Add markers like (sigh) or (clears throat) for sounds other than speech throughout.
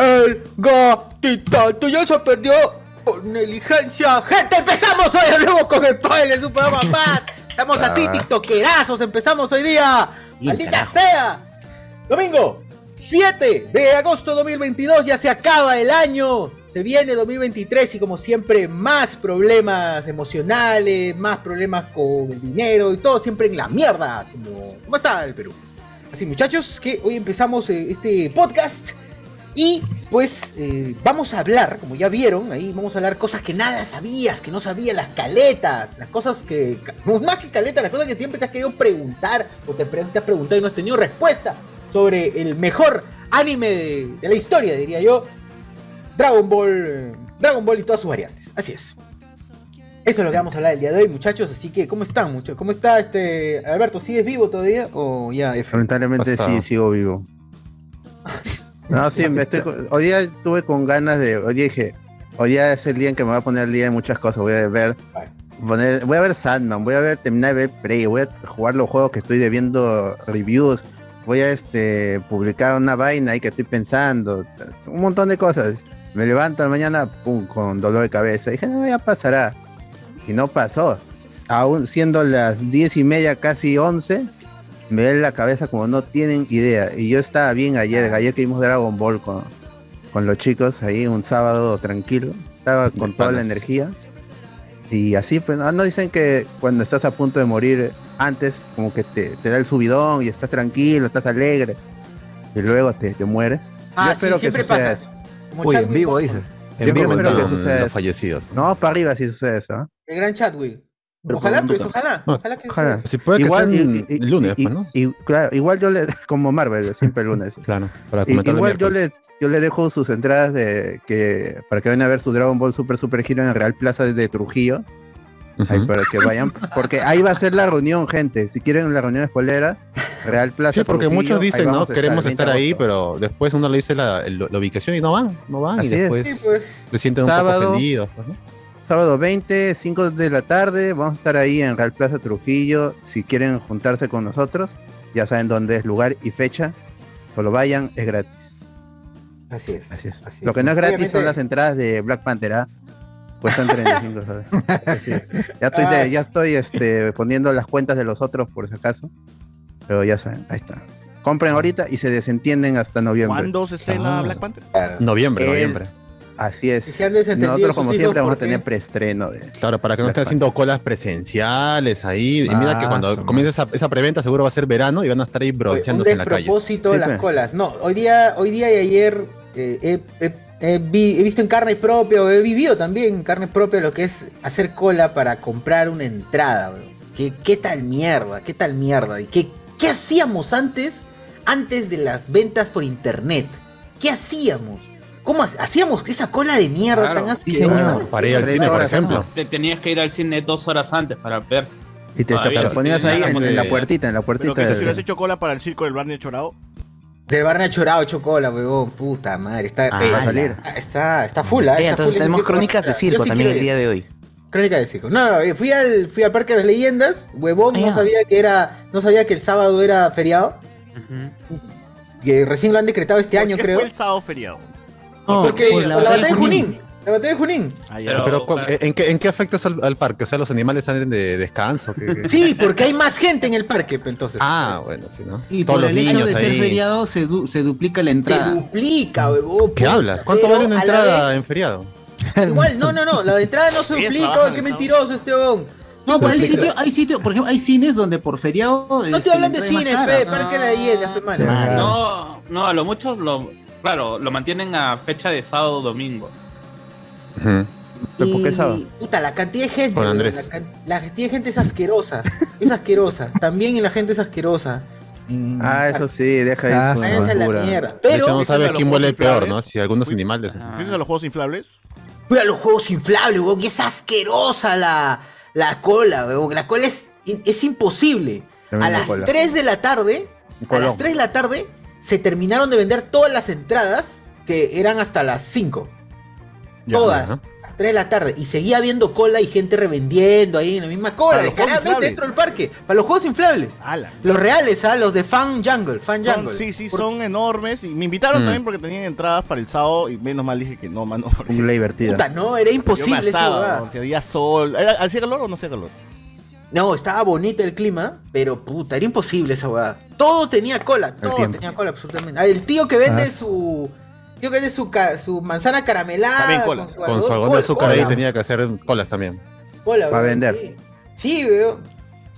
El gatito ya se perdió por negligencia. Gente, empezamos hoy nuevo con spoilers, un programa (laughs) más. Estamos así, tiktokerazos. Empezamos hoy día. Maldita sea. Domingo 7 de agosto de 2022. Ya se acaba el año. Se viene 2023 y como siempre más problemas emocionales, más problemas con el dinero y todo siempre en la mierda. Como, ¿Cómo está el Perú? Así muchachos, que hoy empezamos eh, este podcast y pues eh, vamos a hablar, como ya vieron, ahí vamos a hablar cosas que nada sabías, que no sabías, las caletas, las cosas que, no, más que caletas, las cosas que siempre te has querido preguntar o te, has preguntado y no has tenido respuesta sobre el mejor anime de, de la historia, diría yo, Dragon Ball, Dragon Ball y todas sus variantes. Así es. Eso es lo que vamos a hablar el día de hoy, muchachos. Así que, ¿cómo están, muchachos? ¿Cómo está este Alberto? ¿Sigues vivo todavía? ¿O ya F? Lamentablemente Pasado. sí, sigo vivo. (laughs) No, sí, me estoy, hoy día estuve con ganas de, hoy día dije, hoy día es el día en que me voy a poner al día de muchas cosas, voy a ver, poner- voy a ver Sandman, voy a ver terminar de ver Prey, voy a jugar los juegos que estoy debiendo reviews, voy a este publicar una vaina ahí que estoy pensando, un montón de cosas. Me levanto la mañana, pum, con dolor de cabeza, dije, no, ya pasará. Y no pasó. Aún siendo las diez y media, casi once, me duele la cabeza como no tienen idea. Y yo estaba bien ayer, ayer que vimos Dragon Ball con, con los chicos ahí, un sábado tranquilo. Estaba con toda la energía. Y así, pues, no, no dicen que cuando estás a punto de morir, antes como que te, te da el subidón y estás tranquilo, estás alegre. Y luego te, te mueres. Ah, yo sí, espero que siempre suceda pasa. eso. Uy, en vivo dices. Siempre yo espero que suceda los eso. fallecidos. No, para arriba sí sucede eso. ¿ah? El gran Chadwick. Pero Ojalá, pues, ojalá. No, Ojalá que Ojalá. Si puede que igual, y- y- lunes, y- pues, ¿no? y- claro, igual yo le, como Marvel, siempre el lunes. (laughs) Claro, para igual yo le, yo le dejo sus entradas de que para que vayan a ver su Dragon Ball Super Super Hero en Real Plaza de Trujillo. Ahí para que vayan, porque ahí va a ser la reunión, gente. Si quieren la reunión espolera, Real Plaza Sí, porque Trujillo, muchos dicen, ¿no? Queremos 20 estar ahí, agosto. pero después uno le dice la, la ubicación y no van, no van, Así y es. después Sí, pues. se sienten un poco ofendidos. pues, ¿no? Sábado 20, 5 de la tarde, vamos a estar ahí en Real Plaza Trujillo. Si quieren juntarse con nosotros, ya saben dónde es lugar y fecha. Solo vayan, es gratis. Así es. Así es. Así Lo que no es gratis son las entradas de Black Panther. ¿ah? Cuestan 35, ¿sabes? Así es. Ya estoy, Ah. de- ya estoy este, poniendo las cuentas de los otros por si acaso. Pero ya saben, ahí está. Compren ahorita y se desentienden hasta noviembre. ¿Cuándo se estrena Ah. Black Panther? Noviembre, El- noviembre. Así es. Nosotros, como siempre, vamos a tener preestreno de. Claro, para que no estén haciendo colas presenciales ahí. Y mira que cuando su comience esa, esa preventa seguro va a ser verano y van a estar ahí bronceándose en la calle. despropósito Sí, las pues. colas. No, hoy día, hoy día y ayer eh, he, he- he vi- he visto en carne propia, o he vivido también en carne propia lo que es hacer cola para comprar una entrada. ¿Qué, qué tal mierda? ¿Qué tal mierda? ¿Y qué, qué hacíamos antes, antes de las ventas por internet? ¿Qué hacíamos? ¿Cómo ha- hacíamos esa cola de mierda Claro. tan asquerosa? Para ir al cine, por ejemplo. Te tenías que ir al cine dos horas antes para ver. Y te, te ponías ahí en, la puertita, en la Pero puertita. que si hubieras hecho cola para el circo del Barney Chorado. Del Barna Chorado Chocola, weón. Puta madre. Está, Ah, eh, va a salir. está, está full, ¿ah? Eh, Está entonces full. tenemos crónicas de circo sí también el día de hoy. Crónica de circo. No, no, eh, fui al, fui al Parque de las Leyendas, huevón, Ah, no sabía que era, no sabía que el sábado era feriado, que recién lo han decretado este ¿Por año, qué creo. fue el sábado feriado? Porque por la, batalla de Junín. La batalla de Junín. Ah, ya. Pero- Pero, ¿cu- o sea- ¿en, qué, ¿en qué al, al parque? O sea, los animales salen de descanso. ¿Qué- qué? (laughs) Sí, porque hay más gente en el parque, pues, entonces. Ah, bueno, sí, ¿no? Y Todos por los el hecho niños de ser feriado se, du- se duplica la Se entrada. duplica, huevón. ¿Qué puta, hablas? ¿Cuánto vale una entrada vez- en feriado? Igual, no, no, no. La entrada no se duplica, qué mentiroso este huevón. No, pero hay sitios, hay sitios, por ejemplo, hay cines donde por feriado. No este, te hablan de la entrada es cine, más pe, cara. parque la hiena, fe. No, no, a lo mucho lo, claro, lo mantienen a fecha de sábado domingo. Ujú. ¿Pero por qué sábado? Puta, la cantidad de gente. Con weón, Andrés. La, la cantidad de gente es asquerosa. Es asquerosa. (laughs) También la gente es asquerosa. Ah, eso sí, deja Ah, eso. a la mierda. De hecho, Pero, no ¿viste sabes quién huele peor? ¿no? Si algunos Uy. animales. Ah. ¿Piensas en los juegos inflables? cuida los juegos inflables, weón. que es asquerosa la, la cola, weón. La cola es, es imposible. A las cola. 3 de la tarde, Un a colón. las 3 de la tarde, se terminaron de vender todas las entradas que eran hasta las 5. Ya, todas. ya. A las 3 de la tarde. Y seguía habiendo cola y gente revendiendo ahí en la misma cola. Descaradamente dentro del parque. Para los juegos inflables. Ala. Los reales, ¿ah? Los de Fan Jungle. Fan Son- Jungle. sí, sí, Por- son enormes. Y me invitaron Mm. también porque tenían entradas para el sábado. Y menos mal dije que no, mano. porque Un divertida. Puta, no, era Yo me imposible esa huevada. weón, si había sol. ¿Era- ¿Hacía calor o no hacía calor? No, estaba bonito el clima, pero puta, era imposible esa huevada. Todo tenía cola, todo tenía cola, absolutamente. Ah, El tío que vende Ah. su. Tío que vende su, ca- su manzana caramelada. También cola. Con su algodón de cola, azúcar ahí tenía que hacer colas también. cola, Pa' weón, vender. Sí, sí weón.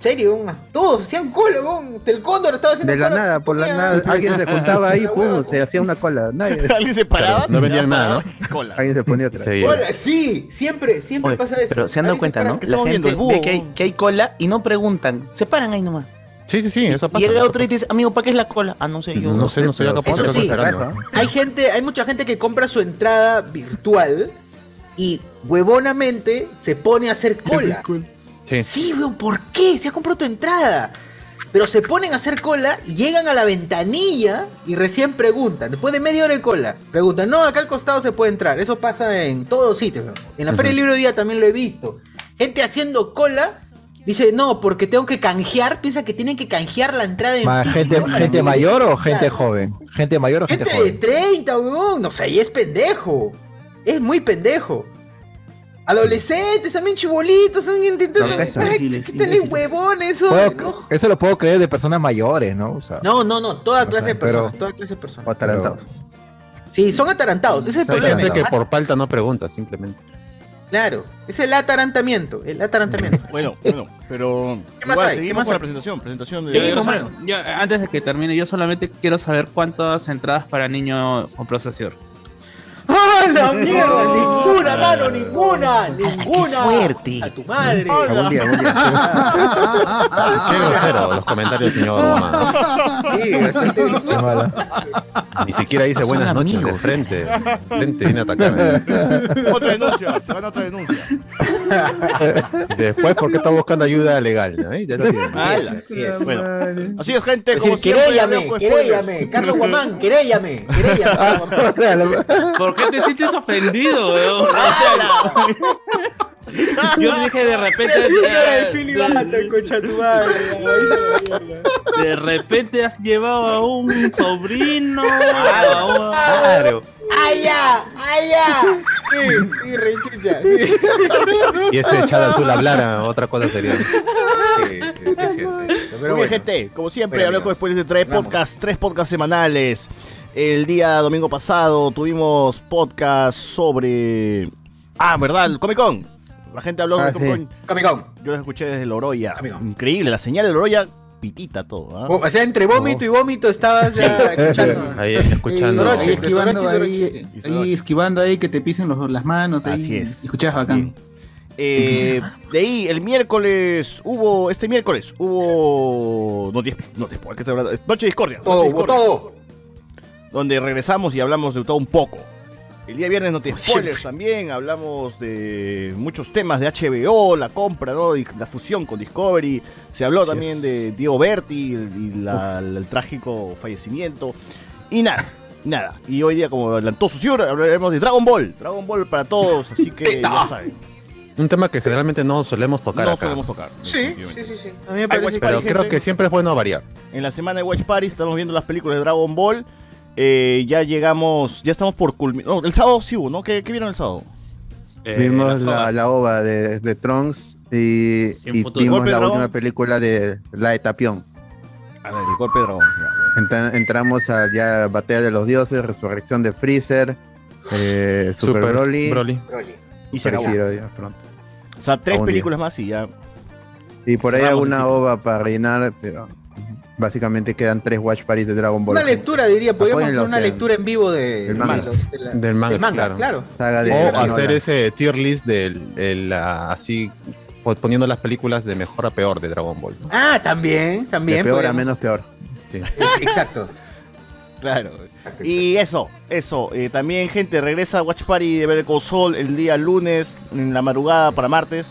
Serio, todos hacían cola, weón. El cóndor estaba haciendo De la cola, nada, por la nada, alguien se juntaba ahí, (laughs) pum, se hacía una cola. Nadie, (laughs) Alguien se paraba. Claro, no vendían nada, y Cola. alguien se ponía atrás. Sí. Cola, sí, siempre, siempre Oye, pasa eso. pero se han dado cuenta, ¿no? ¿Qué La estamos gente viendo? El búho, ve que hay, ¿no? que hay cola y no preguntan. Se paran ahí nomás. Sí, sí, sí, eso Y pasa. llega eso otro y te dice, amigo, ¿para qué es la cola? Ah, no sé, yo. No sé, no estoy acá por Eso si acaso sí, esperando. Hay gente, hay mucha gente que compra su entrada virtual y huevonamente se pone a hacer cola. Sí. Sí, weón, ¿por qué? Se ha comprado tu entrada. Pero se ponen a hacer cola y llegan a la ventanilla y recién preguntan. Después de media hora de cola, preguntan, no, acá al costado se puede entrar. Eso pasa en todos sitios. weón. En la Feria del Libro de Día también lo he visto. Gente haciendo cola. Dice, no, porque tengo que canjear. Piensa que tienen que canjear la entrada en Ma- gente, gente mayor o gente Claro. joven? Gente mayor o gente, Gente de joven. 30, weón. No sé, y es pendejo. Es muy pendejo. Adolescentes, también chibolitos, son intentando. Quítale huevón eso. Eso lo puedo creer de personas mayores, ¿no? O sea, No, no, no, toda O clase sea, de personas, pero- toda clase de O personas. atarantados. Sí, son atarantados, ese es el Hay problema. gente que por falta no pregunta, simplemente. Claro, es el atarantamiento, el atarantamiento. (laughs) Bueno, bueno, pero. ¿Qué más igual, hay? ¿Qué seguimos más con la presentación. Presentación de. Yo- o yo- yo, antes de que termine, yo solamente quiero saber cuántas entradas para niño con procesor. ¡Ah, la mierda! ¡Ninguna, mano! ¡Ninguna! ¡Ninguna! fuerte! ¡A tu madre! Algún día, algún día. (laughs) Qué grosero los comentarios del señor Obama. Sí, bastante qué mala. Ni siquiera dice Son buenas noches de frente. Frente viene a atacarme. Otra denuncia, van otra denuncia. (laughs) Después, ¿por qué está buscando ayuda legal? ¿eh? Ya lo tienen. Ala. Bueno, así es, gente. Es Como decir, siempre, queréllame, queréllame, Carlos Guamán, queréllame, queréllame. (laughs) ¿Por qué te sientes ofendido, weón? (laughs) Yo dije de repente. De repente has llevado a un sobrino. a un- Claro. ¡Ay, ya! ¡Ay, ya! Sí, sí, rechucha. Sí. Y ese echado azul hablara, otra cosa sería. Muy bien, gente. Como siempre, hablamos spoilers de tres vamos. podcasts, tres podcasts semanales. El día domingo pasado tuvimos podcast sobre. Ah, ¿verdad? El Comic Con. La gente habló Ah, del Comic sí. Con. Comic Con. Yo lo escuché desde Loroya. Increíble, la señal de Loroya pitita todo. ¿ah? O sea, entre vómito y vómito estabas ya escuchando. (laughs) Ahí escuchando. Ahí, Ahí esquivando ahí, Y Sorochi. ahí esquivando ahí que te pisen los, las manos ahí. Así es. Escuchás bacán. Eh, de ahí, el miércoles hubo. Este miércoles hubo. No, no, después, ¿qué estoy hablando? Noche de Discordia. Noche de Discordia. todo. Donde regresamos y hablamos de todo un poco. El día viernes no te spoilers también, hablamos de muchos temas de HBO, la compra, ¿no? La fusión con Discovery. Se habló también de Diego Berti el- y la- el trágico fallecimiento. Y nada, nada. Y hoy día, como adelantó su señor, hablaremos de Dragon Ball. Dragon Ball para todos, así que (laughs) ya saben. Un tema que generalmente no solemos tocar No acá. solemos tocar. Sí, sí, sí, sí. A mí me parece que Pero creo gente- que siempre es bueno variar. En la semana de Watch Party estamos viendo las películas de Dragon Ball. Eh, ya llegamos, ya estamos por culminar. No, el sábado sí hubo, ¿no? ¿Qué, qué vieron el sábado? Eh, vimos la, la ova de, de Trunks y, y vimos la última película de La de Tapión. A ver, el golpe de dragón. Entra- entramos a ya Batalla de los Dioses, Resurrección de Freezer, eh, Super, Super Broly, Broly. Y se Super. Hero ya pronto. O sea, tres día. películas más y ya. Y por ahí alguna ova para rellenar, pero básicamente quedan tres Watch Parties de Dragon Ball. Una lectura, diría, podríamos hacer una lectura en vivo de, del manga. de de la- Del manga, del manga, claro. claro. Saga de O hacer ese tier list del el, así po- poniendo las películas de mejor a peor de Dragon Ball. ¿no? Ah, también, de también. peor a menos peor. Sí. Exacto. Claro. Y eso, eso. eh, también, gente, regresa Watch Party de Better Saul el día lunes, en la madrugada para martes.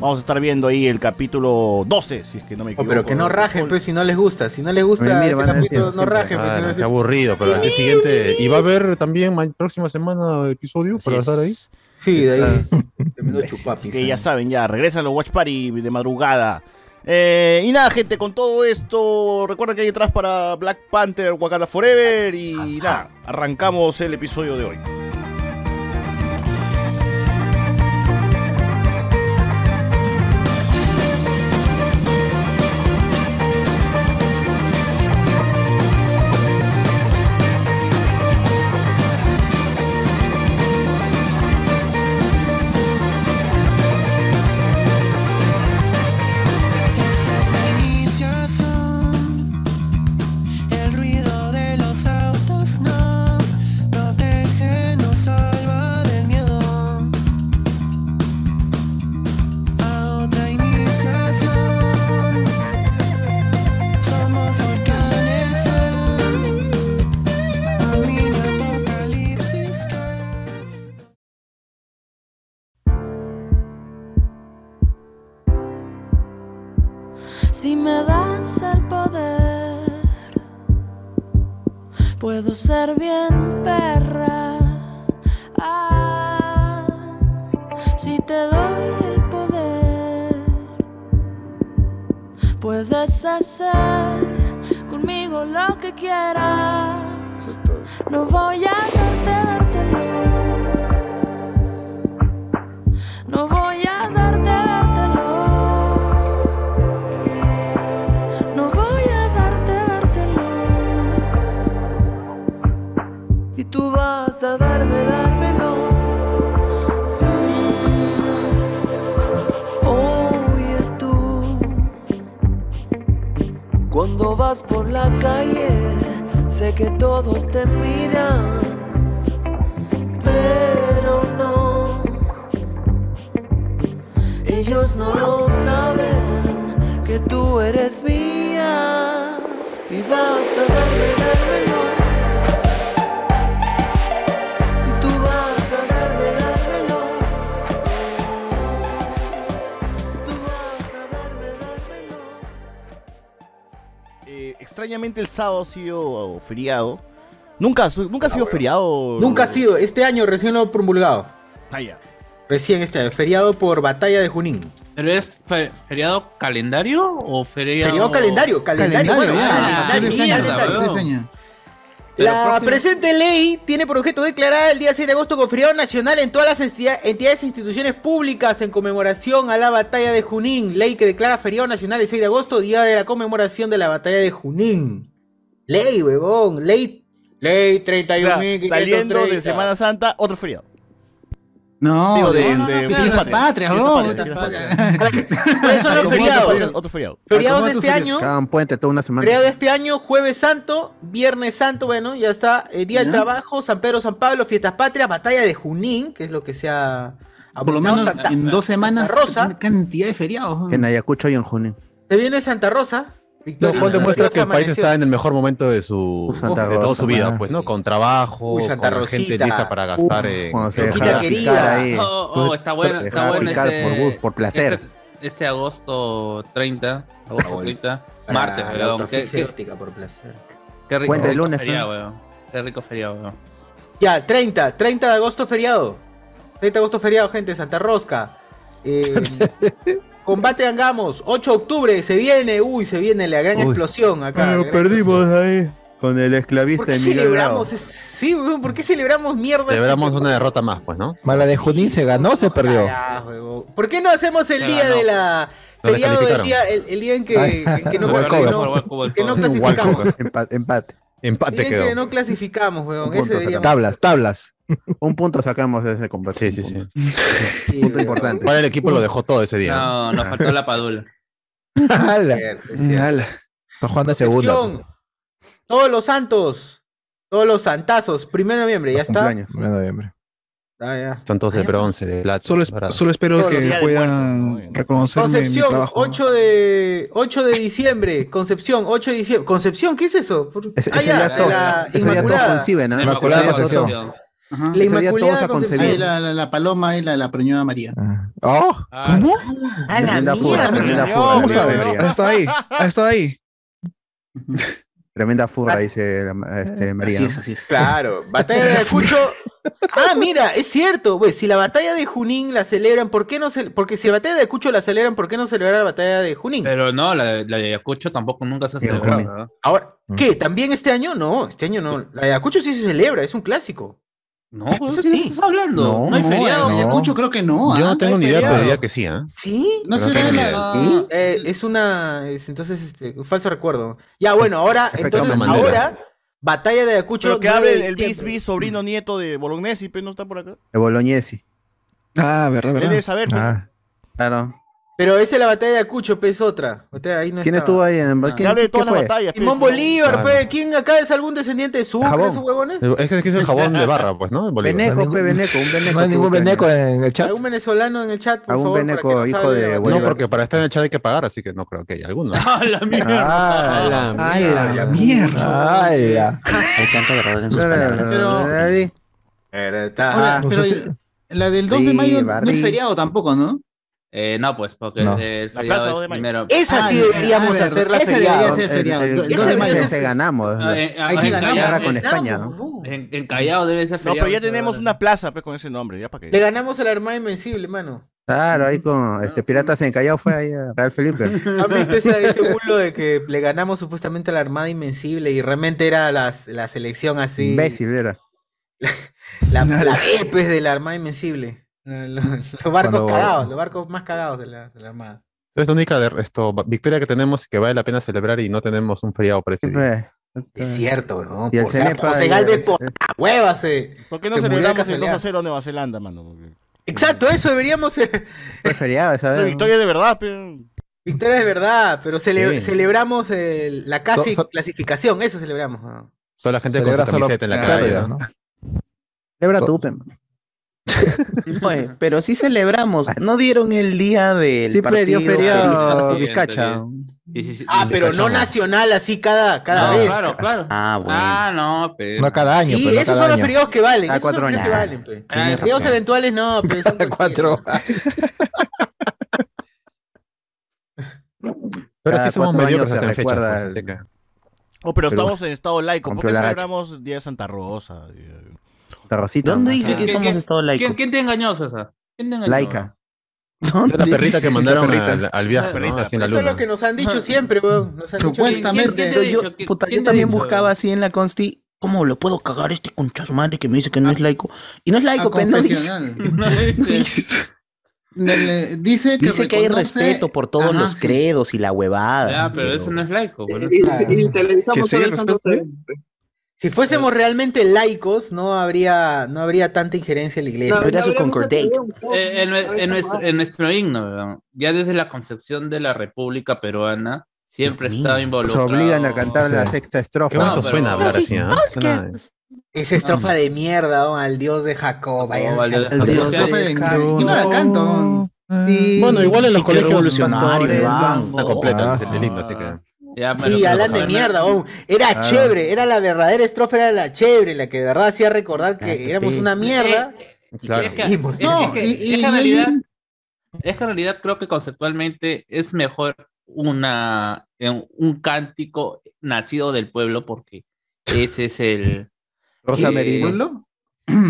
Vamos a estar viendo ahí el capítulo 12, si es que no me Oh, equivoco. pero que no rajen, pues, si no les gusta. Si no les gusta mira, ese decir no rajen. pues, si Ah, qué aburrido, pero al día siguiente. ¿Y va a haber también ma- próxima semana episodio Así para es. estar ahí? Sí, de ahí. Ah. (laughs) Chupapis. Que ya saben, ya regresan los Watch Party de madrugada. Eh, y nada, gente, con todo esto, recuerda que hay detrás para Black Panther, Wakanda Forever. Y nada, arrancamos el episodio de hoy. Ser bien perra. Ah, si te doy el poder, puedes hacer conmigo lo que quieras. No voy a darte, cuando vas por la calle, sé que todos te miran, pero no. Ellos no lo saben que tú eres mía y vas a darme. Y extrañamente, el sábado ha sido feriado. Nunca, su- nunca ha sido feriado. Nunca ha sido. Este año recién lo he promulgado. Ah, ya. Recién este año. Feriado por Batalla de Junín. ¿Pero es fe- feriado calendario o feriado? Feriado calendario. Calendario, Calendario, bueno, ya. ah, año, mierda, a La próximo- presente ley tiene por objeto declarar el día 6 de agosto como feriado nacional en todas las entidad- entidades e instituciones públicas en conmemoración a la batalla de Junín. Ley que declara feriado nacional el 6 de agosto, día de la conmemoración de la batalla de Junín. Ley, huevón. Ley. Ley O sea, 31.530. saliendo de Semana Santa, otro feriado. No, Digo, de, no, de no, fiestas patrias, Fiestas (laughs) no. fiestas patrias. ¿Cuáles son los Como feriados? Otro, feriado. Feriados de este año. Cada puente toda una semana. Feriado de este año, Jueves Santo, Viernes Santo, bueno, ya está. eh, Día del. Trabajo, San Pedro, San Pablo, Fiestas Patrias, Batalla de Junín, que es lo que se ha. Por lo menos Santa- en dos semanas, Santa Rosa. cantidad de feriados. En Ayacucho y en junio. Se viene Santa Rosa. Lo Victoria. cual demuestra que el país está en el mejor momento de su Santa de toda Rosa, su vida, man. pues, ¿no? Con trabajo, Uy, Santa con gente lista para gastar Uf, en se en querida. picar ahí. Oh, oh, está bueno, está bueno picar este, por gusto, por placer. Este, este agosto 30, agosto bueno. 30, Para martes, weón. Qué, qué- por placer. qué rico, Puente de rico lunes, feriado, weón. Qué rico feriado, weón. Ya, 30, 30 de agosto feriado. 30 de agosto feriado, gente, Santa Rosca. Eh, (laughs) combate Angamos, 8 de octubre, se viene, uy, se viene la gran Uy. explosión acá. gran perdimos ahí. Con el ¿Por esclavista Emilio es- Sí, weón, ¿por qué celebramos mierda? Celebramos una derrota más, pues, ¿no? Mala de Junín se ganó o se perdió. ¿Por qué no hacemos el Se día ganó. de la Lo feriado del descalificaron. día, el, el día en que, Ay, en que no, no- que no clasificamos? Empa- empate. Empate que quedó. no clasificamos, weón. Ese deberíamos- Tablas, tablas. (laughs) Un punto sacamos de ese combate. Sí, sí, un sí. punto. Punto importante. Para el equipo lo dejó todo ese día. No, nos faltó la padula. (laughs) Ala. Cierto, es cierto. Ala. Está jugando de segunda. Concepción, Todos los santos. Todos los santazos. Primero de noviembre, ¿ya está? Cumpleaños. 1 de noviembre. Ah, ya. Santos de bronce, de plata. Solo, es- solo espero Todos que puedan ¿no? reconocerme mi Concepción, trabajo. 8 de, 8 de diciembre. Concepción, 8 de diciembre. Concepción, ¿qué es eso? Ah, ya, todo, la Inmaculada. concibe, ¿no? Inmaculada Concepción. Ajá. La Inmaculada todos a Concepción. Concebir. la, la, la paloma y la, la preñada María. Ah. ¡Oh! ¿Cómo? A la mierda. ¿Cómo sabes? hombre. ¿Has estado ahí? ¿Has estado ahí? Tremenda fuga, dice este, María. Así es, así es. Claro, (laughs) batalla de Ayacucho. Ah, mira, es cierto, güey. Si la batalla de Junín la celebran, ¿por qué no se... Porque si la batalla de Ayacucho la celebran, ¿por qué no celebrar la batalla de Junín? Pero no, la, la de Ayacucho tampoco nunca se ha celebrado. Ahora, ¿qué? ¿También este año? No, este año no. La de Ayacucho sí se celebra, es un clásico. No, Eso ¿qué sí. estás hablando? No, No, hay feriado. en Ayacucho creo que no. Yo ¿ah? no tengo hay ni idea, pero diría que sí, ¿ah? ¿Sí? No sé, no tengo ni la- idea. ¿Sí? Eh, es una... es- entonces, este, un falso recuerdo. Ya, bueno, ahora, (laughs) entonces, ahora, batalla de Ayacucho... Pero que 9 hable el, el bis diciembre. bis sobrino nieto de Bolognesi, pero no está por acá. De Bolognesi. Ah, verdad, Él verdad. debe saber, pero- Ah, claro. Pero esa es la batalla de Ayacucho, pues es otra. Batalla, ahí no ¿Quién estaba. estuvo ahí? En el... Que ¿Quién, hable de qué todas las fue? batallas. Simón. Bolívar, Claro. pues, ¿quién acá es algún descendiente de Sucre, Jabón. esos huevones? Es que es el jabón de (laughs) barra, pues, ¿no? Bolívar. Ningún- pe, Veneco, un Veneco. No hay ningún veneco en el chat. ¿Algún venezolano en el chat, por Algún favor? nos hijo de la- No, Bolívar. porque para estar en el chat hay que pagar, así que no creo que haya alguno. (laughs) ¡Ah, la mierda! Ah, ¡Ay, la mierda! ¡Hala! Hay tanta verdad en sus palabras. Pero- Ah, la del 2 de mayo no es feriado tampoco, ¿no? Eh, no, pues, porque No. el La feriado plaza es de mayo. primero. Esa Ah, sí deberíamos a ver, hacerla esa debería ser feriado. el, el El Ese 2 de debería mayo. ser te ganamos. Ah, eh, ah, Ahí sí ganamos. Callao- con en- España, ¿no? En, en Callao debe ser No, feriado. pero ya tenemos una plaza pues, con ese nombre, ya para Le qué. ganamos a la Armada Invencible, mano. Claro, ahí con este Piratas en Callao fue ahí a Real Felipe. (laughs) ¿Han visto ese, ese (laughs) bulo de que le ganamos supuestamente a la Armada Invencible y realmente era las- la selección así? Imbécil era. (laughs) La, la E, pues, de la Armada Invencible. (laughs) Los, los barcos Cuando- cagados, los barcos más cagados de la, de la Armada. Es la única de- esto, victoria que tenemos y que vale la pena celebrar y no tenemos un feriado para ese día. Es cierto, weón. Y el Cenepa, José Galvez es- por la hueva se... ¿Por qué no se celebramos el 2 a casualidad. 0 Nueva Zelanda, mano? Porque- Exacto, eso deberíamos... eh, (laughs) Fue feriado esa vez. victoria de verdad, pero... Victoria de verdad, pero cele- Sí. celebramos el- la casi So- so- clasificación, eso celebramos. ¿no? Toda la gente Celebra con su solo camiseta en la calle. ¿no? Celebra tú, pe. (laughs) Oye, pero sí celebramos. ¿No dieron el día del Sí, dio partido? feriado Sí, Vizcacha. Sí, sí, sí, Ah, pero no nacional así cada, cada No, vez. Claro, claro. Ah, bueno. Ah, no, pero. No cada año, Sí, pero no esos cada son los feriados que valen. Cada cuatro años. Ah, feriados eventuales no, (laughs) (laughs) pero Cada cuatro. Pero Cada sí somos mediocres se recuerda pues, el- que- Oh, pero Perú. estamos en estado laico. ¿Por qué celebramos Día de Santa Rosa? ¿Dónde dice que ¿Quién- somos estado laico? ¿Quién, quién te engañó, César? ¿Quién te engañó? Laica. Es la perrita que mandaron perrita. al, al viaje, ¿no? Perrita, Así en la Eso es luna. lo que nos han dicho siempre, weón. Nos han dicho Supuestamente. ¿Quién- quién te Pero yo, dicho? ¿Quién- puta, quién yo te ha también dicho? buscaba así en la consti. ¿Cómo lo puedo cagar este conchazo madre que me dice que no es laico? Y no es laico, pero no dice. (laughs) No dice. Le- le- Dice que, Dice que hay reconoce- respeto por todos Ajá, los sí. credos y la huevada. Ya, pero eso no es laico. bueno, Y, eso- y televisamos sí, solo el Santo. Si fuésemos realmente laicos, no habría, no habría tanta injerencia en la iglesia. No, eso habríamos concordate. Eh, en, en nuestro, en nuestro himno, ya desde la concepción de la República Peruana, siempre Dios estaba mío. involucrado. Nos obligan a cantar Sí. la sexta estrofa. No, pero- suena hablar Así, así, ¿ah? ah, Suena- Esa estrofa de mierda, ¿no? al dios de Jacob. váyanse al dios a de la Jacob. Yo no la canto. Bueno, igual en los colegios van. Está completa Ah, el, el himno, así que. Ya, Sí, hablan de mierda, oh. Era Claro. chévere, era la verdadera estrofa, era la chévere, la que de verdad hacía recordar que éramos una mierda. (laughs) Claro. Es que, Seguimos. es- No, es que- y- es y- que en realidad, es que en realidad creo que conceptualmente es mejor una eh, un cántico nacido del pueblo porque ese es el Rosa Eh.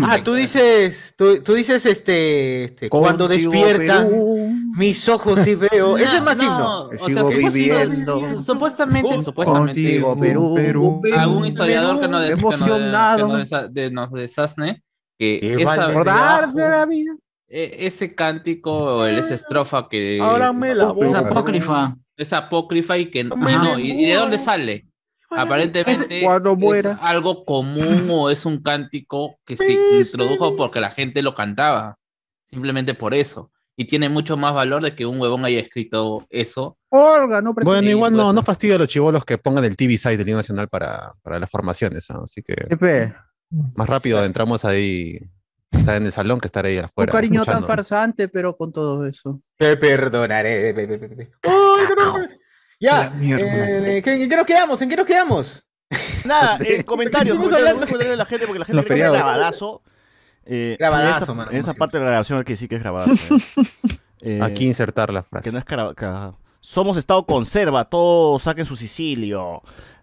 Ah, tú dices, tú, tú dices este, este cuando despiertan. Perú. Mis ojos sí veo. (laughs) Ese es más No, himno. sea, Sigo supuestamente- viviendo. Supuestamente, supuestamente. Contigo, Perú. algún historiador des- que nos- Emocionado. que nos desa- de- nos desasne que esa- Recordar de la vida. e- ese cántico esa estrofa que Ahora me la voy Es apócrifa. es apócrifa y que no, y, y de dónde sale aparentemente Cuando es muera. algo común o es un cántico que se (laughs) introdujo porque la gente lo cantaba simplemente por eso y tiene mucho más valor de que un huevón haya escrito eso Olga, no Bueno, igual pues. no, no fastidia a los chivolos que pongan el TV site del himno nacional para, para las formaciones, ¿ah? así que Pepe, más rápido entramos ahí, estar en el salón que estar ahí un afuera. cariño tan farsante, pero con todo eso. Te perdonaré. Pe, pe, pe, pe. Uy, carajo. Ya. Eh, ¿En qué, nos quedamos? ¿En qué nos quedamos? (laughs) Nada, Sí. eh, comentarios, comentarios, de la gente, porque la gente. Eh, Grabadazo, en esta, mano, en esta como parte de la grabación hay que decir que es grabadazo. eh. (laughs) Aquí insertar la Que frase. no es Somos Estado conserva, todos saquen su Sicilio.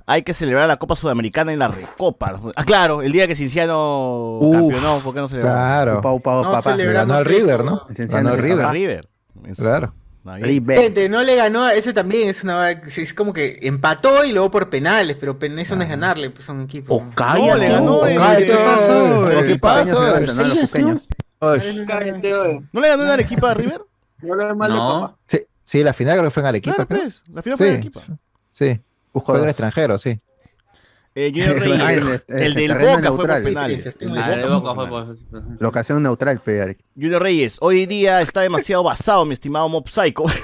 Hay que celebrar la Copa Sudamericana en la Recopa. Ah, claro, el día que Cinciano Uf, campeonó, ¿por qué no celebramos? Claro. Upa, upa, No papá. celebramos Ganó al. River, ¿no? Ganó al River. Claro. Gente, no le ganó, ese también es una es como que empató y luego por penales, pero pen- eso no es ganarle, pues son equipos. O ¿no? cállate. No, le ganó Oh, el- cállate, el- pasó? El ¿Qué pasa? se levanta, ¿no? Los cuqueños. Oy, ¿No le ganó en Arequipa a River? no Sí, sí, la final creo que fue en Arequipa, Claro, creo. pues, la final fue en Sí, Arequipa. sí. Dos. extranjero, sí. Eh, Junior (laughs) Ah, Reyes, en el- el el del Boca fue por penales. El del Ah, de Boca Boca fue por penales. Locación neutral, pe. Junior Reyes, hoy día está demasiado basado, mi estimado Mob Psycho. (laughs)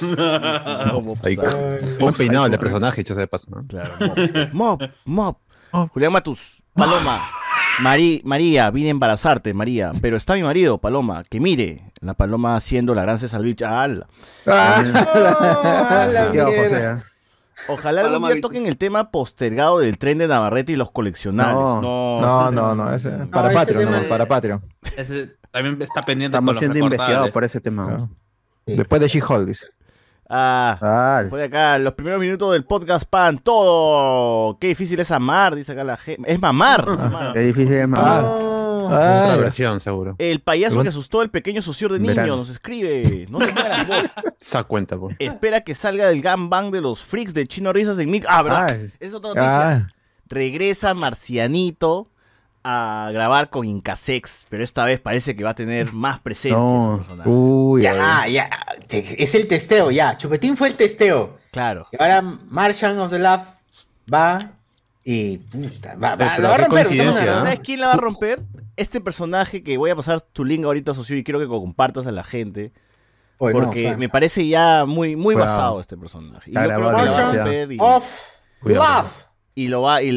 Mob Ahí, Psycho. Buen peinado el de personaje, hecho de paso, ¿no? Claro, (laughs) Mob, Mob, Mob. Julián Matus, Paloma, Mari- María, vine a embarazarte, María, pero está mi marido, Paloma, que mire, la Paloma haciendo la gran César Vilch, ala. Ah, la Ojalá algún día toquen el tema postergado del tren de Navarrete y los coleccionables. No. No, No, ese no, tema- no, ese, para ese Patreon, no, de- para Patreon. ese también está pendiente Estamos siendo investigados por ese tema. Claro. Después de She-Hulk. Ah, Ah, por acá, los primeros minutos del podcast pan todo. Qué difícil es amar, dice acá la gente. Es mamar. (laughs) mamar. qué difícil es mamar. Ah, Otra ya. versión, seguro. El payaso Según- que asustó al pequeño sucio de niño Verano. nos escribe. No te mueras, vos. (laughs) Esa cuenta, pues. Espera que salga del gangbang de los freaks de Chino Risas en Mic. Ah, ¿verdad? Ay. Es otra noticia. Ah, Regresa Marcianito a grabar con Incasex, pero esta vez parece que va a tener más presencia. No. su personaje. uy, Ya, ay. ya, es el testeo, ya. Chupetín fue el testeo. Claro. Y ahora Martian of the Love va y puta, va, va, pero lo va a romper. coincidencia, ¿no? ¿no? ¿Sabes quién la va a romper? Este personaje que voy a pasar tu link ahorita, socio, y quiero que compartas a la gente. Oye, no, Porque me parece ya muy, muy basado este personaje. Y yo creo que la va a universidad. romper y, Of Cuidado. Love. y lo va, y,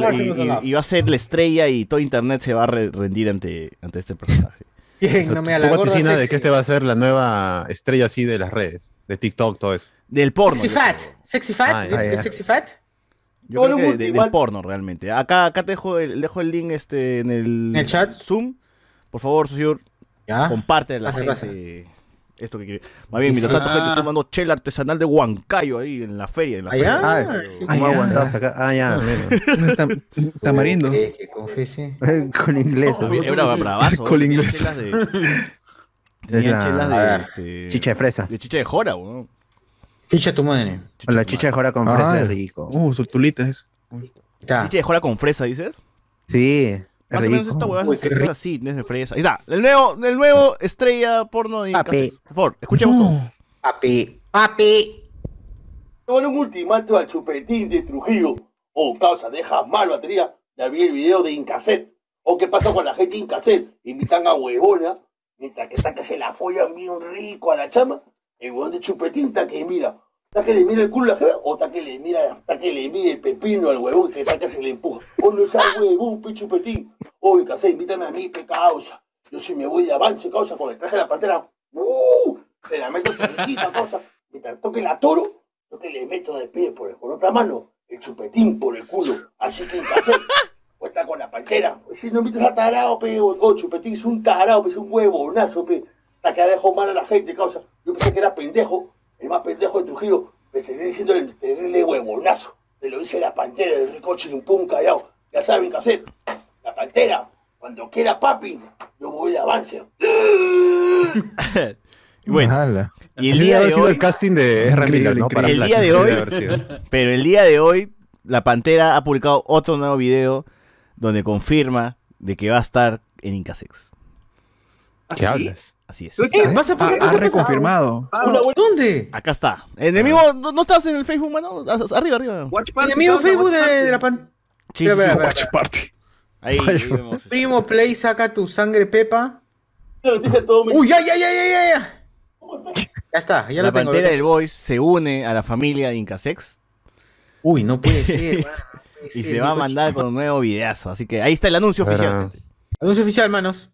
va a ser la estrella y todo internet se va a re- rendir ante, ante este personaje. (laughs) ¿Quién? No me Tú gorda vaticina de que este va a ser la nueva estrella así de las redes, de TikTok, todo eso. Del porno. Sexy Fat. creo. Sexy Fat. Ah, ¿Es- ya. es Sexy Fat. Yo creo que de- del porno realmente. Acá, acá te dejo el, dejo el link este en el, ¿En el chat? Zoom. Por favor, socio, Ya. comparte a la Pasa, gente esto que quiere. Más bien, mientras tanto, Ah. gente tomando chela artesanal de Huancayo ahí en la feria. En la ¿Allá? feria. ¿Cómo Ah, ha ya. aguantado hasta acá? Ah, ya. (laughs) Tamarindo. Que. (laughs) Con inglés. Era bravazo. (laughs) Con tenía inglés. chelas de- Es tenía la chelas de, ver. este, chicha de fresa. de chicha de jora, weón. Picha tu madre. La chicha de jora con fresa es ya. rico. Uh, sultulitas. Chicha de jora con fresa, dices. Sí, es Más o menos esta huevada es, es así, no es de fresa. Ahí está, el nuevo, el nuevo estrella porno de Papi. Por favor, escuchemos todo. Papi. Papi. Con un ultimato al chupetín de Trujillo. O causa, deja mal batería. Ya vi el video de Incaset. O qué pasa con la gente de Incaset. Invitan a huevona. Mientras que está que se la follan bien rico a la chama. El huevón de chupetín está que mira. Está que le mira el culo a la jeva. O está que le mira, está que le mide el pepino al huevón que está que se le empuja. O no sea huevón, pe chupetín. O Incaset, invítame a mí, pe causa. Yo si me voy de avance, causa, con el traje de la pantera. ¡Uh! Se la meto cerquita, causa. Mientras toque la toro, yo que le meto de pie por el, con otra mano el chupetín por el culo. Así que en casa, cuenta con la pantera. Si no invitas a tarao, pe, o, chupetín es un tarao, pe, es un huevonazo, pe. La que dejo mal a la gente, causa. Yo pensé que era pendejo, el más pendejo de Trujillo. Me seguiré diciendo el terrible huevonazo. Te lo dice la pantera del rico chimpún callao. Ya saben qué hacer. La pantera. Cuando quiera papi, yo me voy de avance. Y (laughs) bueno, y el Sí, día ha de sido hoy, el casting de. Para el día de hoy, (laughs) pero el día de hoy, la Pantera ha publicado otro nuevo video donde confirma de que va a estar en Incasex. ¿Qué hablas? Así es. ¿Qué? Pasa, pasa, Ha, pasa, ha pasa. reconfirmado. Buena- ¿Dónde? Acá está. En el mismo, ¿no, no estás en el Facebook, mano? Arriba, arriba. En el mismo Facebook de, de la pan... Sí, sí, Watch. Party. Ahí, ahí vemos. este. Primo Play, saca tu sangre pepa. buena noticia de todo mi- Uy, ya, ya, ya, ya, ya, ya. Ya está, ya la lo tengo. Pantera lo del Boys se une a la familia de Incasex. Uy, no puede ser. (laughs) mano, no puede y ser, se va a mandar con un nuevo videazo. Así que ahí está el anuncio oficial. Anuncio oficial, manos.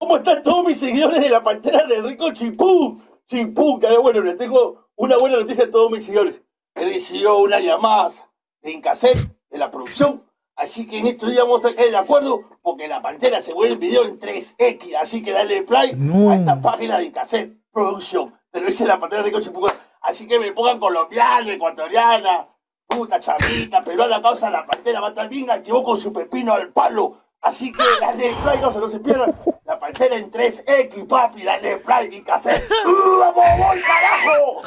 ¿Cómo están todos mis seguidores de la pantera del rico Chimpú? Chimpú, que bueno, les tengo una buena noticia a todos mis seguidores. Recibió una llamada de Incaset, de la producción. Así que en estos días vamos a caer de acuerdo porque la pantera se vuelve el video en 3X. Así que dale play No. a esta página de Incaset Producción. Te lo dice la pantera del rico Chimpú. Así que me pongan colombiana, ecuatoriana, puta, chamita, peruana, causa la pantera va a estar bien activó con su pepino al palo. Así que dale play, no se, no se pierdan. La pantera en 3X, papi, dale play, mi cassette. (laughs) ¡Uh, ¡Vamos, voy, carajo!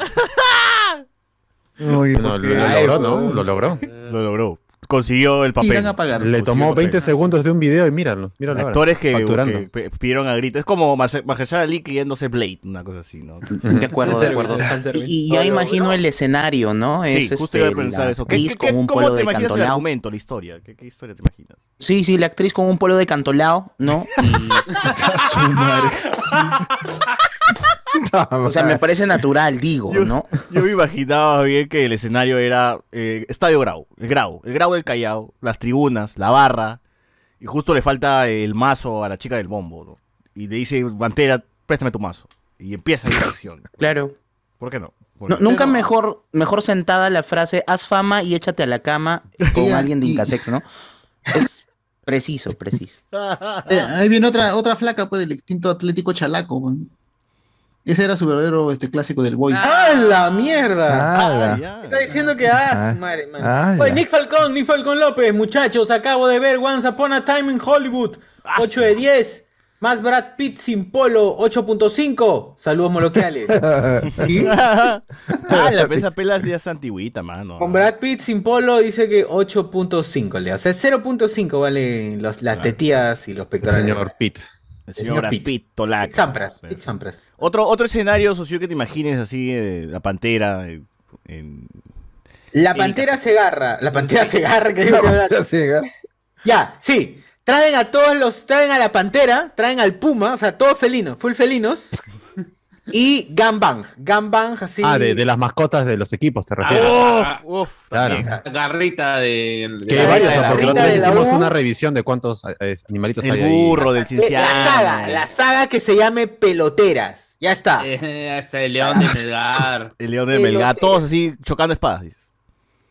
(laughs) Uy, Bueno, lo, lo logró. ¿no? Lo logró. Lo logró. Consiguió el papel. Irán a pagar. Le tomó Consiguió 20 papel. segundos de un video y míralo. míralo ahora, Actores que, facturando. que pidieron a grito. Es como Mahershala Ali yéndose Blade, una cosa así, ¿no? (laughs) De acuerdo, de acuerdo. Y, y ya imagino el escenario, ¿no? Sí, Es iba a este, pensar la eso. ¿Qué, actriz qué- qué- con un cómo polo te de imaginas el cantolao. argumento, la historia? ¿Qué, qué historia te imaginas? Sí, sí, la actriz con un polo de cantolao, ¿no? (laughs) madre. (laughs) (laughs) O sea, me parece natural, digo, ¿no? Yo me imaginaba bien que el escenario era eh, Estadio Grau, el Grau, el Grau del Callao, las tribunas, la barra, y justo le falta el mazo a la chica del bombo, ¿no? Y le dice, Pantera, préstame tu mazo. Y empieza la acción. Claro. ¿Por qué no? Nunca mejor, mejor sentada la frase, haz fama y échate a la cama (laughs) con alguien de Incasex, ¿no? Es preciso, preciso. (laughs) Eh, ahí viene otra, otra flaca, pues, del extinto Atlético Chalaco. weón. Ese era su verdadero este, clásico del boy. ¡Ah, la mierda! Ala. ya. Está diciendo que ah, Ah. madre. Ala. Oye, Nick Falcón, Nick Falcón López, muchachos, acabo de ver Once Upon a Time in Hollywood. 8 de 10. Más Brad Pitt sin polo, 8.5. Saludos moloquiales. (laughs) ¿Y? ah, la pesa pela ya es antigüita, mano. Con Brad Pitt sin polo dice que 8.5 le. O sea, 0.5 vale los- las tetías y los El pectorales. señor Pitt. El señor Pitt. Pitt, Tolaca. Pete Sampras, Pete Sampras. Otro, otro escenario, socio, que te imagines así, eh, la pantera. eh, en- La pantera se agarra. La pantera se agarra. Que que- Sí, ¿eh? Ya, sí. Traen a todos los, traen a la pantera, traen al puma, o sea, todos felinos, full felinos. (laughs) Y Gambang, Gambang así. Ah, de, de las mascotas de los equipos, te refieres. Ah, Uf, uf, Claro. Garrita de. de Que la- hay varios, la porque la hicimos una revisión de cuántos eh, animalitos hay El ahí. burro del Eh, cinciano. la saga, la saga que se llame Peloteras. Ya está. Eh, hasta el león de Melgar. (laughs) El león de El Melgar, todos así chocando espadas. dices.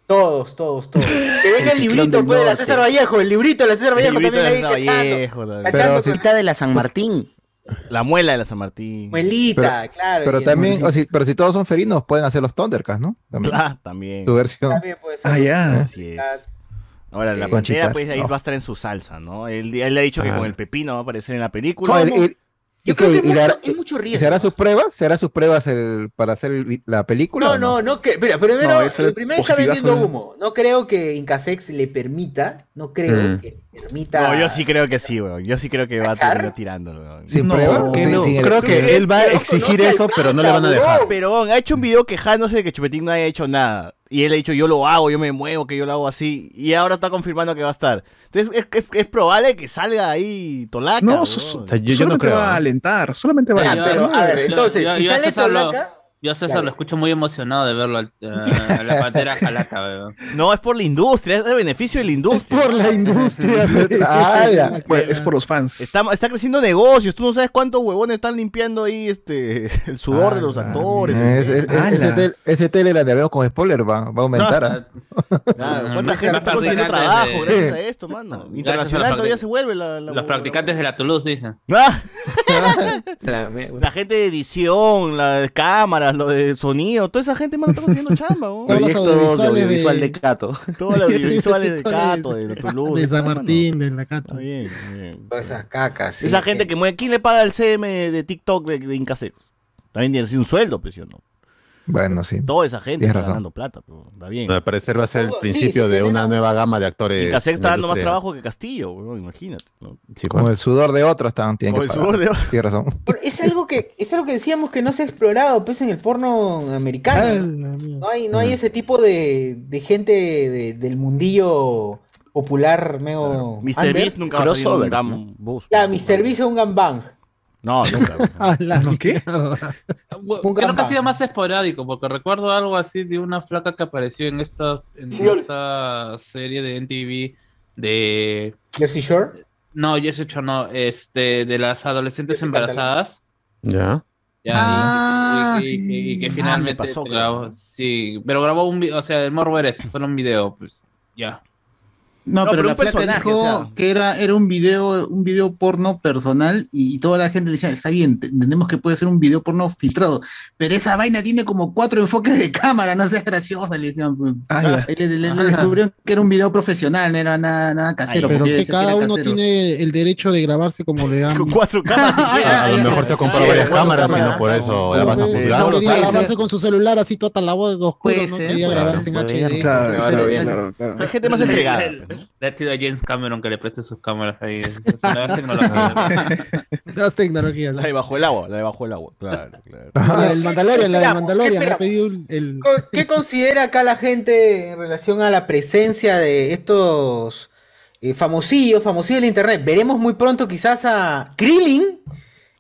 Todos, todos, todos. Que venga el librito, pues, de la. César Vallejo, el librito de la César Vallejo también ahí César cachando. Vallejo también. Cachando Pero si- Cita de la San Martín. La muela de la San Martín. Muelita, claro. Pero también, o si, pero si todos son felinos, pueden hacer los Thundercats, ¿no? También. Ah, también. Su versión. También puede ser. Ah, ya. Así es. Ahora, la pantera, Conchita, pues ahí no. va a estar en su salsa, ¿no? Él, él le ha dicho que Ah. con el pepino va a aparecer en la película. No, Yo creo que- que y es le hará- mucho- es mucho ¿y riesgo. ¿Se hará sus pruebas? ¿Se hará sus pruebas el- para hacer el la película? No, no, no, que, mira, primero, No, el primero está vendiendo humo. No creo que Incasex le permita, no creo Mm. que No, yo sí creo que sí, weón. Yo sí creo que va a terminar tirándolo, weón. ¿Sin No, prueba? que Sí, no. Creo que él va a exigir eso, pero no le van a dejar. Pero weón, ha hecho un video quejándose de que Chupetín no haya hecho nada. Y él ha dicho, yo lo hago, yo me muevo, que yo lo hago así. Y ahora está confirmando que va a estar. Entonces es, es- es probable que salga ahí Tolaca. No, weón. so- so- O sea, yo- yo no solamente creo, va a ¿no? alentar, solamente va a alentar. pero, a ver, entonces, yo- si sale Tolaca, Yo a César lo escucho muy emocionado de verlo al- a la pantera (laughs) jalata, weón. No, es por la industria, es de beneficio de la industria. por la industria. (laughs) (laughs) Pues, es por los fans. Está, está creciendo negocios, tú no sabes cuántos huevones están limpiando ahí este el sudor de los actores. Es- es- es- Ala. ese, tel, ese tele la de con spoiler va, va a aumentar. ¿ah? Claro, Ah, ¿Cuánta gente está consiguiendo trabajo de- gracias a esto, mano? Internacional todavía se vuelve la, la- Los practicantes de la Toulouse dicen. Ah, La- La gente de edición, la de cámaras, más lo de sonido, toda esa gente, mano, está consiguiendo chamba. ¿no? Todos los Proyectos audiovisuales audiovisual de... de Cato. (laughs) Todos los audiovisuales de Sí, Cato, de Toulouse. De San. Martín, de la Cato. Está bien, está bien. Todas esas cacas. sí, Esa gente que mueve, ¿quién le paga el CM de TikTok de, de Incasec? También tiene así un sueldo, pues, ¿sí o no? Bueno, sí. Toda esa gente está razón. ganando plata, pero está bien. Al parecer va a ser el principio sí, de una nueva gama de actores. Incasec está dando más trabajo que Castillo, imagínate. ¿no? Sí, Como el sudor de otros estaban, tienen Como que el pagar. sudor de otros. Tienes razón. Pero Es algo que es algo que decíamos que no se ha explorado pues en el porno americano. No hay no hay ese tipo de, de gente de- del mundillo popular medio Mr. Beast nunca va a Mr. Beast es un gangbang. No, (laughs) nunca. la ¿Qué? Un Creo que ha sido más esporádico, porque recuerdo algo así de una flaca que apareció en esta, en Sí, esta serie de NTV de... Jersey Shore. No, he hecho no, este, de las adolescentes embarazadas. Ya. Ya, y- Ah, y, y- y- y que finalmente Ah, se pasó, grabó, sí, pero grabó un video, o sea, el morbo era ese, solo un video, pues, ya. No, No, pero, pero la personaje, dijo o sea. que era, era un video, un video porno personal y toda la gente le decía, está bien, te- entendemos que puede ser un video porno filtrado, pero esa vaina tiene como cuatro enfoques de cámara, no seas graciosa, le decían. pues. Ah, le, le- le descubrieron que era un video profesional, no era nada, nada casero. Pero porque que cada uno casero. tiene el derecho de grabarse como le dan. Con cuatro cámaras. (laughs) A, lo mejor se compró Sí, varias cámaras y no por eso la vas a juzgar. no quería grabarse con su celular así toda la voz oscura, Puede no quería grabarse en HD. Pero- pero-. Hay gente más entregada. (laughs) Le, ha pedido a James Cameron que le preste sus cámaras ahí. Es una nueva (laughs) tecnología. Las tecnologías. La de bajo el agua, la de bajo el agua. Claro, claro. La del Mandalorian, la del? Mandalorian. ¿Qué Le ha pedido el, ¿Qué considera acá la gente en relación a la presencia de estos eh, famosillos, famosillos del internet? Veremos muy pronto quizás a Krillin.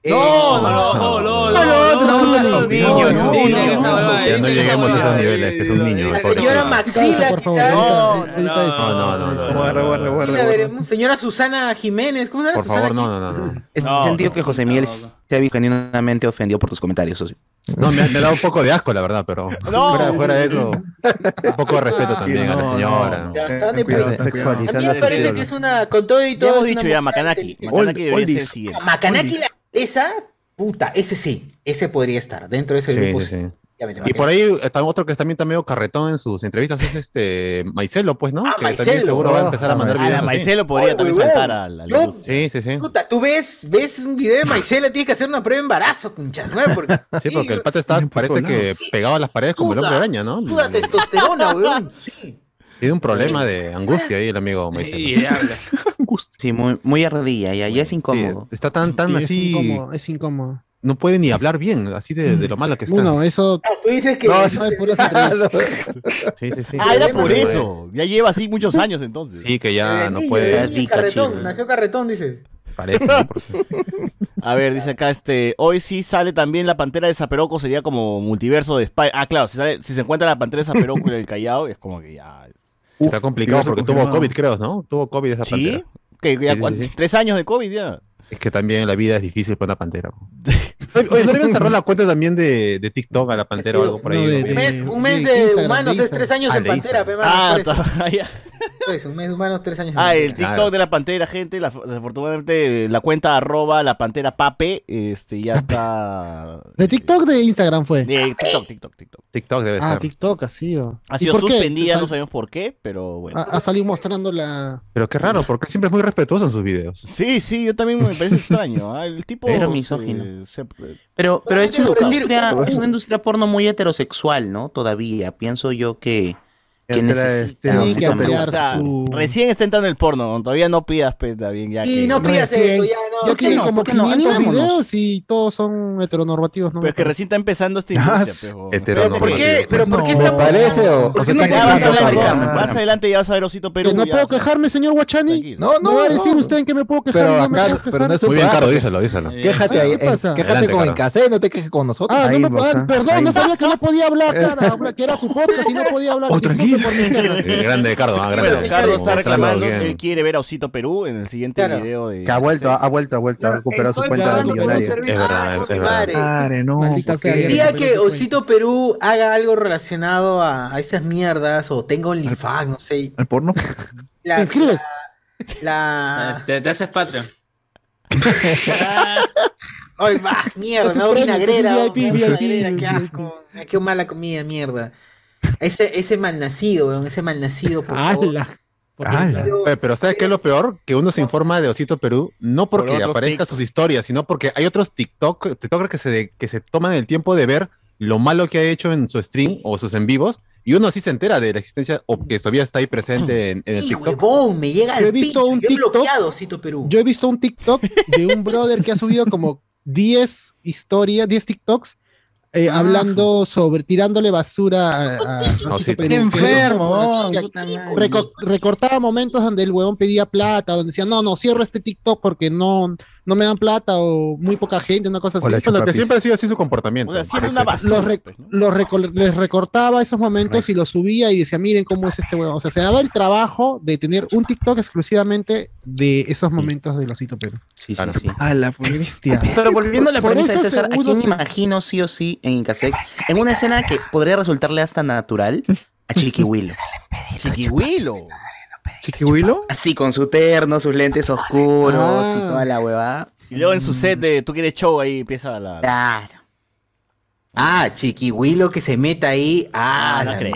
Eh, No, No, no, no, no, no, no, no, no, no, no, ya no lleguemos a esos niveles, que es un niño. Señora. Maxila, por favor. No. No, no, no, no. Señora Susana Jiménez, ¿cómo se llama? Por favor, no, no, no. no. Es No, sentido no, que José Miguel no, se ha visto genuinamente ofendido por tus comentarios, socio. No, me, ha- me da un poco de asco, la verdad, pero No. fuera, fuera de eso, un poco de respeto también a la No, señora. Puta. ten cuidado. A mí me parece que es una, con todo y Ya todo. hemos dicho ya, Macanaki. Macanaki debería ser el oldies. siguiente. Macanaki la esa, puta, ese sí, ese podría estar dentro de ese Sí, grupo. sí, sí. Y por ahí está otro que también está medio carretón en sus entrevistas, es este Maicelo, pues, ¿no? Ah, que también Maicelo. seguro va a empezar a mandar Ah, la videos. así. Maicelo podría también saltar a la luz. Sí, sí, sí. Puta, tú ves, ves un video de Maicela, tienes que hacer una prueba de embarazo, conchas, ¿no? Porque, (laughs) Sí, porque el pata está, parece que pegado a las paredes como el hombre araña, ¿no? Puta testosterona, weón. Sí. Tiene un problema de angustia ahí el amigo Y Maicelo. le habla. (laughs) Sí, muy, muy ardilla, ya, ya es Sí, incómodo. está tan, tan Sí, es así, incómodo, es incómodo. no puede ni hablar bien, así de, de lo malo que está. Bueno, eso Ah, tú dices que. no, eso es entrevistas. (laughs) Sí, sí, sí. Ah, era por eso. Ya lleva así muchos años entonces. Sí, que ya no puede, carretón, nació carretón, dices. parece. ¿no? (laughs) A ver, dice acá este, hoy sí sale también la pantera de Zaperoco, sería como multiverso de Spy. Ah, claro, si, sale- si se encuentra la pantera de Zaperoco y el Callao, es como que ya. Está complicado porque tuvo. COVID, creo, ¿no? Tuvo COVID esa ¿Sí? pantera. ¿Qué, ya Sí, sí, sí. Tres años de COVID ya. Es que también la vida es difícil para una pantera. (laughs) Oye, ¿no le habían cerrado la cuenta también de, de TikTok a la pantera o algo por ahí? No, de- ¿no? Un mes, un mes de de, humanos de es tres años Ah, en pantera, pe, mano, Ah, (laughs) un mes de humanos, tres años Ah, el. TikTok de la pantera, gente, la- desafortunadamente la cuenta arroba la pantera pape, este, ya está... (laughs) ¿De TikTok de Instagram fue? De TikTok, TikTok, TikTok. TikTok debe Ah, ser. TikTok ha sido. Ha ¿Y sido por qué? suspendida, no sabemos por qué, pero bueno. Ha, ha salido mostrando la. Pero qué raro, porque siempre es muy respetuoso en sus videos. Sí, sí, yo también me parece extraño. ¿ah? El tipo... Pero se- misógino. se- Pero, pero es, una industria, es una industria porno muy heterosexual, ¿no? Todavía. Pienso yo que, que necesita. este, Tiene que Osito Perú. ampliar o sea, su. recién está entrando el porno, todavía no pidas, pues, está bien, ya Y que- no pidas Recién. eso, ya. Ya ¿qué tiene no? como ¿por qué no? 500 Animémonos. videos y todos son heteronormativos, ¿no? Pero es que recién está empezando esta Ah, industria, ¿por qué, pero por qué No, estamos- parece o- ¿por o qué se no está vas quejando, hablar más adelante ya vas a ver Osito Perú. Que no puedo a- quejarme, señor Guachani. No, No no, va a decir usted en que me puedo quejar. Pero no es un Muy bien. Carlos, díselo, díselo. Quéjate ahí, quéjate con Carlos. Encasé, no te quejes con nosotros. Ah, no me perdón, no sabía que no podía hablar, (laughs) cara, que era su podcast y no podía hablar. Oh, tranquilo. (laughs) Eh, grande, Carlos, ah, grande. Está reclamando, él quiere ver a Osito Perú en el siguiente video de... Que ha vuelto, ha vuelto, ha vuelto, ha recuperado su cuenta un millonaria. servicio. Es verdad, es, verdad. Recuperé que. Osito Perú haga algo relacionado a, esas mierdas o tenga OnlyFans, no sé. ¿El porno? La, (laughs) ¿Te inscribes? La, Te, haces Patreon. (laughs) Ay, va, mierda, no, vinagrera, qué asco. Qué mala comida, mierda. Ese, ese malnacido, weón, ese malnacido, por (laughs) favor. Oye, Pero ¿sabes qué es lo peor? Que uno se informa de Osito Perú no porque otros aparezcan sus historias, sino porque hay otros TikTok, TikTokers que se, que se toman el tiempo de ver lo malo que ha hecho en su stream o sus en vivos y uno así se entera de la existencia o que todavía está ahí presente en, en el Sí, TikTok. huevón, me llega Yo he visto pincho, un yo he TikTok- bloqueado Osito Perú. Yo he visto un TikTok de un brother que ha subido como 10 historias, 10 TikToks, eh, Ah, hablando sobre, tirándole basura a, a (laughs) Rosito. Qué enfermo, oh, reco- recortaba momentos donde el huevón pedía plata, donde decía, no, no, cierro este TikTok porque no, no me dan plata o muy poca gente, una cosa así. Bueno, que siempre ha sido así su comportamiento. O sea, siempre Sí, una basura. Los, re- los reco- les recortaba esos momentos y los subía y decía, miren cómo es este huevón. O sea, se daba el trabajo de tener un TikTok exclusivamente de esos momentos de Losito Perú. Sí, sí, sí. Qué bestia. Pero volviendo a la Por premisa de eso César, ¿a quién me se- imagino sí o sí en Incasec? En una escena que podría resultarle hasta natural a Chiquihuilo. Chiquihuilo. ¿Chiquihuilo? Así, con su terno, sus lentes oscuros Ah. y toda la huevada. Y luego en su set de tú quieres show ahí empieza la. Claro. Ah, Chiquihuilo que se meta ahí. Ah, Ah, no la- creo.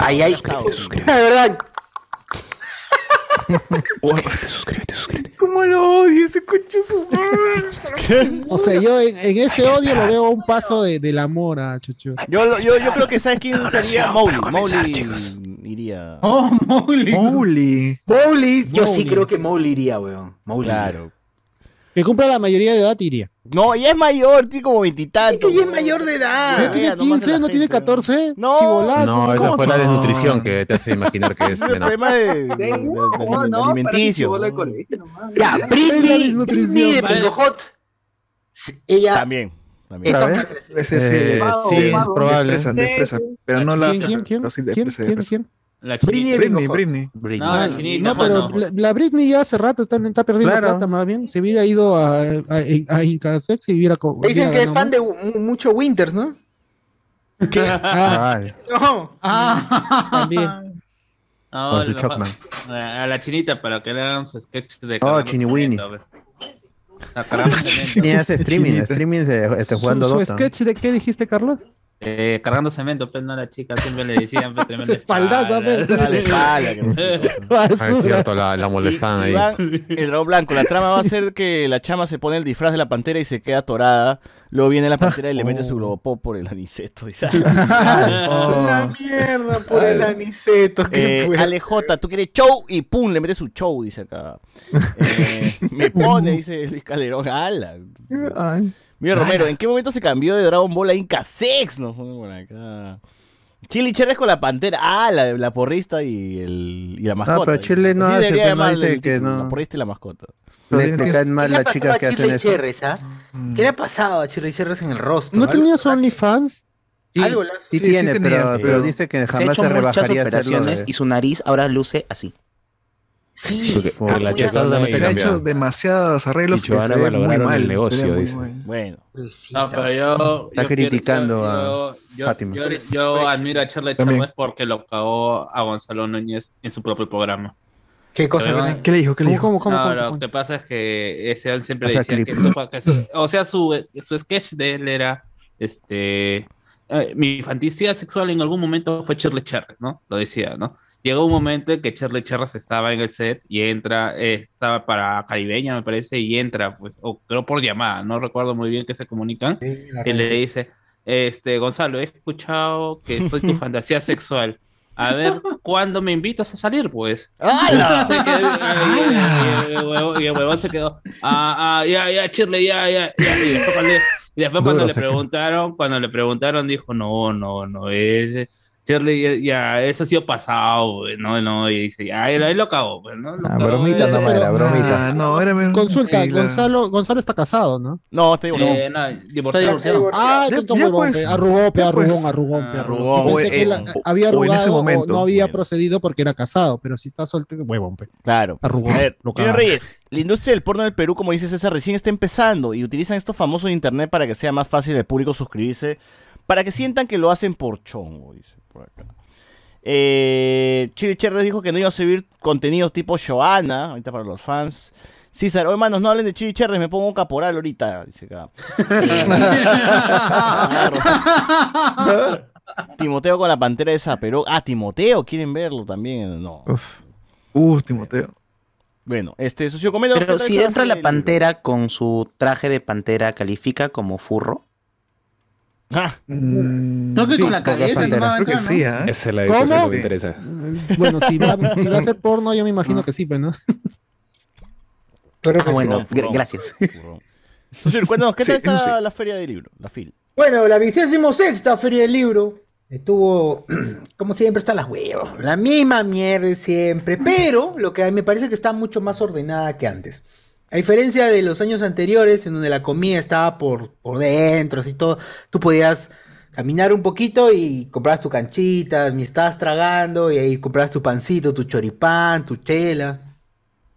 Ahí hay. (laughs) Casado, De verdad. ¿Cómo lo odio ese coche su (laughs) O sea, yo en, en ese odio lo veo a un paso de, del amor a Chuchu. Yo, yo, yo creo que sabes quién sería Mowgli. Mowgli iría. Oh, Mowgli. Mowgli. Mowgli, yo sí creo que Mowgli iría, weón. Mowgli. iría. Claro. Que cumpla la mayoría de edad iría. No, ya es mayor, tiene como veintitantos. que ya es mayor de edad. ¿No tiene 15? ¿No tiene 14? No. Chibolazo. No, esa ¿Cómo fue la no? desnutrición que te hace imaginar que es Es el problema de, de- de- de- de alimenticio. Ya, Es Britney. Britney de. Sí, Ella. También. también. Sí, Eh, sí, es probable. Pero no la. ¿Quién, quién, quién? La Britney chinita. Britney, Hot. Britney. No, la Ah, chinita, no, pero la, la Britney ya hace rato está, está perdiendo Claro. plata, más bien. Se hubiera ido a, a, a Incasex y hubiera. Dicen hubiera que es fan de mu- mucho Winters, ¿no? (laughs) Ah, Ay, No. Ah, también. No, su lo-. A la chinita para que le hagan su sketch de. Oh, cargando Chini Winnie. cemento. Ah, cargando cemento. Ni hace streaming, streaming se, este, Su, jugando su Dota. sketch de qué dijiste, Carlos? Eh, cargando cemento, pues no la chica siempre le decían pues, (laughs) tremenda espaldaza, pues, (laughs) (laughs) ah, es cierto, la, la molestan ahí. Iván, el dragón blanco. La trama va a ser que la chama se pone el disfraz de la pantera y se queda atorada. Luego viene la pantera y le mete su globopop por el aniceto. Dice, La mierda por el aniceto. ¿qué Eh, fue? Alejota, tú quieres show y pum, le mete su show, dice acá. Eh, me pone, dice Luis Calderón. Mira, Romero, ¿en qué momento se cambió de Dragon Ball a Inca Sex? Nos por acá. Cherres con la pantera. Ah, la, la porrista y, el, y la mascota. pero Chile no hace, pero no llamarle dice el que no. La porrista y la mascota. Le, le caen mal ¿Qué le ha las pasado chicas a que hacen Chile eso. Cherres, ah? ¿Qué le ha pasado a Chile Cherres en el rostro? ¿No ¿Algo- tenía su OnlyFans? Sí, algo le ha- Sí, Sí, tiene, sí pero, tenía, pero pero dice que Se jamás hecho se muchas rebajaría hacerlo. operaciones de- y su nariz ahora luce así. Sí, Porque la dando- Se ha hecho demasiados arreglos Y que se ve muy mal. el se negocio, dice. Bueno. Pobrecita. No, pero yo. Está yo criticando quiero- a yo- yo- Fátima. Yo, yo admiro a Charlie. Chávez porque lo cagó a Gonzalo Núñez en su propio programa. ¿Qué cosa? Pero- que le- ¿Qué le dijo? ¿Qué le ¿Cómo, dijo? cómo, cómo? no, cómo, lo cómo? que pasa es que ese él siempre O sea, decía que, su, que su- o sea, su, su sketch de él era este eh, mi fantasía sexual en algún momento fue Shirley Cherry, ¿no? Lo decía, ¿no? Llegó un momento en que Shirley Cherry estaba en el set y entra, eh, estaba para caribeña, me parece, y entra, pues, o creo por llamada, no recuerdo muy bien que se comunican, y le dice, este, Gonzalo, he escuchado que soy tu fantasía sexual. A ver, ¿cuándo me invitas a salir, pues? ¡Hala! Se quedó- y- el huevón- y el huevón se quedó, ah, ah, ya, ya, Shirley, ya, ya, ya. Y después cuando, y después cuando Duro le preguntaron, cuando le preguntaron, dijo, no, no, no, es... Shirley, ya, ya, eso ha sido pasado, güey, no, no, y dice, ya, él, lo cagó, pues, ¿no? Lo Ah, bromita eh, nomás era, bromita. Ah, no, era un- Consulta, sí, la- Gonzalo, Gonzalo está casado, ¿no? No, estoy eh, no, divorciado. divorciado. Ah, Ya- ya huevón, pues, pe, arrugó, pe, pues. arrugón, arrugón, pe, Ah, arrugón. arrugón. Pensé O que él en- había o en ese arrugado o momento. no había Bueno. procedido porque era casado, pero si está soltero, huevón, pe. Claro. Arrugó, A ver. Reyes, la industria del porno del Perú, como dice César, recién está empezando y utilizan estos famosos de internet para que sea más fácil al público suscribirse, para que sientan que lo hacen por chongo, dice por acá. Eh, dijo que no iba a subir contenidos tipo Joana, ahorita para los fans. César, oh, hermanos, no hablen de Chibi Cherry, me pongo un caporal ahorita. Dice acá. (laughs) Timoteo con la pantera de Zapero. Ah, Timoteo, ¿quieren verlo también? No. Uh, Timoteo. Bueno, este socio comenta. ¿qué Pero si entra la pantera con su traje de pantera, ¿califica como furro? Ah. Creo que con la cabeza va a ¿no? ¿ah? Esa es la ¿Cómo? que me interesa. Bueno, si va, (laughs) si va a ser porno, yo me imagino que sí, pues, ¿no? (laughs) Ah, bueno, gra- gracias. (laughs) Cuéntanos, ¿qué tal Sí, está sí. la feria del libro? La FIL. Bueno, la vigésimo sexta Feria del Libro estuvo, (clears throat) como siempre, está las huevos. La misma mierda de siempre, pero lo que a mí me parece que está mucho más ordenada que antes. A diferencia de los años anteriores, en donde la comida estaba por, por dentro, así todo, tú podías caminar un poquito y comprabas tu canchita, ni estabas tragando, y ahí comprabas tu pancito, tu choripán, tu chela.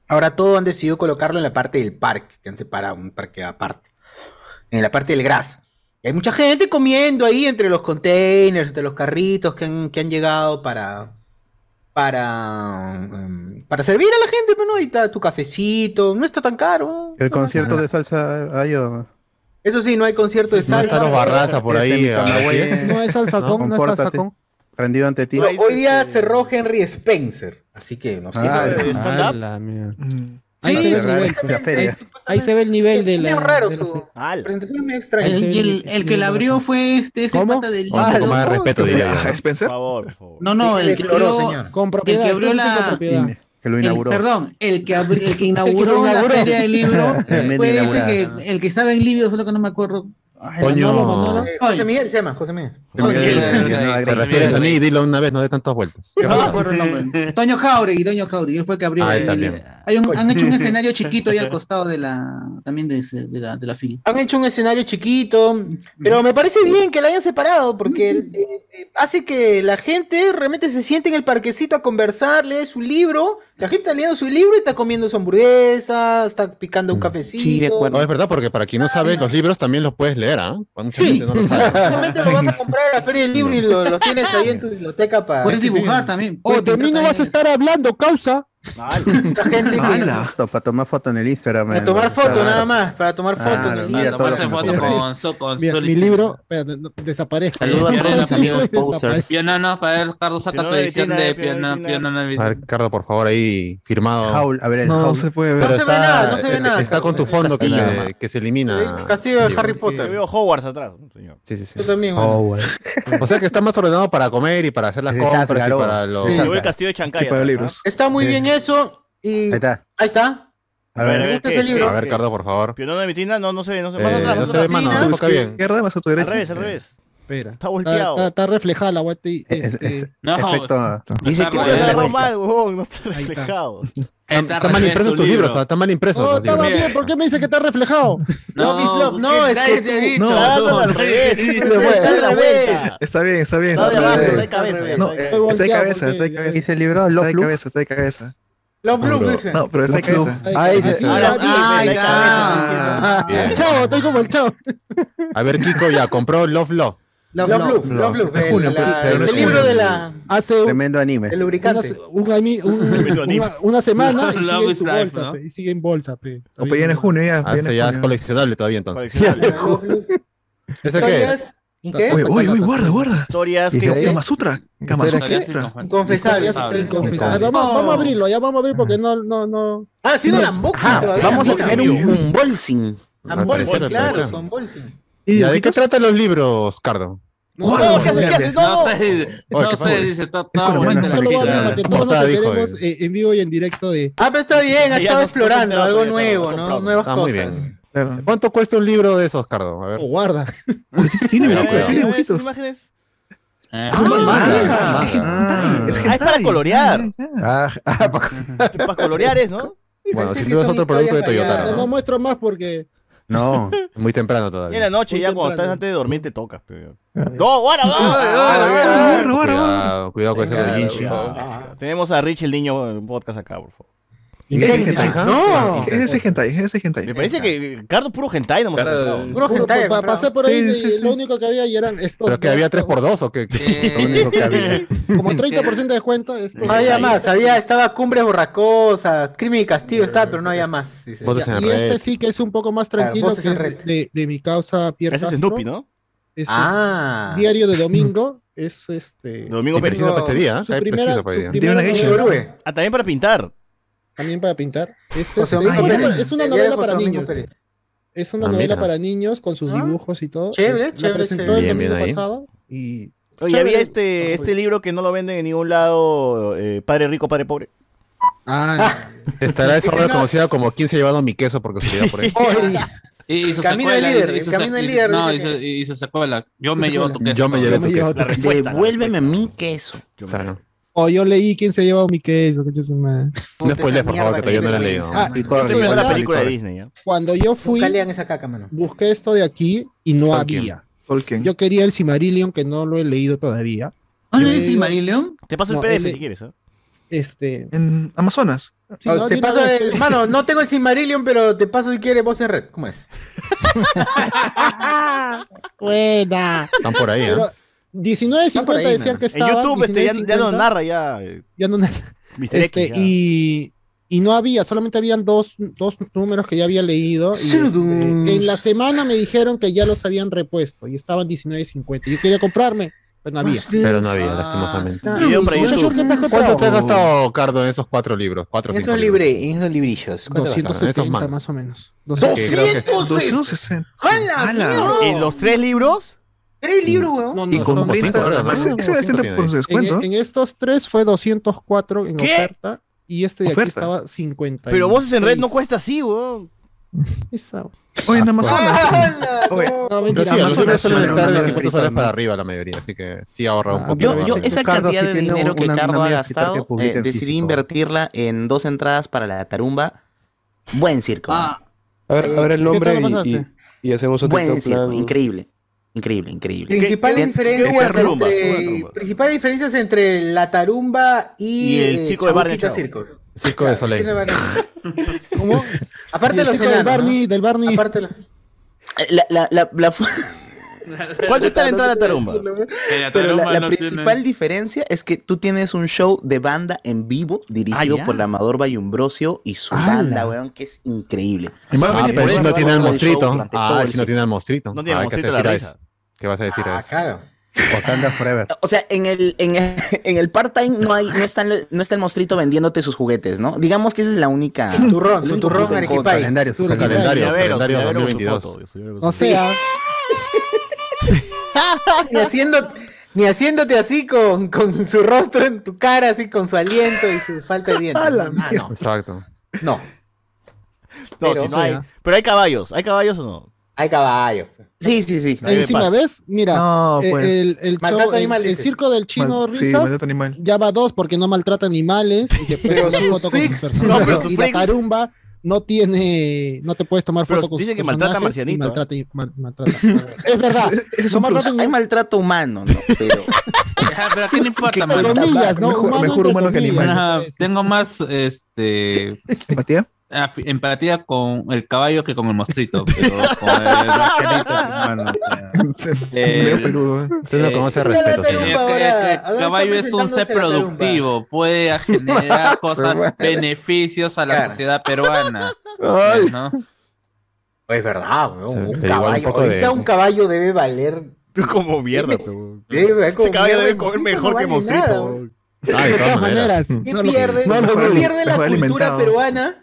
Ahora todo han decidido colocarlo en la parte del parque, que han separado un parque aparte, en la parte del gras. Y hay mucha gente comiendo ahí entre los containers, entre los carritos que han, que han llegado para, para, em, para servir a la gente, pues, ¿no? Y está tu cafecito, no está tan caro. El concierto de salsa hay o Eso sí, no hay concierto de No salsa. están los Barraza por ahí, Este, ah, Camagüey. ¿sí? No es salsacón, no es Compórtate. salsacón. Rendido ante ti. Pero hoy día cerró Henry Spencer, así que no sé. Ah, ¿Eso de Ah, la mierda. Sí, Ahí se ve el la- nivel. la feria. Ahí, ahí se ve el nivel de la. medio raro de la su fe- presentación es medio extraña. El, y el, el que la abrió fue este, ese pata del Un poco más de respeto, diría yo. Ah. (laughs) Spencer. Por favor, por favor. No, no, el que abrió, Con el propiedad. que abrió con la, propiedad. Que lo el- inauguró. perdón, el que, abri- el que (laughs) inauguró la inauguró. feria del libro (laughs) El fue ese que, el que estaba en Libio, solo que no me acuerdo. Ay, Coño. José Miguel se llama, José Miguel. José Miguel. Te refieres a mí, dilo una vez, no de tantas vueltas. No me acuerdo el nombre. Toño Jauregui, Toño Jauregui, él fue el que abrió. Ah, el- también. hay un- han hecho un escenario chiquito ahí al costado de la, también de, ese- de la, de la fila. Han hecho un escenario chiquito, pero me parece bien que la hayan separado porque eh, eh, hace que la gente realmente se siente en el parquecito a conversar, lee su libro, la gente está leyendo su libro y está comiendo su hamburguesa, está picando un cafecito. No, es verdad, porque para quien no sabe, los libros también los puedes leer, ¿ah? Mucha Sí. gente no lo sabe. Simplemente lo vas a comprar a la feria del libro y lo, lo tienes ahí en tu (laughs) biblioteca para... Puedes dibujar también. O de mí no vas a estar hablando, causa. Esta gente que- Para tomar foto en el Instagram. Para eh, tomar foto nada más, para tomar foto. Claro, en el todo lo Tomarse foto con, so- con Mira, mi libro, espérate, no, desaparezca. Saludos a todos mis amigos Desaparece. Yo no, no, para ver, Carlos, saca tu edición de Pionona Piona, Piona A ver, Ricardo, por favor, ahí firmado. Jaul, a ver, el No Jaul. se puede ver. Pero No se ve está, nada, no se ve eh, nada, está con tu Carlos. fondo que nomás. que se elimina. El castillo de Harry Yo Potter. veo Hogwarts atrás, señor. Sí, sí, sí. Yo también. Bueno. O sea que está más ordenado para comer y para hacer las compras y para los... Sí. Yo veo el castillo de Chancay. Para libros. Está muy bien eso y... Ahí está. Ahí está. A A ver, ver, Me gusta ¿qué ese es? libro. a ver, Ricardo, por favor. Pionona Vitina, no, no se ve, no se ve. Eh, no se ve, atrás. mano, enfoca bien. Izquierda, más a tu Al revés, al revés. Espera. Está volteado. Está, está reflejada la guata es- este, es- No, efecto. Dice que Está Está huevón, no está está. reflejado. Está mal impresos tus libros, están mal impresos. Los estaba bien, ¿por qué me dice que está reflejado? (laughs) No, no, es nadie que te ha tú- dicho. No, Está al no, revés. está. Está bien, está bien. Está de Está está de cabeza. No, está de está de cabeza, está de cabeza. Dice el libro Está de cabeza, está de cabeza. Love Blue. No, pero está de Love cabeza. Love. Ahí se- sí, Ahora sí, chavo, estoy como el chavo. A ver, Kiko, ya, compró Love Love. Love Blue, Love Blue. Es junio, el- pero- pero no es libro de la... Hace un- Tremendo anime. El lubricante. un ami- un- (laughs) una, una semana (laughs) y Love sigue en su bolsa. ¿no? Y sigue en bolsa. O pues ya en junio, ya. Ah, ya es coleccionable todavía entonces. Love. (laughs) ¿Ese qué es? ¿Y qué? Oye, oye, oye, guarda, guarda. Historias que Kama Sutra. Kama ¿Historia Sutra. Vamos, vamos a abrirlo, ya vamos a abrir porque no, no, no. Ah, haciendo el unboxing Ah, todavía. vamos a Unboxing. tener un, un bolsing. Unboxing, claro, unboxing. ¿Y ¿Ya de qué tratan los libros, Cardo? No, No, sé, ¿qué haces? ¿Qué haces? No, No sé, Oye, no ¿qué sé, dice, está Es está la Solo vamos que ¿Cómo todos nos enteremos eh? en vivo y en directo de. Ah, pero está bien, ha no- estado no explorando algo nuevo, no, ¿no? Nuevas Ah, muy cosas. bien. Claro. ¿Cuánto cuesta un libro de esos, Cardo? A ver. Oh, guarda. Tiene dibujitos. esas imágenes. Ah, Ah, manga, Ah, manga. Es Ah, es para colorear. Ah, ah, pa- (laughs) Para colorear es, ¿no? Bueno, sin que duda es otro producto de Toyota. No, ¿no? muestro más porque. No. Muy temprano Y en la todavía. (laughs) noche, Muy ya cuando estás antes de dormir, te tocas. pero- No, guarda, guarda. Cuidado, cuidado con ese. Tenemos a Rich el niño en podcast acá, por favor. ¿Qué es No, ¿Qué es ese hentai, es ese hentai. Me parece que Cardo puro hentai nomás. Puro hentai. Pa, pasé por ahí sí, sí, sí. lo único que había y eran estos. Pero que había 3x2 o que lo único que había. (laughs) Como 30% de descuento. No había más, había, estaba Cumbres Borracosas, Crimen y Castigo estaba, pero no había más. Y este sí que es un poco más tranquilo que es de, de mi causa Pierre Ese es Snoopy, ¿no? Es, ah. es, diario de (laughs) domingo. Es este. Domingo, domingo Preciso para este día. ¿eh? Su primera, su este primera, su primera Ah, también para pintar. También para pintar. Ah, es, una novela para niños. Es una ah, novela para niños con sus ah. dibujos y todo. Chévere, chévere, presentó el pasado y. Había este, pues. este libro que no lo venden en ningún lado, eh, Padre Rico, Padre Pobre. Ah, estará esa (laughs) obra conocida como ¿Quién se ha llevado mi queso? Porque se lleva por ahí. (laughs) Y, y camino del líder, hizo, camino líder. No, hizo, y, se sacó la. Yo me llevo tu queso. Yo me llevo tu queso. Devuélveme mi queso. Claro. O yo leí quién se ha llevado mi case. O no spoilees, por favor, que todavía no la he leído. Ah, y Cuando yo fui, esa caca, mano. busqué esto de aquí y no había. Tolkien. Yo quería el Simarillion, que no lo he leído todavía. ¿Ah, ¿No lees Simarillion? Te paso el PDF si quieres. ¿eh? Este... En Amazonas. Te paso el. Mano, no tengo el Silmarillion, pero te paso si quieres voz en red. ¿Cómo es? (laughs) Buena. Están por ahí, ¿eh? 19.50 decían que estaba. En YouTube este, ya, eh, ya, no narra, este, ya. Ya no narra. Este, X, y, y, no había, solamente habían dos, dos números que ya había leído. Y, este, en la semana me dijeron que ya los habían repuesto y estaban 19.50. Yo quería comprarme. Pero no había. Pero no había, lastimosamente. Ah, ¿Cuánto, ¿Cuánto te has gastado, Cardo, en esos cuatro libros? Cuatro, cinco libros. En esos librillos. 270 más o menos. 260. ¿260? ¿260? ¡Hala! ¿En los tres libros? Era el libro, weón. No, no, y con 5 dólares. Ese era descuento. En, estos tres fue 204 en ¿Qué? oferta. Y este de ¿Oferta? aquí estaba 50. Pero voces en red no cuesta así, weón. Esa. Oye, en Amazon. Ah, no, mentira. Sí, Amazon estar de 50 dólares para arriba la mayoría, así que sí ahorra un poco. Yo, esa cantidad de dinero que Cardo ha gastado, decidí invertirla en dos entradas para la tarumba. Buen circo. A ver, el nombre y, hacemos otro Buen circo, increíble. Increíble, increíble. Principales, ¿Qué, diferencias, qué rumba, entre, principales diferencias entre la tarumba y, y el eh, chico de Barney. Circo. Circo de Soleil. (laughs) ¿Cómo? Aparte de los circo enanos, del Barney, ¿no? del Barney. Aparte la, la, la, la, (laughs) (laughs) ¿Cuánto está la entrada a Tarumba? Pero la, la principal tiene... diferencia es que tú tienes un show de banda en vivo dirigido ah, por el Amador Bayumbrosio y su ah, banda, weón, que es increíble. Ah, pero si no tiene al mostrito. Ah, si no tiene al mostrito. No tiene ah, ¿Qué vas a decir a eso? Claro. Forever. O sea, en el, en el, (laughs) en el part-time no, hay, no, está, no está el mostrito vendiéndote sus juguetes, ¿no? Digamos que esa es la única. Su turrón, su turrón, Arequipay. Calendario, su calendario, calendario 2022. O sea ni, haciéndote así con, su rostro en tu cara, así con su aliento y su falta de dientes. (laughs) Ah, no. Exacto. No. No, pero, no hay, pero hay caballos, ¿hay caballos o no? Hay caballos. Sí, sí, sí. Encima, ¿ves? Mira, eh, pues. el, el, el, circo del chino Mal, Risas ya va dos porque no maltrata animales. Y después una foto con sus personajes. No, y la carumba no tiene, no te puedes tomar fotos con Dice que maltrata a Marcianito. Maltrata, ¿eh? y, mal, maltrata. es verdad. Es un maltrato, hay maltrato humano, ¿no? Pero. (laughs) Ajá, pero ¿qué le importa? Comillas, ¿no? mejor, humano, mejor humano que animal. Ajá, tengo más, este... (laughs) ¿Empatía? Ah, empatía con el caballo que con el mostrito, pero con el (laughs) hermano. Perú, usted no conoce respeto. El, caballo es un ser productivo, puede generar (laughs) cosas, beneficios a la sociedad peruana. ¿no? Es verdad, un caballo. Ahorita un caballo debe valer. Como mierda, pero. Ese caballo debe comer mejor que mostrito. de todas maneras. ¿Qué pierde? la cultura peruana?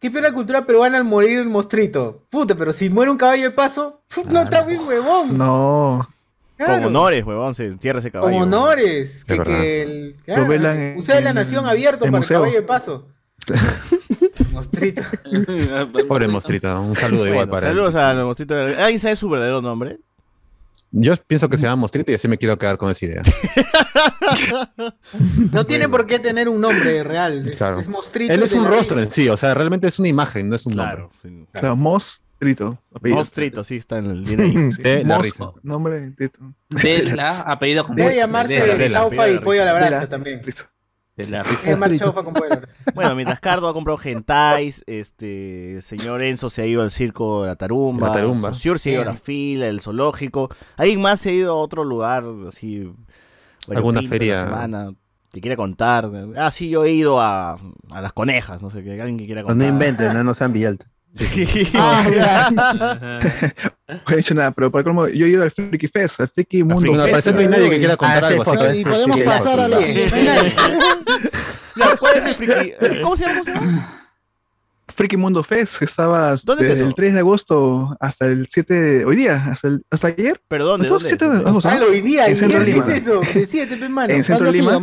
¿Qué pierde la cultura peruana al morir el mostrito? Puta, pero si muere un caballo de paso, no está bien, huevón. No. Claro. Con honores, huevón, se entierra ese caballo. Con honores. Que, el, claro, la Nación abierto para el caballo de paso. (laughs) mostrito. (laughs) Pobre mostrito, un saludo igual para Saludos él. a mostrito. ¿Alguien sabe su verdadero nombre? Yo pienso que se llama Mostrita y así me quiero quedar con esa idea. (laughs) no tiene por qué tener un nombre real. Es, Mostrito. Él es un rostro en sí, o sea, realmente es una imagen, no es un claro, nombre. Claro, claro. Mostrito. Mostrito, sí, está en el dinero. (laughs) Sí. De la risa. Nombre de la apellido Puede llamarse Saufa y Pollo a la Brasa también. (laughs) bueno, mientras Cardo ha comprado gentais, este señor Enzo se ha ido al circo de la Tarumba, la fila, el zoológico. Alguien más se ha ido a otro lugar, así. Alguna feria. Semana, que quiera contar. Ah, sí, yo he ido a, a las conejas, no sé, que alguien que quiera contar. No inventen, no, no sean Villalta. Sí. he hecho nada, pero yo he ido al Freaky Fest, al Freaky Mundo. No, nadie que quiera contar algo. y podemos pasar a los. ¿Cuál ¿Cómo se llama? ¿Cómo se llama? Freaky Mundo Fest, estabas desde el 3 de agosto hasta el 7 de hoy día, hasta, ayer. Perdón, ¿dónde? ¿dónde? 7 de agosto, hoy ah, día, en Centro Lima. ¿Qué? De En Centro Lima.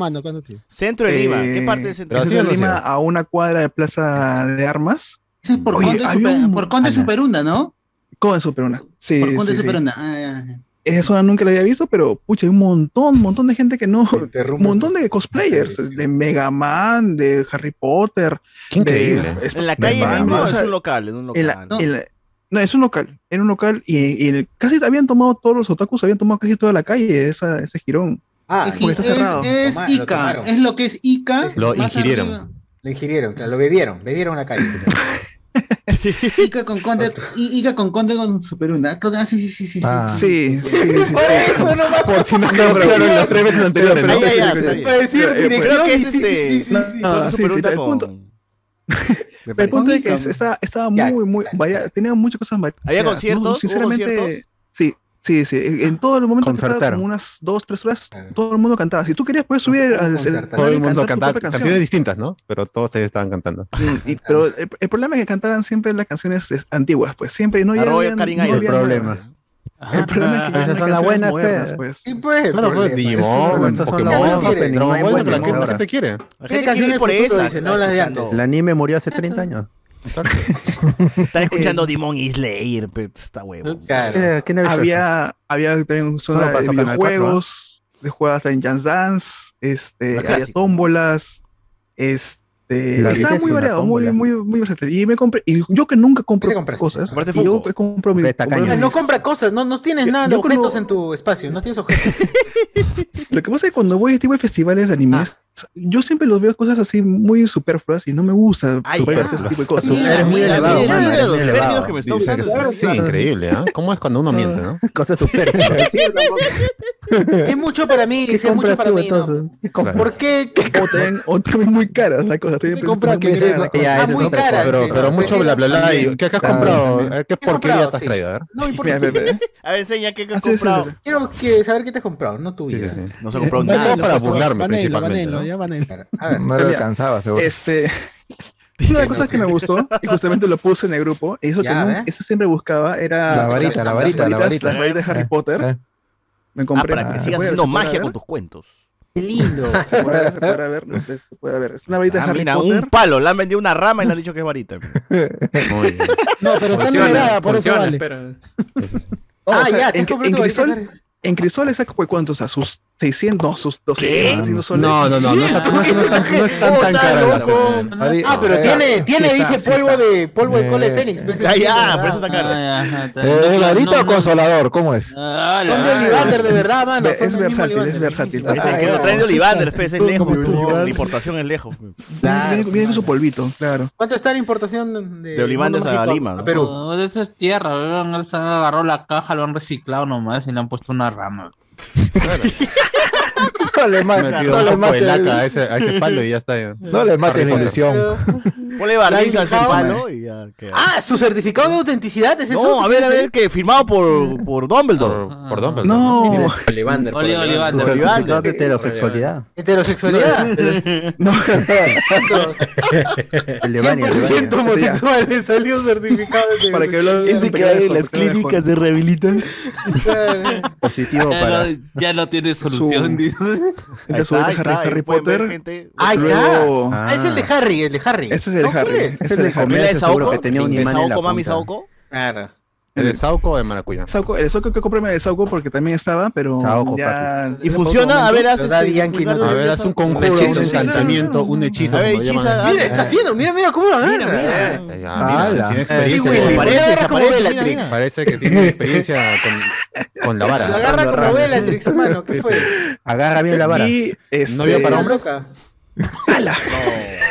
Centro de Lima, ¿qué eh, parte de Centro, Centro de Lima? A una cuadra de Plaza de Armas es por, Oye, Conde, Super, un... por Conde ah, Superunda, ¿no? Conde Superunda, sí. Por Conde sí, Superunda, sí. Ah, ya, ya. Esa zona nunca la había visto, pero pucha, hay un montón, montón de gente que no. Un montón de cosplayers, de Mega Man, de Harry Potter. Qué increíble. De, es, en la calle mismo es un local, es un local. En la, no. En la, no, es un local, era un local y, y el, casi habían tomado todos los otakus, habían tomado casi toda la calle esa, ese girón. Ah, es, está cerrado. Es, es Ica, lo es lo que es Ica. Lo ingirieron. Arriba. Lo ingirieron, lo bebieron, bebieron la calle. (laughs) (laughs) Ica con Conde, con Conde con Super Una. Ah, sí, sí, sí, sí. Ah. Sí, sí, sí, sí. Eso no va Por si no quedó claro en las tres veces anteriores. decir que. Sí, sí, sí. No, sí, sí, con... El punto (laughs) es que estaba, muy, muy tenía muchas cosas ¿Había conciertos? sinceramente, sí, Sí, sí, e, en todo el momento Concertaron. como unas dos, tres horas, ah. todo el mundo cantaba. Si tú querías, puedes subir al Todo el mundo cantaba canciones distintas, ¿no? Pero todos ellos estaban cantando. Mm, pero el, problema es que cantaban siempre las canciones antiguas, pues siempre no llegaban. No habían, el. El problema es que esas son las buenas, pues. Sí, pues. Claro, pues Digimon, esas son las buenas. Dragon la gente quiere. La gente quiere por esas. El anime murió hace 30 años. (laughs) Están escuchando Demon Slayer, pero está huevo. Eh, había, había también un zona de videojuegos, de en Just Dance, este, había tómbolas, este. Estaba muy variado, muy, muy, muy. Y me compré, y yo que nunca compro cosas. Y yo compro mi, no compra cosas, no, no tienes nada de objetos en tu espacio, no tienes objetos. (laughs) Lo que pasa es que cuando voy a este tipo festivales de animes, ah yo siempre los veo cosas así muy superfluas y no me gusta superar ese tipo de cosas. Eres muy elevado, mano. Eres muy elevado. Que me está usando, claro, sí, increíble, ¿ah? ¿eh? ¿Cómo es cuando uno miente, no? (laughs) Cosas superfluas. (laughs) es mucho para mí, ¿Qué es mucho para tú, mí. Entonces? ¿no? ¿Qué compras? ¿Por qué? qué? O, también, o también muy caras las cosas. Te compras que es ya, ah, muy pues, caras. Pero, pero mucho bla bla bla. ¿Qué has comprado? ¿Qué porquería te has traído? A ver. No importa. (laughs) A ver, enseña qué has ah, comprado. Quiero saber qué te has comprado, no tu vida. No se ha comprado eh, nada. para pues, burlarme principalmente, ya van a ir. No lo alcanzaba, seguro. Este, (laughs) una de las cosas que me gustó, y justamente lo puse en el grupo, y eso, que no, ¿eh? eso siempre buscaba, era... La varita, la varita, la varita. La varita de Harry eh, Potter. Eh. Me ah, compré. Para que sigas haciendo magia con tus cuentos. Qué lindo. (laughs) Se puede, ver, se puede ver, no sé, se puede ver. Es una varita de ah, Harry mira, un palo, le han vendido una rama y le han dicho que es varita. (laughs) Muy bien. No, pero está numerada, por eso vale. Oh, ah, o sea, ya, en, en, crisol, en Crisoles sacó cuántos, a sus 600, no, sus 200 soles. No, no, no, no, está, no, están, no tan oh, caras. Eh. Ah, pero tiene, tiene dice polvo de polvo de eh, cole Fénix. Pues. Eh, ya, ya, por eso está caro. ¿De varita o consolador? ¿Cómo es? Son de Olivander, de verdad, mano. Es versátil, es versátil. Es que lo traen de Olivander, pues, es lejos. La importación es lejos. Miren su polvito, claro. ¿Cuánto está la importación de Olivander a Lima? A Perú. Esa es tierra, agarró la caja, lo han reciclado nomás y le han puesto una rama. (laughs) No le mates, no le. A a No la ilusión. Y ya queda. Ah, su certificado de autenticidad es eso. No, a ver, a ver, que firmado por, por Dumbledore. Por Dumbledore. No. Olivander. De heterosexualidad. No. (laughs) El de Bania. homosexual le salió un certificado de Para que Ese que las clínicas de rehabilitación. Positivo para (laughs) ya no tiene solución. Su... El de está, Harry, está, Harry Potter. Gente... Ah, Luego... es el de Harry, el de Harry. Ese es el ¿No Harry. Ese es el de Harry. Ese es el de Saoko? que tenía un imán. Mami Saoko? Claro. ¿El de Sauco o de Maracuyá? Sauco, el Sauco que compré me de Sauco porque también estaba, pero. Sauco, ya. Y funciona, a ver, haces. Este, Yankee, no, a ver, haz un conjuro, un, hechizo, un encantamiento, un hechizo. A ver, hechiza, mira, está haciendo, mira, mira cómo lo agarra. Mira, mira. Eh, ya, mira tiene eh, experiencia. Eh, güey, parece, desaparece Parece que tiene experiencia con, con la vara. Lo agarra con como Bellatrix, hermano. ¿Qué fue? Agarra bien la vara. ¿No vio este, para hombres? ¡Hala! No.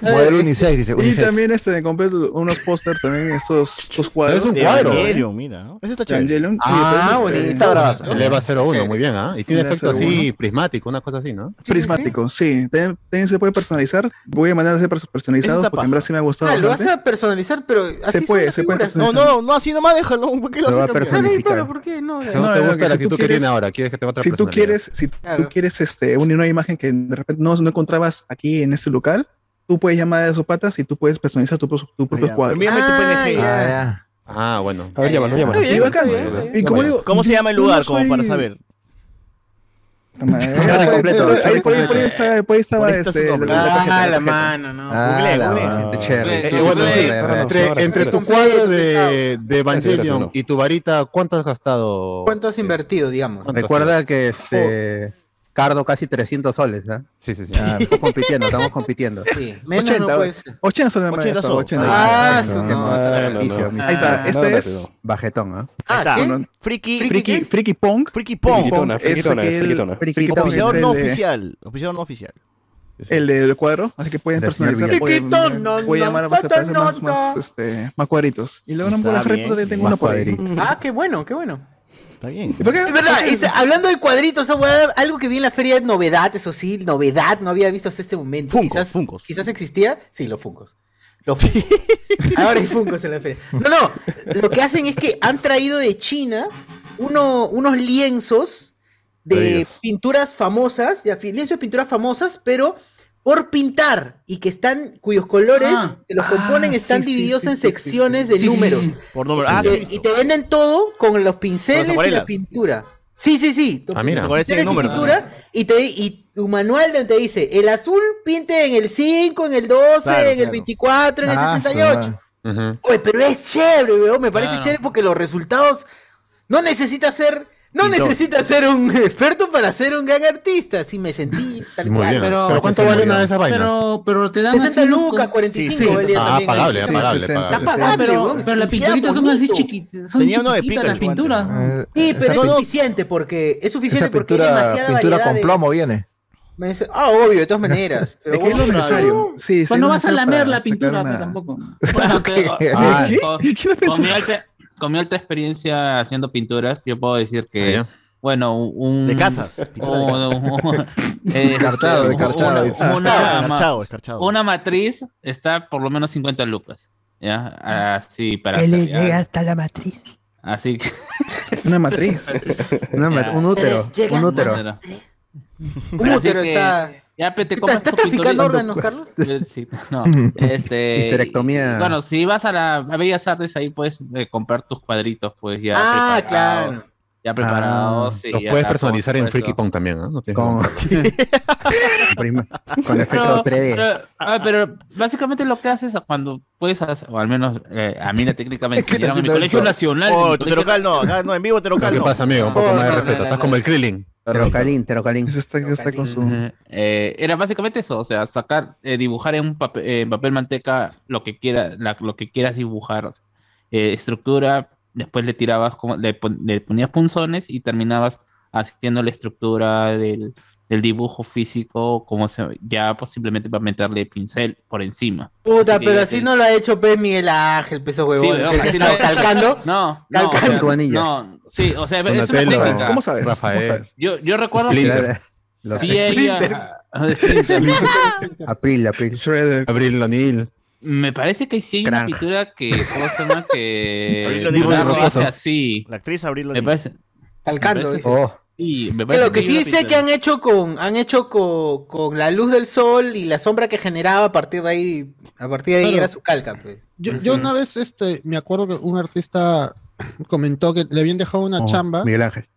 Eh, Modelo unisex, dice. Unisex. Y también este, me compré unos pósters también, estos, cuadros. Es un cuadro. Evangelion, mira. ¿no? Ese está chévere. Ah, bonita, este, muy bien, ¿ah? ¿eh? Y tiene efecto así prismático, una cosa así, ¿no? Prismático, sí. También, se puede personalizar. Voy a mandar a ser personalizado porque en me ha gustado. Ah, lo personalizar, pero así Se puede, se puede personalizar. No, no, no, así nomás déjalo. ¿Por qué lo, vas a personalizar? ¿por qué? No, no, no Si tú quieres, si tú quieres este, una imagen que de repente no encontrabas aquí en este local tú puedes llamar a sus patas y tú puedes personalizar tu, tu ah, propio cuadro. Envíame tu ah, PNG. Ah, ah, bueno. A ver, llámalo, eh, llámalo. ¿Cómo, ¿Cómo se llama el lugar? Como para saber. Ahí (laughs) completo. Ahí estaba este. Ah, la mano, no. Entre tu cuadro de Evangelion y tu varita, ¿cuánto has gastado? ¿Cuánto has invertido, digamos? Recuerda que este oh. Cardo casi 300 soles, ¿ah? ¿eh? Sí, sí, sí. Ah, estamos compitiendo, estamos compitiendo. Sí. Menos 80, no puede ser. 80 soles 80 soles. 80 Ah, eso no, ah, Ahí está, este es bajetón, ¿ah? Ah, ¿qué? Friki Friki Friki Pong. Friki Pong. Frikitona, frikitona, Oficiador no oficial, oficiador no oficial. El del cuadro, así que pueden personalizar. Voy a llamar a más, más, este, más cuadritos. Y luego no puedo dejar de tengo unos cuadritos. Ah, qué bueno, qué bueno. Está bien. Es verdad, hablando de cuadritos, algo que vi en la feria es novedad, eso sí, novedad, no había visto hasta este momento. Funko, quizás, Funkos. quizás existía, sí, los Funcos. Funkos. Ahora hay Funcos en la feria. (laughs) No, no, lo que hacen es que han traído de China unos lienzos de pinturas famosas, lienzos de pinturas famosas, pero por pintar y que están cuyos colores ah. que los componen están divididos en secciones de números. Por número. Ah, y, te, venden todo con los pinceles y la pintura. Sí, sí, sí. Ah, mira. Pinceles y, pintura, y, te, y tu manual donde te dice, el azul pinte en el 5, en el 12, en el 24, en el 68. Uh -huh. Oye, pero es chévere, weón. Me parece chévere porque los resultados no necesita ser no necesitas ser un experto para ser un gran artista. Sí, me sentí tal cual. Pero, Pero ¿cuánto vale una de esas vainas? Pero, te dan 60 lucas, 45 Ah, Está pero, pero las pinturitas son así chiquitas. Tenía uno de pinturas. Eh, sí, pero es suficiente porque es suficiente porque pintura, con plomo viene. Ah, obvio, de todas maneras. (laughs) Pero Es que es lo necesario. Pues no vas a necesario lamer para la pintura pues, tampoco. (laughs) ¿Qué? ¿Qué ah, con mi alta experiencia haciendo pinturas, yo puedo decir que, ah, bueno, un... De casas. (laughs) Eh, descartado, descartado. Una matriz está por lo menos 50 lucas. ¿Ya? Así para... Que le llega hasta la matriz. Así que... Es (laughs) una matriz. (laughs) una un útero. Un útero. Un útero está... Ya, pero te compras ¿Está, está traficando órganos, Carlos? (laughs) Eh, sí, no. Este, Histerectomía. Bueno, si vas a la a Bellas Artes, ahí puedes eh, comprar tus cuadritos, pues ya. Ah, claro. Ya preparados. Ah, sí, los puedes personalizar en Freaky Pong también, ¿no? no con, (laughs) con efecto pero, 3D. Pero, ah, pero, básicamente lo que haces cuando puedes hacer, o al menos eh, a mí la técnica me (laughs) enseñaron en mi colegio nacional. Oh, tu terocal no, acá no, en vivo terocal no. ¿Qué pasa, amigo? Un poco oh, más de respeto. Estás como el Krillin. Terocalín, Terocalín. Eso está, está con su... eh, era básicamente eso, o sea, sacar, eh, dibujar en un papel, papel manteca lo que, quiera, lo que quieras dibujar. O eh, estructura, después le tirabas, como, le, pon, le, ponías punzones y terminabas haciendo la estructura del, dibujo físico, como se, ya pues, posiblemente para meterle pincel por encima. Puta, pero así no lo ha hecho P. Miguel Ángel, pues, peso huevón. Sí, (laughs) no, calcando. No, no, calcando. O sea, no, Sí, o sea, es una ¿Cómo sabes? Rafael. Yo, yo recuerdo Splinter. que... Sí, ella... (laughs) April, April. Shredder. April O'Neill. Me parece que sí hay una pintura que... ¿Cómo que... (laughs) Abril así. La actriz Abril O'Neill. Me parece... Talcando. Pero que, oh. sí sé que han hecho con han hecho con, con, la luz del sol y la sombra que generaba a partir de ahí a partir de ahí era su calca pues. yo, yo, una vez este me acuerdo que un artista comentó que le habían dejado una chamba. Miguel Ángel.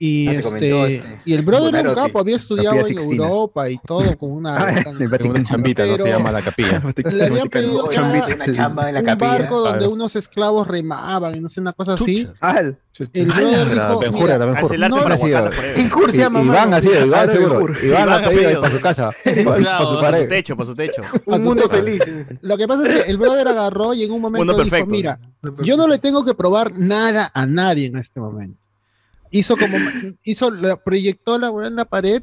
Y, ah, este, este, y el brother era un capo, había estudiado en Europa y todo con una, (laughs) ah, una chambita, no se llama la capilla. (laughs) Le habían pedido una, chamba de la un capilla. barco donde unos esclavos remaban y no sé, una cosa así. Al, ah, el brother dijo, Benjura, Benjur, no, Benjur se llama. Iván así, Iván seguro. Iván ha pedido para su casa, (laughs) para su. Para su techo, para su techo. Un mundo feliz. Lo que pasa es que el brother agarró y en un momento dijo, mira, yo no le tengo que probar nada a nadie en este momento hizo como hizo la, proyectó la weá en la pared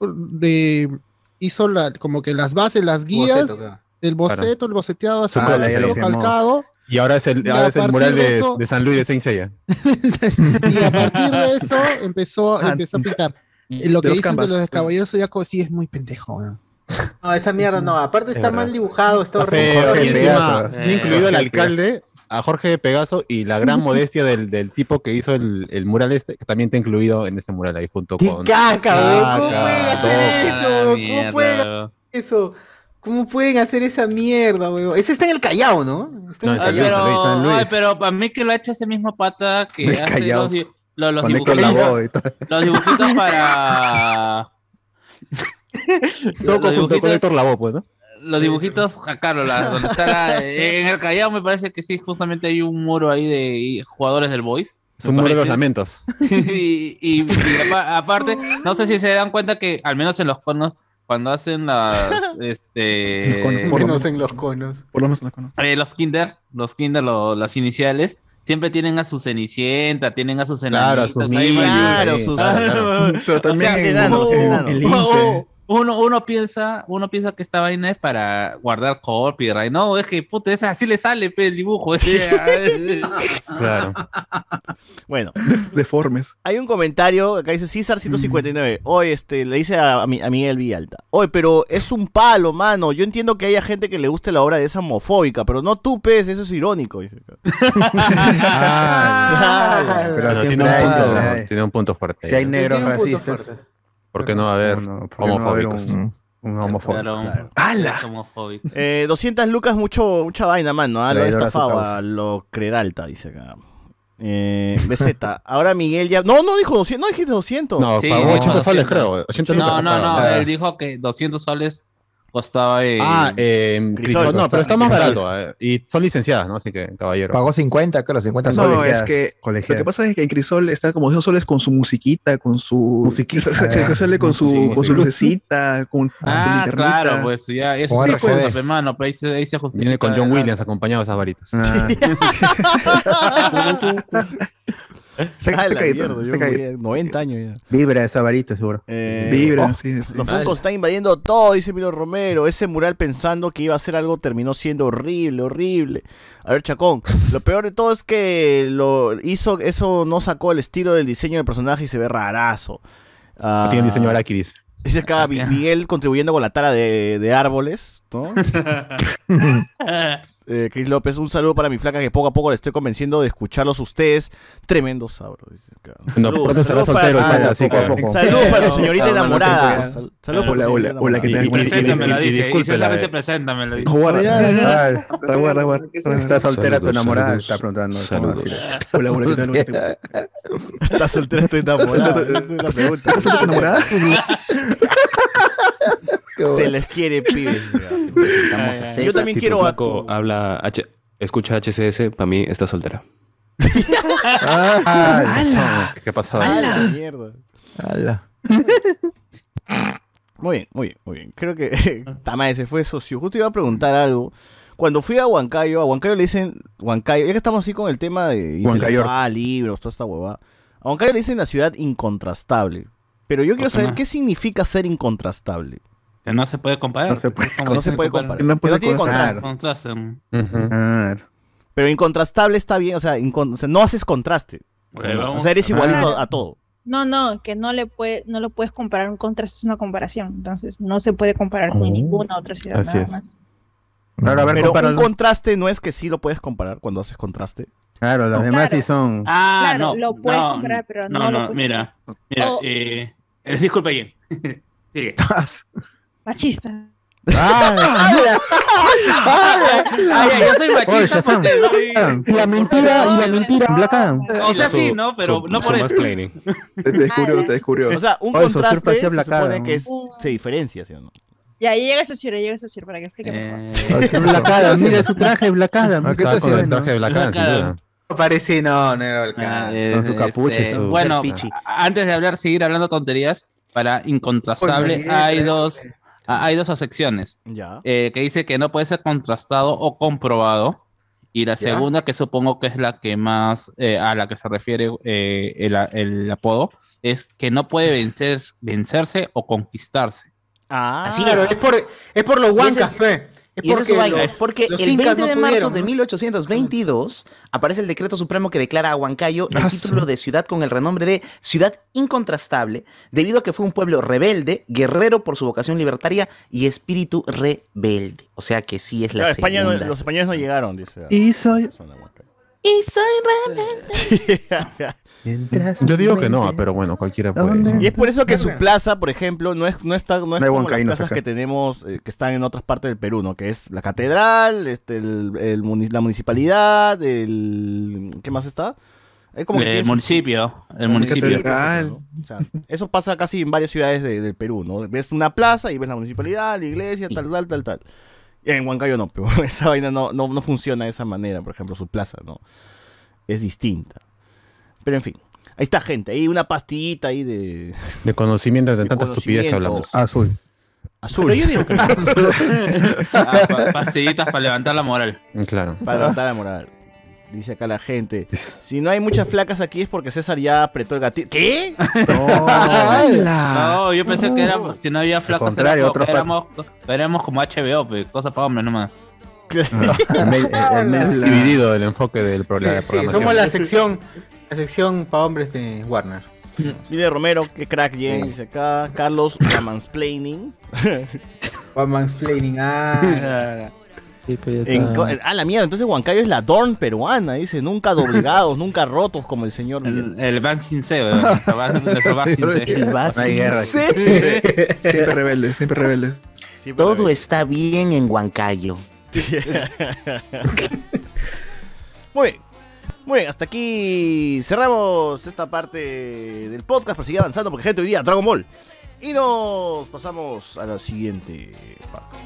de hizo la como que las bases, las guías, boceto, el boceto, claro. el boceteado así ah, lo calcado. Y ahora es el, ahora es el mural de, eso, de, San Luis de Saint Seiya. (laughs) y a partir de eso empezó, (laughs) empezó a pintar. Lo que de dicen de los caballeros sí es muy pendejo. ¿no? No, esa mierda no. Aparte está es mal dibujado, está horrible. y encima, eh, incluido el alcalde, a Jorge de Pegaso y la gran (laughs) modestia del, del tipo que hizo el, el mural este, que también está incluido en ese mural ahí junto ¡Qué con. caca, weón! ¿Cómo Caca, pueden hacer eso? ¿Cómo pueden hacer eso? ¿Cómo pueden hacer esa mierda, weón? Ese está en el Callao, ¿no? Está en el Callao. pero, ay, pero para mí que lo ha hecho ese mismo pata que he hace los, dibujitos, Héctor Lavoe y todo. los dibujitos para Todo (laughs) los junto con Héctor Lavoe, pues, ¿no? Los dibujitos a Carlos, la- donde está la- (laughs) en el Callao me parece que sí, justamente hay un muro ahí de jugadores del Boys. Es un muro de los lamentos. (laughs) y, y- y apa- aparte, no sé si se dan cuenta que al menos en los conos, cuando hacen las (laughs) este Por lo menos en los conos. Por lo menos en los conos. eh, los kinder, los kinder, lo- las iniciales, siempre tienen a su cenicienta, tienen a sus Claro, a enanitos sus ahí, niños, claro, sus- claro, claro. Pero también O sea, en- en- en Lince. Uno, uno piensa, uno piensa que esta vaina es para guardar copyright, no, es que puta, esa así le sale pe, el dibujo. (laughs) (laughs) Claro. Bueno, Deformes. hay un comentario acá dice César 159. Hoy este, le dice a, a, mi- a Miguel Villalta. Oye, pero es un palo, mano. Yo entiendo que haya gente que le guste la obra de esa homofóbica, pero no tú, pez, eso es irónico. dice. (laughs) Ah, pero No, siempre tiene, un punto, tiene un punto fuerte. Si hay negros racistas, fuerte. ¿Por qué no va a haber no, ¿por qué no va a haber homofóbicos? un, homofóbico? Claro, ¡Hala! homofóbico. Eh, 200 lucas, mucho, mucha vaina, mano. Ah, lo estafaba, lo Creralta, dice acá. Eh, BZ, (laughs) ahora Miguel ya. No, no dijo 200, no dijiste 200. No, Sí, pagó no, 80 soles, 200. creo. 80 lucas. No, no, no, pagado. él dijo que 200 soles costaba eh, Ah, eh, Crisol, Crisol, no, está- pero está más barato. eh, Y son licenciadas, ¿no? Así que, caballero. Pagó 50, claro, 50 No, soles. es que lo colegiadas. que pasa es que en Crisol está como 200 soles con su musiquita, con su. Musiquita. (laughs) que- que- que sale con su, Sí, con su lucecita, con, Ah, claro, pues ya, eso sí, RGB. pues, hermano, pero ahí se, ahí se justifica. Viene con John Williams acompañado de esas varitas. Ah, (laughs) (laughs) Ah, está la caído, mierda, está yo caído. moría 90 años ya. vibra esa varita, seguro. Eh, Vibra, oh, sí, sí. Los Funkos están invadiendo todo, dice Milo Romero. Ese mural pensando que iba a ser algo terminó siendo horrible, horrible. A ver, Chacón, lo peor de todo es que lo hizo, eso no sacó el estilo del diseño del personaje y se ve rarazo. Ah, No tiene diseño Araki, dice. Dice acá Mi- Miguel contribuyendo con la tala de, de árboles, ¿no? (laughs) (laughs) Eh, Chris López, un saludo para mi flaca que poco a poco le estoy convenciendo de escucharlos ustedes. Tremendo sabro. dice acá. No, Saludos, saludos para- soltero. Saludos tu señorita enamorada. Saludos para tu Hola, hola, dice. Y César dice, está soltera tu enamorada. Hola, hola, ¿qué tal? Hola, ¿qué tal? Estás soltera, estoy enamorada. ¿Estás soltera, enamorada? Se les quiere, pibes. Yo también quiero a tu- habla H, escucha HCS, para mí está soltera. Ah, ¿Qué pasó? ¡A la mierda! Ala. Muy bien, muy bien, muy bien. Creo que (laughs) Tamae se fue socio. Justo iba a preguntar algo. Cuando fui a Huancayo, a Huancayo le dicen Huancayo, ya que estamos así con el tema de intelectual, libros, toda esta huevada. A Huancayo le dicen la ciudad incontrastable. Pero yo quiero ¿Por qué saber no? qué significa ser incontrastable. Que no se puede comparar. No se puede como No se puede comparar. comparar. No Que puede no tiene comparar. contraste. Contraste. Claro. Pero incontrastable está bien, o sea, incon- o sea, no haces contraste. Bueno, O sea, eres igualito Claro. a todo. No, no, que no le puede, no lo puedes comparar, un contraste es una comparación, entonces no se puede comparar con Oh. ninguna otra ciudad Así nada es. más. Claro, a ver, Pero un contraste no es que sí lo puedes comparar cuando haces contraste. Claro, los demás sí son. Ah, Claro, no. lo puedes no, comparar, pero no no, lo no, puedes mira, mira, Oh. eh, eh, disculpe bien. Sigue. Machista. ¡Ah! Yo soy machista porque doy- la mentira, y la mentira. Black Adam. O sea, sí, ¿no? Pero no por eso. Te, descubrió, te descubrió. O sea, un contraste se Black supone que es- se diferencia, ¿sí o no? Ya, ya llega Sociur, ya llega Sociur para que explique mejor. Eh, Black Adam, mira su traje, Black Adam. ¿A qué con el traje de Black Adam, parece, no, no era el ah, caso. eh, Con su capucha y este, su- Bueno, antes de hablar, seguir hablando tonterías, para incontrastable Oye, hay eh, dos, ah, hay dos acepciones. Ya. eh, que dice que no puede ser contrastado o comprobado. Y la Ya. segunda, que supongo que es la que más eh, a la que se refiere eh, el, el apodo, es que no puede vencer, vencerse o conquistarse. Ah, Así Claro, es. es por, es por los huancas, es- fe. Es y esa es su porque vaina, los- porque los el incas 20 no de marzo pudieron, de ¿no? 1822 aparece el decreto supremo que declara a Huancayo el Ah, título de ciudad con el renombre de ciudad incontrastable, debido a que fue un pueblo rebelde, guerrero por su vocación libertaria y espíritu rebelde. O sea que sí es la Claro, España no- los españoles no llegaron, dice. Y soy. Y soy rebelde. (laughs) (laughs) Yo digo que no, pero bueno, cualquiera puede. decir. Y es por eso que su plaza, por ejemplo, no es, no está, no es No hay como las plazas acá. que tenemos, eh, que están en otras partes del Perú, ¿no? Que es la catedral, este, el, el muni- la municipalidad, el... ¿Qué más está? Hay como que El municipio, el municipio. catedral, ¿no? O sea, eso pasa casi en varias ciudades de- del Perú, ¿no? Ves una plaza y ves la municipalidad, la iglesia, tal, tal, tal, tal. Y en Huancayo no, pero (laughs) esa vaina no, no, no funciona de esa manera, por ejemplo, su plaza, ¿no? Es distinta. Pero en fin, ahí está gente, ahí una pastillita ahí de... De conocimiento de tanta estupidez que hablamos. Azul. Azul. Pero yo digo que no. (laughs) Ah, pa- pastillitas para levantar la moral. Claro. Para levantar la moral. Dice acá la gente. Si no hay muchas flacas aquí es porque César ya apretó el gatillo. ¿Qué? No, yo pensé que era si no había flacos. contrario, era éramos, éramos como HBO, pues, cosas para hombres nomás. El medio- el- (laughs) dividido el enfoque del pro- la Sí, sí, programación. somos la sección, la sección para hombres de Warner. (laughs) Mire Romero, qué crack dice acá. Carlos Mansplaining. (laughs) Mansplaining, ah. En co- ah, la mierda, entonces Huancayo es la Dorn peruana, dice. Nunca doblegados, (laughs) nunca rotos como el señor. El, el Van Sinceo, Van Sinceo. El Van. Siempre rebelde, siempre rebelde. Todo está bien en Huancayo. Muy bien. Muy hasta aquí cerramos esta parte del podcast para seguir avanzando porque gente hoy día Dragon Ball. Y nos pasamos a la siguiente parte.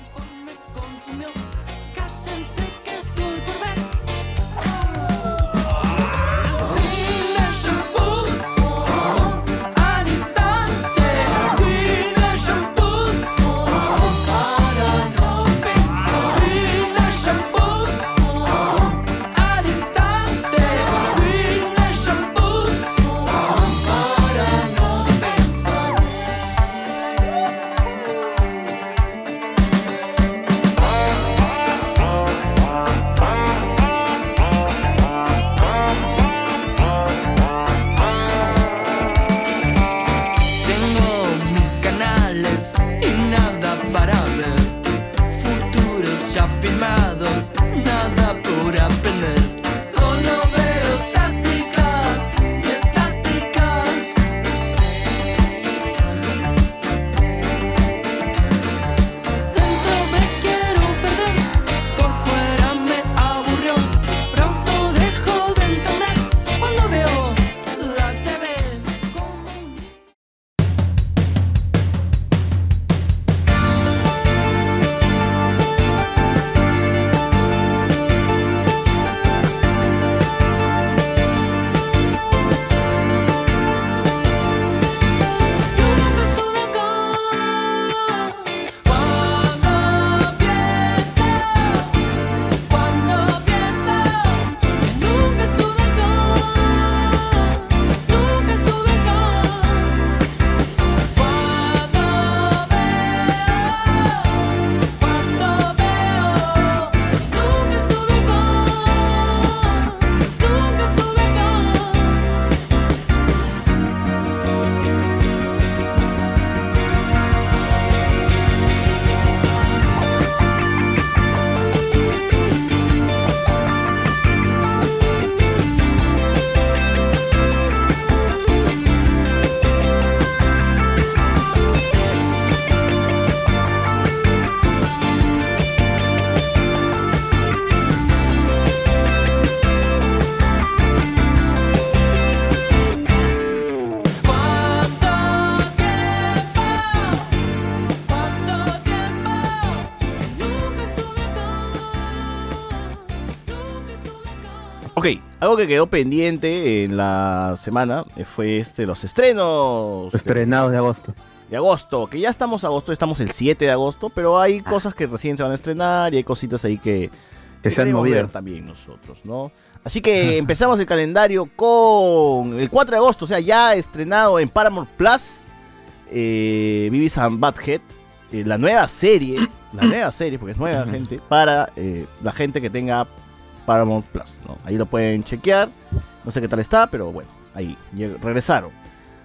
Algo que quedó pendiente en la semana eh, fue este los estrenos Estrenados de agosto. de agosto, que ya estamos agosto, estamos el 7 de agosto, pero hay cosas que recién se van a estrenar y hay cositas ahí que, Que se han movido. también nosotros, ¿no? Así que (laughs) empezamos el calendario con el 4 de agosto, o sea, ya estrenado en Paramount Plus, eh, Beavis and Butthead, eh, la nueva serie, la nueva serie, porque es nueva gente, para eh, la gente que tenga Paramount Plus. ¿no? Ahí lo pueden chequear. No sé qué tal está, pero bueno, ahí regresaron.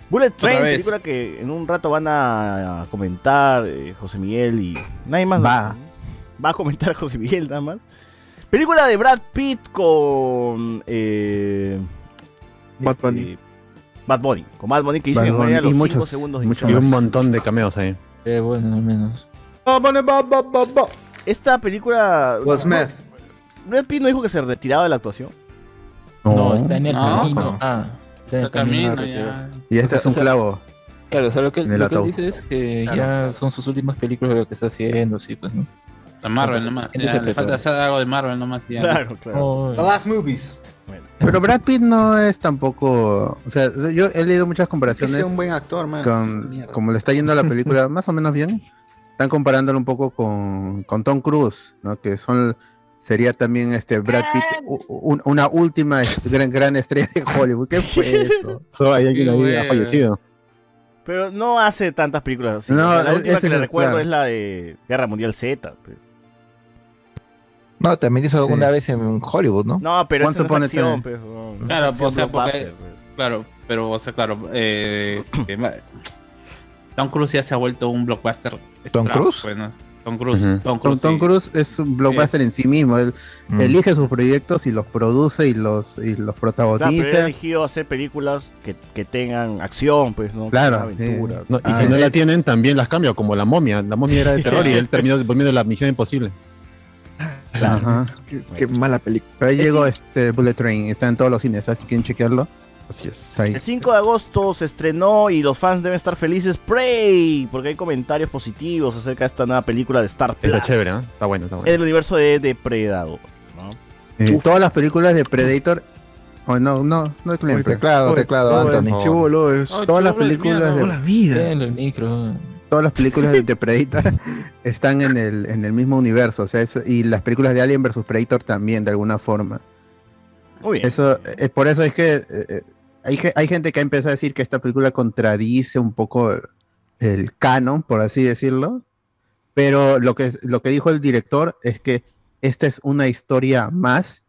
Bullet Train, vez. película que en un rato van a, comentar eh, José Miguel y nadie más. Va. Va a comentar José Miguel nada más. Película de Brad Pitt con. Eh, Bad este, Bunny. Bad Bunny. Con Bad Bunny que a los y muchos- segundos de muchos. Y un montón de cameos ahí. Eh, bueno, al menos. Esta película. Will Smith. Brad Pitt no dijo que se retiraba de la actuación. No, está en el No. camino. Ah, está en el Está camino. camino, ya. Y este O sea, es un o sea, clavo. Claro, o sea, lo que, en el lo que dice es que Claro. ya son sus últimas películas de lo que está haciendo, sí, pues, ¿no? La Marvel nomás. Ya, le falta hacer algo de Marvel nomás. y ya. Claro, claro. Oh, The Last Movies. Pero Brad Pitt no es tampoco. O sea, yo he leído muchas comparaciones sea un buen actor, man. con. Como le está yendo a la película, (laughs) más o menos bien. Están comparándolo un poco con, con Tom Cruise, ¿no? Que son. Sería también este Brad Pitt u- una última gran, gran estrella de Hollywood. ¿Qué fue (laughs) eso? So, hay alguien ahí güey. ha fallecido. Pero no hace tantas películas así. No, la última que le recuerdo claro. es la de Guerra Mundial Z. pues. No, también hizo Sí. alguna vez en Hollywood, ¿no? No, pero no a es acción, pues. No Claro, es acción o sea, porque- blockbuster, pues. Claro, pero, o sea, claro. Eh, este, Tom Cruise ya se ha vuelto un blockbuster. ¿Tom Cruise? pues, ¿no? Tom Cruise. Ujú. Tom Tom, Cruise. Tom. Cruise es un blockbuster en sí mismo. Él Mm. elige sus proyectos y los produce y los, y los Claro, pero él ha protagoniza. elegido hacer películas que, que tengan acción, pues, ¿no? Que Claro. No, y Ah, si no eh. la tienen, también las cambia, como la momia. La momia era de (laughs) terror y él terminó volviendo la misión imposible. Ajá. Qué, qué mala película. Pero ahí llegó sí. este Bullet Train. Está en todos los cines. Si quieren chequearlo, Así es. El 5 de agosto se estrenó y los fans deben estar felices. Prey, porque hay comentarios positivos acerca de esta nueva película de Star Plus. Está chévere, ¿no? Está bueno, está En bueno. el universo de Depredador. ¿no? Eh, todas las películas de Predator. Oh, no, no, no es Clemper. teclado, teclado, Anthony. Chivolo es. Oh, Todas las películas de- la vida. en el micro. Todas las películas de, de Predator (laughs) están en el, en el mismo universo. O sea, es- y las películas de Alien vs Predator también, de alguna forma. Muy bien. Eso, eh, por eso es que eh, hay, ge- hay gente que ha empezado a decir que esta película contradice un poco el, el canon, por así decirlo. Pero lo que, lo que dijo el director es que esta es una historia más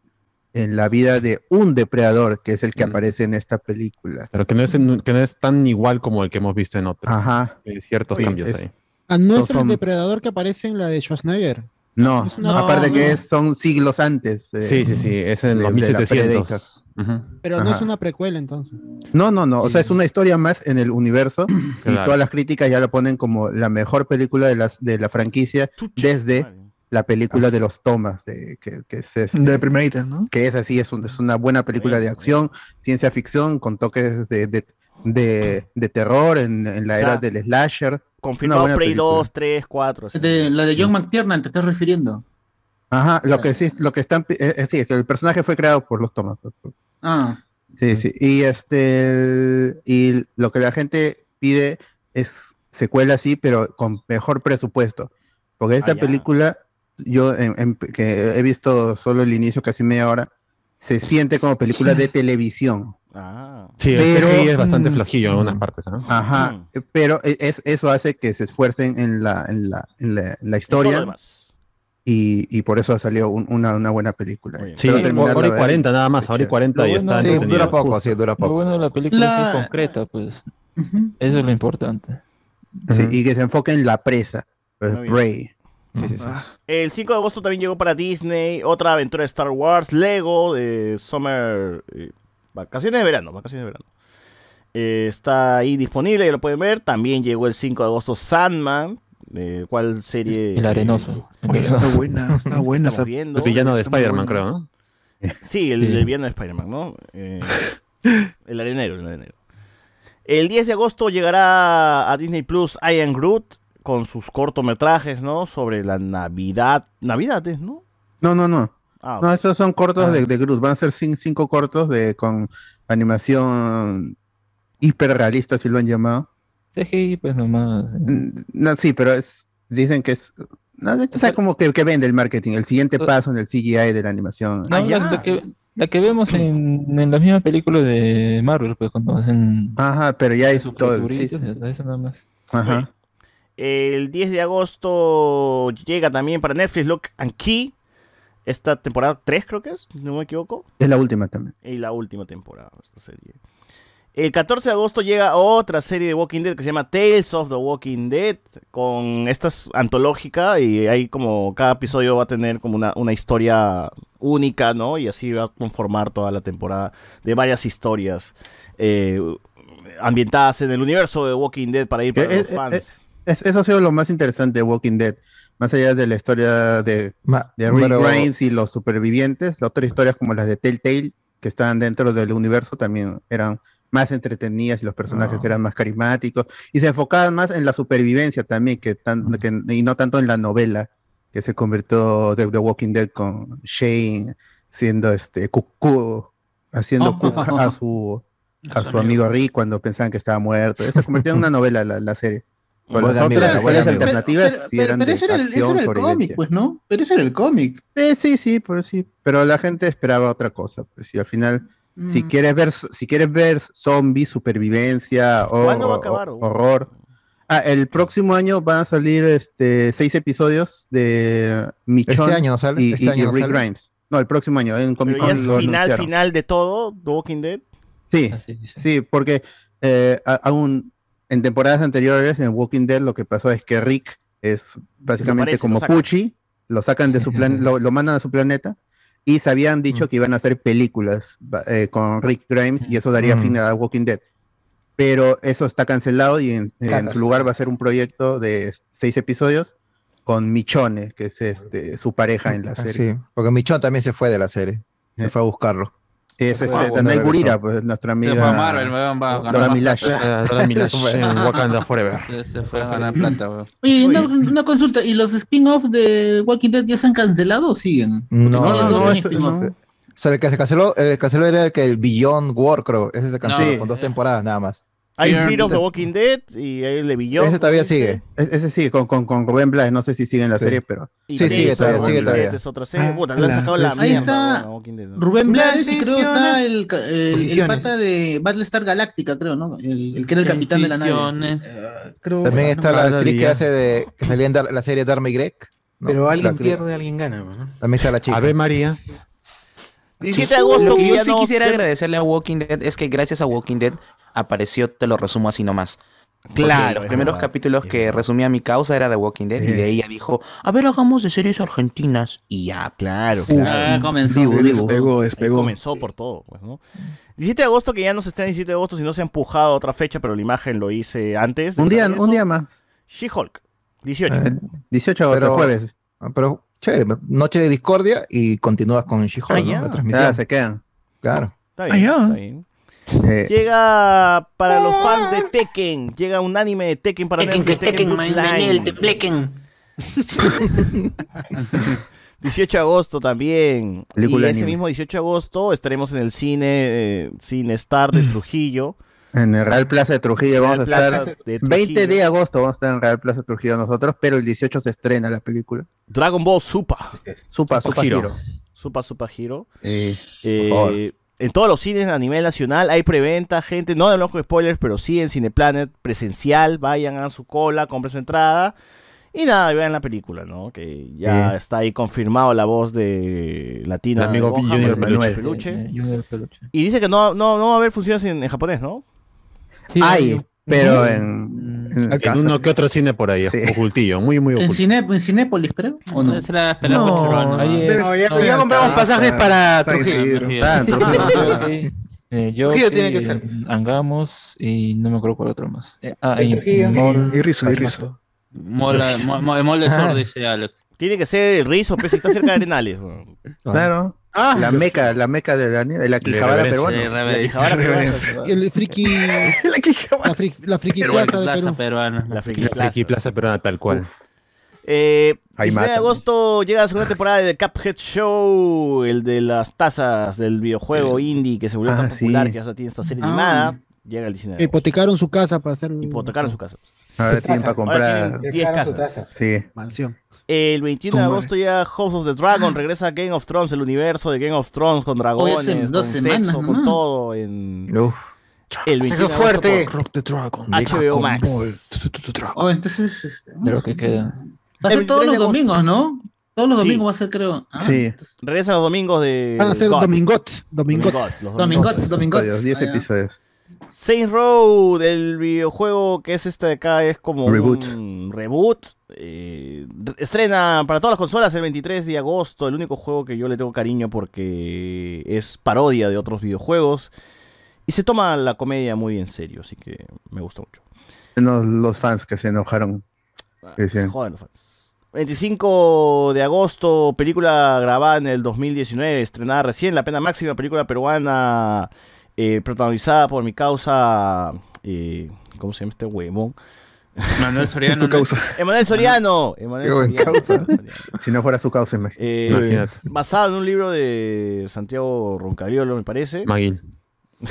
en la vida de un depredador, que es el que Mm. aparece en esta película. Pero que no, es, en- que no es tan igual como el que hemos visto en otros. Ajá. Hay ciertos Sí, cambios es- ahí. Ah, no es el son- depredador que aparece en la de Schwarzenegger. No, aparte No, que no. es- son siglos antes. eh, Sí, sí, sí. Es en los de la 1700. Ujú. Pero no es una precuela entonces. No, no, no. O sea, es una historia más en el universo (clears throat) y todas las críticas ya lo ponen como la mejor película de, las, de la franquicia desde la película de los Thomas, de, que, que es este, De primerita, ¿no? que es así, es, un- es una buena película de acción, ciencia ficción, con toques de, de, de- de terror en, en la era del slasher. Confirmado Prey película. 2, 3, 4. así. De, la de John McTiernan, ¿te estás refiriendo? Ajá, lo que sí, lo que están, pi- es, es decir, que el personaje fue creado por los Thomas. Ah, Sí, sí. Y este y lo que la gente pide es secuela así, pero con mejor presupuesto. Porque esta Ah, película, yo en- en- que he visto solo el inicio, casi media hora, se siente como película de televisión. Ah. Sí, el Pero- CGI es bastante Mm. flojillo en algunas partes, ¿no? Ajá. Mm. Pero e- es, eso hace que se esfuercen en la, en la, en la, en la lo historia y, y por eso salió un- una, una buena película. Sí, hora y de ver. 40 nada más, hora y 40 Lo y bueno- está Sí, dura poco, sí, dura Lo poco. bueno de la película es que La- es concreta, pues. ujú. Eso es lo importante. Sí, Ujú. y que se enfoque en la presa. pues. Prey. Sí, sí, sí. El 5 de agosto también llegó para Disney otra aventura de Star Wars, Lego, de Summer. eh, vacaciones de verano, vacaciones de verano. Eh, está ahí disponible, ya lo pueden ver. También llegó el 5 de agosto Sandman, eh, cual serie. El arenoso. El oye, está buena, está buena viendo. El villano de Spider-Man, creo, ¿no? Sí, el, Sí. el villano de Spider-Man, ¿no? Eh, el arenero, el arenero. El 10 de agosto llegará a Disney Plus I Am Groot con sus cortometrajes, ¿no? Sobre la Navidad. Navidades, ¿no? No, no, no. Ah, No, esos son cortos Ah. de, de Groot. Van a ser cin- cinco cortos de con animación hiperrealista, si lo han llamado. CGI, pues nomás. Mm, No, sí, pero es dicen que es no, esto es como que, que vende el marketing, el siguiente paso en el CGI de la animación. No, la, la que, la que vemos en, en las mismas películas de Marvel, pues cuando hacen Ajá, pero ya es todo. sí. eso nada más. Ajá. El 10 de agosto llega también para Netflix Lock and Key. Esta temporada 3 creo que es, si no me equivoco. Es la última también. Y la última temporada de esta serie. El 14 de agosto llega otra serie de Walking Dead que se llama Tales of the Walking Dead. Con esta es antológica y ahí como cada episodio va a tener como una, una historia única, ¿no? Y así va a conformar toda la temporada de varias historias eh, ambientadas en el universo de Walking Dead para ir para Eh, los eh, fans. Es- eso ha sido lo más interesante de Walking Dead. Más allá de la historia de, de Rick pero- Grimes y los supervivientes, las otras historias como las de Telltale, que estaban dentro del universo, también eran más entretenidas y los personajes eran más carismáticos. Y se enfocaban más en la supervivencia también, que tan- que- y no tanto en la novela que se convirtió de The Walking Dead con Shane siendo este cucú, haciendo cuca a su (laughs) a su amigo Rick cuando pensaban que estaba muerto. Se convirtió en una novela la, la serie. Con las otras historias alternativas Pero- sí pero- eran pero de ese era el- ese acción, era el cómic, pues, ¿no? Pero ese era el cómic. Sí, sí, sí, pero sí. Pero la gente esperaba otra cosa. Pues, y al final, si Mm. quieres ver, si quieres ver zombies, supervivencia o, ¿Cuándo va a o- acabar? o- horror. Ah, el próximo año van a salir este seis episodios de Michonne Este año no sale, y, este y- año y no Rick sale. Grimes. No, el próximo año en Comic Con lo final, anunciaron. final de todo, The Walking Dead. Sí, sí, porque eh, a- aún en temporadas anteriores en Walking Dead lo que pasó es que Rick es básicamente Desaparece, como lo. Pucci, lo sacan de su plan, lo, lo mandan a su planeta y se habían dicho que iban a hacer películas eh, con Rick Grimes y eso daría Mm. fin a Walking Dead. Pero eso está cancelado y en, en su lugar va a ser un proyecto de seis episodios con Michone, que es este, su pareja en la Ah, serie. Sí, porque Michon también se fue de la serie. Se fue a buscarlo. Es Se fue este, a- Danai regresó. Gurira, pues nuestra amiga. fue a Marvel, weón, va a ganar Dora Milash. Eh, Dora Milash (laughs) en Wakanda Forever. Se- Se fue a ganar plata, weón. Oye, una, una consulta, ¿y los spin-offs de Walking Dead ya se han cancelado o siguen? No, no, no, eso-. O sea, el que se canceló, el que canceló era el que el Beyond War, creo. Ese se canceló con dos temporadas nada más. Hay Fear of the. Walking Dead y hay el de Beyond. Ese todavía sigue. Es- Ese sí, con, con, con Rubén Blas, no sé si sigue en la Sí. serie, pero. Sí, sigue todavía, sigue todavía. Es otra serie. Puta, le han sacado la Ahí está weón, a Walking Dead, ¿no? Rubén Blades y creo Decisiones. está el, el, pata de Battlestar Galáctica, creo, ¿no? El, el que era el capitán de la nave. Eh, creo, También está no, la no, actriz que ya. hace de. que salía en Dar- la serie Dharma y Greg. ¿no? Pero alguien pierde, alguien gana, ¿no? También está la chica. Ave María. 17 de agosto. Lo que yo ya sí quisiera agradecerle a Walking Dead es que gracias a Walking Dead apareció, te lo resumo así nomás. Porque Claro, Los primeros verdad, capítulos que verdad. resumía mi causa era de Walking Dead y de ahí ella dijo, a ver, hagamos de series argentinas. Y ya, pues. Claro, Uf, claro. ah, comenzó. Despegó, despegó. comenzó por todo, pues, ¿no? 17 de agosto, que ya no se está en 17 de agosto, sino se ha empujado a otra fecha, pero la imagen lo hice antes. Un día, ¿Sabes un día más. She-Hulk, 18. Eh, 18 de agosto, Pero- jueves. Ah, Pero, chévere, noche de discordia y continúas con She-Hulk, Ah, ¿no? ya. La transmisión. Ah, se quedan. Claro. Está Ah, bien, ya. está bien. Eh, Llega para los fans de Tekken. Llega un anime de Tekken para Tekken, que Netflix, Tekken, Bloodline. Manel, te plequen. 18 de agosto también. Película y ese anime. mismo 18 de agosto estaremos en el cine eh, Cine Star de Trujillo. en el Real Plaza de Trujillo vamos a Plaza estar. de 20 Trujillo. de agosto vamos a estar en Real Plaza de Trujillo nosotros, pero el 18 se estrena la película. Dragon Ball Super. Supa, Supa Hero. Hero. Super Super Hero. Eh, Eh. En todos los cines a nivel nacional hay preventa, gente. No de con spoilers, pero sí en Cineplanet presencial. Vayan a su cola, compren su entrada. Y nada, vean la película, ¿no? Que ya Eh. está ahí confirmado la voz de Latina. El amigo de Gohan, Junior. Peluche. Eh, Junior Peluche. Y dice que no, no, no va a haber funciones en, en japonés, ¿no? Sí, Hay, pero en, en- uno que otro cine por ahí, Sí. ocultillo, muy, muy En. Cine, en Cinépolis, creo. ¿O no? Ahí ya, no, ya compramos está- pasajes para Trujillo. Ah, Trujillo. Eh, yo Trujillo sí, tiene que ser. Angamos y no me acuerdo cuál otro más. Eh, ah, y, Y Rizo, y Rizo. Mola, mo- mo- mol de dice Alex. Tiene que ser el rizo, pues, si está cerca de Arenales. Claro. Ah, La meca, la meca de la, de la Quijabara peruana. Eh, La rebe- Quijabara peruana. El friki. (laughs) la, fri- la friki plaza de Plaza Perú. peruana. La Friki La Plaza. Friki Plaza Peruana, tal cual. Eh, Ahí 19 de agosto llega la segunda temporada de The Cuphead Show, el de las tazas del videojuego indie que se volvió Ah, tan popular sí. que ahora tiene esta serie Ah. animada. Llega el 19 de agosto. Hipotecaron su casa para hacer. Hipotecaron su casa. Ahora tienen para comprar. tienen 10 casas. Sí. Mansión. El 21 de agosto ya House of the Dragon regresa a Game of Thrones, el universo de Game of Thrones con dragones, hace con dos semanas sexo, con todo en, Uf. el 21 Eso de fuerte. agosto por Rock the Dragon. HBO Max. Oh, entonces, este, De lo que queda. va a ser todos 23 los de domingos, ¿no? Todos los Sí. domingos va a ser, creo. Ah, Regresa los domingos de. Van a ser. Domingot. Domingot. Domingot, los Domingots, Domingots. Episodios, 10 Ah, ya. episodios. Saints Row, el videojuego que es este de acá, es como Reboot. un reboot. eh, estrena para todas las consolas el 23 de agosto. El único juego que yo le tengo cariño porque es parodia de otros videojuegos. Y se toma la comedia muy en serio, así que me gusta mucho. Menos los fans que se enojaron. Decían, Joder, los fans. 25 de agosto, película grabada en el 2019, estrenada recién, La Pena Máxima, película peruana eh, protagonizada por mi causa, eh, ¿cómo se llama este huevón? Manuel Soriano. (laughs) Tu causa. Emanuel Soriano. Emanuel Soriano. causa. Si no fuera su causa, Eh, Imagínate. basado en un libro de Santiago Roncaliolo, me parece. Maguil. (laughs)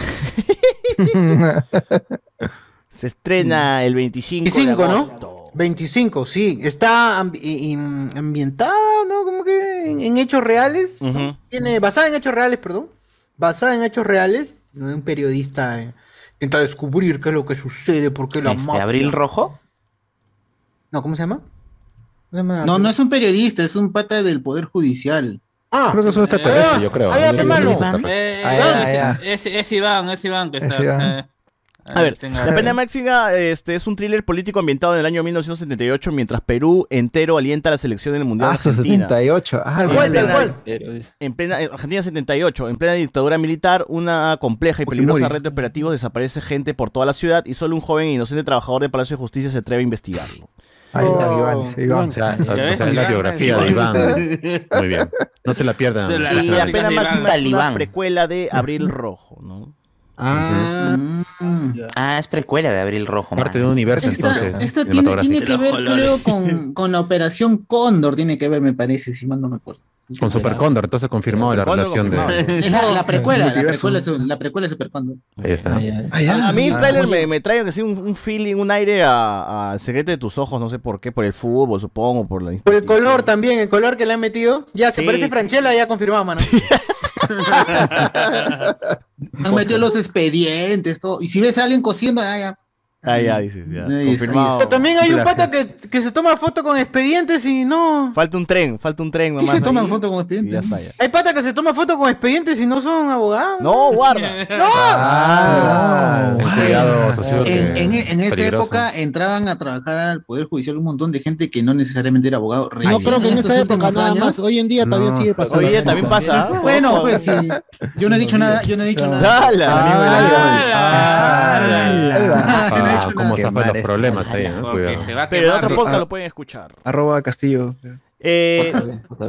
Se estrena el 25, 25, de ¿no? agosto. 25, sí. Está ambi- in- ambientado, ¿no? Como que en, en hechos reales. ¿no? Tiene, basada en hechos reales, perdón. Basada en hechos reales. ¿No? Un periodista eh, intenta descubrir qué es lo que sucede, por qué la Este, mafia- ¿Abril Rojo? No, ¿cómo se llama? ¿Cómo se llama? No, no es un periodista, es un pata del Poder Judicial. Ah, Creo que es un extraterrestre, yo creo. Ah, es. Eh. Es, es Iván, es Iván que Es está. Iván. Eh, A ver, tenga- La Pena Máxima este, es un thriller político ambientado en el año 1978 mientras Perú entero alienta a la selección en el Mundial Ah, de su Argentina. 78. Ah, En cual, plena- En plena en Argentina 78, en plena dictadura militar, una compleja y peligrosa red de operativos desaparece gente por toda la ciudad y solo un joven e inocente trabajador de Palacio de Justicia se atreve a investigarlo. Ahí está, Oh, Iván. Iván. O sea, o sea, es la biografía de Iván. (laughs) Muy bien. No se la pierdan. Se la- Y La Pena. Máxima es una precuela de Abril Rojo, ¿no? Ah, Mm. Ah, es precuela de Abril Rojo. Parte de un universo Esta, entonces esta tiene, que ver, creo, con, (laughs) con la operación Cóndor, tiene que ver, me parece, si mal no me acuerdo. Con Super Cóndor, entonces confirmado la relación de. Es la, la precuela, la precuela, es- la precuela de Super Cóndor. Ahí está. Ah, ya. Ah, ya. A, a mí el tráiler oye. me, me trae así un, un feeling, un aire a, a Secreto de tus ojos, no sé por qué, por el fútbol, supongo, por la Por el color también, el color que le han metido. Ya, se Sí. parece Franchella, ya confirmado, mano. (laughs) (laughs) Han metido los expedientes, todo. Y si ves a alguien cosiendo, ah, ya. Ah, ya, dices, ya. Ahí confirmado. Pero también hay un pata que, que se toma foto con expedientes y no. Falta un tren, falta un tren ¿Qué nomás. se toman ahí, foto con y expedientes? ya está, ya. Hay pata que se toma foto con expedientes y no son abogados. No, guarda. (laughs) ¡No! Ah, cuidado, socio. En, en- en esa peligroso. época entraban a trabajar al Poder Judicial un montón de gente que no necesariamente era abogado. no Recién creo que en esa época nada años- más. Hoy en día todavía No, sigue pasando. Hoy día también pasa. ¿ah? (laughs) Bueno, pues sí. Yo no he dicho nada, yo no he dicho nada. Dale, amigo Ah, cómo Qué zafan mal los este. problemas ahí, ¿no? Cuidado. se va a Pero en quemar. otro podcast Ah. lo pueden escuchar. Arroba Castillo. Eh,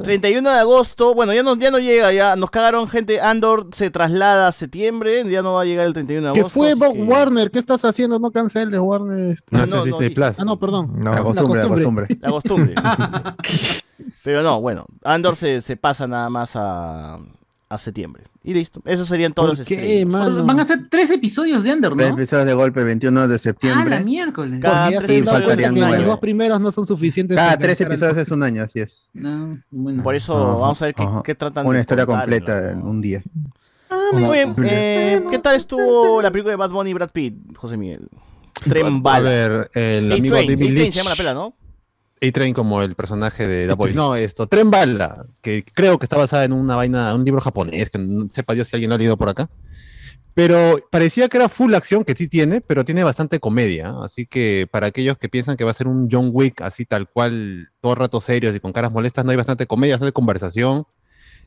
31 de agosto, bueno, ya no, ya no llega, ya nos cagaron gente. Andor se traslada a septiembre, ya no va a llegar el 31 de ¿Qué agosto. fue así Bob que- Warner? ¿Qué estás haciendo? No canceles, Warner. este. No, Ah, eso no, Disney no, Plus. Ah, no, perdón. No. La costumbre, la costumbre. (laughs) La costumbre. (laughs) Pero no, bueno, Andor se, se pasa nada más a, a septiembre. Y listo. Esos serían todos ¿Por los qué, mano? Van a ser tres episodios de Under, Tres ¿no? episodios de golpe 21 de Ah, la septiembre. miércoles. Cada ya tres se faltarían nueve. los dos primeros no son suficientes. Cada tres episodios es un año, así es. No, bueno. Por eso vamos a ver qué, ajá. qué tratan Una de historia contar completa en un día. Muy bien, eh, ¿qué tal estuvo la película de Bad Bunny y Brad Pitt, José Miguel? Tren A ver, el amigo David Leitch. se llama la pela, ¿no? A-Train como el personaje de Boys. (laughs) No, esto, Tren Bala, que creo que está basada en una vaina, un libro japonés, que no sepa Dios si alguien lo ha leído por acá. Pero parecía que era full acción, que sí tiene, pero tiene bastante comedia. Así que para aquellos que piensan que va a ser un John Wick así tal cual, todo el rato serios y con caras molestas, no hay bastante comedia, bastante conversación.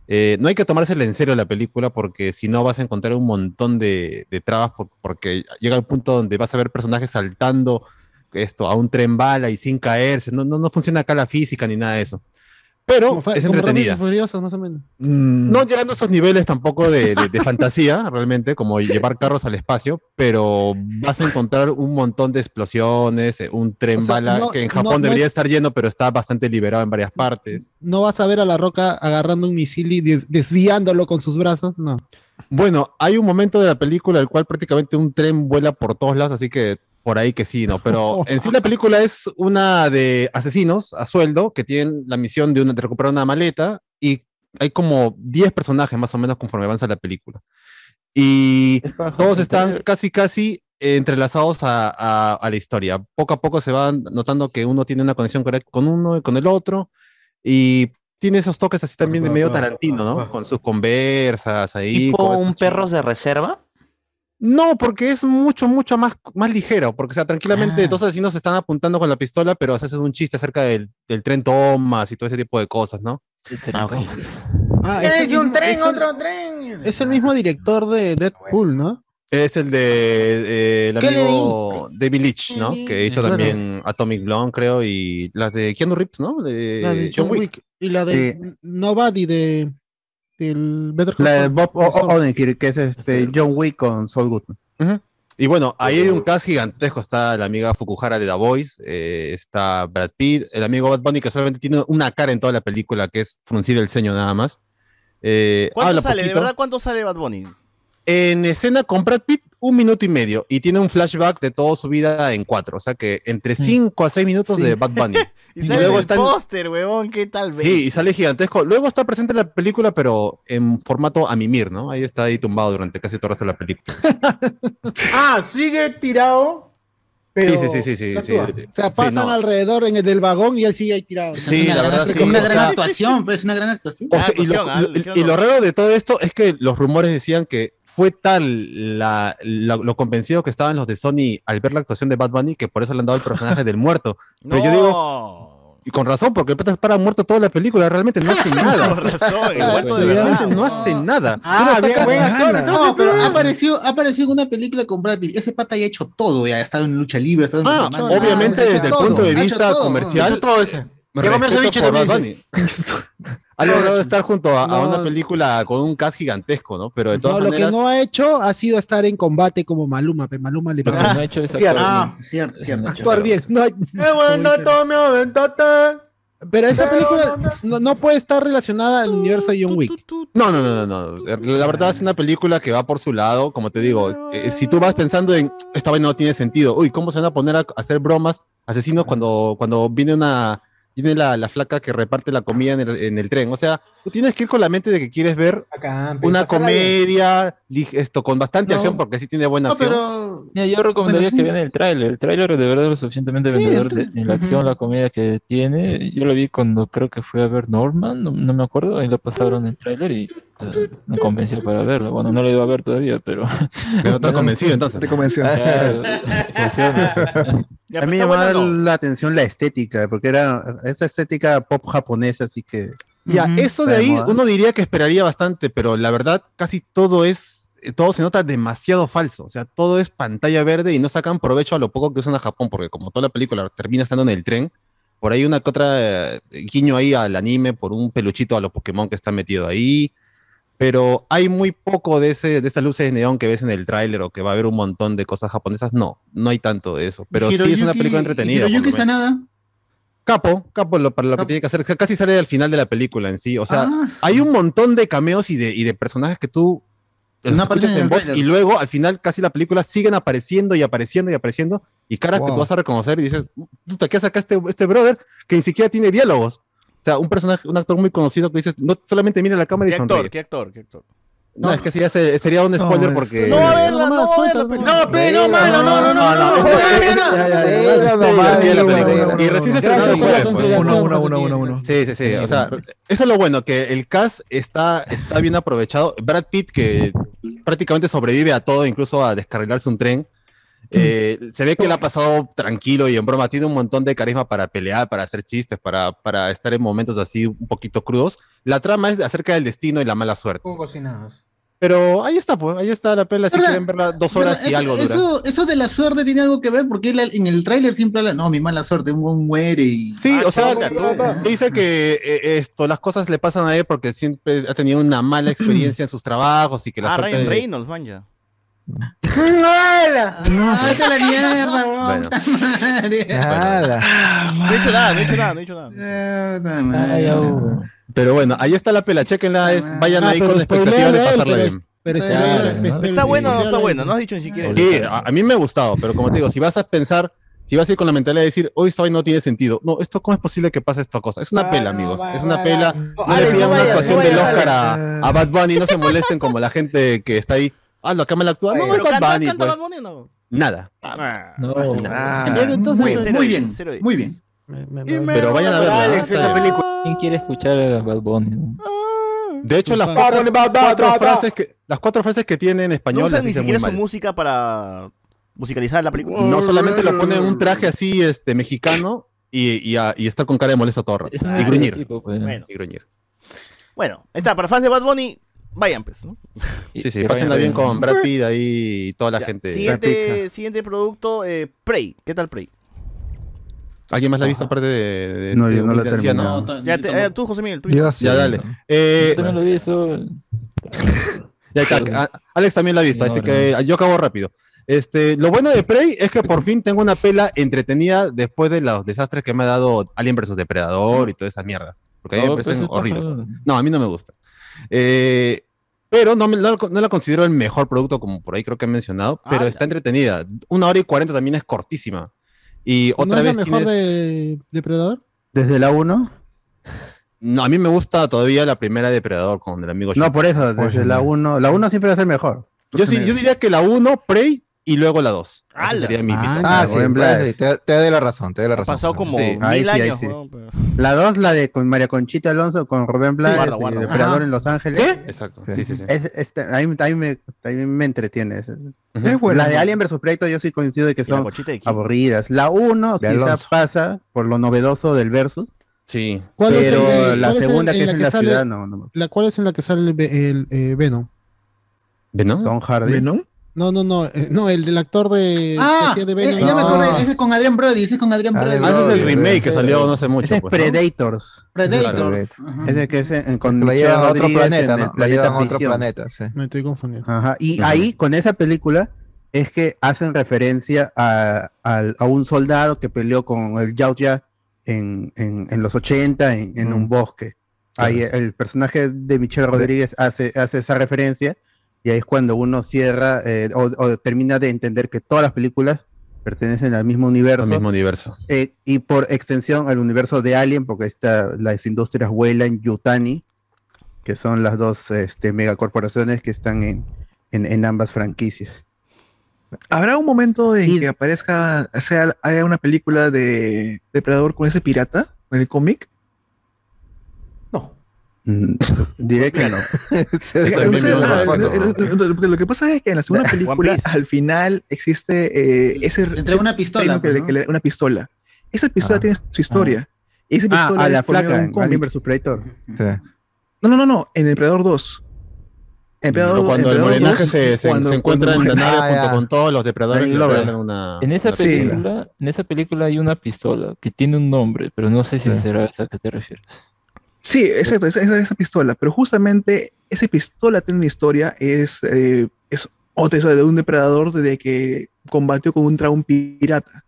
Eh, no hay que tomársela en serio la película porque si no vas a encontrar un montón de, de trabas por- porque llega el punto donde vas a ver personajes saltando esto a un tren bala y sin caerse. No, no, no funciona acá la física ni nada de eso. Pero es entretenida. Más o menos. No llegando a esos niveles tampoco de, de- de fantasía, (laughs) realmente, como llevar carros al espacio, pero vas a encontrar un montón de explosiones, eh, un tren O sea, bala no- que en Japón no debería es- estar lleno, pero está bastante liberado en varias partes. No vas a ver a la roca agarrando un misil y de- desviándolo con sus brazos, no. Bueno, hay un momento de la película en el cual prácticamente un tren vuela por todos lados, así que por ahí que sí, ¿no? Pero (laughs) en sí la película es una de asesinos a sueldo que tienen la misión de, una, de recuperar una maleta y hay como 10 personajes más o menos conforme avanza la película. Y todos están casi, casi entrelazados a, a- a la historia. Poco a poco se van notando que uno tiene una conexión correcta con uno y con el otro. Y tiene esos toques así también de medio Tarantino, ¿no? Con sus conversas ahí. ¿Tipo con un perros de reserva? No, porque es mucho, mucho más, más ligero, porque, o sea, tranquilamente Ah. dos asesinos se están apuntando con la pistola, pero se hace un chiste acerca del, del tren Thomas y todo ese tipo de cosas, ¿no? Ah, ok. Ah, ¿Qué es el un mismo- tren, es el- otro tren? Es el mismo director de Deadpool, ¿no? Es el de eh, el ¿Qué le amigo David Leitch, ¿no? Que hizo Claro. también Atomic Blonde, creo, y las de Keanu Reeves, ¿no? De, La de John Wick. Y la de Sí. Nobody de del Better Call La de Saul. Bob O- Saul. O- Odenkirk, que es este John Wick con Saul Goodman. Y bueno, ahí hay un cast gigantesco. Está la amiga Fukuhara de The Voice, eh, está Brad Pitt, el amigo Bad Bunny, que solamente tiene una cara en toda la película, que es fruncir el ceño nada más. Eh, ¿Cuánto sale? ¿De poquito. verdad cuánto sale Bad Bunny? En escena con Brad Pitt, un minuto y medio. Y tiene un flashback de toda su vida en cuatro. O sea que entre cinco a seis minutos Sí. de Bad Bunny. (laughs) Y sale luego el está en- póster, huevón, ¿qué tal? ve? Sí, y sale gigantesco. Luego está presente en la película, pero en formato a mimir, ¿no? Ahí está ahí tumbado durante casi todo el resto de la película. (laughs) Ah, sigue tirado. Pero Sí, sí, sí, sí, sí. O sea, pasan no. alrededor en el del vagón y él sigue ahí tirado. Sí, la verdad sí. Una gran actuación, pues, una gran actuación. O sea, y, lo, ah, lo- y lo raro de todo esto es que los rumores decían que fue tal la, la- lo convencido que estaban los de Sony al ver la actuación de Bad Bunny que por eso le han dado el personaje del muerto. (laughs) Pero yo digo, y con razón, porque el pata para muerto toda la película, realmente no hace (laughs) nada. Con razón, realmente no hace nada. Ah, bien, buen actor. No, pero ha aparecido, ha aparecido en una película con Brad Pitt. Ese pata ya ha hecho todo, ya ha estado en lucha libre, ha estado en Ah, obviamente desde el todo, punto de vista comercial. Me Ya comió ceviche también. Bunny. (laughs) Ha logrado estar junto a, a No. una película con un cast gigantesco, ¿no? Pero de No, todas lo maneras, que no ha hecho ha sido estar en combate como Maluma. pe, Maluma le Lo que no ha hecho es Cierto. Ah, cierto, cierto. Actuar bien. No hay- (laughs) ¡Qué bueno, Tommy, aventate! Pero esta película no, no puede estar relacionada al universo de John Wick. No, no, no, no, no. La verdad es una película que va por su lado, como te digo. eh, si tú vas pensando en esta vaina no tiene sentido, uy, ¿cómo se van a poner a hacer bromas asesinos cuando, cuando viene una viene la, la flaca que reparte la comida en el, en el tren? O sea, tú tienes que ir con la mente de que quieres ver Acá, una comedia esto con bastante No. acción porque sí tiene buena No, acción. pero. Mira, yo recomendaría Bueno, sí. que vean el tráiler. El tráiler de verdad es lo suficientemente Sí, vendedor de, en la acción, la comedia que tiene. Yo lo vi cuando creo que fue a ver Norman, no, no me acuerdo, ahí lo pasaron el tráiler y eh, me convenció para verlo. Bueno, no lo he ido a ver todavía, pero... Pero te (laughs) convencido entonces. Te convenció. Claro, (laughs) funciona, funciona. Ya, A mí me llamaba bueno, no. la atención la estética, porque era esa estética pop japonesa, así que. Ya, Ujú. eso de ahí moda. uno diría que esperaría bastante, pero la verdad casi todo es, eh, todo se nota demasiado falso. O sea, todo es pantalla verde y no sacan provecho a lo poco que usan a Japón, porque como toda la película termina estando en el tren, por ahí una que otra eh, guiño ahí al anime por un peluchito a los Pokémon que está metido ahí. Pero hay muy poco de, ese, de esas luces de neón que ves en el tráiler o que va a haber un montón de cosas japonesas. No, no hay tanto de eso. Pero sí es una Hiroyuki- película entretenida. Hiroyuki. Sanada. Capo, capo lo- para lo que tiene que hacer. Casi sale al final de la película en sí. O sea, Ah, sí. hay un montón de cameos y de, y de personajes que tú No aparecen en voz y luego al final casi la película siguen apareciendo y apareciendo y apareciendo y caras que Wow. tú vas a reconocer y dices, puta, ¿qué hace acá este, este brother que ni siquiera tiene diálogos? O sea, un personaje, un actor muy conocido que dices, no solamente mira la cámara y ¿Qué sonríe. actor? ¿Qué actor? ¿Qué actor? No, es que sería, sería un spoiler no, porque. No, a verla, no, no, verla, no, pe, no, mano, no, no, no, no. no, no, no, no, no, Y recién se estrenó Uno, uno, uno, uno, uno. Sí, sí, sí. O sea, eso es lo bueno, que el cast está, está bien aprovechado. Brad Pitt, que prácticamente sobrevive a todo, incluso a descarrilarse un tren eh, se ve que le ha pasado tranquilo y en broma. Tiene un montón de carisma para pelear, para hacer chistes, para, para estar en momentos así un poquito crudos. La trama es acerca del destino y la mala suerte. Poco cocinados. Pero ahí está, pues. Ahí está la pela. Si ¿Verdad? quieren verla dos horas y eso, algo dura. Eso, eso de la suerte tiene algo que ver porque él en el tráiler siempre habla, no, mi mala suerte, un buen muere y... Sí, Ah, o sea, (laughs) dice que eh, esto, las cosas le pasan a él porque siempre ha tenido una mala experiencia en sus trabajos y que la Ah, suerte- Ryan Reynolds, man, ya. ¡Hala! No, vete a la mierda, weón. Bueno. No he hecho nada, no he hecho nada, no he hecho nada. Eh, Ay. Pero bueno, ahí está la pela, chequenla, es, vayan Ah, ahí pero con expectativa spoilealo de él, pasarla pero, bien. pero Claro, spoilealo, ¿no? ¿Está bueno o no está bueno? No has dicho ni siquiera. Sí, a, a mí me ha gustado, pero como te digo, si vas a pensar, si vas a ir con la mentalidad de decir, hoy esta no tiene sentido, no, esto cómo es posible que pase esta cosa. Es una Ah, pela, no, amigos, va, es una va, pela. va. No Ale, le no pidan una actuación no del Oscar a, a Bad Bunny, no se molesten como la gente que está ahí. Ah, lo que mal actúa. No, es Pero Bad canta- Bunny, canta pues. Bad Bunny o no? Nada. No. Ah, Bueno, entonces, muy- muy, muy bien, muy bien. Pero vayan a verla. Alex, ¿no? esa película. ¿Quién quiere escuchar a Bad Bunny? no? De hecho, las cuatro, cuatro frases que las cuatro frases que tiene en No español usan las ni siquiera su música para musicalizar la película. No solamente lo pone en un traje así, este, mexicano y, y, a- y con cara de. Es un Y gruñir. pues. Bueno. Y gruñir. Bueno, ahí está, para fans de Bad Bunny, vayan pues, ¿no? Sí, sí, pásenla bien con. Brad Pitt ahí y toda la Ya, gente. Siguiente, siguiente producto, eh, Prey. ¿Qué tal Prey? ¿Alguien más la ha visto aparte de, de- No, de yo no la he terminado. No, Ya te- eh, tú, José Miguel, tú. Yo sí. Ya, dale. Eh, Yo no lo vi eso. Ya está, a- Alex también la ha visto, No, así no. que yo acabo rápido. Este, lo bueno de Prey es que por fin tengo una pela entretenida después de los desastres que me ha dado Alien vs Depredador y todas esas mierdas. Porque a mí No, me pues, parecen horribles. No, a mí no me gusta. Eh, pero no, no, no la considero el mejor producto como por ahí creo que he mencionado, pero está entretenida. Una hora y cuarenta también es cortísima. Y ¿No otra es la vez mejor tienes- de Depredador? Desde la 1. No, a mí me gusta todavía la primera Depredador con el amigo No, por eso, desde la 1. La 1 siempre va a ser mejor. Yo sí, yo diría que la 1, Prey y luego la 2. ¡Hala! sería mi mi top. Ah, sí. Blas, te, te doy la razón, te doy la Ha razón. pasado como Sí, mil ahí sí, ahí años. sí. weón, pero- La 2, la de con María Conchita Alonso, con Rubén guarda. Depredador Ajá. en Los Ángeles. Exacto, Sí. sí, sí, sí. Es, este, ahí, ahí me, ahí me entretiene. es- es- Es. La de Alien vs Predator yo sí coincido de que ¿Y la son de quién? aburridas. La 1 De quizás pasa por lo novedoso del versus, Sí. ¿Cuál es el pero de- la cuál es el segunda en que es la en que la sale- ciudad no, no. La cual es en la que sale el, el, eh, Venom. ¿Venom? Tom Hardy. ¿Venom? No, no, no, eh, no, el del actor de Ah, que hacía de Venom. eh, ya me No. acordé, ese es con Adrián Brody, ese es con Adrián Adrián Brody. Ah, ese es el remake que salió no hace mucho. Ese es pues, ¿no? Predators. Predators. Ese que es en- con Lo Michelle llevan a otro planeta, en el ¿no? Planeta a otro planeta, sí. Me estoy confundiendo. Ajá. Y Ajá. ahí, con esa película, es que hacen referencia a, al- a un soldado que peleó con el Yautja en, en, en los 80 en, en un bosque. Ahí el personaje de Michelle Rodríguez hace, hace esa referencia y ahí es cuando uno cierra eh, o, o termina de entender que todas las películas pertenecen al mismo universo. El mismo universo. eh, y por extensión al universo de Alien, porque está las industrias Weyland Yutani, que son las dos este, megacorporaciones que están en, en, en ambas franquicias. ¿Habrá un momento en que aparezca, o sea, haya una película de Depredador con ese pirata, en el cómic? Mm, diré que no. (laughs) Lo, que pasa es que en la segunda (laughs) película, al final, existe eh, ese. Entre una pistola, que pues, ¿no? que le- una pistola. Esa pistola Ah. tiene su historia. Y esa Ah, pistola a la flaca, en. Alien vs Predator. No, no, no, no, en Empredador 2. Empredador, cuando el morenaje 2, se, se- cuando- se encuentra en la nave Ah, junto ya. con todos los depredadores y una. En esa una película, en esa película hay una pistola que tiene un nombre, pero no sé si será esa que te refieres. Sí, exacto, esa, esa, esa pistola. Pero justamente esa pistola tiene una historia, es, eh, es otra de un depredador de que combatió contra un pirata.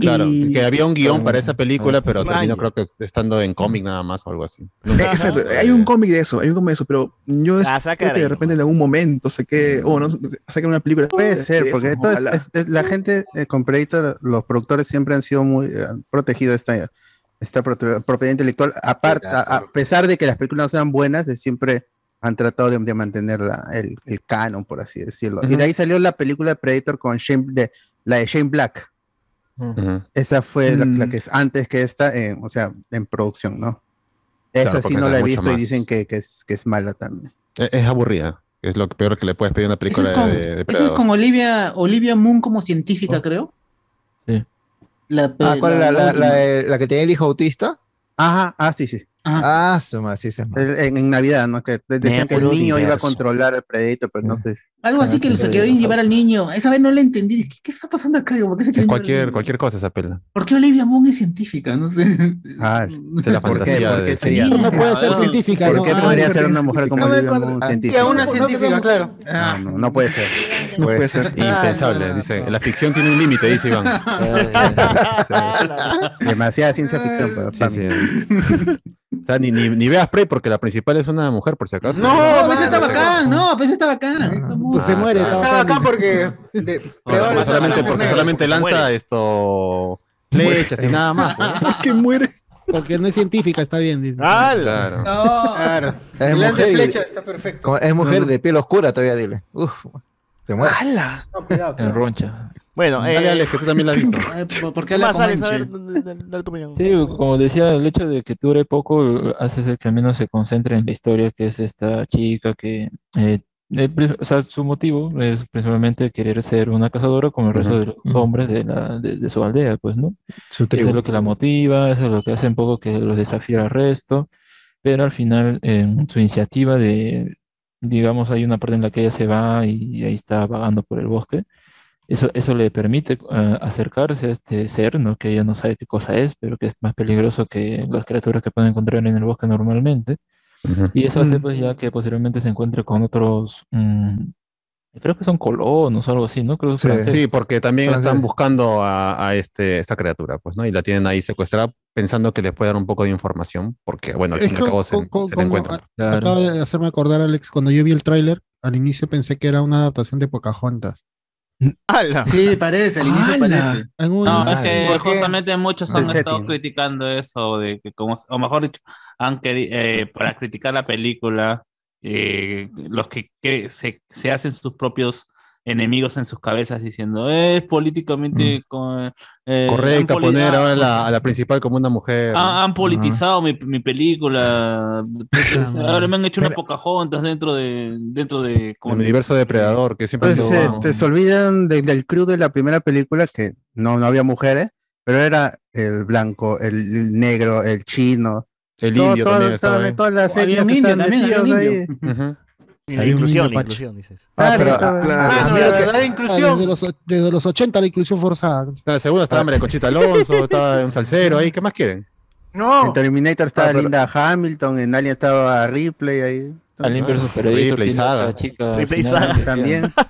Claro, Y- que había un guion para esa película, pero terminó creo que estando en cómic nada más o algo así. Eh, Exacto, hay un cómic de eso, hay un cómic de eso, pero yo Ah, espero saca que de repente en algún momento se quede, o no, saquen una película. Puede de ser, eso, porque esto es- ojalá. es- es- la gente eh, con Predator, los productores siempre han sido muy eh, protegido esta, esta propiedad intelectual. Aparte, a, a pesar de que las películas no sean buenas, siempre han tratado de, de mantener la- el, el canon, por así decirlo. Y de ahí salió la película de Predator con Shane, de, la de Shane Black. Esa fue la, la Mm. que es antes que esta, en- o sea, en producción, ¿no? Esa Claro, sí no esa la he es visto y dicen que, que es, que es mala también. Es, es aburrida. Es lo peor que le puedes pedir a una película es con, de, de ese es depredador. con Olivia, Olivia Moon como científica, creo. Sí. La, Ah, ¿cuál es la, la, la, de- la que tenía el hijo autista? Ajá, ah, sí, sí. Ah, su madre, sí, sí. El- En, en Navidad, ¿no? Que decían que el niño iba a controlar al Predator, pero no sé. Algo así que se querían llevar al niño. Esa vez no le entendí. ¿Qué, qué está pasando acá? ¿Por qué se cualquier, cualquier cosa esa pela. ¿Por qué Olivia Moon es científica? No sé. Ah, es la ¿Por qué? ¿Por qué de- sería? No puede ser Ah, científica, ¿Por qué Ah, podría ser una mujer como Olivia. Moon Ah, científica? Que una científica, claro. No, no, no puede ser. No puede ser. Impensable, dice. La ficción tiene un límite, dice Iván. (laughs) (laughs) Demasiada ciencia ficción para, Sí, para sí. mí. O sea, ni, ni, ni veas Prey porque la principal es una mujer, por si acaso. No, pues está bacán. No, pues está bacán. Pues se muere. Ah, Estaba acá porque. de- No, porque solamente, porque lanza esto flechas y nada más. pues. (laughs) que muere. Porque no es científica, está bien. dice. Ah, Claro. No, claro. Es mujer flecha está perfecto. Es mujer de piel oscura todavía, dile. Uf. Se muere. En roncha. Bueno, Dale, eh, Alex, que tú también la has visto. (laughs) ¿Por ¿Qué más, Alex? A ver, dale, dale- dale tu opinión. Sí, como decía, el hecho de que dure poco hace que al menos se concentre en la historia que es esta chica que, eh, eh, o sea, su motivo es principalmente querer ser una cazadora como el resto de los hombres de, la, de, de su aldea, pues, ¿no? Su Eso es lo que la motiva, eso es lo que hace un poco que los desafía al resto, pero al final en su iniciativa de, digamos, hay una parte en la que ella se va y ahí está vagando por el bosque. Eso, eso le permite eh, acercarse a este ser, ¿no? Que ella no sabe qué cosa es, pero que es más peligroso que las criaturas que puede encontrar en el bosque normalmente. Y eso hace pues ya que posteriormente se encuentre con otros, mm, creo que son colonos o algo así, ¿no? Creo que Sí, francés. sí, porque también están buscando a, a este, esta criatura, pues, ¿no? Y la tienen ahí secuestrada pensando que les puede dar un poco de información, porque, bueno, al Es fin y al cabo se, se la encuentran. Acaba de hacerme acordar, Alex, cuando yo vi el tráiler, al inicio pensé que era una adaptación de Pocahontas. ¡Hala! Sí, parece, al inicio parece. No, es que justamente muchos han estado setting. criticando eso, de que como, o mejor dicho, han querido, para criticar la película, eh, los que, que se, se hacen sus propios enemigos en sus cabezas diciendo, es políticamente con, eh, Correcto, poner ah, ahora a la, a la principal como una mujer. han, han politizado mi, mi película, (laughs) ahora me han hecho una Pocahontas dentro de, dentro de, ¿cómo el universo depredador, que siempre Pues, este, se olvidan de- del crew de la primera película que no, no había mujeres, pero era el blanco, el negro, el chino. El todo- indio todo- también estaba todo-. Todas las Había etnias un indio también, había un metidos indio. ahí. Ujú. Y la inclusión, la inclusión, dices. Ah, pero, Claro, ah, claro. ah, Ah, la verdadera Ah, inclusión. desde, los, desde los 80 la inclusión forzada. En la segunda estaba María Conchita Alonso, estaba un salsero ahí, ¿qué más quieren? No. En Terminator estaba Ah, pero- Linda Hamilton, en Alien estaba Ripley ahí. Alien versus Predator otra chica También. (laughs)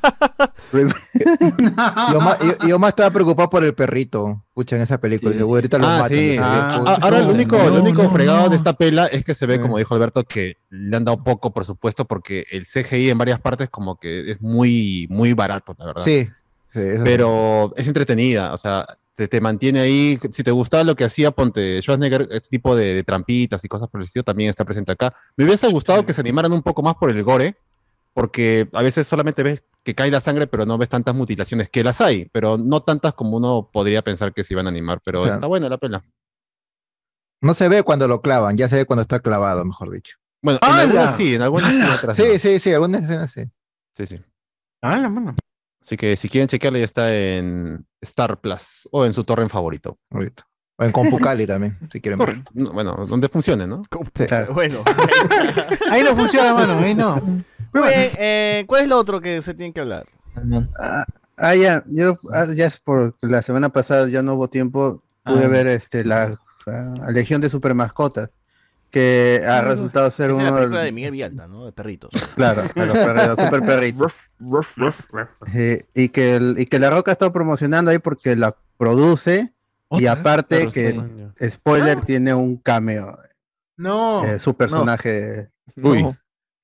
(laughs) Yo más, yo, yo más estaba preocupado por el perrito. Pucha, en esa película. "Uy, ahorita lo Ah, matan". sí, sí. Ah. Ah, Ahora lo único, no, lo único no, fregado no. de esta pela es que se ve, Eh. como dijo Alberto, que le han dado poco presupuesto porque el CGI en varias partes como que es muy, muy barato, la verdad. Sí, sí, eso sí. Pero es entretenida, o sea, te, te mantiene ahí. Si te gustaba lo que hacía, ponte Schwarzenegger, este tipo de, de trampitas y cosas por el estilo también está presente acá. Me hubiese gustado que se animaran un poco más por el gore, porque a veces solamente ves que cae la sangre, pero no ves tantas mutilaciones, que las hay, pero no tantas como uno podría pensar que se iban a animar, pero O sea, está buena la pela. No se ve cuando lo clavan, ya se ve cuando está clavado, mejor dicho. Bueno, en ¡Hala! algunas sí, en algunas sí, otras Sí, no. sí, sí, algunas escenas sí. Sí, sí. Ah, la mano. Así que si quieren chequearla ya está en Star Plus o en su torrent favorito. Ahorita. O en Compucali (laughs) también, si quieren ver. No, bueno, donde funcione, ¿no? Sí. (laughs) Bueno. Ahí no funciona, mano, ahí no. Muy bien, eh, ¿cuál es lo otro que se tiene que hablar? Ah, ah, ya, yo, ah, ya es por la semana pasada ya no hubo tiempo, pude Ah. ver este la, la Legión de Super Mascotas, que ha resultado ser Esa es la uno de Miguel Villalta, ¿no? De perritos. claro, de los perritos, super perritos. Eh, y que el- y que la Roca ha estado promocionando ahí porque la produce y aparte que spoiler tiene un cameo, No. eh, su personaje. Uy.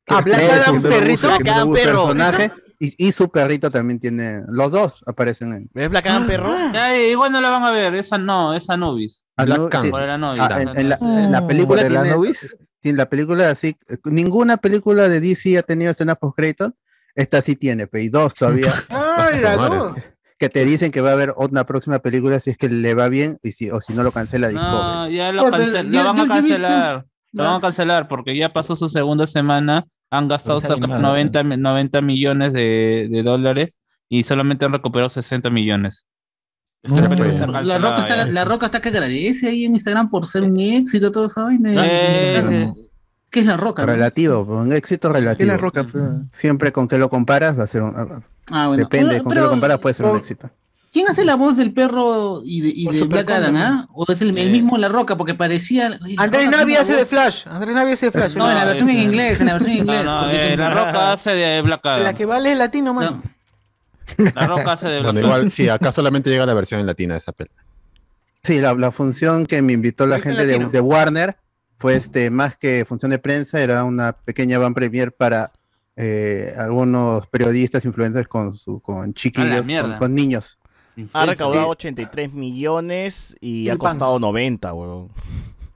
Ah, Black Es Adam, un perrito. Black Adam, perro. personaje y, y su perrito también tiene, los dos aparecen en ¿Ves Black Adam, perro? Ya, igual no la van a ver, esa no, esa Nubis. Ah, Black no, Cam. sí. Por el Anubis. Ah, en, en la, en película ¿Por el tiene, Anubis? tiene- la película así, ninguna película de DC ha tenido escenas post créditos, esta sí tiene, pero y dos todavía (laughs) Ah, su la no. que te dicen que va a haber una próxima película si es que le va bien y si o si no lo cancela No, Discovery. ya lo, cancel- lo van a cancelar. Lo van a cancelar porque ya pasó su segunda semana. Han gastado cerca de animada. 90, mi- 90 millones de, de dólares y solamente han recuperado 60 millones. No. La roca, está, ya. la Roca está que agradece ahí en Instagram por ser un éxito, todo eso. Eh, ¿Qué es la Roca? Relativo, un éxito ¿Qué relativo. la roca? pe? Siempre con que lo comparas va a ser un Ah, bueno. depende, Pero- con que lo pero- comparas puede ser un pero- éxito. ¿Quién hace la voz del perro y de, y de Black Adam, ah? ¿O es el, el Eh. mismo La Roca? Porque parecía... Andrés Navi hace de Flash. Andrés Navi hace de Flash. No, en la versión en inglés, en la versión en (laughs) inglés. no, eh, la roca hace de Black Adam. La que vale es latino, mano. La roca hace de Black Bueno, Adam. igual, sí, acá solamente llega la versión en latina de esa pela. Sí, la, la función que me invitó la ¿Viste gente de, Warner fue este más que función de prensa, era una pequeña van premier para eh, algunos periodistas, influencers con su, con chiquillos, con niños. Ha recaudado 83 millones y ha costado 90, weón.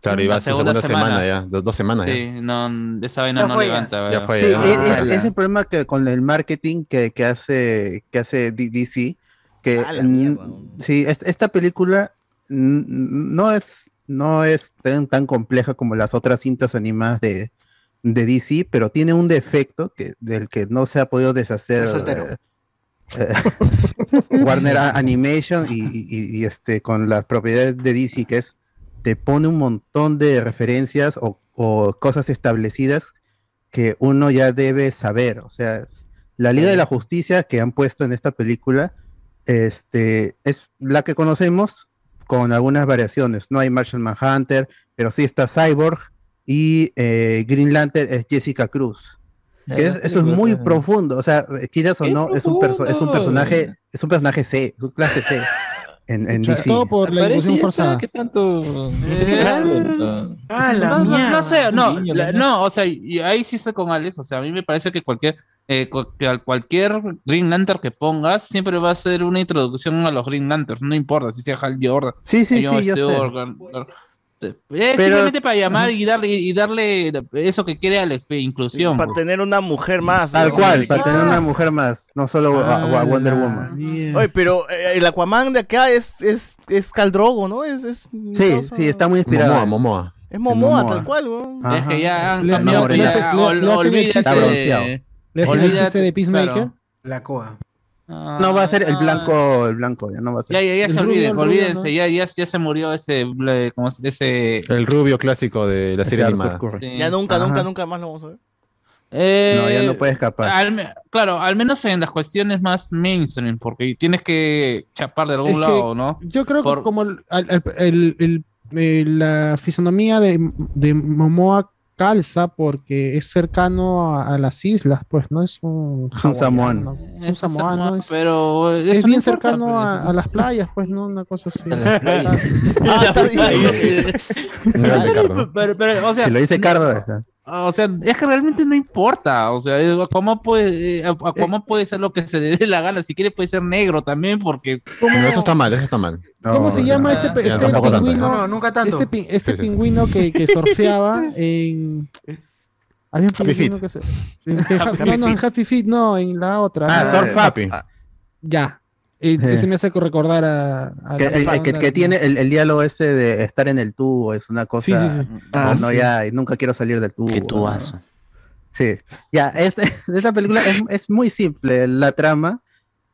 Claro, iba a su segunda semana, ya, dos, dos semanas ya. Sí, no, esa vaina no levanta. ya weón. fue, Sí, ya. es, es- es el problema que con el marketing que, que hace que hace DC que sí es- esta película no es no es tan, tan compleja como las otras cintas animadas de, de DC pero tiene un defecto que del que no se ha podido deshacer Es soltero. eh, eh, (laughs) Warner Animation y, y- y, este con las propiedades de DC que es te pone un montón de referencias o, o cosas establecidas que uno ya debe saber. O sea, es- la Liga de la Justicia que han puesto en esta película este, es la que conocemos con algunas variaciones. No hay Martian Manhunter, pero sí está Cyborg y eh, Green Lantern es Jessica Cruz. Que es- eso es muy profundo. O sea, quieras o ¿Qué no, es un, es un personaje, es un personaje C, es un clase C (laughs) en, DC. todo por la inclusión forzada. está, ¿Qué tanto? Ah, la no, no, mierda. no sé, no, no, o sea, y ahí sí estoy con Alex, o sea, a mí me parece que cualquier, eh, cualquier Green Lantern que pongas siempre va a ser una introducción a los Green Lanterns, no importa si sea Hal Jordan, Sí, sí, sí, yo sé. Gar- eh, Pero- simplemente para llamar y darle y darle eso que quiere Alex, inclusión. Para pues. tener una mujer más. Tal ¿no? cual, para tener una mujer más, no solo a, a Wonder Woman. Oye, pero eh, el Aquaman de acá es, es, es Caldrogo, ¿no? Es, es Sí, cosa- sí, está muy inspirado. Momoa, Momoa. Es Momoa, Momoa. tal cual, weón. Es que ya han Le- cambiado, le- hacen el olvídate chiste- Está bronceado. Le hacen el olvídate, chiste de Peacemaker. claro. La coa. No va a ser el blanco, el blanco, ya no va a ser. Ya, ya, ya El se rubio, olviden, rubio, olvídense, ¿no? ya, ya, ya se murió ese, ble- ¿cómo se- ese El rubio clásico de la serie animada. Sí. Ya nunca, Ajá. nunca, nunca más lo vamos a ver. Eh, No, ya no puede escapar. al claro, al menos en las cuestiones más mainstream, porque tienes que chapar de algún Es lado, ¿no? Yo creo Por- que como el, el- el- el- eh, la fisonomía de, de Momoa calza porque es cercano a, a las islas, pues no es un Es un samoano. Es un samoano, es, pero es no bien importa, cercano pues. a, a las playas, pues no una cosa así. A. (laughs) Ah. (laughs) (laughs) Pero, o sea, si lo dice Cardo, está. O sea, es que realmente no importa. O sea, eh, Aquaman puede, eh, Aquaman puede ser lo que se le dé la gana. Si quiere, puede ser negro también, porque. No, eso está mal, eso está mal. ¿Cómo No, se no, llama no. este, este pingüino? No, no, nunca tanto. Este, este Sí, sí, sí. pingüino que, que surfeaba (laughs) en. Había un Happy pingüino Feet. que se. en- en Ha- no, no, en Happy Feet, no, en la otra. Ah, No, Surf Happy. Ya. Eh, Eh. Ese me hace recordar a. a Que, la el, el que, tiene el, el diálogo ese de estar en el tubo es una cosa. Sí, sí, sí. No, Ah, no, sí. ya, y nunca quiero salir del tubo. Qué ¿no? tubazo. Sí, ya, este- (laughs) esta película es, es muy simple la trama,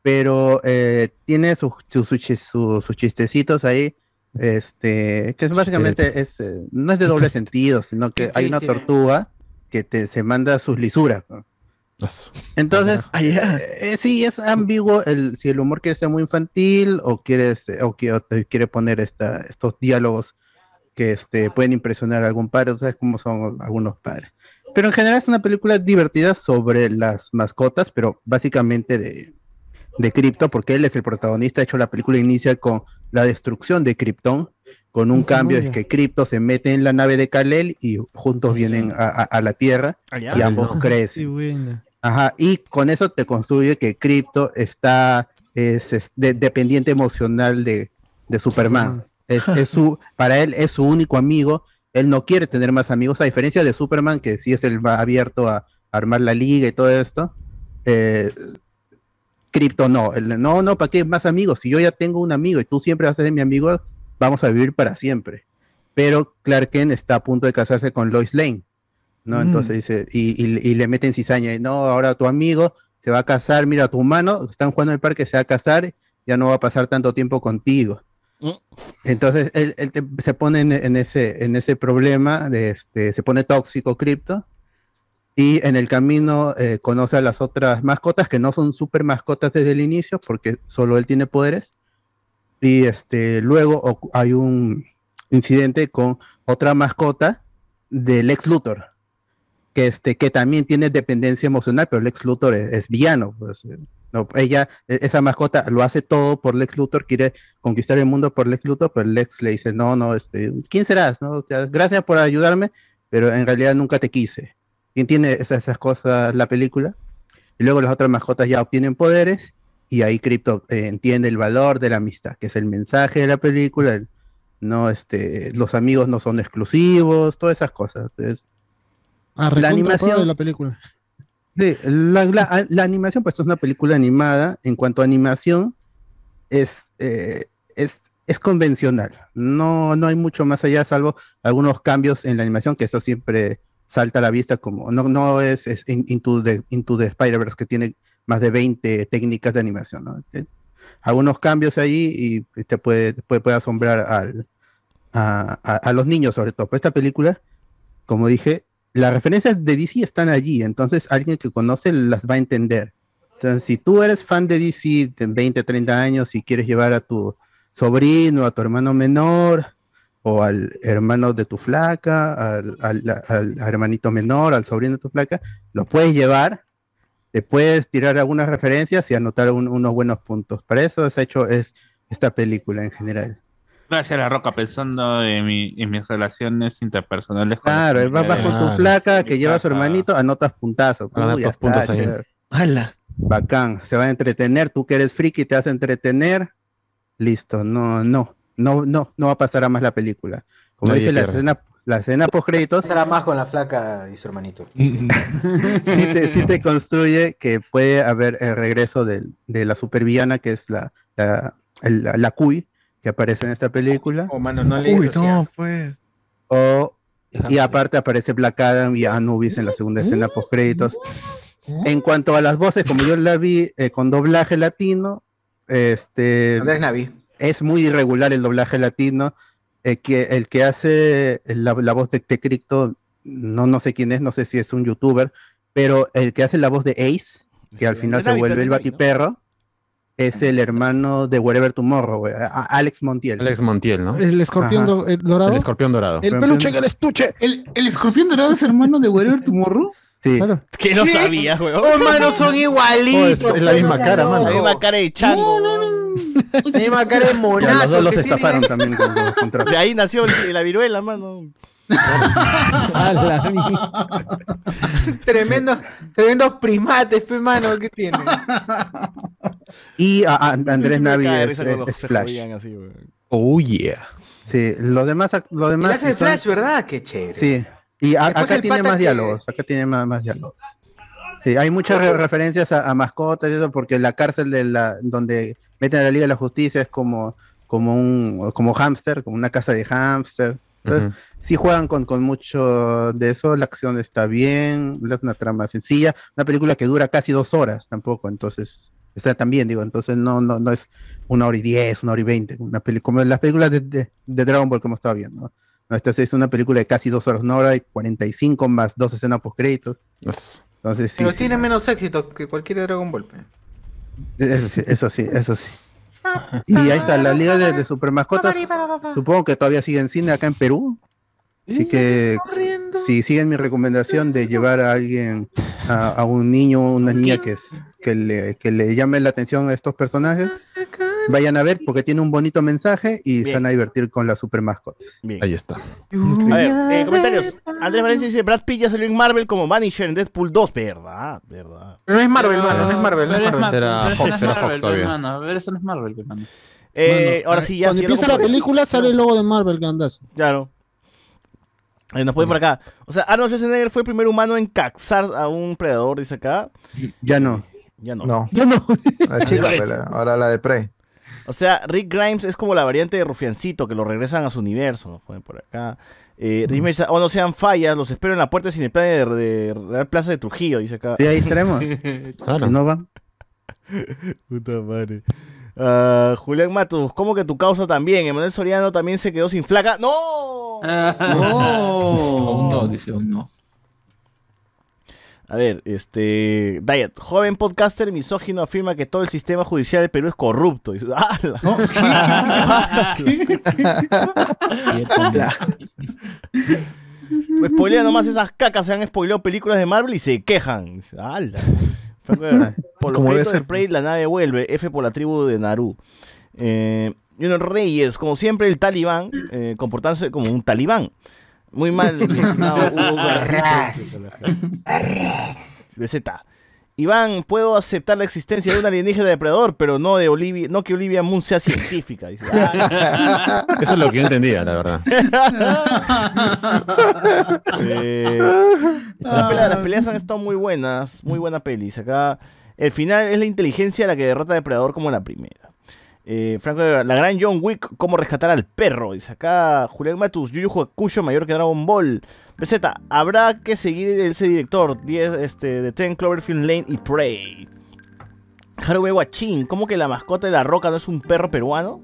pero eh, tiene sus sus chistecitos ahí, este, que es básicamente es, eh, no es de doble sentido, sino que hay una tortuga que te, se manda sus lisuras. ¿no? Entonces, eh, sí, es ambiguo el, si el humor quiere ser muy infantil o quieres o, que- o quiere poner esta, estos diálogos que este, pueden impresionar a algún padre, ¿sabes cómo son algunos padres? Pero en general es una película divertida sobre las mascotas, pero básicamente de, de Krypton, porque él es el protagonista. De hecho, la película inicia con la destrucción de Krypton, con un cambio, es ya. que Krypton se mete en la nave de Kal-El y juntos vienen a, a- a la Tierra Allá. y ambos crecen. Ajá, y con eso te construye que Crypto está es, es de- dependiente emocional de, de Superman. Es, es su, para él es su único amigo. Él no quiere tener más amigos, a diferencia de Superman, que sí es el más abierto a, armar la liga y todo esto. Eh, Crypto no, no, no, ¿para qué más amigos? Si yo ya tengo un amigo y tú siempre vas a ser mi amigo, vamos a vivir para siempre. Pero Clark Kent está a punto de casarse con Lois Lane. ¿no? Mm. Entonces dice, y, y- y le meten cizaña, y no, ahora tu amigo se va a casar, mira, tu humano, están jugando en el parque, se va a casar, ya no va a pasar tanto tiempo contigo. Entonces él, él se pone en, en ese, en ese problema, de este, se pone tóxico cripto, y en el camino eh, conoce a las otras mascotas que no son super mascotas desde el inicio, porque solo él tiene poderes. Y este, luego hay un incidente con otra mascota del ex Luthor, que, este, que también tiene dependencia emocional, pero Lex Luthor es, es villano. Pues, eh, no, ella, e- esa mascota lo hace todo por Lex Luthor, quiere conquistar el mundo por Lex Luthor, pero Lex le dice, no, no, este, ¿quién serás? No? O sea, gracias por ayudarme, pero en realidad nunca te quise. Y entiende esas, esas cosas la película. Y luego las otras mascotas ya obtienen poderes, y ahí Crypto eh, entiende el valor de la amistad, que es el mensaje de la película, el- no, este, los amigos no son exclusivos, todas esas cosas. Es- Ah, la animación de la película. Sí, la, la- la animación, pues es una película animada. En cuanto a animación, es, eh, es, es convencional. No, no hay mucho más allá, salvo algunos cambios en la animación, que eso siempre salta a la vista, como no, no es, es in- Into the, Into the Spider-Verse, que tiene más de 20 técnicas de animación. ¿no? Algunos cambios ahí y te puede, puede, puede asombrar al, a, a- a los niños, sobre todo. Pues esta película, como dije, las referencias de DC están allí, entonces alguien que conoce las va a entender. Entonces, si tú eres fan de DC de 20, 30 años y quieres llevar a tu sobrino, a tu hermano menor, o al hermano de tu flaca, al, al- al hermanito menor, al sobrino de tu flaca, lo puedes llevar, te puedes tirar algunas referencias y anotar un- unos buenos puntos. Para eso es hecho es esta película en general. Gracias a la roca, pensando en, mi- en mis relaciones interpersonales. con Claro, vas, con tu flaca que lleva a su hermanito, anotas puntazos. Anotas Uy, ya puntos está. Bacán, se va a entretener, tú que eres friki te vas a entretener, listo, no, no, no, no, no va a pasar a más la película. Como Nadie dije, la pierde. escena, la escena post créditos Será más con la flaca y su hermanito. (laughs) sí te, sí te construye que puede haber el regreso del- de la supervillana que es la, la, el- la, la Cuy, que aparece en esta película. Oh, mano, no le Uy, no, pues. O, y aparte aparece Black Adam y Anubis en la segunda escena post créditos. En cuanto a las voces, como yo la vi eh, con doblaje latino, este Andrés Navi. Es muy irregular el doblaje latino. eh, que el que hace la, la voz de, de Crypto, no, no sé quién es, no sé si es un youtuber, pero el que hace la voz de Ace, que al final se vuelve el ¿no? batiperro, es el hermano de Wherever Tomorrow, güey, Alex Montiel. Alex Montiel, ¿no? El escorpión do- el dorado. El escorpión dorado. El peluche en el estuche. ¿El, el escorpión dorado es hermano de Wherever Tomorrow? Sí. Que no sabías, weón. Oh, mano, (laughs) son igualitos. Oh, es- es la misma cara, no, mano. La misma cara de chango. La misma cara de Ya, monazo. los dos los que tiene. estafaron también con los contratos. De ahí nació el- la viruela, mano. (laughs) Tremendo, tremendos primates, pe, mano, ¿qué tiene? Y a- a- Andrés Navi es, Flash. así. Oh, yeah. Sí, los demás, Y demás hace son- Flash, ¿verdad? Qué chévere. Sí, y a- acá tiene más que- diálogos, acá tiene más, más diálogos. Sí, hay muchas re- referencias a, a mascotas y eso, porque la cárcel de la, donde meten a la Liga de la Justicia es como, como un como hámster, como una casa de hámster. Entonces, Ujú. sí juegan con, con mucho de eso, la acción está bien, es una trama sencilla, una película que dura casi dos horas tampoco, entonces está también, digo, entonces no, no, no es una hora y diez, una hora y veinte, una peli como las películas de, de, de Dragon Ball hemos estado viendo. ¿no? Esta es una película de casi dos horas, una hora y 45 más dos escenas post créditos. Entonces sí, Pero sí, tiene menos éxito que cualquier Dragon Ball. eso sí, eso sí, eso sí. (laughs) Y ahí está, la liga de, de super mascotas, supongo que todavía sigue en cine acá en Perú. Así que si siguen mi recomendación de llevar a alguien, a, a un niño o una niña que, es, que, le, que le llame la atención a estos personajes, vayan a ver porque tiene un bonito mensaje y se van a divertir con las super mascotas. Bien. Ahí está. A ver, eh, comentarios. Andrés Valencia dice, Brad Pitt ya salió en Marvel como Vanisher en Deadpool 2. Verdad, verdad. Pero no es Marvel, mano, no es Marvel. No es Marvel. Mar- Será Fox, no es será Fox. A ver, eso no es Marvel, hermano. Eh, ahora ah, sí, ya Cuando sí, ya empieza la película sale el logo de Marvel, grandazo. Claro. Eh, nos ponen por acá. O sea, Arnold Schwarzenegger fue el primer humano en caxar a un predador, dice acá. Ya no. Ya no. No. Yo no. La chica, (laughs) la- ahora la de Prey. O sea, Rick Grimes es como la variante de Rufiancito, que lo regresan a su universo. Nos ponen por acá. Eh, Rick dice, oh, no sean fallas, los espero en la puerta sin el plan de, de Real Plaza de Trujillo, dice acá. Sí, ahí estaremos. (laughs) Claro. Si no van. Puta madre. Ah, Julián Matus, ¿cómo que tu causa también? Emanuel Soriano también se quedó sin flaca. ¡No! Aún (laughs) no, dice, aún no. A ver, este. Diet. Joven podcaster misógino afirma que todo el sistema judicial del Perú es corrupto. Dice, ¡Hala! Pues spoilea nomás esas cacas, se han spoileado películas de Marvel y se quejan. ¡Hala! Franco, Por los créditos de ser, Prey, la nave vuelve. F por la tribu de Naru. Eh, Junior Reyes, como siempre, el talibán, eh, comportándose como un talibán. Muy mal, mi (laughs) estimado Hugo Garrito. BZ. Iván, puedo aceptar la existencia de un alienígena depredador, pero no de Olivia, no que Olivia Moon sea científica. Dice, ah. (laughs) Eso es lo que yo entendía, la verdad. (laughs) Eh, las, peleas, las peleas han estado muy buenas, muy buena pelis. Acá el final es la inteligencia la que derrota a Depredador como la primera. Eh, Franco, la gran John Wick, cómo rescatar al perro. Dice acá Julián Matus, Yu Yu Hakusho mayor que Dragon Ball. BZ, habrá que seguir ese director 10, este, de Ten Cloverfield Lane y Prey. Haruwe Guachín, ¿cómo que la mascota de la roca no es un perro peruano?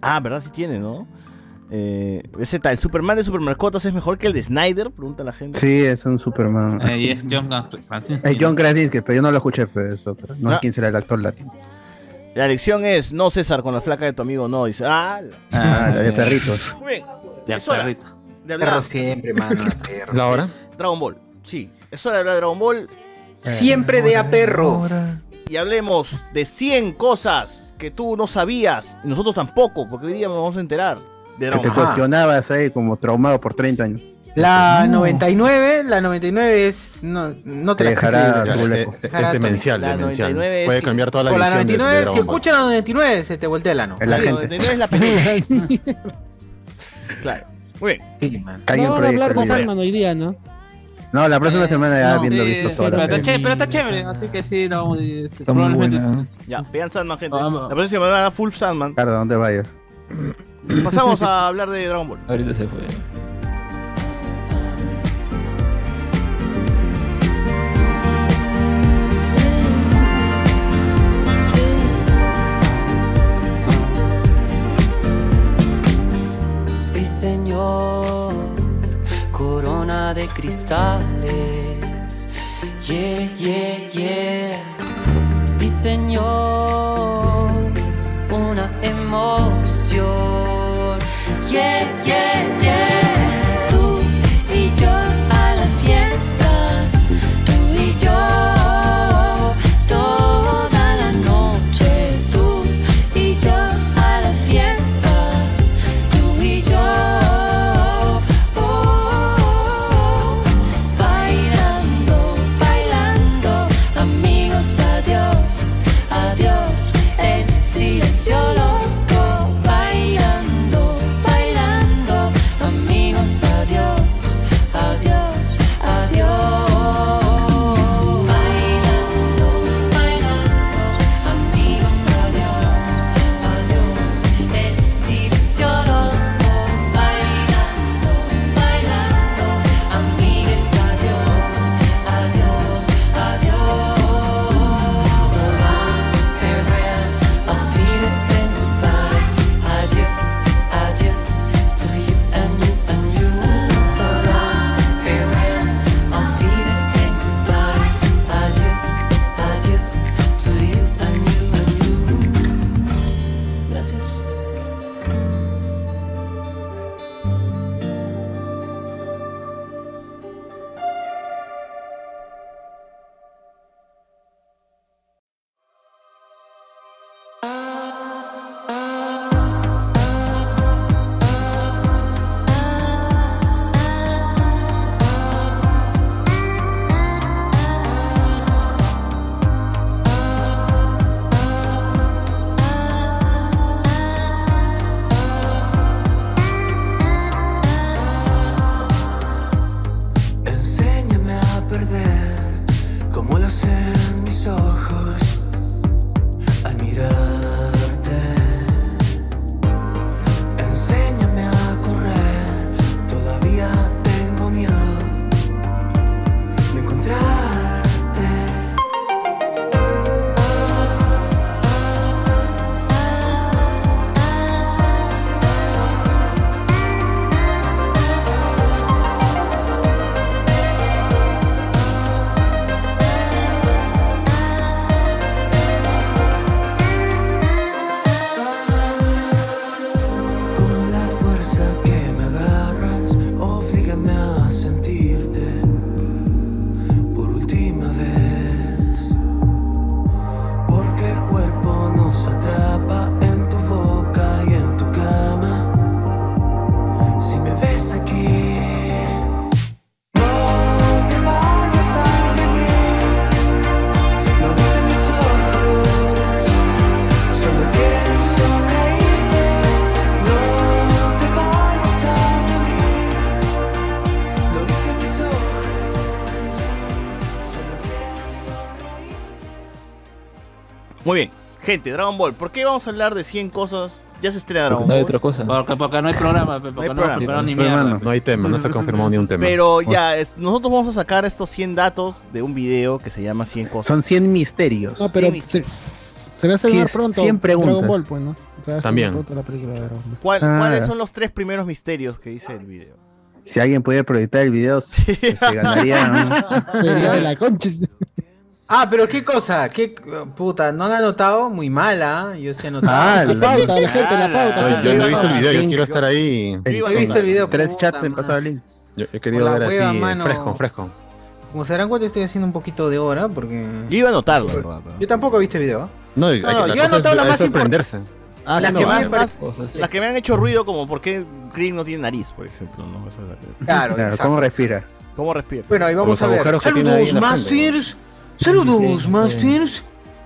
Ah, ¿verdad? Sí tiene, ¿no? Eh, BZ, ¿el Superman de Supermascotas es mejor que el de Snyder? Pregunta la gente. Sí, es un Superman. Eh, y es John Krasinski. (laughs) Eh, John Krasinski, pero yo no lo escuché, pero eso. pero no sé Ah. quién será el actor latino. La lección es, no César, con la flaca de tu amigo no. Dice, ah, la- Ah, la de perritos. Muy bien. De Es hora perrito. de hablar Perro siempre, mano. perro. ¿La hora? Dragon Ball. Sí, es hora de hablar de Dragon Ball. Siempre de a perro. Y hablemos de 100 cosas que tú no sabías, y nosotros tampoco, porque hoy día nos vamos a enterar de Que Dragon te Ball. cuestionabas ahí como traumado por 30 años. La 99, la 99 es. No, no te, Te la dejará Es, leco. es Dejará demencial, La demencial. 99 Puede cambiar toda la Por la visión de- de 99, si escuchan la 99, se te voltea el ano. Es la La gente. 99 es la película. (laughs) claro. Muy bien. Sí, No a hablar con hoy día, ¿no? No, la próxima semana ya No, habiendo sí, visto sí, toda la pero, está serie. chévere, pero está chévere, así que sí, no, es- Está muy probablemente- buena. Ya, vean Sandman, gente. Vamos. La próxima semana Full Sandman. Ricardo, ¿dónde vayas? Pasamos a hablar de Dragon Ball. Ahorita se fue. Señor, corona de cristales. Yeah, yeah, yeah. Sí, señor, una emoción. Yeah, yeah, yeah. Gente, Dragon Ball, ¿por qué vamos a hablar de 100 cosas? Ya se estrena Dragon no hay Ball. otra cosa. Porque, porque no hay programa, porque no, programa. pero ni mierda. hermano, no hay tema, no se ha confirmado ni un tema. Pero ya, es- nosotros vamos a sacar estos 100 datos de un video que se llama 100 cosas. Son 100 misterios. No, pero se, se va a estrenar pronto. cien preguntas. Dragon Ball, pues, ¿no? También. pronto la película de Dragon Ball. ¿Cuál- Ah. ¿Cuáles son los tres primeros misterios que dice el video? Si alguien pudiera proyectar el video, se (laughs) se ganaría. un- Sería de la concha. Ah, pero qué cosa, qué puta, ¿no han anotado? Muy mala, yo sí he anotado. Ah, La pauta, la gente, la pauta. Yo no he visto el video, yo quiero estar ahí. Yo he visto el video. Tres chats madre. pasado link. Yo he querido ver así, mano. fresco, fresco. Como se darán cuenta, estoy haciendo un poquito de hora porque. Yo iba a anotarlo, ¿verdad? Yo tampoco he visto el video. No, yo he anotado la más sorprenderse. Ah, las, sí, que no, me han- más- las que me han hecho ruido, como por qué Krillin no tiene nariz, por ejemplo. ¿no? Eso es la- Claro, Claro. ¿cómo respira? ¿Cómo respira? Bueno, ahí vamos Los a ver. que tiene ahí Saludos, en la frente, Masters. Saludos, Masters.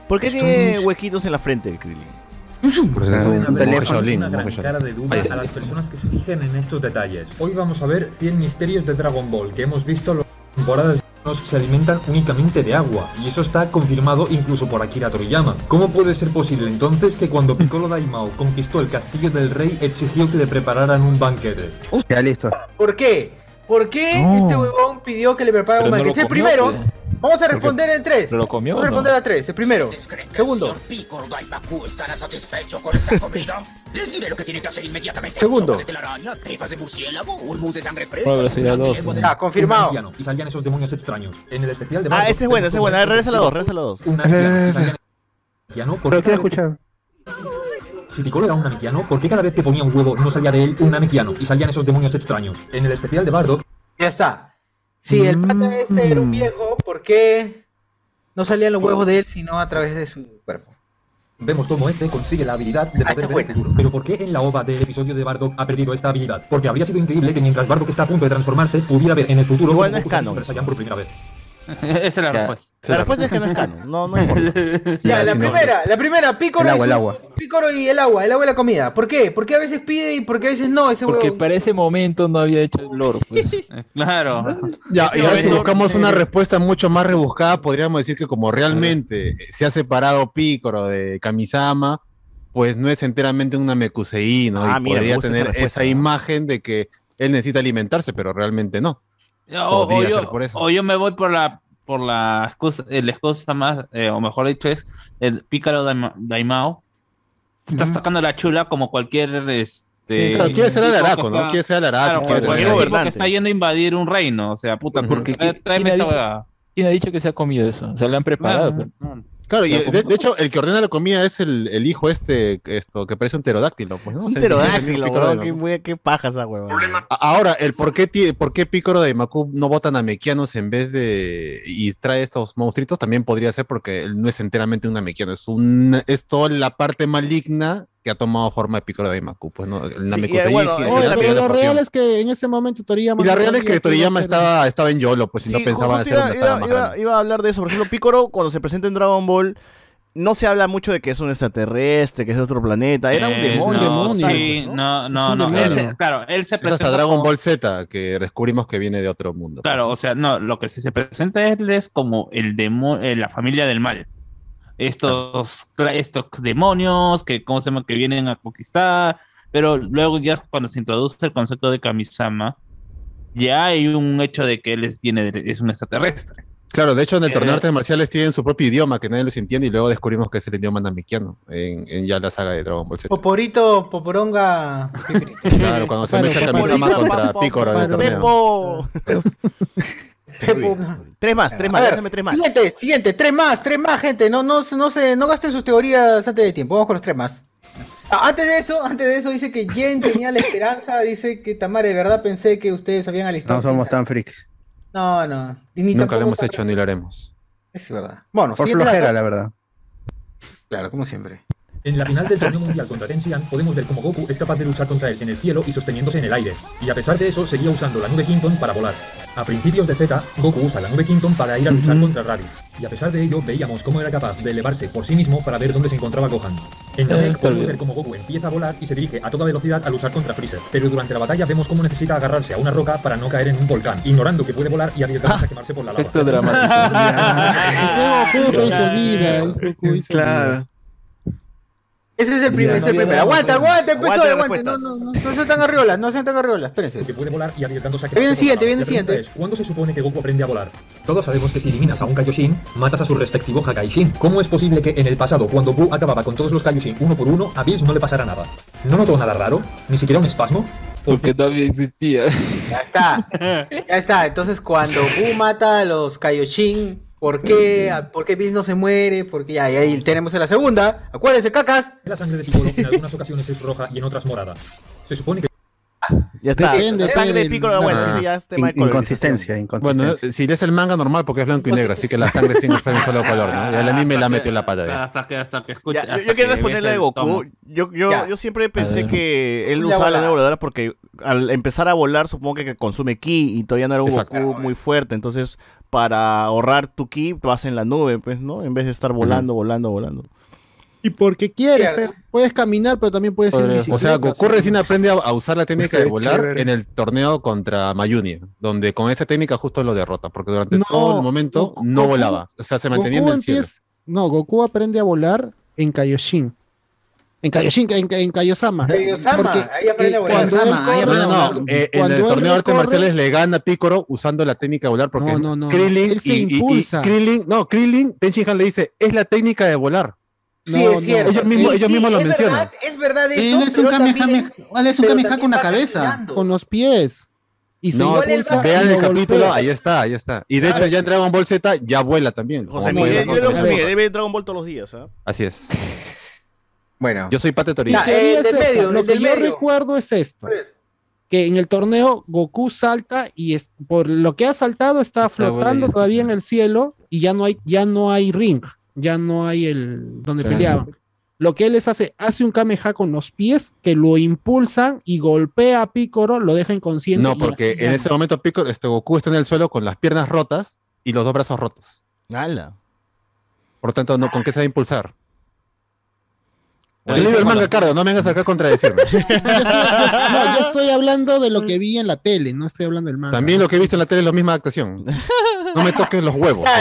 ¿Por qué tiene huequitos en la frente el Krillin? Es un, teléfono. Shaolin, una un gran monje cara Shaolin. de duda a las personas que se fijen en estos detalles. Hoy vamos a ver 100 misterios de Dragon Ball que hemos visto en las temporadas se alimentan únicamente de agua y eso está confirmado incluso por Akira Toriyama. ¿Cómo puede ser posible entonces que cuando Piccolo Daimao conquistó el castillo del rey exigió que le prepararan un banquete? Ya listo. ¿Por qué? ¿Por qué No. este huevón pidió que le prepara Pero un no? El primero, vamos a responder en tres. ¿Pero lo comió Vamos a no? responder a tres. El primero. Segundo. Piccolo Daimaku estará satisfecho con esta comida. Les diré lo que tienen que hacer inmediatamente. Segundo. De telaraña, tripas de murciélago, un mousse de sangre fresca. Bueno, pero sería dos. lengua de- Ah, confirmado. Y salían esos demonios extraños. En el especial de Ah, ese es bueno, ese es bueno. A ver, regresa la dos, regresa la dos. Un anciano, y salían- anciano, ¿por ¿Pero qué he escuchado? Si Piccolo era un namekiano, ¿por qué cada vez que ponía un huevo no salía de él un namekiano y salían esos demonios extraños? En el especial de Bardock, Ya está. Si el pata este era un Mm. viejo, ¿por qué no salían los huevos de él sino a través de su cuerpo? vemos cómo este consigue la habilidad de Ah, poder ver el futuro. Pero ¿por qué en la ova del episodio de Bardock ha perdido esta habilidad? Porque habría sido increíble que mientras Bardock está a punto de transformarse, pudiera ver en el futuro Igual no es Super Saiyan por primera vez. (laughs) Esa es la Ya. respuesta. La respuesta es que no es canon. No, no importa. (laughs) Ya, la primera, la primera, Pícoro, El y agua, el agua. Pícoro y el agua, el agua y la comida. ¿Por qué? ¿Por qué a veces pide y por qué a veces no ese Porque huevo? para ese momento no había hecho el lore, pues. (laughs) Claro. Ya, y ahora si buscamos una respuesta mucho más rebuscada, podríamos decir que como realmente se ha separado Picoro de Kamisama, pues no es enteramente una Mekusei, ¿no? Ah, y mira, podría esa tener esa imagen de que él necesita alimentarse, pero realmente no. O, o yo, ser por eso. o yo me voy por la por la excusa, eh, la excusa más, eh, o mejor dicho, es el pícaro Daima- Daimao. Está sacando la chula como cualquier este. Claro, quiere ser Alaraco, que ¿no? Quiere ser Alaraco, Claro, quiere cualquier que está yendo a invadir un reino. O sea, puta, porque Porque ¿quién- tráeme quién ha dicho-. ¿Quién ha dicho que se ha comido eso? O sea, le han preparado. Claro, pero- Claro, y Ya, de, hecho, el que ordena la comida es el, el hijo este, esto, que parece un pterodáctilo, pues, un pterodáctilo, Qué, paja esa huevón. A- Ahora, el por qué, ti- por qué Picoro de Macu no votan a mequianos en vez de. y trae estos monstruitos también podría ser porque él no es enteramente un namekiano, es un es toda la parte maligna que ha tomado forma de Picoro de Macu, pues no, el Sí, Namekusei, y, bueno, Oye, sería pero la lo real es que en ese momento Toriyama. Y la real es que iba Toriyama estaba, estaba en YOLO, pues si no Sí, pensaba hacer iba, una iba- saga más iba- iba a hablar de eso. Por ejemplo, Picoro, cuando se presenta en Dragon Ball, no se habla mucho de que es un extraterrestre, que es de otro planeta. Era un Eh, demonio. no, demonio. Sí, no, no, un no. demonio. Él se- claro, él se Es hasta presenta Dragon como- Ball Z que descubrimos que viene de otro mundo. Claro, o sea, no, lo que se, se presenta él es como el demo, eh, la familia del mal. Estos, estos demonios que, ¿cómo se llama? que vienen a conquistar, pero luego ya cuando se introduce el concepto de Kamisama, ya hay un hecho de que él es, viene de- es un extraterrestre. Claro, de hecho en el Eh, torneo de artes marciales tienen su propio idioma que nadie los entiende y luego descubrimos que es el idioma namekiano en, en ya la saga de Dragon Ball Z. Poporito, Poporonga. Claro, cuando se mecha Kamisama contra Picoro en el torneo. Tres más, tres más, lánzame tres más. Siguiente, siguiente, tres más, tres más, gente. No, no, no, se, no gasten sus teorías antes de tiempo. Vamos con los tres más. Ah, antes de eso, antes de eso dice que Jen tenía la esperanza, dice que Tamara, de verdad pensé que ustedes habían alistado. No somos tan freaks. No, no. ni Nunca lo hemos tan- hecho ni lo haremos. Es verdad. Bueno, Por flojera, la verdad. Claro, como siempre. En la final del torneo mundial contra Ten Xian podemos ver cómo Goku es capaz de luchar contra él en el cielo y sosteniéndose en el aire. Y a pesar de eso, seguía usando la nube Quinton para volar. A principios de Z, Goku usa la nube Quinton para ir a luchar contra Raditz. Y a pesar de ello, veíamos cómo era capaz de elevarse por sí mismo para ver dónde se encontraba Gohan. En Eh, Namek podemos claro. ver cómo Goku empieza a volar y se dirige a toda velocidad a luchar contra Freezer. Pero durante la batalla vemos cómo necesita agarrarse a una roca para no caer en un volcán, ignorando que puede volar y arriesgarse a quemarse por la lava. Efecto dramático. (laughs) Ese Goku, ese es el primer, el primer. Aguanta, aguanta, empezó, aguante. No, no, no, no sean tan arriolas, no sean tan arriolas, espérense. Que puede volar y arriesgándose a que. Viene siguiente, viene siguiente. ¿Cuándo se supone que Goku aprende a volar? Todos sabemos que si eliminas a un Kaioshin, matas a su respectivo Hakaishin. ¿Cómo es posible que en el pasado, cuando Bu acababa con todos los Kaioshin uno por uno, a Bills no le pasara nada? ¿No notó nada raro? ¿Ni siquiera un espasmo? Porque todavía existía. Ya está. Ya está. Entonces, cuando Bu mata a los Kaioshin ¿Por qué, ¿Por qué Bills no se muere? Porque ya, ahí tenemos en la segunda. Acuérdense, cacas. La sangre de Sigoro en algunas ocasiones es roja y en otras morada. Se supone que ya está. Depende, sangre de Piccolo, no, bueno, ya es inconsistencia, inconsistencia. Bueno, si lees el manga normal porque es blanco y pues negro, así que la sangre sí no está en solo color, ¿no? Y el anime la metió en la pata. Ya. Hasta que, hasta que escucha, yo quiero responderle a Goku. Yo, yo, yo, siempre pensé que él usaba la nave voladora porque al empezar a volar, supongo que consume ki y todavía no era un Goku muy fuerte. Entonces, para ahorrar tu ki, vas en la nube, pues, ¿no? En vez de estar volando, volando, volando. Y porque quieres, pe- puedes caminar, pero también puedes ir en O sea, Goku recién aprende a, usar la técnica de volar chévere. en el torneo contra Mayuni, donde con esa técnica justo lo derrota, porque durante No, todo el momento no volaba. O sea, se mantenía en el cielo. No, Goku aprende a volar en Kaioshin. En Kaioshin, en, en Kaiosama. Ahí aprende a eh, volar. Eh, en el torneo de artes marciales le gana Picoro usando la técnica de volar porque No, no, no. Krillin Él se impulsa. Krillin, no, Krillin, Tenshinhan le dice, es la técnica de volar. No, sí, es cierto. No. Ellos mismos, sí, ellos lo es mencionan. Verdad, es verdad eso. Él es un Kamehameha Kame con la cabeza, con los pies. Y se no, vean el capítulo, ahí está, ahí está. Y de hecho ya en Dragon Ball Z ya vuela también. José Miguel, yo José Miguel debe Dragon Ball todos los días, ¿eh? Así es. (laughs) Bueno. Yo soy Pate Toriyama. Lo que yo recuerdo es esto. Que en el torneo Goku salta y es, por lo que ha saltado está flotando todavía en el cielo y ya no hay, ya no hay ring ya no hay el donde peleaban. Lo que él les hace, hace un Kameha con los pies que lo impulsan y golpea a Picoro, lo deja inconsciente. No, porque en ese momento Piccolo, este Goku está en el suelo con las piernas rotas y los dos brazos rotos. ¡Hala! Por lo tanto, no, ¿con qué se va a impulsar? el manga Cardo, no me vengas acá a contradecirme. (laughs) yo, estoy, no, yo estoy hablando de lo que vi en la tele, no estoy hablando del manga. También lo que he visto en la tele es la misma actuación. No me toques los huevos. (laughs)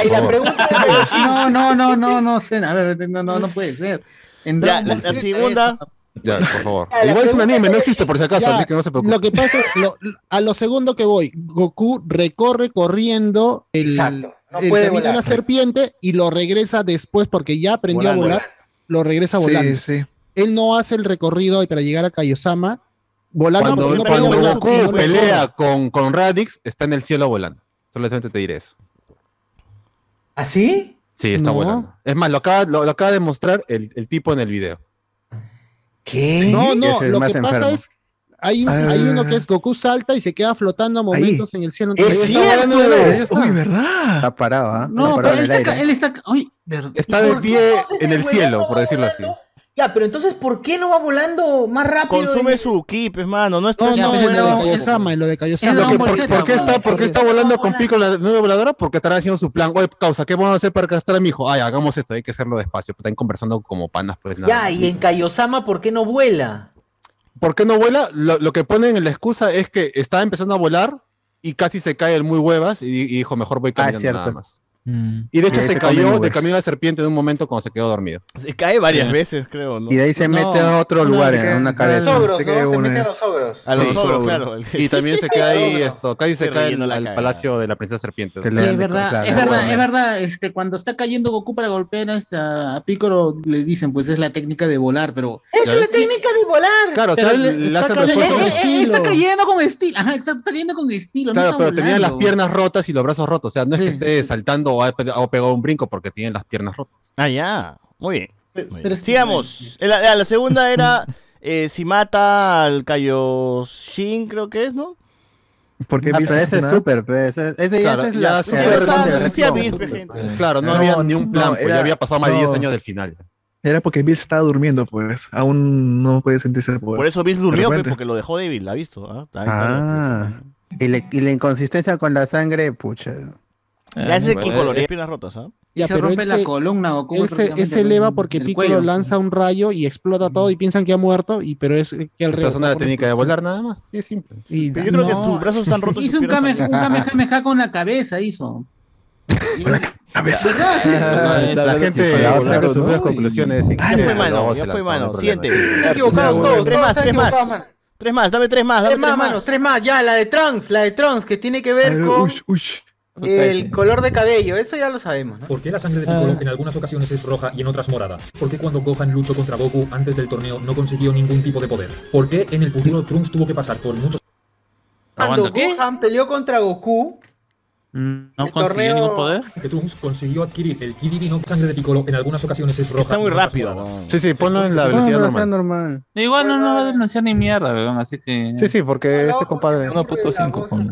No, no, no, no, no. A ver, no, no, no puede ser. La, segunda. Ya, por favor. Igual es un anime, no existe por si acaso, así que no se preocupen. Lo que pasa es, lo, a lo segundo que voy, Goku recorre corriendo el, Exacto, no el puede la serpiente y lo regresa después porque ya aprendió a volar, lo regresa volando. Sí, sí él no hace el recorrido para llegar a Kaiosama volando. Cuando, cuando Goku pelea con, con Radix, está en el cielo volando. Solamente te diré eso. ¿Ah, ¿Así? Sí, está no. volando. Es más, lo acaba, lo, acaba de mostrar el, el, tipo en el video. ¿Qué? No, no, lo que pasa es. Hay, hay, uno que es ah. Goku salta y se queda flotando a momentos en el cielo. Es cierto, Uy, ¿verdad? Está parado, ¿eh? No, parado pero él, está, aire. él está. Está de pie en el cielo, por decirlo así. Ya, pero entonces, ¿por qué no va volando más rápido? Consume su ki, mano. No está no, no, lo de Kaiosama, lo de Kaiosama. ¿Por qué está, por qué está volando con pico la nueva voladora? Porque estará haciendo su plan. Oye, causa, ¿qué vamos a hacer para gastar a mi hijo? Ay, hagamos esto, hay que hacerlo despacio. Están conversando como panas, pues nada. Ya, y en Kaiosama, ¿por qué no vuela? ¿Por qué no vuela? Lo, que ponen en la excusa es que estaba empezando a volar y casi se cae el muy huevas y, dijo, mejor voy ah, caminando nada más. Mm. Y de hecho se, cayó de camino la serpiente en un momento cuando se quedó dormido. Se cae varias veces, creo. Y de ahí se mete a otro lugar, en una cabeza. Se, mete a los ogros. A los sí. (laughs) Y también se queda ahí, esto, casi se, cae al palacio de la princesa serpiente. Sí, es verdad, es verdad, es verdad. Este, cuando está cayendo Goku para golpear hasta este, a Piccolo, le dicen, pues es la técnica de volar, pero... ¡Es la técnica de volar! Claro, o sea, le Está cayendo con estilo. Ajá, exacto, está cayendo con estilo. Claro, pero tenía las piernas rotas y los brazos rotos, o sea, no es que esté saltando saltando o ha, o ha, pegado un brinco porque tiene las piernas rotas. Ah, ya. Muy bien. Muy bien. Pero Sigamos. La, ah, la, segunda era (laughs) eh, si mata al Kaioshin, creo que es, ¿no? Porque ah, pero ese es súper, pues. Ese, claro, es la super. Pues, claro, no, había ni un plan, no, pues, era, ya había pasado más de no. 10 años del final. Era porque Bill estaba durmiendo, pues. Aún no puede sentirse poder. Por eso Bill durmió, pues, porque lo dejó débil, la ha visto. ¿eh? Ah, ah. y, le, y, la inconsistencia con la sangre, pucha. Ya es el rotas, ¿ah? Se rompe la columna o cómo él se, eleva porque el Piccolo lanza un rayo y explota todo y piensan que ha muerto y pero es que al revés. Es una técnica de volar nada más, sí, es simple. Y, pero yo no, creo que sus brazos están rotos. Hizo un (laughs) Kamehameha con la cabeza, hizo. (laughs) Con la cabeza. La, gente saca sus propias conclusiones. Ah, fue mano, ya fue mano. Siguiente. Equivocados todos, tres más, tres más. Tres más, dame tres más, dame tres más. Tres más, ya, la de Trunks, la de Trunks, que tiene que ver con el color de cabello. Eso ya lo sabemos, ¿no? ¿Por qué la sangre de Piccolo en algunas ocasiones es roja y en otras morada? ¿Por qué cuando Gohan luchó contra Goku antes del torneo no consiguió ningún tipo de poder? ¿Por qué en el futuro Trunks tuvo que pasar por muchos Cuando Gohan peleó contra Goku, No El consiguió ningún torneo- poder. que Trunks consiguió adquirir el ki divino, sangre de Piccolo en algunas ocasiones es roja. Está muy rápido. Sí, sí, ponlo en la No, velocidad sea normal. normal. Igual no, no va a denunciar ni mierda, weón, así que. Sí, sí, porque este compadre. 1.5 con.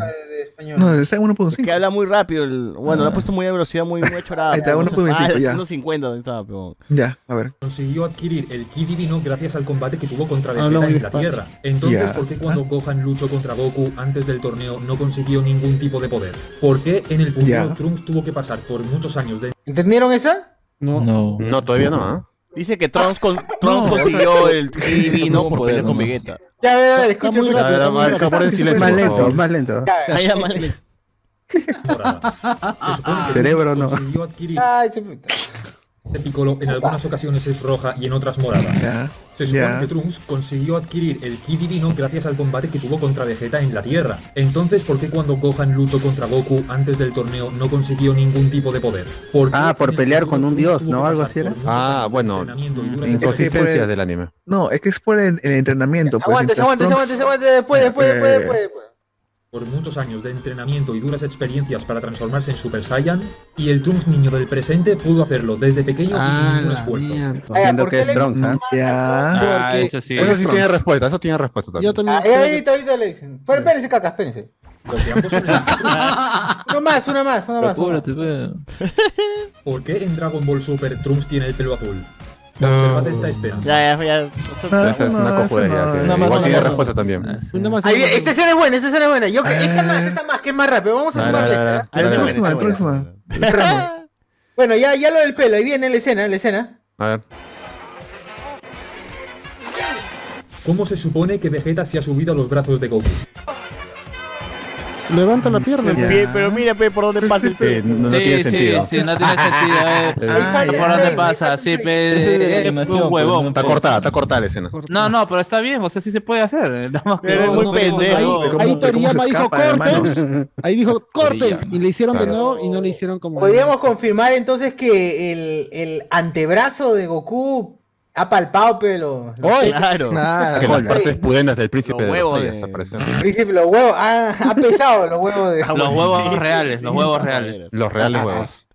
No, está en 1.5. Que habla muy rápido. el- bueno, lo ha puesto muy a velocidad, muy, muy chorada. (laughs) Ahí está, pues, 1.5 ah, ya. 150, ¿dónde estaba? Pero... Ya, a ver. Consiguió adquirir el ki divino gracias al combate que tuvo contra Vegeta en la despacio. Tierra. Entonces, Ya. ¿por qué cuando Gohan luchó contra Goku antes del torneo no consiguió ningún tipo de poder? ¿Por qué en el futuro Ya. Trunks tuvo que pasar por muchos años de... ¿Entendieron esa? No. No. No, todavía no, ¿ah? Dice que Trunks, con, Trunks (laughs) No, consiguió o sea, el divino por pelear con. Vegeta. Ya, a ver, a ver, Está escucha muy escucha. rápido. Ya, está muy rápido. por en silencio, Más lento, más lento. Ya, supone que Cerebro no. Ay, se. De Piccolo en algunas ocasiones es roja y en otras morada. Se supone que Trunks consiguió adquirir el ki divino gracias al combate que tuvo contra Vegeta en la Tierra. Entonces, ¿por qué cuando Gohan luchó contra Goku antes del torneo no consiguió ningún tipo de poder? ¿Por Ah, por en el pelear con un dios, ¿no? Algo así era. por Ah, bueno, inconsistencias del anime. No, es que es por el, el entrenamiento. Pues, Aguante, mientras aguante, Trunks- aguante, aguante, después, después, después, Eh, después, después. Por muchos años de entrenamiento y duras experiencias para transformarse en Super Saiyan, y el Trunks niño del presente pudo hacerlo desde pequeño y sin Ah, ningún esfuerzo. mierda. Siendo ¿por que es Trunks, ¿ah? Ya. Ah, eso sí. Eso sí tiene respuesta, eso tiene respuesta también. Yo también. Ah, eh, ahorita, ahorita le dicen. Pero espérense, caca, espérense. (laughs) Una más, una más, una más. weón. ¿Por qué en Dragon Ball Super Trunks tiene el pelo azul? Observad esta escena. Ya, ya, ya. Ah, Esa es una no, cojuda eso ya, no, más, igual una tiene más. respuesta también. Ahí, esta escena es buena, esta escena es buena. Yo, esta más, esta más, que es más rápido. Vamos a sumarle no, Trunks dale, no. dale. Bueno, ya, ya lo del pelo, ahí viene la escena, la escena. A ver. ¿Cómo se supone que Vegeta se ha subido a los brazos de Goku? Levanta la pierna. El pues. pie, pero mira, pe, por dónde pasa el Eh, pie. no, no sí, tiene sí, sentido. sí, no tiene sentido. eh. (laughs) Ah, ¿Por dónde pasa? Sí, pe, es eh, un huevón. pues, Está cortada, está cortada la escena. No, no, pero está bien, o sea, sí se puede hacer. (laughs) Eres muy pendejo. Ahí, ¿Cómo- ahí cómo Toriyama dijo corten. (laughs) Ahí dijo corten. Y le hicieron de nuevo y no le hicieron como. Podríamos confirmar entonces que el, el antebrazo de Goku ha palpado pero Claro. Claro, Que las partes pudendas del príncipe Los de los huevos Saiyas de- aparecen. príncipe, los huevos, ha, ha pesado los huevos de... (laughs) Ah, Los huevos reales, los huevos reales. Los reales huevos.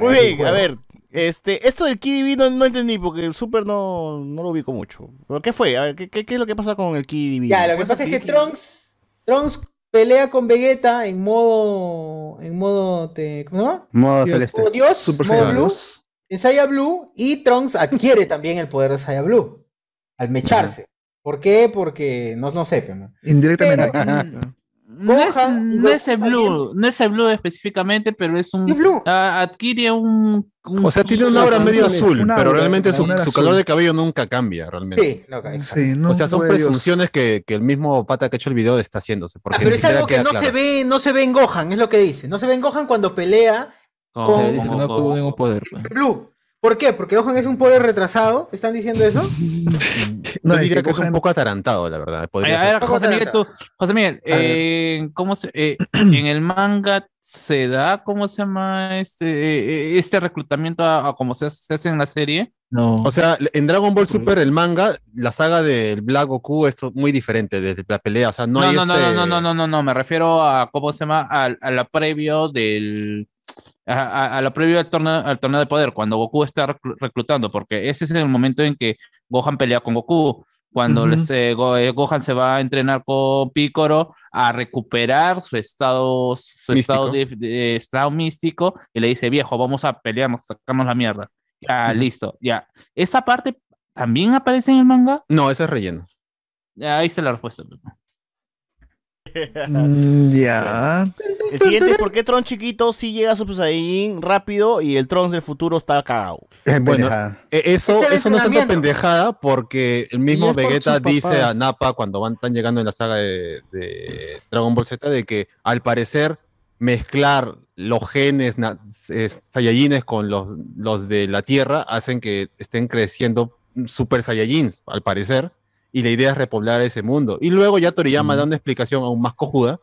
Muy bien, a ver. Este, esto del ki divino no entendí porque el super no, no lo ubico mucho. ¿Pero qué fue? A ver, ¿qué, qué, qué es lo que pasa con el ki divino? Ya, lo que ¿Puedes pasa es que Trunks, Trunks pelea con Vegeta en modo, en modo, te, ¿cómo? Modo Dios. celeste. Modo Dios, Super modo Blue, 2. En Saya Blue, y Trunks adquiere (laughs) también el poder de Saya Blue, al mecharse. ¿Por qué? Porque, no, no sé, pero... Indirectamente. No es, Gohan y no es el blue, no es el blue específicamente, pero es un. ¿Qué blue? adquiere un, un- O sea, tiene una aura medio azul, Una pero aura, realmente su, su color de cabello nunca cambia, realmente. Sí, no, exacto. Sí, no o sea, son presunciones que, que el mismo pata que ha hecho el video está haciéndose. Porque Ah, pero es algo que no claro. se ve, no se ve en Gohan, es lo que dice. No se ve en Gohan cuando pelea con- no tuvo ningún poder. pues. Blue. ¿Por qué? Porque Gohan es un poder retrasado. ¿Están diciendo eso? (laughs) No, Yo es diría que que es un poco atarantado, la verdad. A ver. José Miguel, tú, José Miguel, A ver. eh, ¿cómo se, eh, (clears throat) en el manga se da, cómo se llama este, eh, este reclutamiento a, a como se, hace- se hace en la serie? No. O sea, en Dragon Ball Super, el manga, la saga del Black Goku es muy diferente desde la pelea. O sea, no, No, hay no, no, este... no, no, no, no, no, no, me refiero a cómo se llama, a, a la previo del, a, a- a la previo al torneo, al torneo de poder, cuando Goku está reclu- reclutando, porque ese es el momento en que Gohan pelea con Goku, cuando este, Go- eh, Gohan se va a entrenar con Piccolo a recuperar su estado, su Místico. estado, de, de- estado místico, y le dice, viejo, vamos a pelearnos, sacarnos la mierda. Ya, listo, ya. Esa parte también aparece en el manga. No, ese es relleno. Ahí está la respuesta. Ya. El siguiente es por qué Tron chiquito sí llega a Super Saiyajin rápido y el Tron del futuro está cagado. Es Bueno. Eh, Eso, Es eso no es entrenamiento. pendejada porque el mismo por Vegeta dice a Nappa cuando van están llegando en la saga de, de Dragon Ball Z de que al parecer mezclar los genes eh, Saiyajines con los, los de la Tierra hacen que estén creciendo super Saiyajins, al parecer, y la idea es repoblar ese mundo. Y luego ya Toriyama da una explicación aún más cojuda,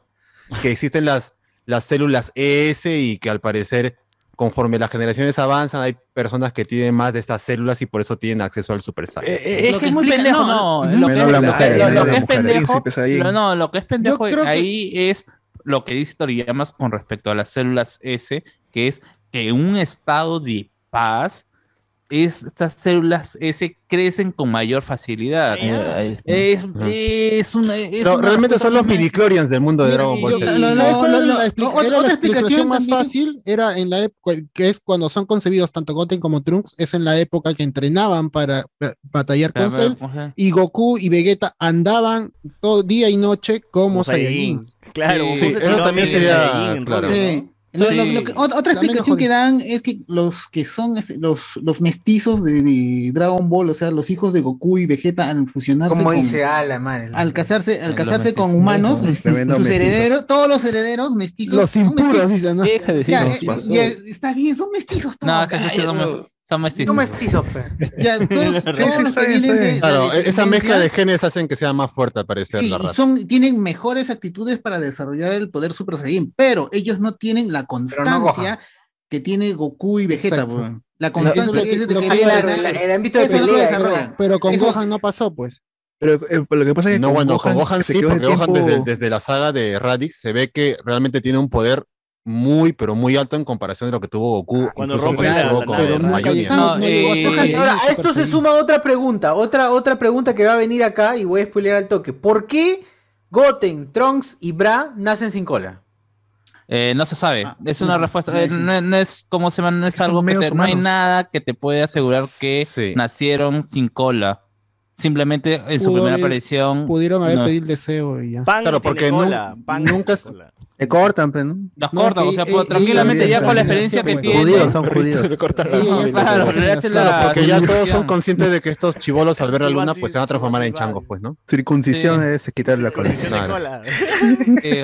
que existen las, las células ES y que al parecer, conforme las generaciones avanzan, hay personas que tienen más de estas células y por eso tienen acceso al Super Saiyan. Eh, es Lo que que es muy explica- pendejo, no, no. Lo que, es pendejo, lo- no, lo que es pendejo creo que- ahí es lo que dice Toriyama con respecto a las células S, que es que un estado de paz, estas células S crecen con mayor facilidad. Es, es una. es No, una realmente son los midichlorians del mundo de Mira, Dragon Ball Z. lo- ¿Sabes no, cuál no, era no, la, expli- no, era otra- explicación más también. fácil era en la época que es cuando son concebidos tanto Goten como Trunks es en la época que entrenaban para ba- batallar con Cell y Goku y Vegeta andaban todo día y noche como Como Saiyajin. Claro, Sí, eso también sería- Saiyajin, claro. ¿no? Sí. Lo- lo- lo que- ot- otra También explicación que dan es que los que son ese- los, los mestizos de, de Dragon Ball, o sea, los hijos de Goku y Vegeta al fusionarse Como con- dice Alan, man. al casarse, al casarse con humanos, este, sus mestizos. herederos, todos los herederos mestizos. los impuros mestizos. dicen ¿no? Deja de decir Ya, los eh, pasos. ya, está bien, son mestizos todos. No, sí, sí, son, cállate. son mestizos. No mestizos, pe. (laughs) Ya, todos, (laughs) todos sí, los que vienen de, de Claro, la esa mezcla de genes hacen que sea más fuerte al parecer Sí, la raza. son, tienen mejores actitudes para desarrollar el poder Super Saiyan, pero ellos no tienen la constancia que tiene Goku y Vegeta. Exacto. weón. La constancia es que- claro, decir. el- ámbito de no pelea, pero con Eso- Gohan no pasó pues Pero eh, pero lo que pasa es que No, bueno, con Gohan se sí, quedó de porque Gohan tiempo- desde, desde la saga de Raditz se ve que realmente tiene un poder muy, pero muy alto en comparación de lo que tuvo Goku. Cuando incluso rompe cuando la- la con a eh, ahora, a esto se suma otra pregunta, otra, otra pregunta que va a venir acá y voy a spoilear al toque. ¿Por qué Goten, Trunks y Bra nacen sin cola? Eh, no se sabe. Ah, es una respuesta. no eh, no, no es como se llama, no es algo que te- no hay nada que te puede asegurar que Sí. nacieron sin cola. Simplemente en su Pudo primera haber- aparición pudieron haber no. pedido el deseo y ya Pan Claro, porque cola, nunca. Te cortan, pues, ¿no? los No, cortan, o sea, y- pues, y- tranquilamente y- ya y- con la experiencia que y- tiene. Judíos, son judíos. Claro, Porque ya todos son conscientes de que estos chivolos al ver la luna pues se van a transformar en changos, pues, ¿no? Circuncisión Sí. es quitarle la cola. Claro.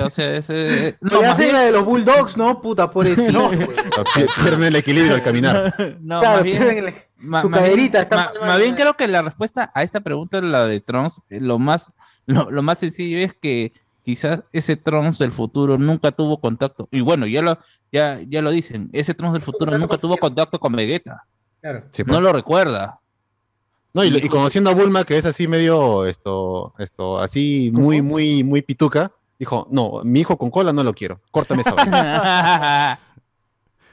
o sea, ese- No, no, bien- la de los Bulldogs, ¿no? Puta, pobrecito. (laughs) Pier- Pierden el equilibrio al caminar. (laughs) no, claro, más bien- pierden el- Su más bien- caderita está más bien creo que la respuesta a esta pregunta, la de Trunks, eh, lo más, lo, lo más sencillo es que quizás ese Trunks del futuro nunca tuvo contacto. Y bueno, ya lo, ya, ya lo dicen, ese Trunks del futuro nunca tuvo contacto con Vegeta. Claro. Sí, pues. No lo recuerda. No, y, y conociendo a Bulma, que es así medio, esto, esto, así muy, muy, muy pituca, dijo, no, mi hijo con cola no lo quiero, córtame esa vaina.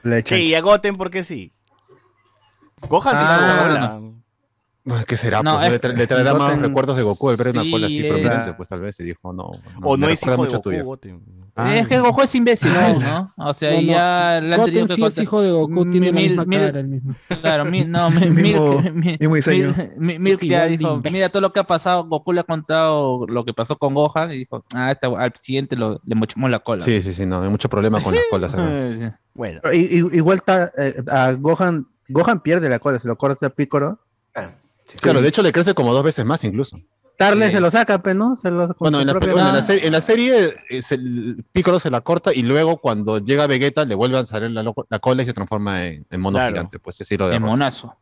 (laughs) ¿Qué? ¿Y a Goten por qué sí? Gohan sí Ah, cola. ¿Qué será? No, pues, es- le, tra- le traerá más Goten- recuerdos de Goku al ver una Sí, cola así es- prominente, pues tal vez, y dijo, no. O no es hijo de mucho Goku, tuyo. Goten. es que Goku es imbécil, ¿no? O sea, No, no. ya le han tenido Goten que sí es hijo de Goku, tiene la Mil- misma mil- cara, el mismo. Claro, mi- no, (laughs) mi- Mismo- Milk, diseño. Ya de dijo, mira todo lo que ha pasado, Goku le ha contado lo que pasó con Gohan y dijo, ah, este- al siguiente lo, le mochamos la cola. Sí, sí, sí, no, hay mucho problema con las colas. acá. Bueno. Igual está, eh, a Gohan, Gohan pierde la cola, se lo corta a Piccolo. Claro, de hecho le crece como dos veces más incluso. Tarle Sí. se lo saca, pues, ¿no? Se lo, Bueno, en la, bueno, en la serie, en la serie eh, se- el Piccolo se la corta y luego cuando llega Vegeta le vuelve a salir la, cola y se transforma en, en mono Claro. gigante, pues así lo El derrota. monazo.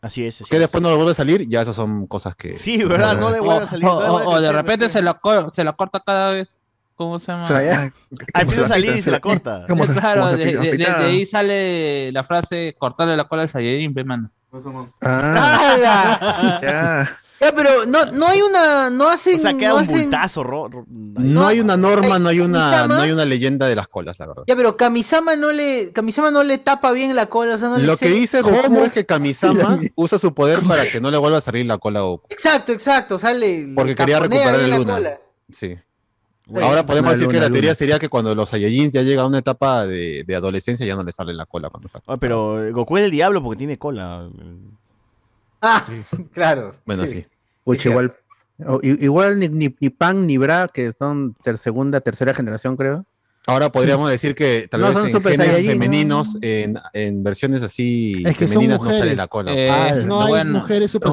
Así es. así Que es. después no le vuelve a salir, ya esas son cosas que... Sí, ¿verdad? No le O, vuelve a salir. o- no le o- vuelve a o de repente se la, cor- se la corta cada vez. ¿Cómo se llama? O sea, ya, Ah, (laughs) ¿cómo empieza a salir y se la corta. ¿Cómo se- claro, cómo se de, pica? de- de- Pitada. de ahí sale la frase cortarle la cola al Saiyajin, Ah. (laughs) Ya. Ya, pero no, no hay una. No hacen. O sea, queda no un hacen- bultazo. ro- ro- No hay una norma, no hay una, Kamisama- no hay una leyenda de las colas, la verdad. Ya, pero Kamisama no le. Kamisama no le tapa bien la cola. O sea, no le Lo que dice Goku es que Kamisama (laughs) usa su poder para que no le vuelva a salir la cola a Goku. Exacto, exacto. Sale. Porque quería recuperar el Luna. Sí. Bueno, Ahora podemos decir que la teoría luna. sería que cuando los Saiyajins ya llega a una etapa de, de adolescencia ya no le sale la cola cuando está. Ah, pero Goku es el diablo porque tiene cola. Ah, claro. Bueno, sí. Pucha, igual, igual ni, ni, ni Pan ni Bra, que son ter- segunda, tercera generación, creo. Ahora podríamos decir que tal No vez son en Super genes femeninos, en, en versiones así Es que son femeninas no sale mujeres. la cola. Eh, Ah, No hay bueno. mujeres super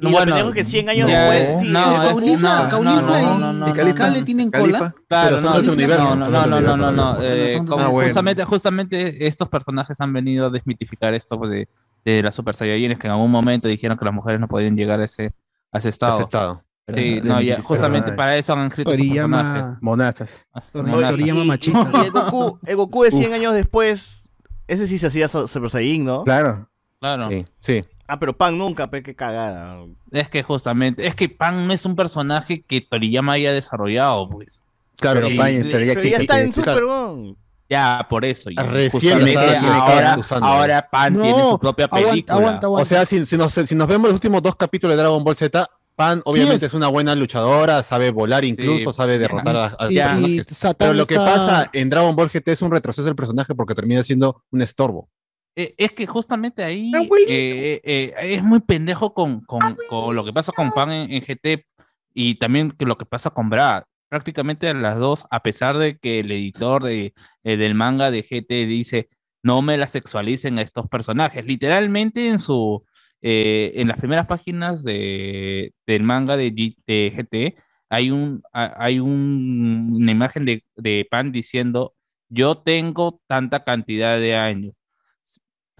Y lo pendejo que 100 años después sí. no, Caulifla no, y- no, no, y no, Califa no, no. tienen cola. Claro, no, de otro universo, no, no, no, no, no, eh, bueno. justamente, justamente estos personajes han venido a desmitificar esto pues, de, de las Super Saiyajines que en algún momento dijeron que las mujeres no podían llegar a ese, a ese estado. Ese estado. Sí, no, ya, justamente para eso han escrito Toriyama- personajes. Monazas. Toriyama machista. y el Goku, el Goku de 100 años después, ese sí se hacía Super Saiyan, ¿no? Claro. Claro. Sí, sí. Ah, pero Pan nunca, pe, qué cagada. Es que justamente, es que Pan no es un personaje que Toriyama haya desarrollado, pues. Claro, Pero, y- Pan- pero ya Pero ya está en. Super, weón. Ya, por eso. ya. Recién ahora, usando. ahora Pan No, tiene su propia aguanta, película. aguanta, aguanta. O sea, si, si nos, si nos vemos los últimos dos capítulos de Dragon Ball Z, Pan obviamente es. es. una buena luchadora, sabe volar incluso, sabe derrotar a, a Y, y personajes. Satán Pero lo que pasa en Dragon Ball GT es un retroceso del personaje porque termina siendo un estorbo. Eh, es que justamente ahí eh, eh, es muy pendejo con, con- con lo que pasa con Pan en, en GT y también que lo que pasa con Bra. Prácticamente las dos, a pesar de que el editor de, del manga de GT dice no me la sexualicen a estos personajes. Literalmente en su en las primeras páginas de, del manga de, G- de GT hay un ha- hay un- una imagen de, de Pan diciendo yo tengo tanta cantidad de años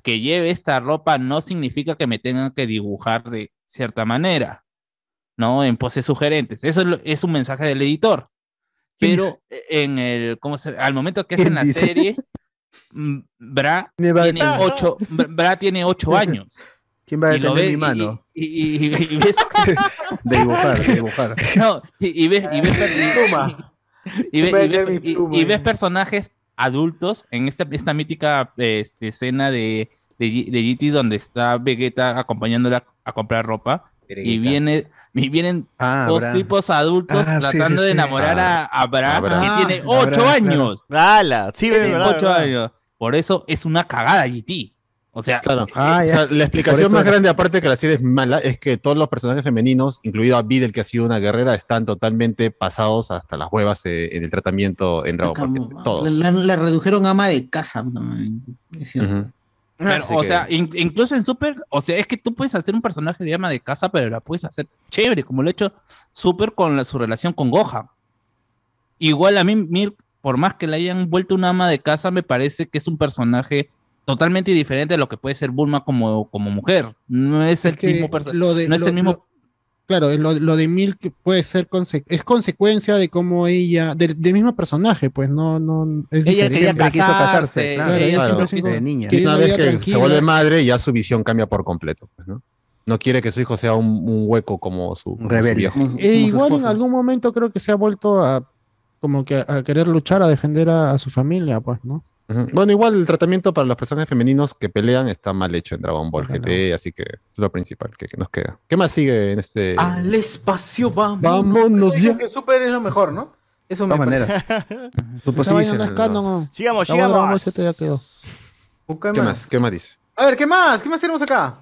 que lleve esta ropa no significa que me tengan que dibujar de cierta manera, ¿no? En poses sugerentes. Eso es, lo- es un mensaje del editor. ¿Quién Pero en el, ¿cómo se, al momento que hacen ¿Quién la dice? serie, mm, Bra a- tiene ocho, Bra tiene ocho (laughs) años. ¿Quién va a detener mi mano? Y, y- y- y ves, (laughs) De dibujar, de dibujar. (laughs) no, y, ves, y ves personajes adultos en esta, esta mítica este, escena de, de, de GT donde está Vegeta acompañándola a comprar ropa y, viene, y vienen Ah, dos Bra. tipos adultos Ah, tratando sí, de sí. enamorar a, a Bra, A Bra. que Ah, tiene sí, ocho años. ¡Hala! Sí, Tiene verdad, ocho años. Por eso es una cagada GT. O sea, Claro. Ah, O ya. sea, la explicación más grande, aparte de que la serie es mala, es que todos los personajes femeninos, incluido a Videl, que ha sido una guerrera, están totalmente pasados hasta las huevas eh, en el tratamiento en Dragon Ball. Todos. La, la- la redujeron a ama de casa. Es cierto. O que- sea, in- incluso en Super, o sea, es que tú puedes hacer un personaje de ama de casa, pero la puedes hacer chévere, como lo ha hecho Super con la- su relación con Gohan. Igual a mí, Mir, por más que le hayan vuelto una ama de casa, me parece que es un personaje totalmente diferente a lo que puede ser Bulma como, como mujer. No es el Es mismo personaje. lo de- no es lo- el mismo. lo- claro, lo, lo de Milk puede ser conse- es consecuencia de cómo ella, del, del mismo personaje, pues no, no es Ella diferente. quería Siempre quiso casarse, casarse, claro, ella claro, siempre de niña. Una vez que se vuelve madre, ya su visión cambia por completo. pues, ¿no? No quiere que su hijo sea un, un hueco como su, Rebelde. E su igual en algún momento creo que se ha vuelto a como que a querer luchar, a defender a, a su familia, pues, ¿no? Bueno, igual el tratamiento para los personajes femeninos que pelean está mal hecho en Dragon Ball. GT, así que es lo principal que, que nos queda. ¿Qué más sigue en este? Al espacio vamos. Vámonos ya. que Super es lo mejor, ¿no? Eso De me (laughs) canon. ¿no? Sigamos, La Dragon Ball sigamos. Ya quedó. ¿Qué más? ¿Qué más dice? A ver, ¿qué más? ¿Qué más tenemos acá?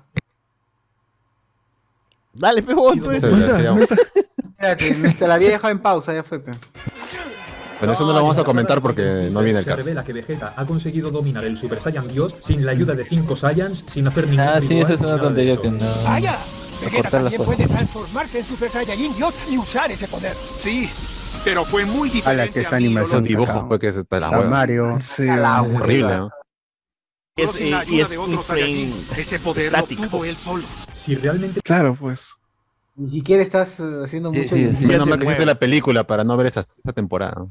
Dale, pebón, tú sigamos. Espérate, la vieja en pausa, ya fue. pe. Bueno, eso no lo vamos a comentar porque no viene el Se caso. revela que Vegeta ha conseguido dominar el Super Saiyan Dios sin la ayuda de 5 Saiyans, sin hacer ningún Ah, sí, esa es una tontería eso. que no. ¡Vaya! a Vegeta también cosas. puede transformarse en Super Saiyajin Dios y usar ese poder. Sí, pero fue muy A diferente. la que esa a animación dibujos, cacao. pues que se está la. Mario. Sí. Horrible, ¿no? Es, eh, y es un frame ese poder estático. lo tuvo él solo. Si realmente Claro, pues. Ni siquiera estás eh, haciendo Sí, mucho. sí, sí. Menos se mal que hiciste mueve. la película para no ver esa, esa temporada.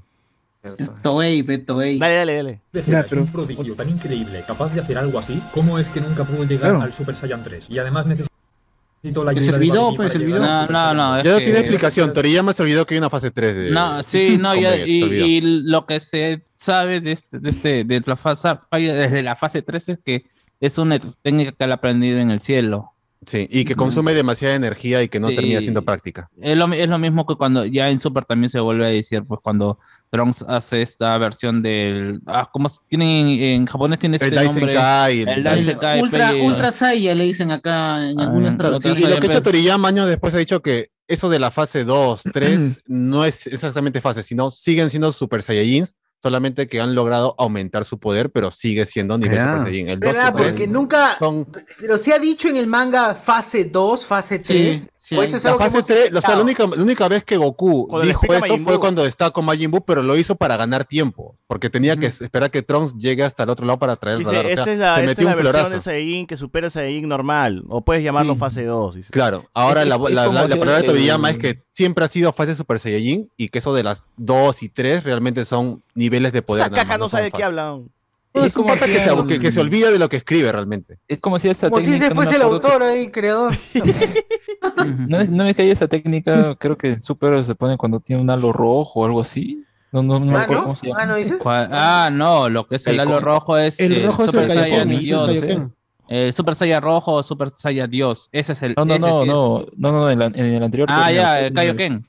Toei, Toei. Dale, dale, dale. Vegeta Ya, es un prodigio tan increíble, capaz de hacer algo así, ¿cómo es que nunca pudo llegar Claro. al Super Saiyan 3? Y además necesito la ayuda se de olvidó, Babidi pues, olvidó. al No, no, no, 2. es Ya no tiene explicación. Toriyama se olvidó que hay una fase 3 de. No, sí, (laughs) no, con y, y- lo que se sabe de, este, de, este, de la fase, desde la fase 3 es que es una técnica que él ha aprendido en el cielo. Sí, y que consume demasiada energía y que no Sí. termina siendo práctica. Es lo, es lo mismo que cuando ya en Super también se vuelve a decir, pues cuando Trunks hace esta versión del... Ah, ¿cómo tienen en japonés tiene este El Daisen nombre? Kai, el El Kai. Ultra, fue- Ultra Saiyan le dicen acá en Ah, algunas Ultra traducciones. Y, y lo que ha hecho Toriyama años después ha dicho que eso de la fase 2, 3 (clears throat) no es exactamente fase, sino siguen siendo Super Saiyajins, solamente que han logrado aumentar su poder, pero sigue siendo nivel Ah. Super Saiyajin. El 2 ¿Verdad? y 3 Porque nunca. son Pero se ha dicho en el manga fase 2, fase 3. O eso es la algo que fase hemos 3, o sea, la única, la única vez que Goku Cuando dijo eso fue cuando estaba con Majin Buu, pero lo hizo para ganar tiempo, porque tenía que esperar que Trunks llegue hasta el otro lado para traer el Dice, radar. o sea, esta es la, se esta metió es la un versión florazo. de Saiyajin que supera Saiyajin normal. O puedes llamarlo fase 2. dice. Claro, ahora Es- la, es la, como la- la si palabra de Toriyama es que siempre ha sido fase Super Saiyajin y que eso de las 2 y 3 realmente son niveles de poder. Esa caja más, no sabe de qué hablan. No, Es es un como pata que si se, el- que, que se olvida de lo que escribe realmente. Es como si esta Como si técnica. ese no me fuese el acuerdo autor ahí, creador. (laughs) ¿No es, no es que hay esa técnica, creo que en Super se pone cuando tiene un halo rojo o algo así? No, no, no me Ah, acuerdo ¿no? cómo se llama. Ah, ¿no dices? Ah, no, lo que es el halo rojo es El rojo es el Super Saiyan es el Dios. Kaioken. El Super Saiyan rojo o Super Saiyan Dios. Ese es el. No, no, ese no, sí es. no, no, no, en, la- en el anterior. Ah, ya, el- el Kaioken.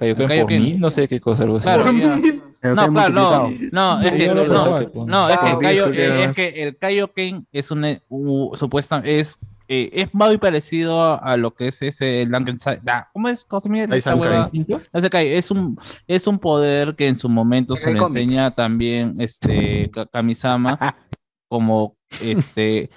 Kaioken El por Kaioken. mí, no sé qué cosa, algo así. Claro, ya. Kaioken No, claro, no, no, es que, Ya lo no, no, es que el Por Kaio- disco que eh, era es más. que el Kaioken es un eh, u- supuesta es eh, es muy parecido a lo que es ese ¿Cómo es? ¿Cómo se llama esta Daisankai. hueva? Daisankai, Es un es un poder que en su momento se el le cómic. enseña también este Ka- Kamisama (laughs) como este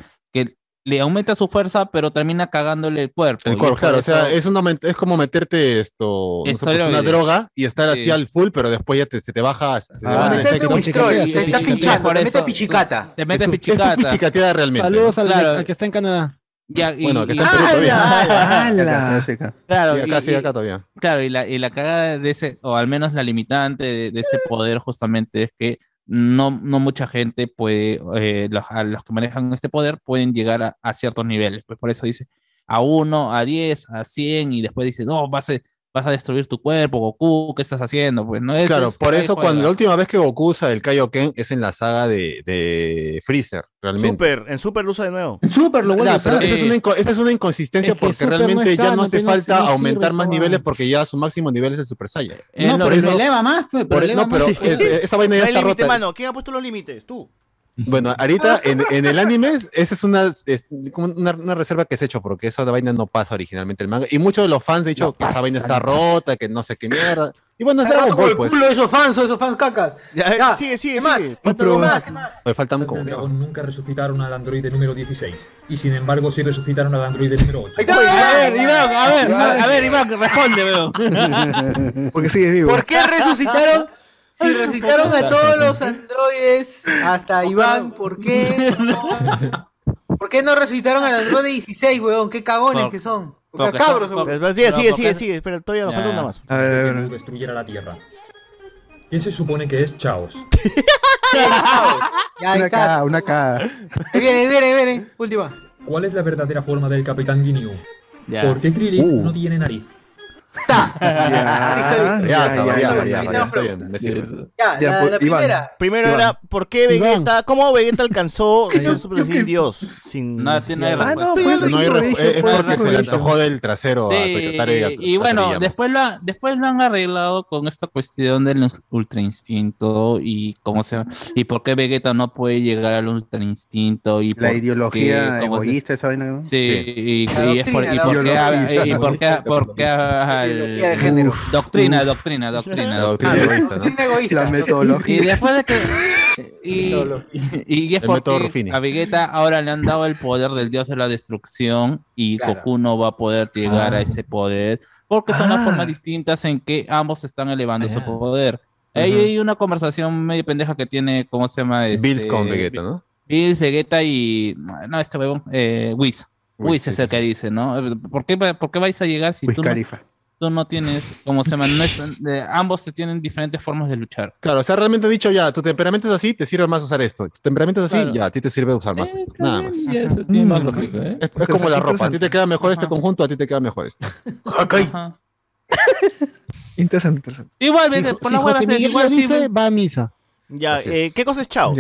le aumenta su fuerza, pero termina cagándole el cuerpo. El cuerpo, claro, o sea, es, una, es como meterte esto, no sé, pues, una droga y estar así Sí. al full, pero después ya te- se te baja, se te Ah, meterte efecto. Wistroy, te está pinchando, te mete pichicata. Te mete es pichicata. pichicateada realmente. Saludos al, Claro. al que está en Canadá. Ya, y- Bueno, que y- está en Perú todavía. Claro, Sí, acá, y- sí, acá todavía. Claro, y la, y la cagada de ese, o al menos la limitante de, de ese poder justamente es que no, no mucha gente puede, eh, los, a los que manejan este poder pueden llegar a, ciertos niveles. Pues por eso dice a 1, a 10, a 100 y después dice, no, vas a, vas a destruir tu cuerpo, Goku, ¿qué estás haciendo? Pues no es... Claro, es- por eso cuando la última vez que Goku usa el Kaioken es en la saga de, de Freezer, realmente. Super, en Super lo usa de nuevo. Super lo vuelve a pero usar. esa es, una inconsistencia Es que porque Super no realmente ya no hace no falta sirve aumentar más niveles porque ya su máximo nivel es el Super Saiyan. Eh, no, no, pero eso- eleva más, pues, pero Por- eleva no, pero más. eh, esa vaina ya No hay está límite, rota. mano. ¿Quién ha puesto los límites? Tú. Bueno, ahorita en, en el anime, esa es una, es como una, una reserva que se ha hecho, porque esa vaina no pasa originalmente el manga. Y muchos de los fans han dicho que esa vaina está rota, que no sé qué mierda. Y bueno, es Está Dragon Ball, el pues. culo de esos fans, esos fans cacas. Ya, Ya, sigue, sigue, ¿qué más? sigue. ¿Qué Falta más? más. Oye, faltan como. nunca resucitaron al androide número 16. Y sin embargo sí resucitaron al androide número 8. Ahí está. A ver, Iván, a ver, a ver, Iván, responde, weón. (laughs) Porque sigue vivo. ¿Por qué resucitaron? Si resucitaron a todos los androides, hasta Iván, ¿por qué? ¿Por qué no resucitaron al androide 16, weón? Qué cagones Por- que son. porque Porque cabros, son- weón. Sigue, No, sigue, sigue, sigue. Espera, todavía nos falta una más. A ver, a ver, a la Tierra. ¿Quién se supone que es Chaos? (laughs) Ya, Una. K, una K. Ahí viene, ahí viene, ahí viene. Última. ¿Cuál es la verdadera forma del Capitán Ginyu? ¿Por qué Krillin Uh. no tiene nariz? Ya, ya, ya, pues, primera. Primero Iván. era, ¿por qué Vegeta, cómo Vegeta alcanzó ser Super Saiyan Dios? Sin No, tiene. Ah, no, pues, No hay es pues, porque se le antojó del trasero a y bueno, después lo, después lo han arreglado con esta cuestión del ultra instinto y cómo se y por qué Vegeta no puede llegar al ultra instinto y La ideología egoísta, esa vaina. ¿no? Sí, y, por, qué, doctrina. y de género. Uf, doctrina, doctrina, doctrina, La doctrina. doctrina egoísta, ¿no? (laughs) Doctrina egoísta. La Y metodología. después de que. Y, y es El método porque a Vegeta ahora le han dado el poder del dios de la destrucción y Claro. Goku no va a poder llegar Ah. a ese poder porque son las Ah. formas distintas en que ambos están elevando su Ah. poder. Ahí hay una conversación medio pendeja que tiene, ¿cómo se llama? Bills Este, con Vegeta, ¿no? Bills, Vegeta y. No, este huevón. Eh, Whis. Whis, es sí, el que dice, ¿no? ¿Por qué, va- ¿Por qué vais a llegar si Wiz tú no, Khalifa. Tú no tienes, ¿cómo se llama? No es- ambos tienen diferentes formas de luchar. Claro, o sea, realmente he dicho ya, tu temperamento es así, te sirve más usar esto. Tu temperamento es así, Claro. ya, a ti te sirve usar más Eh, esto. Nada más. ya, eso tiene más Mm. lógica, ¿eh? Es, es como la ropa, a ti te queda mejor este conjunto, a ti te queda mejor este. (laughs) Ajá. Interesante, interesante. Igual, Si, por si la José Miguel igual lo sí, dice, va a misa. Ya, eh. ¿qué cosa es Chao?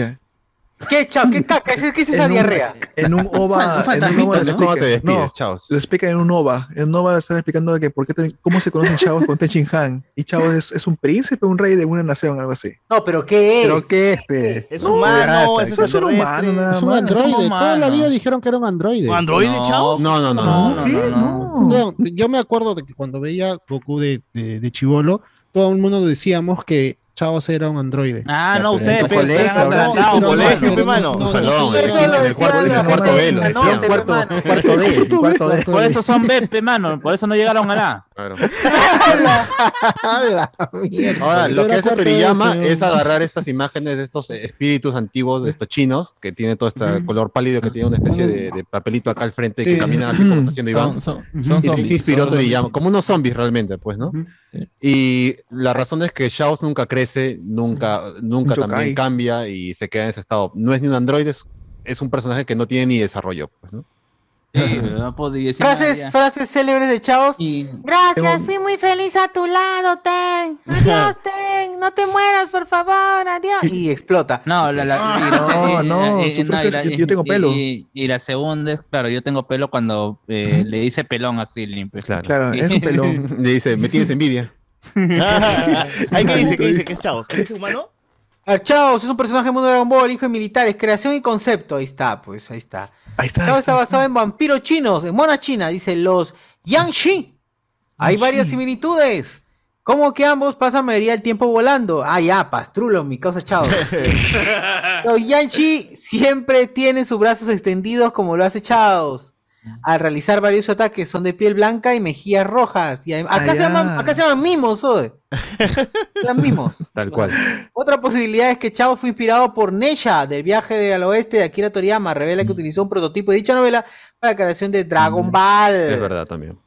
¿Qué chao? ¿Qué caca? ¿Qué, qué es esa En un- diarrea? En un (laughs) OVA, Un en un como te explica. despides, No, chao. lo explica en un OVA. En un OVA están explicando de que por qué te- cómo se conocen Chavos con Tenchin Han. Y Chavos es, es un príncipe, un rey de una nación, algo así. No, pero ¿qué es? ¿Pero qué es, pe? Es humano, es Es un humano, nada Es un androide. Toda la vida dijeron que era un androide. ¿Un androide, No. Chao? No, no, no. No, no. no, ¿Qué? no, no. No. No, yo me acuerdo de que cuando veía Goku de, de, de chivolo, todo el mundo decíamos que Chavos era un androide. Ah, no, En ustedes, colegio, sido, colegio, no, pe, no, mano. no, Tu no, salón, en el cuarto- en el no, cuarto no, B, cuarto- (laughs) D, cuarto D. Por eso son Bepe, mano. Por eso no llegaron a la. (laughs) Ahora, lo que hace Toriyama es agarrar estas imágenes de estos espíritus antiguos, de estos chinos, que tiene todo este color pálido, que tiene una especie de, papelito acá al frente, y que caminan así como está haciendo Iván. Y se inspiró Toriyama, como unos zombies realmente, pues, ¿no? Y la razón es que Shaos nunca crece, nunca, nunca Yokai. también cambia y se queda en ese estado. No es ni un androide, es, es un personaje que no tiene ni desarrollo, pues, ¿no? Sí, no podía decir Frases, nada, frases célebres de chavos. Gracias, fui muy feliz a tu lado, Ten. (laughs) Adiós, Ten. No te mueras, por favor. Adiós. Y explota. No, la, la, y No, la- y- no, y- su y- frase y es, la- yo- yo tengo pelo. Y, y la segunda es, claro, yo tengo pelo cuando eh, le hice pelón a Krillin. pues. Claro, es un (laughs) pelón. Le dice, me tienes envidia. (laughs) Ay, ¿qué dice? ¿Qué dice? ¿Qué es Chavos? ¿Qué dice humano? Ah, Chavos es un personaje del mundo de Dragon Ball, hijo de militares, creación y concepto. Ahí está, pues, ahí está. Ahí está. Chavos está basado en vampiros chinos, en mona china, dice los Yangshi. Hay varias similitudes. Como que ambos pasan mayoría del tiempo volando. Ah, ya, pastrulo, mi causa Chavos. (laughs) los Yanchi siempre tienen sus brazos extendidos como lo hace Chavos. Al realizar varios ataques son de piel blanca y mejillas rojas. Y acá, Ah, se llaman, acá se llaman mimos, oye. Se llaman (laughs) mimos. Tal cual. Otra posibilidad es que Chavo fue inspirado por Nesha del viaje al oeste de Akira Toriyama. Revela que utilizó un prototipo de dicha novela para la creación de Dragon Ball. Es verdad también.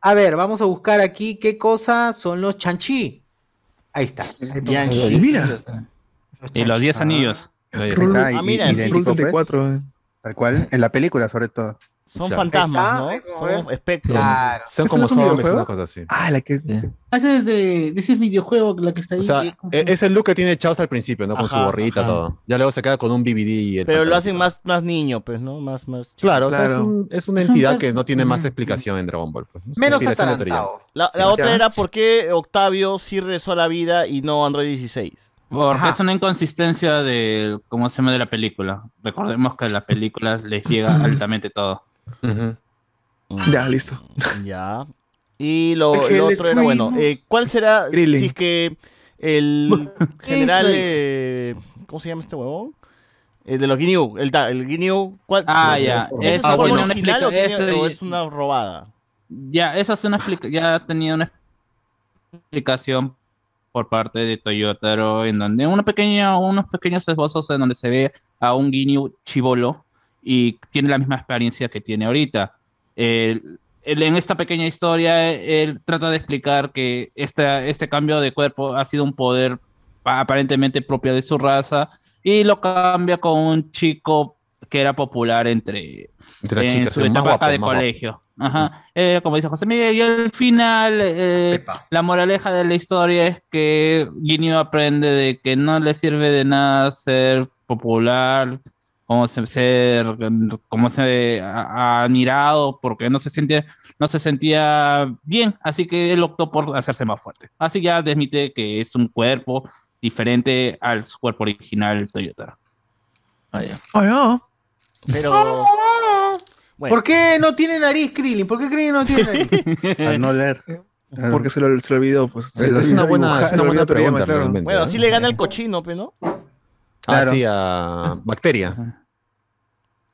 A ver, vamos a buscar aquí qué cosas son los chanchi. Ahí está. Yanchi. Mira. Y los 10 anillos. Ahí está, y- Ah, mira, y- sí. idéntico, pues. eh. Tal cual, en la película sobre todo. Son Claro. fantasmas, ¿no? Son espectros. Claro. Son ¿Eso como zombies, una cosa así. Ah, la que. Ese es de, de ese videojuego, la que está ahí. O sea, que- es el look que tiene Chaos al principio, ¿no? Con su gorrita, ajá. todo. Ya luego se queda con un BBD y el Pero lo hacen más, más niño, pues, ¿no? Más, más. Claro, o sea, es, Claro. un- es una Es un entidad que no tiene más explicación en Dragon Ball. pues, Menos atarantado. La, Sí. la otra era por qué Octavio sí regresó a la vida y no Android 16. Porque Ajá. es una inconsistencia de cómo se llama de la película. Recordemos que a la película les llega (clears throat) altamente todo. Ujú. Ya, listo. Ya. Y lo, otro era, bueno, eh, ¿cuál será Krillin. si es que el (laughs) general, eh, ¿cómo se llama este huevón? El de los Ginyu, el, el ¿cuál? Ah, ¿ese- ya. ¿Ese es Eso el tiene una original o, tiene- es una robada? Ya, eso es una explica- ya tenía una explicación por parte de Toyotaro en donde una pequeña, unos pequeños esbozos en donde se ve a un Ginyu chivolo y tiene la misma experiencia que tiene ahorita. El- él en esta pequeña historia, él trata de explicar que esta, este cambio de cuerpo ha sido un poder pa- aparentemente propio de su raza y lo cambia con un chico que era popular entre, Entre en chicas, su etapa guapo, de colegio. Ajá. Eh, como dice José Miguel, y al final eh, la moraleja de la historia es que Ginyu aprende de que no le sirve de nada ser popular, como se- ser, como se ha admirado, porque no se sentía, no se sentía bien, así que él optó por hacerse más fuerte. Así ya desmite que es un cuerpo diferente al su cuerpo original Toyota. Ah, ya. Pero. Bueno. ¿Por qué no tiene nariz, Krillin? ¿Por qué Krillin no tiene nariz? (laughs) Al no leer. Porque se lo, se lo olvidó, pues. Es una buena, es Se una buena Toriyama, pregunta, claro. Bueno, ¿eh? sí le gana el cochino, pero ¿no? Ah, Claro. sí, a Bacteria.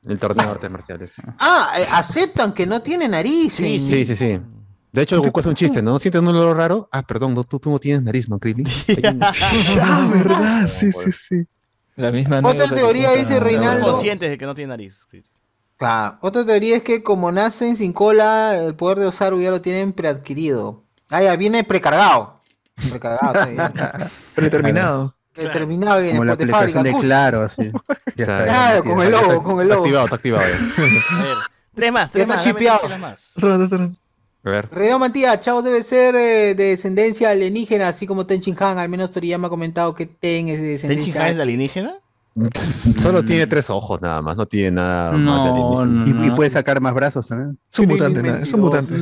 El torneo de artes marciales. Ah, eh, aceptan que no tiene nariz. Sí, sí, sí. sí. De hecho, Goku hace un chiste, ¿no? ¿Sientes un olor raro? Ah, perdón, no, tú, tú no tienes nariz, ¿no, Krillin? (laughs) Ah, verdad, sí, sí, sí. La misma Otra teoría dice Son Reinaldo. conscientes de que no tiene nariz. Claro. Otra teoría es que como nacen sin cola, el poder de Osaru ya lo tienen preadquirido. Ah, ya viene precargado. Precargado, sí. (laughs) Predeterminado. Determinado viene Como la pues, de aplicación de claro, así. (laughs) Ya está. Claro, con el logo, con el Está logo. activado, está activado (laughs) ya. Tres más, tres más. chipeado. más. A ver. Redo Matías, Chavo debe ser eh, de descendencia alienígena, así como Ten Shin Han. Al menos Toriyama ha comentado que Ten es de ¿Ten descendencia. Shin Han es de alienígena? (laughs) Solo tiene tres ojos nada más, no tiene nada más de No, alienígena. Y, y puede sacar más brazos también. Es un mutante, nada, es un mutante.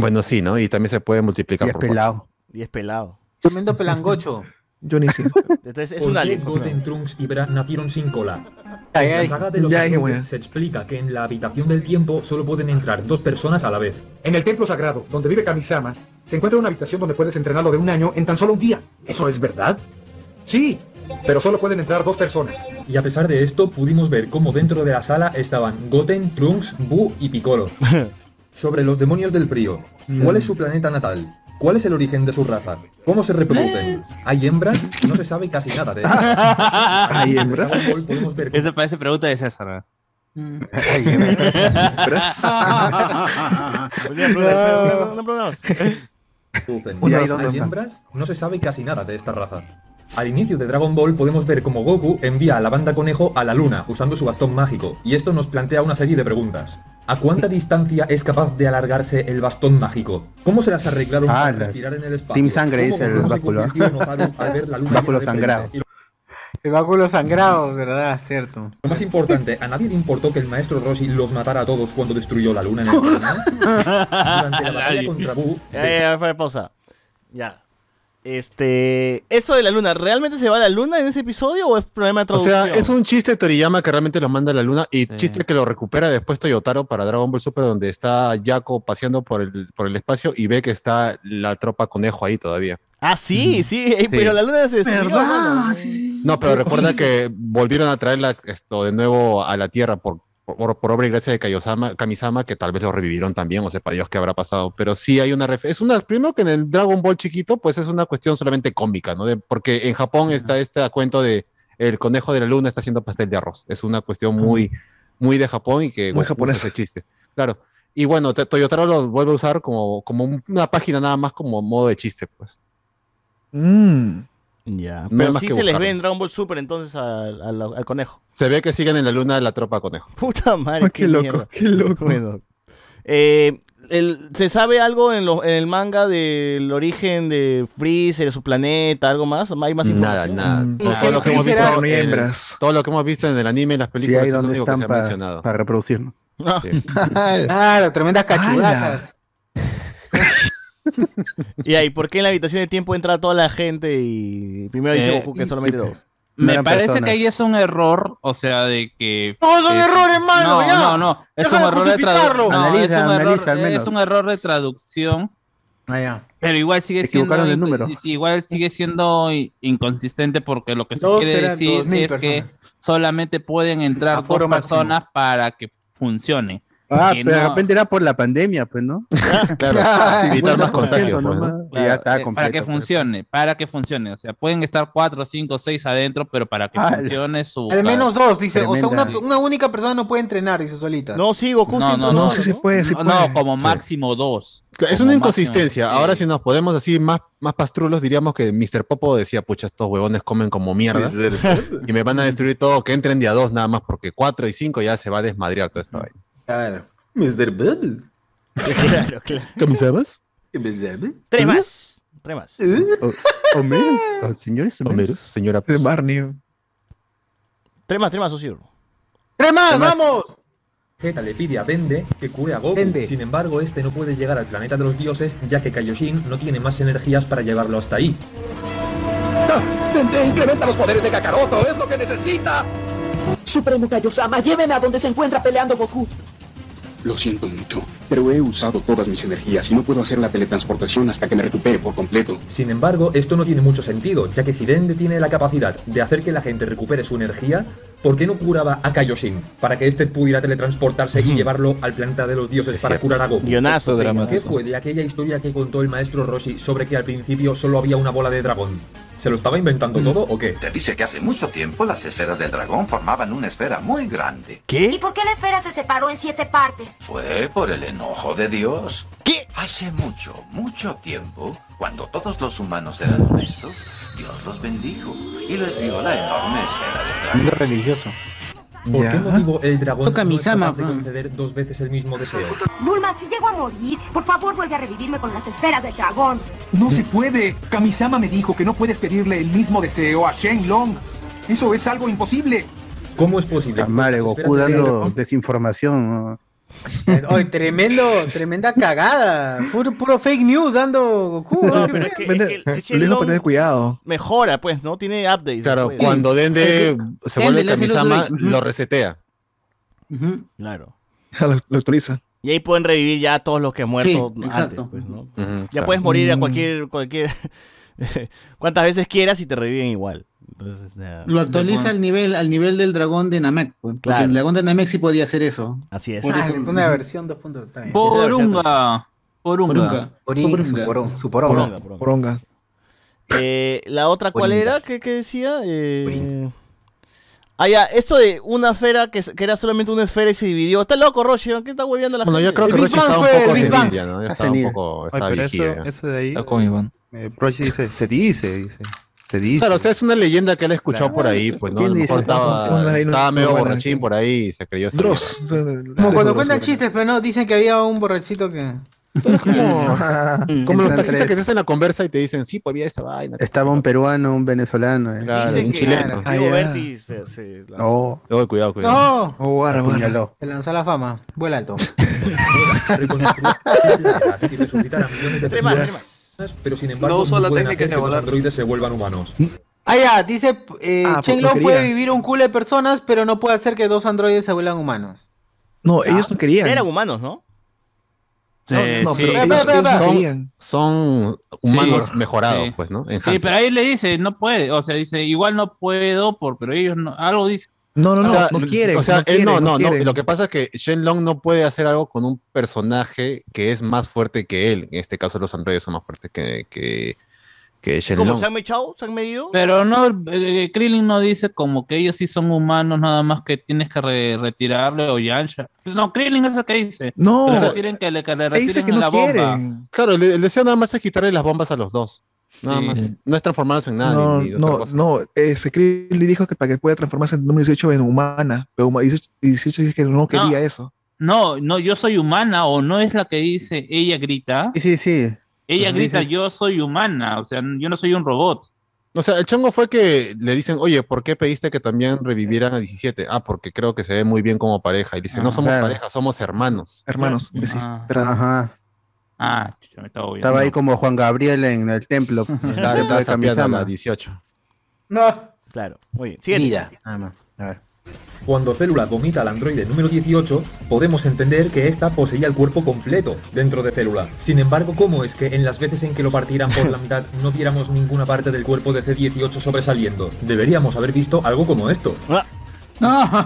Bueno, sí, ¿no? Y también se puede multiplicar Y es por cuatro. pelado. Y es pelado. Tremendo pelangocho. Johnny sí. (laughs) Entonces es ¿Por un qué alien. Goten, Trunks y Bra nacieron sin cola? En la saga de los Ya bueno. se explica que en la habitación del tiempo solo pueden entrar dos personas a la vez. En el templo sagrado, donde vive Kamisama, se encuentra una habitación donde puedes entrenar lo de un año en tan solo un día. ¿Eso es verdad? Sí, pero solo pueden entrar dos personas. Y a pesar de esto, pudimos ver cómo dentro de la sala estaban Goten, Trunks, Buu y Piccolo. (laughs) Sobre los demonios del frío. ¿Cuál es su planeta natal? ¿Cuál es el origen de su raza? ¿Cómo se reproducen? ¿Hay hembras? No se sabe casi nada de ellas. ¿Hay hembras? Esa parece pregunta de César. ¿no? Producen. ¿Y ahí ¿Hay dónde están? hembras? No se sabe casi nada de esta raza. Al inicio de Dragon Ball podemos ver cómo Goku envía a la banda conejo a la luna usando su bastón mágico, y esto nos plantea una serie de preguntas. ¿A cuánta distancia es capaz de alargarse el bastón mágico? ¿Cómo se las arreglaron Ah, para la- respirar en el espacio? Team Sangre ¿Cómo dice el báculo. sangrado. El báculo sangrado, ¿verdad? Cierto. Lo más importante, ¿a nadie le importó que el maestro Rossi los matara a todos cuando destruyó la luna en el? (laughs) Durante la batalla contra Buu, Ya, ya, ya, fue pausa. Ya. Este. Eso de la luna, ¿realmente se va a la luna en ese episodio o es problema de O traducción? sea, es un chiste de Toriyama que realmente lo manda a la luna y chiste que lo recupera después Toyotaro para Dragon Ball Super donde está Yako paseando por el, por el espacio y ve que está la tropa conejo ahí todavía. Ah, sí, sí, Sí. pero la luna se destruyó. mano. No, pero recuerda que volvieron a traerla esto de nuevo a la Tierra por, por, por obra y gracia de Kaiosama, Kamisama, que tal vez lo revivieron también, o sepa Dios qué habrá pasado. Pero sí hay una. Es una, primero que en el Dragon Ball chiquito, pues es una cuestión solamente cómica, ¿no? De- porque en Japón está este cuento de el conejo de la luna está haciendo pastel de arroz. Es una cuestión muy, muy de Japón y que Muy japonesa. usa ese chiste. Claro. Y bueno, Toyotaro lo vuelve a usar como, como un- una página nada más como modo de chiste, pues. Ya. No Pero sí se les ve en Dragon Ball Super entonces al, al- al conejo. Se ve que siguen en la luna de la tropa conejo. Puta madre, Ah, qué loco, mierda. qué loco. Bueno. Eh, el- ¿Se sabe algo en, lo- en el manga del origen de Freezer, su planeta, algo más? ¿Hay más Nada, información? nada. Mm. Todo, lo que hemos visto en el- hembras. todo lo que hemos visto en el anime y las Sí, películas ahí es lo donde único que están se ha para mencionado. reproducirnos. (laughs) Sí. claro, tremendas cachudazas. (laughs) Y ahí, ¿por qué en la habitación de tiempo entra toda la gente y primero dice Eh, Goku que solamente dos? Me parece que ahí es un error, o sea, de que... No, son eh, errores, mano, No, ya. no, no, es Deja un de error de traducción. No, Analiza, es, un analiza error, al menos. es un error de traducción, Ah, ya. pero igual sigue Se siendo... de número. igual sigue siendo inconsistente porque lo que se Dos quiere decir 2000 es que solamente pueden entrar Aforo dos máximo. personas para que funcione. Ah, pero de repente era por la pandemia, pues, ¿no? (laughs) Claro, (laughs) evitar más 50% contagios, pues, nomás. ¿no? Y Claro, ya está eh, completo. para que pues. funcione, para que funcione. O sea, pueden estar cuatro, cinco, seis adentro, pero para que Ah, funcione su. Al menos dos, dice. O sea, una, una única persona no puede entrenar, dice solita. No, sí, Goku No, sí no, no, sí se puede, sí no, puede. no, como Sí. máximo dos. Claro, Es una máximo, inconsistencia. sí. Ahora, si nos podemos así más, más pastrulos, diríamos que Mr. Popo decía, pucha, estos huevones comen como mierda y me van a destruir todo, que entren de a dos nada más, porque cuatro y cinco ya se va a desmadrear toda esta vaina. Claro. Mr. Bubbles. Claro, claro. ¿Camisabas? Tres más. Tres más. O- Homeros, o señores (laughs) Homeros, señora. De Barney. Tres más, tres más, socio. ¡Tres más, vamos! Vegeta le pide a Dende que cure a Goku. Dende. Sin embargo, este no puede llegar al planeta de los dioses, ya que Kaioshin no tiene más energías para llevarlo hasta ahí. Dende, incrementa los poderes de Kakaroto, es lo que necesita. Supremo Kaiosama, lléveme a donde se encuentra peleando Goku. Lo siento mucho, pero he usado todas mis energías y no puedo hacer la teletransportación hasta que me recupere por completo. Sin embargo, esto no tiene mucho sentido, ya que si Dende tiene la capacidad de hacer que la gente recupere su energía, ¿por qué no curaba a Kaioshin? Para que éste pudiera teletransportarse y llevarlo al planeta de los dioses para curar a Goku. Guionazo, ¿Qué fue de aquella historia que contó el maestro Rossi sobre que al principio solo había una bola de dragón? ¿Se lo estaba inventando todo o qué? Se dice que hace mucho tiempo las esferas del dragón formaban una esfera muy grande. ¿Y por qué la esfera se separó en siete partes? Fue por el enojo de Dios. ¿Qué? Hace mucho, mucho tiempo, cuando todos los humanos eran honestos, Dios los bendijo y les dio la enorme esfera del dragón. religioso. ¿Por Ya. qué motivo el dragón Toca no es capaz de conceder dos veces el mismo deseo? Bulma, si llego a morir, por favor vuelve a revivirme con las esferas del dragón. No se puede. Kamisama me dijo que no puedes pedirle el mismo deseo a Shenlong. Eso es algo imposible. ¿Cómo es posible? La madre, Goku dando desinformación. ¿no? Oye, tremendo, tremenda cagada. Puro, puro fake news dando Goku. No, ¿Qué pero es que, Vende- es que el Shenlong tener cuidado. mejora, pues, ¿no? Tiene updates. Claro, después. cuando Dende se Dende vuelve Kamisama, lo resetea. Claro. (laughs) lo, lo actualiza. Y ahí pueden revivir ya a todos los que han muerto Sí, antes. exacto. pues, Ya claro. puedes morir a Mm. cualquier, cualquier (laughs) cuantas veces quieras y te reviven igual. Entonces, ya. Lo actualiza al nivel, al nivel del dragón de Namek, pues, porque Claro. el dragón de Namek sí podía hacer eso. Así es. Por Ah, eso- una versión 2.0. está bien. Porunga. Porunga. Porunga. Su poronga. Poronga, poronga. Poronga. Eh, la otra, ¿cuál era? ¿Qué, qué decía? Eh... Ah, ya, esto de una esfera que, que era solamente una esfera y se dividió. Está loco, Roshi, ¿qué está hueviendo la Bueno, yo gente? creo que Roshi estaba un poco Big Bang. senil ya, ¿no? Estaba un poco, Ay, estaba pero vigía. eso, eso de ahí. Está con Iván. Eh, Prochi dice, se dice, dice. Se dice. Claro, o sea, es una leyenda que él escuchó por ahí, pues, ¿no? A ¿Quién lo mejor estaba, no- medio no borrachín por ahí y se creyó Dross. Como cuando cuentan chistes, pero no, dicen que había un borrachito que. Como, como los taxistas que te hacen la conversa y te dicen, sí, pues había esta vaina. Estaba un peruano, un venezolano. eh. Claro, Dicen un que chileno. Diego Ah. Berti se, se lanzó. Oh, Luego, cuidado, cuidado. ¡No! Oh, guarda, guarda. apuñaló. Se lanzó la fama. Vuela alto. (laughs) reconstruir planetas y resucitar a millones de Tres más, tres más. Pero sin embargo, No uso la técnica hacer de que los androides se vuelvan humanos. Ah, ya, dice eh, Ah, Shenlong porque puede vivir un culo de personas, pero no puede hacer que dos androides se vuelvan humanos. No, ellos no querían. Eran humanos, ¿no? No, sí. pero ellos. Son humanos Sí. mejorados, Sí. pues, ¿no? Sí, pero ahí le dice, no puede. O sea, dice, igual no puedo, por, pero ellos no. Algo dice. No, no, no, o sea, no quieren. O sea, no él quieren, no, no, no. Lo que pasa es que Shenlong no puede hacer algo con un personaje que es más fuerte que él. En este caso, los androides son más fuertes que, que, que ¿Cómo se han echado? ¿Se han medido? Pero no, eh, Krillin no dice como que ellos sí son humanos, nada más que tienes que re- retirarle o Yansha. No, Krillin es el que dice. No, quieren que le, que le dice retiren que no la bomba. quieren. Claro, el, el deseo nada más es quitarle las bombas a los dos. Nada Sí. más. No es transformarse en nada. No, ni, ni otra no, cosa. no. Krillin le dijo que para que pueda transformarse en número 18 en humana. Pero huma- 18, 18 dice que no quería eso. No, no, yo soy humana, o no es la que dice, ella grita. Sí, sí, sí. Ella Pues grita, dices- yo soy humana, o sea, yo no soy un robot. O sea, el chongo fue que le dicen, oye, ¿por qué pediste que también revivieran a 17? Ah, porque creo que se ve muy bien como pareja. Y dice, no Ah, somos claro. pareja, somos hermanos. Hermanos. Ah. Ajá. Ah, chucha, me estaba Estaba ahí como Juan Gabriel en el templo. (laughs) Claro, después estaba de Kamisama. la 18. No. Claro. Muy bien. Siguiente. Mira, nada más. A ver. Cuando Célula vomita al androide número 18, podemos entender que ésta poseía el cuerpo completo dentro de Célula. Sin embargo, ¿cómo es que en las veces en que lo partieran por la (laughs) mitad no viéramos ninguna parte del cuerpo de C18 sobresaliendo? Deberíamos haber visto algo como esto. No.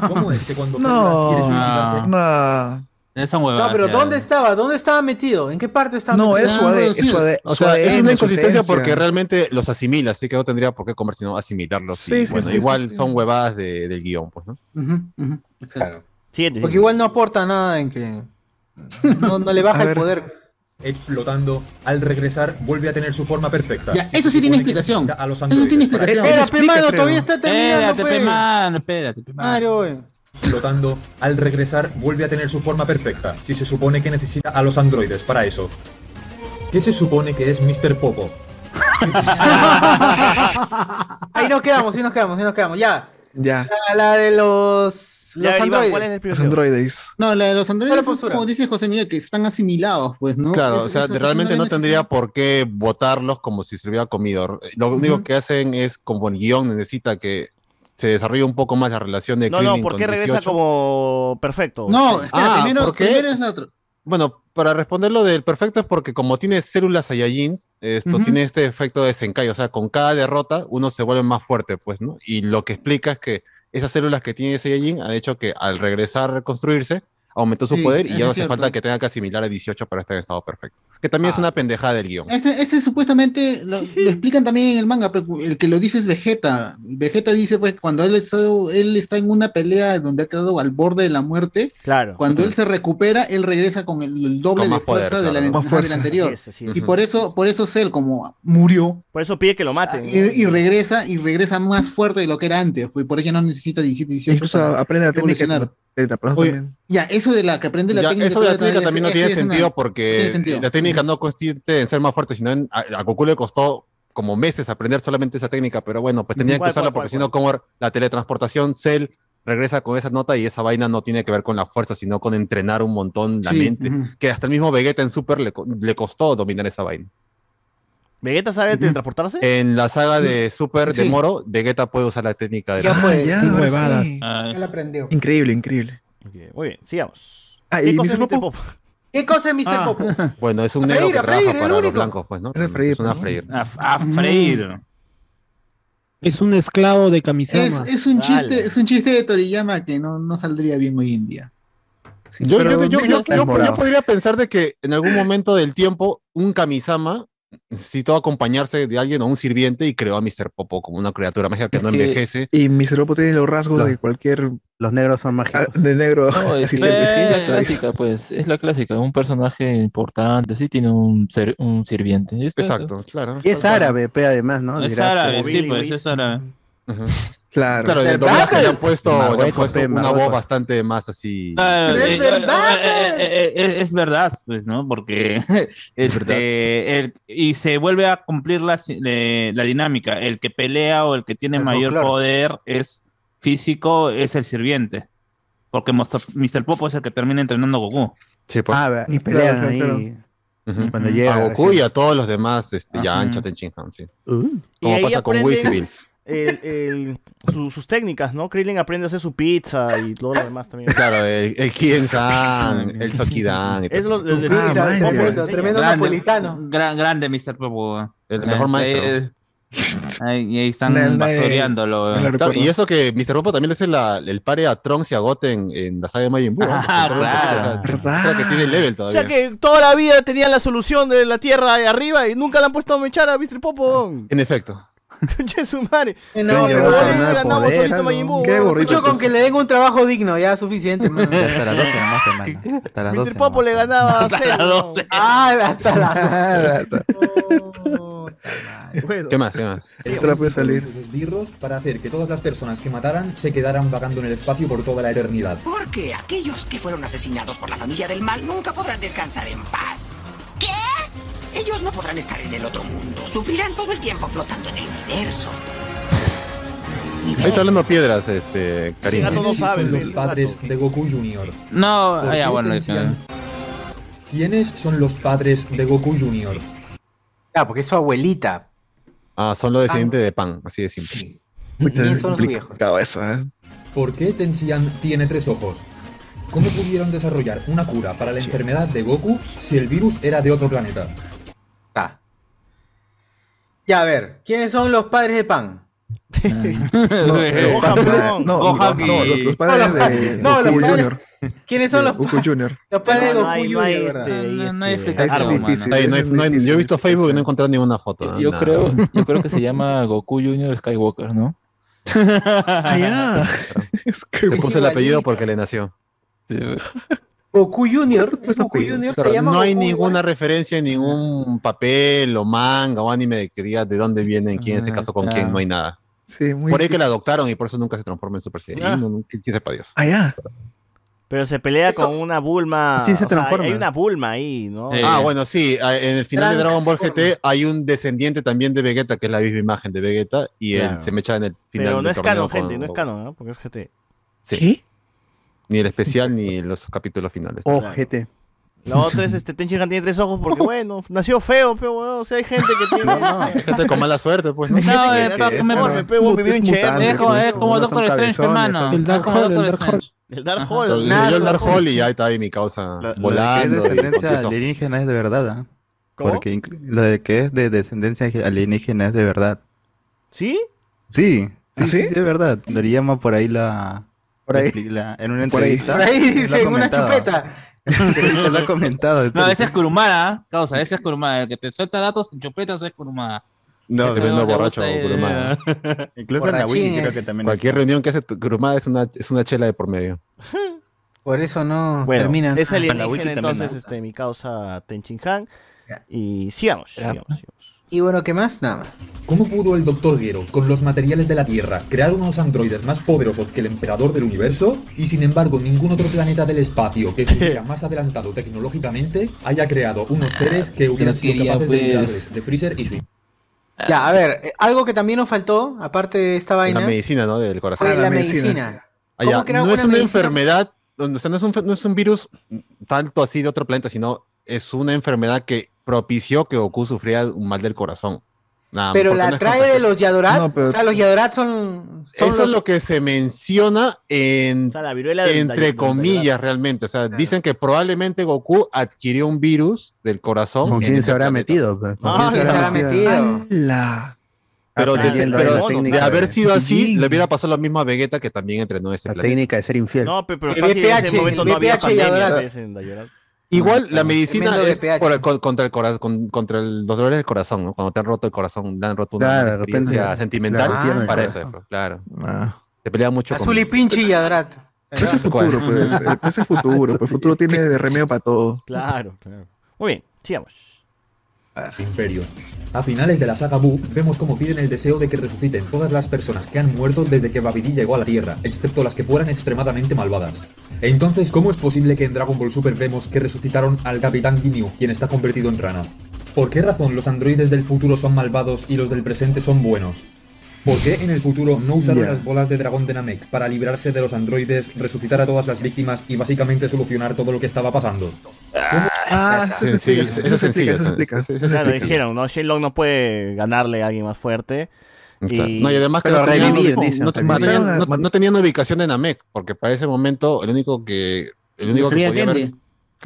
¿Cómo es que cuando Célula quiere suicidarse, No. Esa huevada. No, pero. ¿dónde estaba? ¿Dónde estaba metido? ¿En qué parte estaba No, metido? es su ADN. Es su ADN. O su sea, es una inconsistencia porque realmente los asimila, así que no tendría por qué comer sino asimilarlos. Sí, y, sí, bueno, sí, igual sí. son huevadas de- del guion, pues, ¿no? Exacto. Siguiente. Porque igual no aporta nada en que. No, no le baja el poder. explotando, al regresar vuelve a tener su forma perfecta? Ya, eso sí tiene explicación. A los Eso tiene explicación. Espera, explica, pe mano, creo. todavía está terminando. Espérate, pues. mano, espérate, pe mano. Mario, güey. Flotando, al regresar vuelve a tener su forma perfecta, si se supone que necesita a los androides para eso. ¿Qué se supone que es Mr. Popo? (laughs) Ahí nos quedamos, sí nos quedamos, sí nos quedamos. Ya. Ya. La, la de los, Ya, los Iván, androides. ¿cuál es el Los androides. No, la de los androides como dice José Miguel, que están asimilados, pues, ¿no? Claro, Es- o sea, es- realmente no tendría por qué votarlos como si se hubiera comido. Lo único que hacen es, como el guion necesita que se desarrolle un poco más la relación de No, no, Krillin ¿por con qué regresa 18. como perfecto? No, espera, Ah, primero, ¿por qué? primero es la otra. Bueno, para responder lo del perfecto es porque como tiene células Saiyajins, esto tiene este efecto de Senkai, o sea, con cada derrota uno se vuelve más fuerte, pues, ¿no? Y lo que explica es que esas células que tiene Saiyajin han hecho que al regresar a reconstruirse, aumentó su Sí, poder y ya no hace cierto. falta que tenga que asimilar a 18 para estar en estado perfecto. Que también es una pendejada del guion. Ese, ese supuestamente lo, (laughs) lo explican también en el manga, pero el que lo dice es Vegeta. Vegeta dice pues cuando él está, él está en una pelea donde ha quedado al borde de la muerte, Claro. cuando él se recupera, él regresa con el, el doble Con de poder, fuerza de la, claro. Más del fuerza. anterior. Así es. Y por eso, por eso Cell, como murió, Por eso pide que lo maten. y, y regresa, y regresa más fuerte de lo que era antes. Pues, por eso no necesita 17, 18. Incluso aprende la técnica evolucionar. persona Oye, también. Ya, eso de la que aprende la Ya, técnica. eso de la técnica también no es- tiene es una- sentido porque tiene sentido. la técnica no consiste en ser más fuerte, sino en, a, a Goku le costó como meses aprender solamente esa técnica, pero bueno, pues tenían que ¿Cuál, usarla cuál, porque si no, como la teletransportación, Cell regresa con esa nota y esa vaina no tiene que ver con la fuerza, sino con entrenar un montón la Sí, mente, ujú. que hasta el mismo Vegeta en Super le, le costó dominar esa vaina. ¿Vegeta sabe Ujú. teletransportarse? En la saga de Super de Sí. Moro, Vegeta puede usar la técnica de Ya la... pues, ya, huevadas. sí. Ah, Ya la aprendió. Increíble, increíble. Ok, Muy bien, sigamos. Ah, ¿Qué y cosa Mr. es Mr. Popo, Popo? ¿Qué cosa es Mr. Ah. Popo? (laughs) Bueno, es un A negro freír, que trabaja freír, para los único. blancos, pues, ¿no? Es freír, Es una freír. A, a freír. Es un esclavo de Es, Kamisama. es un Dale. chiste, es un chiste de Toriyama que no, no saldría bien hoy en día. Sí, Yo, yo, yo, yo podría pensar de que en algún momento del tiempo un Kamisama necesitó acompañarse de alguien o un sirviente y creó a Mr. Popo como una criatura mágica que no envejece. Y Mr. Popo tiene los rasgos Los- de cualquier. Los negros son mágicos. de negro. No, es, la clásica, pues, es la clásica. Un personaje importante, sí tiene un, ser- un sirviente. Exacto, claro. Y es árabe, pe, además, ¿no? Es Dirá árabe, que- sí, pues, es árabe. Claro. Claro, el ¿Verdad? doblaje le han puesto, le han Marruecos, puesto pe, una Marruecos. voz bastante más así. Claro, es eh, verdad, eh, eh, eh, es verdad, pues, ¿no? Porque (laughs) este, el- y se vuelve a cumplir la, la dinámica. El que pelea o el que tiene mayor poder es físico, es el sirviente. Porque Mr. Popo es el que termina entrenando a Goku. Sí, pues. Ah, y pelean Claro, ahí. Cuando llega. a Goku y a todos los demás, este, Ajá. Yancha, Tenchin Han, sí. Uh. Como pasa con aprende Whis y Bills. El- el- su- sus técnicas, ¿no? Krillin aprende a hacer su pizza y todo lo demás también. Claro, el, el Kien-san, el Sokidan. Es lo, el- el- Ah, el-. Tremendo, tremendo Grande, napolitano. gran- grande Mr. Popo. El mejor Eh, maestro. eh, ahí, y ahí están No, eh. y eso que Mr. Popo también le hace la- el pare a Trunks y a Goten en la saga de Majin Buu. ¿no? Ah, claro. o sea, o que tiene el level O todavía. sea que toda la vida tenían la solución de la tierra de arriba y nunca le han puesto a mechar a Mr. Popo. En efecto. Conche su madre. No, pero no vale, ganamos poder, ¿no? Majin Buu, Qué weón. aburrido. Yo con que le den un trabajo digno, ya es suficiente, mano. Hasta las 12 nomás, hermano. Hasta las 12. Mr. (laughs) Popo le ganaba a Hasta las ¿no? 12. Ah, hasta la. Bueno, (laughs) ¿Qué más? ¿Qué más? Extra puede salir. Sus esbirros para hacer que todas las personas que mataran se quedaran vagando en el espacio por toda la eternidad. Porque aquellos que fueron asesinados por la familia del mal nunca podrán descansar en paz. Ellos no podrán estar en el otro mundo. Sufrirán todo el tiempo flotando en el universo. Ahí está hablando piedras, este, Karim. gato no sabe, son ¿ves? los padres de Goku Jr. No, ¿Por ya bueno. Tensian- ¿Quiénes son los padres de Goku Jr.? Ah, porque es su abuelita. Ah, son los descendientes de Pan, así de simple. ¿Quiénes son los viejos? Eso, ¿eh? ¿Por qué Tensian tiene tres ojos? ¿Cómo pudieron desarrollar una cura para la enfermedad de Goku si el virus era de otro planeta? Ya, a ver, ¿quiénes son los padres de Pan? (laughs) No, los padres- no, no, los, los de no, los Goku padres- Jr. ¿Quiénes son los Goku padres? Jr. Los padres de Goku hay, no Jr., hay, yo he visto. Facebook y no he encontrado ninguna foto. ¿no? Yo creo, yo creo que se llama Goku Junior Skywalker, ¿no? Ah, ya. (laughs) Se puso el apellido porque le nació. Goku Jr. Pues Goku. Jr. Claro, se llama no hay Goku ninguna referencia en ningún papel o manga o anime de que diga de dónde vienen, quién se Ah, casó con claro. quién, no hay nada. Sí, muy Por ahí que la adoptaron y por eso nunca se transforma en Super Saiyajin. Ah. no, no, quién sepa Dios. Ah, ya. Pero se pelea Eso- con una Bulma. Sí, se o sea, transforma. hay una Bulma ahí, ¿no? Eh, Ah, bueno, sí, en el final de Dragon Ball. GT hay un descendiente también de Vegeta, que es la misma imagen de Vegeta, y Claro. él se me echa en el final Pero no del es canon, con gente, no es canon, ¿no? Porque es GT. Sí. ¿Qué? Ni el especial ni los capítulos finales. Ojete. La otra es este Tenchin Han tiene tres ojos porque, bueno, nació feo, pero bueno, o sea, hay gente que tiene. Hay gente con mala suerte, pues, ¿no? No, que eh, nace pero vivió Chernobyl. mutante, Es como, es como Unos Doctor Strange, hermano. El Dark Hole, el Doctor Dark Hole. Strange. El Dark. Hole. Dio el Dark no. Hole y ahí está ahí mi causa La- Lo de volando. con descendencia alienígena es de verdad, ¿ah? ¿Cómo? Porque lo de que es de descendencia alienígena es de verdad. ¿Sí? Sí, sí, ¿Ah, sí, sí? sí, es verdad. Doriyama por ahí la... Por ahí. la- en una Por ahí. entrevista. Por ahí dice, una chupeta. Lo ha comentado. No, esa es Kurumada, ¿ah? causa, esa es Kurumada. El que te suelta datos en chupetas es Kurumada. No, no le borracho, Kurumada. incluso en la wiki creo que también. Cualquier reunión que hace Kurumada es una, es una chela de por medio. (laughs) Por eso no Bueno, terminan. es la wiki alienígena entonces este, mi causa Tenchin Han. Y sigamos, sigamos. Y bueno, ¿qué más? Nada. ¿Cómo pudo el Dr. Gero, con los materiales de la Tierra, crear unos androides más poderosos que el emperador del universo? Y sin embargo, ningún otro planeta del espacio que estuviera (laughs) más adelantado tecnológicamente haya creado unos seres que hubieran sido quería, capaces de pues. librarles de Freezer y su Ya, a ver, eh, algo que también nos faltó, aparte de esta La vaina, medicina, ¿no? Del corazón. fue la la medicina. Ah, ¿Cómo crear No es una medicina? enfermedad, o sea, no es un, fe- no es un virus tanto así de otro planeta, sino es una enfermedad que propició que Goku sufriera un mal del corazón. Nada, Pero la no trae de los Yadorat. No, pero- O sea, los Yadorat son. son Eso los- es lo que se menciona en, sea, la viruela del- entre comillas realmente. O sea, dicen que probablemente Goku adquirió un virus del corazón. ¿Con quién se habrá metido? ¿Con quién se se habrá habrá metido? Pero, de, pero haber sido así, le hubiera pasado lo mismo a Vegeta que también entrenó ese La planeta. técnica de ser infiel. No, pe- pero en ese momento no había pandemia Pues. Igual la medicina es por- contra el corazón, con- contra el- los dolores del corazón, ¿no? Cuando te han roto el corazón, le han roto una Claro, experiencia sentimental, el para eso, pues, claro. Ah. Se pelea mucho Azul y pinche y Yadorat. Ese es el futuro, pues. Ese es el futuro. pues. El futuro tiene de remedio para todo. Claro, claro. Muy bien, sigamos. Imperio. A finales de la saga Buu, vemos cómo piden el deseo de que resuciten todas las personas que han muerto desde que Babidi llegó a la Tierra, excepto las que fueran extremadamente malvadas. Entonces, ¿cómo es posible que en Dragon Ball Super vemos que resucitaron al Capitán Ginyu, quien está convertido en rana? ¿Por qué razón los androides del futuro son malvados y los del presente son buenos? ¿Por qué en el futuro no usaron las bolas de dragón de Namek para librarse de los androides, resucitar a todas las víctimas y básicamente solucionar todo lo que estaba pasando? Ah, eso se Sencillo, explica, eso es se explica, sencillo, eso se explica. Claro, explica. dijeron, ¿no? Shenlong no puede ganarle a alguien más fuerte. Claro. Y... No, y además que Pero no revivir, no- dicen, no, tenían- no- no tenían ubicación de Namek, porque para ese momento el único que el único que podía ver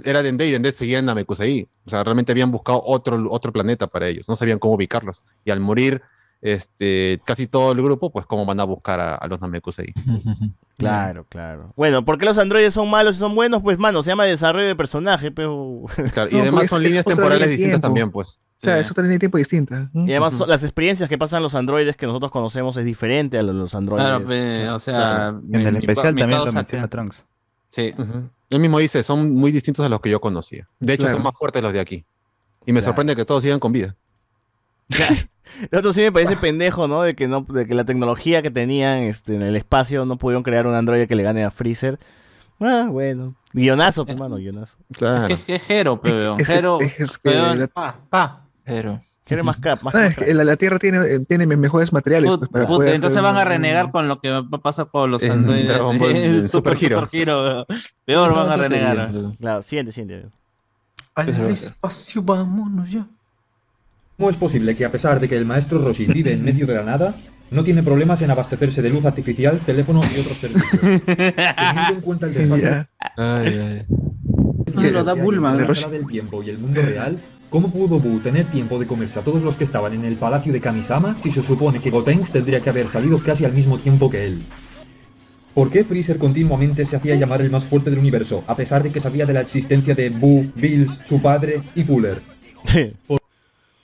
era Dende y Dende seguía en Namekusei. O sea, realmente habían buscado otro, otro planeta para ellos, no sabían cómo ubicarlos. Y al morir este, casi todo el grupo, pues cómo van a buscar a, a los Namekusei. (laughs) Claro, claro. Bueno, ¿por qué los androides son malos y son buenos? Pues, mano, se llama desarrollo de personaje, pero... Claro, y No, además porque son líneas temporales distintas tiempo. también, pues. Claro, eso también tiene tiempo distinta. Y además las experiencias que pasan los androides que nosotros conocemos es diferente a los, los androides. Claro, pe, o sea, Claro. mi- En el mi- especial mi también lo causa menciona que- Trunks. Sí. Él mismo dice, son muy distintos a los que yo conocía. De hecho, Claro. son más fuertes los de aquí. Y me Claro. sorprende que todos sigan con vida. (laughs) El otro sí me parece pendejo, ¿no? De que no, de que la tecnología que tenían este, en el espacio no pudieron crear un androide que le gane a Freezer. Ah, bueno. Guionazo, pues, mano, guionazo. Claro. Es que es Jero, pe, weón. Es que- es que Pa, pa. Pero. Quiere más crap, más Ah, es crap. que la, la Tierra tiene, eh, tiene mejores materiales. put- pues, para puta, poder entonces van a un- renegar con lo que va a pasar con los En androides. En (laughs) Super, Super Hero. Peor van a renegar. Claro, siguiente, siguiente. Al espacio, vámonos ya. ¿Cómo es posible que a pesar de que el maestro Roshi vive en medio de la nada, no tiene problemas en abastecerse de luz artificial, teléfono y otros servicios? Teniendo en cuenta el (laughs) desfase Ya. Ay, ay. Se lo da Bulma, ¿no? sala del tiempo y el mundo real, ¿cómo pudo Buu tener tiempo de comerse a todos los que estaban en el palacio de Kamisama si se supone que Gotenks tendría que haber salido casi al mismo tiempo que él? ¿Por qué Freezer continuamente se hacía llamar el más fuerte del universo, a pesar de que sabía de la existencia de Buu, Bills, su padre y Cooler? (laughs)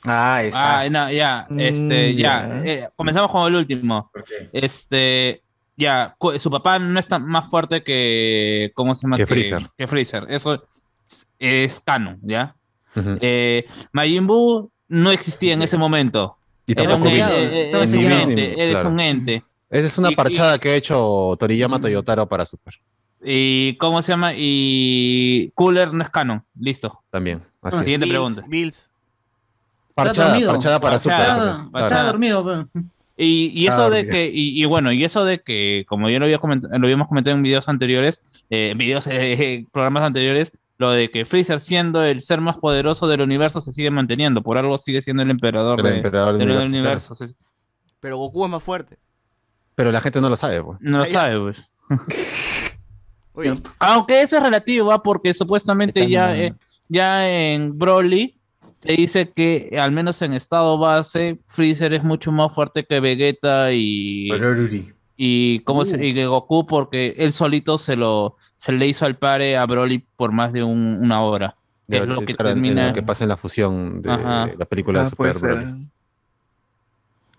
Ah, ahí está. Ah, no, ya, este, Mm, ya. eh, comenzamos con el último. Este, ya, su papá no está más fuerte que, ¿cómo se llama? Que Freezer. Que Freezer. Eso es, es canon, ¿ya? Eh, Majin Buu no existía en ese momento. Y Era tampoco un ente, eh, es un ente, eres Claro. un ente. Esa es una Y- parchada que ha hecho Toriyama Toyotaro para Super. ¿Y cómo se llama? Y Cooler no es canon. Listo. También. Así Ah, es. Siguiente Bills, pregunta. Bills. Parchada, parchada para Super. Claro. estaba dormido. pe. Y, y eso Ah, de que, y, y bueno, y eso de que, como ya lo, había coment- lo habíamos comentado en videos anteriores, eh, videos, (laughs) eh, programas anteriores, lo de que Freezer siendo el ser más poderoso del universo se sigue manteniendo, por algo sigue siendo el emperador, El de- emperador del del universo, universo. se- Pero Goku es más fuerte. Pero la gente no lo sabe, pues. no lo sabe, pues. (laughs) Aunque eso es relativo, ¿ah? porque supuestamente Está ya, en- eh, ya en Broly se dice que, al menos en estado base, Freezer es mucho más fuerte que Vegeta y, y, ¿cómo se- y Goku porque él solito se lo se le hizo al pare a Broly por más de un- una hora. Que es lo que claro, termina. lo que pasa en la fusión de Ajá. la película Ah, de Super. Broly.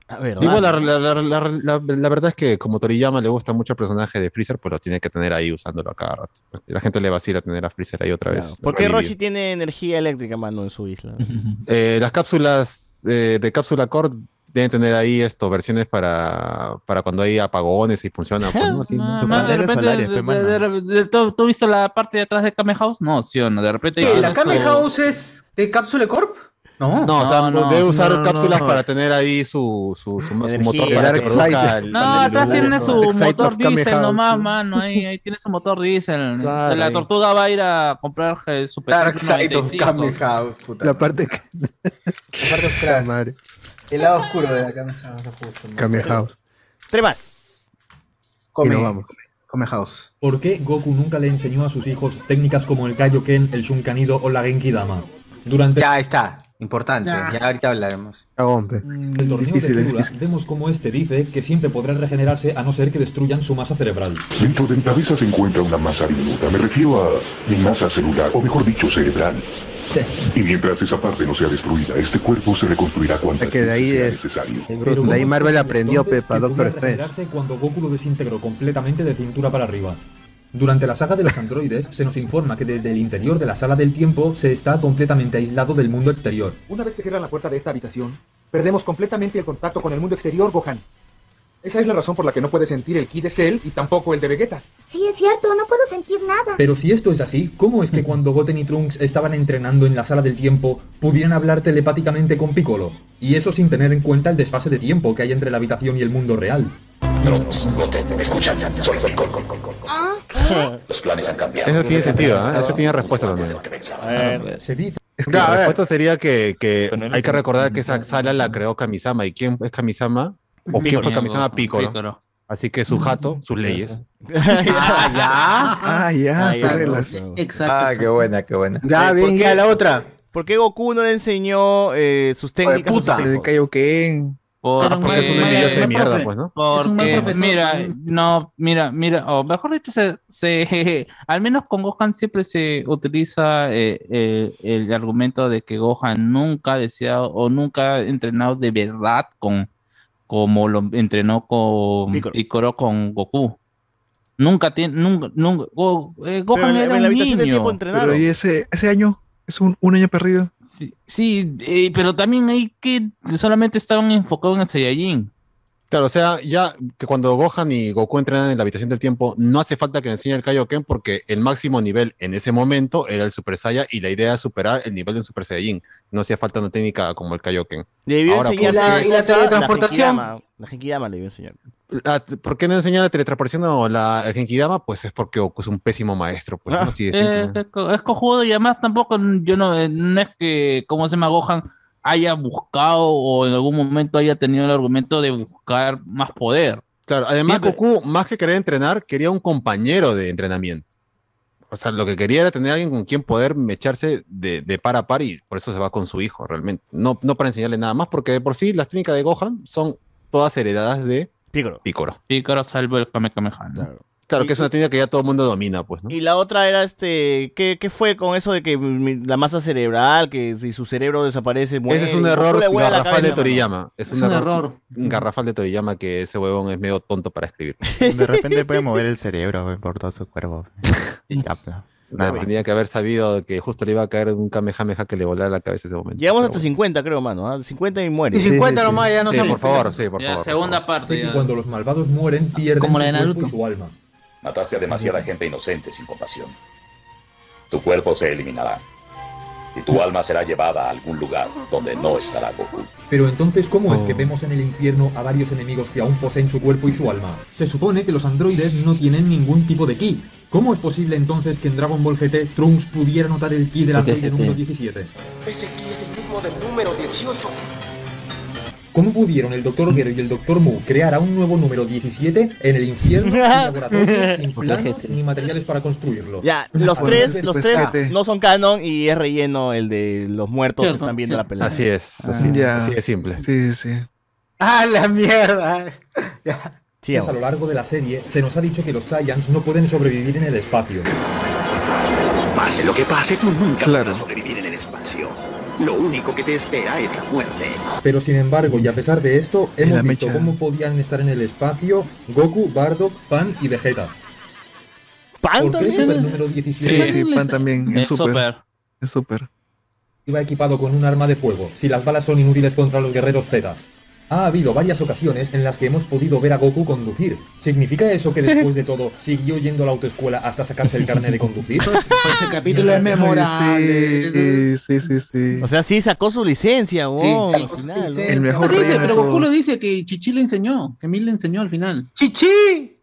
a ver, Igual la, la- la- la- la- la verdad es que como Toriyama le gusta mucho el personaje de Freezer, pues lo tiene que tener ahí usándolo a cada rato. La gente le vacila tener a Freezer ahí otra vez. ¿Por qué. Roshi tiene energía eléctrica, mano, en su isla? Eh, las cápsulas eh, de cápsula core deben tener ahí esto, versiones para, para cuando hay apagones y funciona. Pues, ¿no? Así, ¿no? (laughs) Man, de repente, de- de- de- de- ¿tú, tú viste la parte de atrás de Kame House? No, sí o no. De repente. ¿La Kame House es de Capsule Corp? No. No, o sea, No, no. debe usar No, no, cápsulas no. para tener ahí su, su, su, motor para que Dark produzca Side. el No, atrás tiene su motor diésel nomás, mano. Ahí, ahí tiene su motor diésel. Claro, la tortuga va a ir a comprar eh, su Dark petróleo Side of 95. Kame House, puta. La parte que. La parte. El lado oscuro de la Kamehameha justo. ¿no? Kame House. Tres más. Come, Y nos vamos. Come House. ¿Por qué Goku nunca le enseñó a sus hijos técnicas como el Kaioken, el Shunkanido o la Genki Dama? Durante Ya está. Importante. Ya. Ya, ahorita hablaremos. el torneo Difícil, de es difícil. vemos como este dice que siempre podrá regenerarse a no ser que destruyan su masa cerebral. Dentro de mi cabeza se encuentra una masa diminuta. Me refiero a mi masa celular, o mejor dicho, cerebral. Y mientras esa parte no sea destruida, este cuerpo se reconstruirá cuantas Es que de ahí veces sea es- necesario. Pero De ahí ¿cómo Marvel aprendió entonces Pepa Doctor Strange. cuando Goku lo desintegró completamente de cintura para arriba. Durante la saga de los androides se nos informa que desde el interior de la sala del tiempo se está completamente aislado del mundo exterior. Una vez que cierran la puerta de esta habitación, perdemos completamente el contacto con el mundo exterior, Gohan. Esa es la razón por la que no puedes sentir el ki de Cell y tampoco el de Vegeta. Sí, es cierto, no puedo sentir nada. Pero si esto es así, ¿cómo es que (laughs) cuando Goten y Trunks estaban entrenando en la sala del tiempo pudieran hablar telepáticamente con Piccolo? Y eso sin tener en cuenta el desfase de tiempo que hay entre la habitación y el mundo real. Trunks, Goten, escuchan, soy Piccolo. Los planes han cambiado. Eso tiene sentido, ¿ah? Eso tiene respuesta también. Se dice Es que la respuesta sería que, que hay que recordar que esa sala la creó Kamisama. ¿Y quién es Kamisama? ¿O quién fue Piccolo. Kamisama? Piccolo. Piccolo. Así que su jato, sus leyes. (laughs) Ah, ya. Ah, ya, Ah, ya, no. Exacto. Ah, qué buena, qué buena. Ya, Eh, bien, ¿por ya la otra. ¿Por qué Goku no le enseñó eh, sus técnicas a puta. de Kaioken. Porque, porque es un envidioso de mierda, pues, ¿no? Porque, mira, no, mira, mira, o mejor dicho, se, se- (laughs) al menos con Gohan siempre se utiliza eh, eh, el argumento de que Gohan nunca ha deseado o nunca ha entrenado de verdad con como lo entrenó con Piccolo. Piccolo con Goku. Nunca tiene, nunca, nunca, Go- eh, Gohan en la- era en la un niño. Pero y ese, ese año es un, un año perdido. Sí, sí, eh, pero también hay que solamente estaban enfocados en el Saiyajin. Claro, o sea, ya que cuando Gohan y Goku entrenan en la habitación del tiempo, no hace falta que le enseñe el Kaioken porque el máximo nivel en ese momento era el Super Saiyan y la idea era superar el nivel de un Super Saiyajin. No hacía falta una técnica como el Kaioken. Debió Ahora, enseñar la- y la teletransportación. La Genkidama le debió enseñar. la- ¿Por qué no enseñar la teletransportación o la el Genkidama? Pues es porque Goku es un pésimo maestro. Pues, ¿no? Así de simple. Eh, es, co- es cojudo y además tampoco, yo no, eh, no es que, ¿cómo se llama? Gohan haya buscado o en algún momento haya tenido el argumento de buscar más poder. Claro, además Siempre- Goku, más que querer entrenar, quería un compañero de entrenamiento. O sea, lo que quería era tener a alguien con quien poder mecharse de, de par a par y por eso se va con su hijo, realmente. No, no para enseñarle nada más, porque de por sí las técnicas de Gohan son todas heredadas de Piccolo. Piccolo. Piccolo salvo el Kamehameha. ¿no? Claro, que es una técnica que ya todo el mundo domina, pues, ¿no? Y la otra era este, ¿qué, qué fue con eso de que mi- la masa cerebral, que si su cerebro desaparece, muere? Ese es un error garrafal de Toriyama. Es, Es un, un error, garrafal de Toriyama que ese huevón es medio tonto para escribir. (laughs) De repente puede mover el cerebro por todo su cuerpo. Y ya, pues, (laughs) nada. Tenía que haber sabido que justo le iba a caer un Kamehameha que le volara la cabeza ese momento. Llegamos hasta 50, creo, mano. ¿ah? 50 y muere. Y 50 nomás, ya no Sí, por favor, sí, por Ya, favor. segunda parte. que ya. cuando los malvados mueren pierden Como la su de cuerpo Naruto. y su alma. Mataste a demasiada gente inocente sin compasión. Tu cuerpo se eliminará. Y tu alma será llevada a algún lugar donde no estará Goku. Pero entonces, ¿cómo es que Oh. vemos en el infierno a varios enemigos que aún poseen su cuerpo y su alma? Se supone que los androides no tienen ningún tipo de ki. ¿Cómo es posible entonces que en Dragon Ball GT Trunks pudiera notar el ki del ¿Por qué androide número 17? Ese ki es el mismo del número 18. ¿Cómo pudieron el Dr. Gero y el Dr. Mu crear a un nuevo número 17 en el infierno sin (laughs) laboratorio, sin planos ni materiales para construirlo? Ya, los Bueno, tres, los pues, tres fíjate. no son canon y es relleno el de los muertos que están viendo la pelea. Así es, así, Ah, Ya. así de simple. Sí, sí. ¡Ah, la mierda! (laughs) Ya. Sí, Pues a lo largo de la serie se nos ha dicho que los Saiyans no pueden sobrevivir en el espacio. Pase lo que pase, tú nunca Claro. sobrevivir en el espacio. Lo único que te espera es la muerte. Pero sin embargo, y a pesar de esto, hemos la visto mecha. cómo podían estar en el espacio Goku, Bardock, Pan y Vegeta. ¿Pan ¿Por qué también? el número Sí, 17 sí, Pan también. Es súper. Es súper. iba equipado con un arma de fuego, si las balas son inútiles contra los guerreros Z? Ha habido varias ocasiones en las que hemos podido ver a Goku conducir. ¿Significa eso que después de todo siguió yendo a la autoescuela hasta sacarse el carnet de conducir? (laughs) Ese capítulo es memorable. Sí, sí, sí, sí. O sea, sí sacó su licencia, weón, al final, ¿no? El mejor Dice, pero Goku lo dice que Chichi le enseñó, que Mil le enseñó al final. ¡Chichi!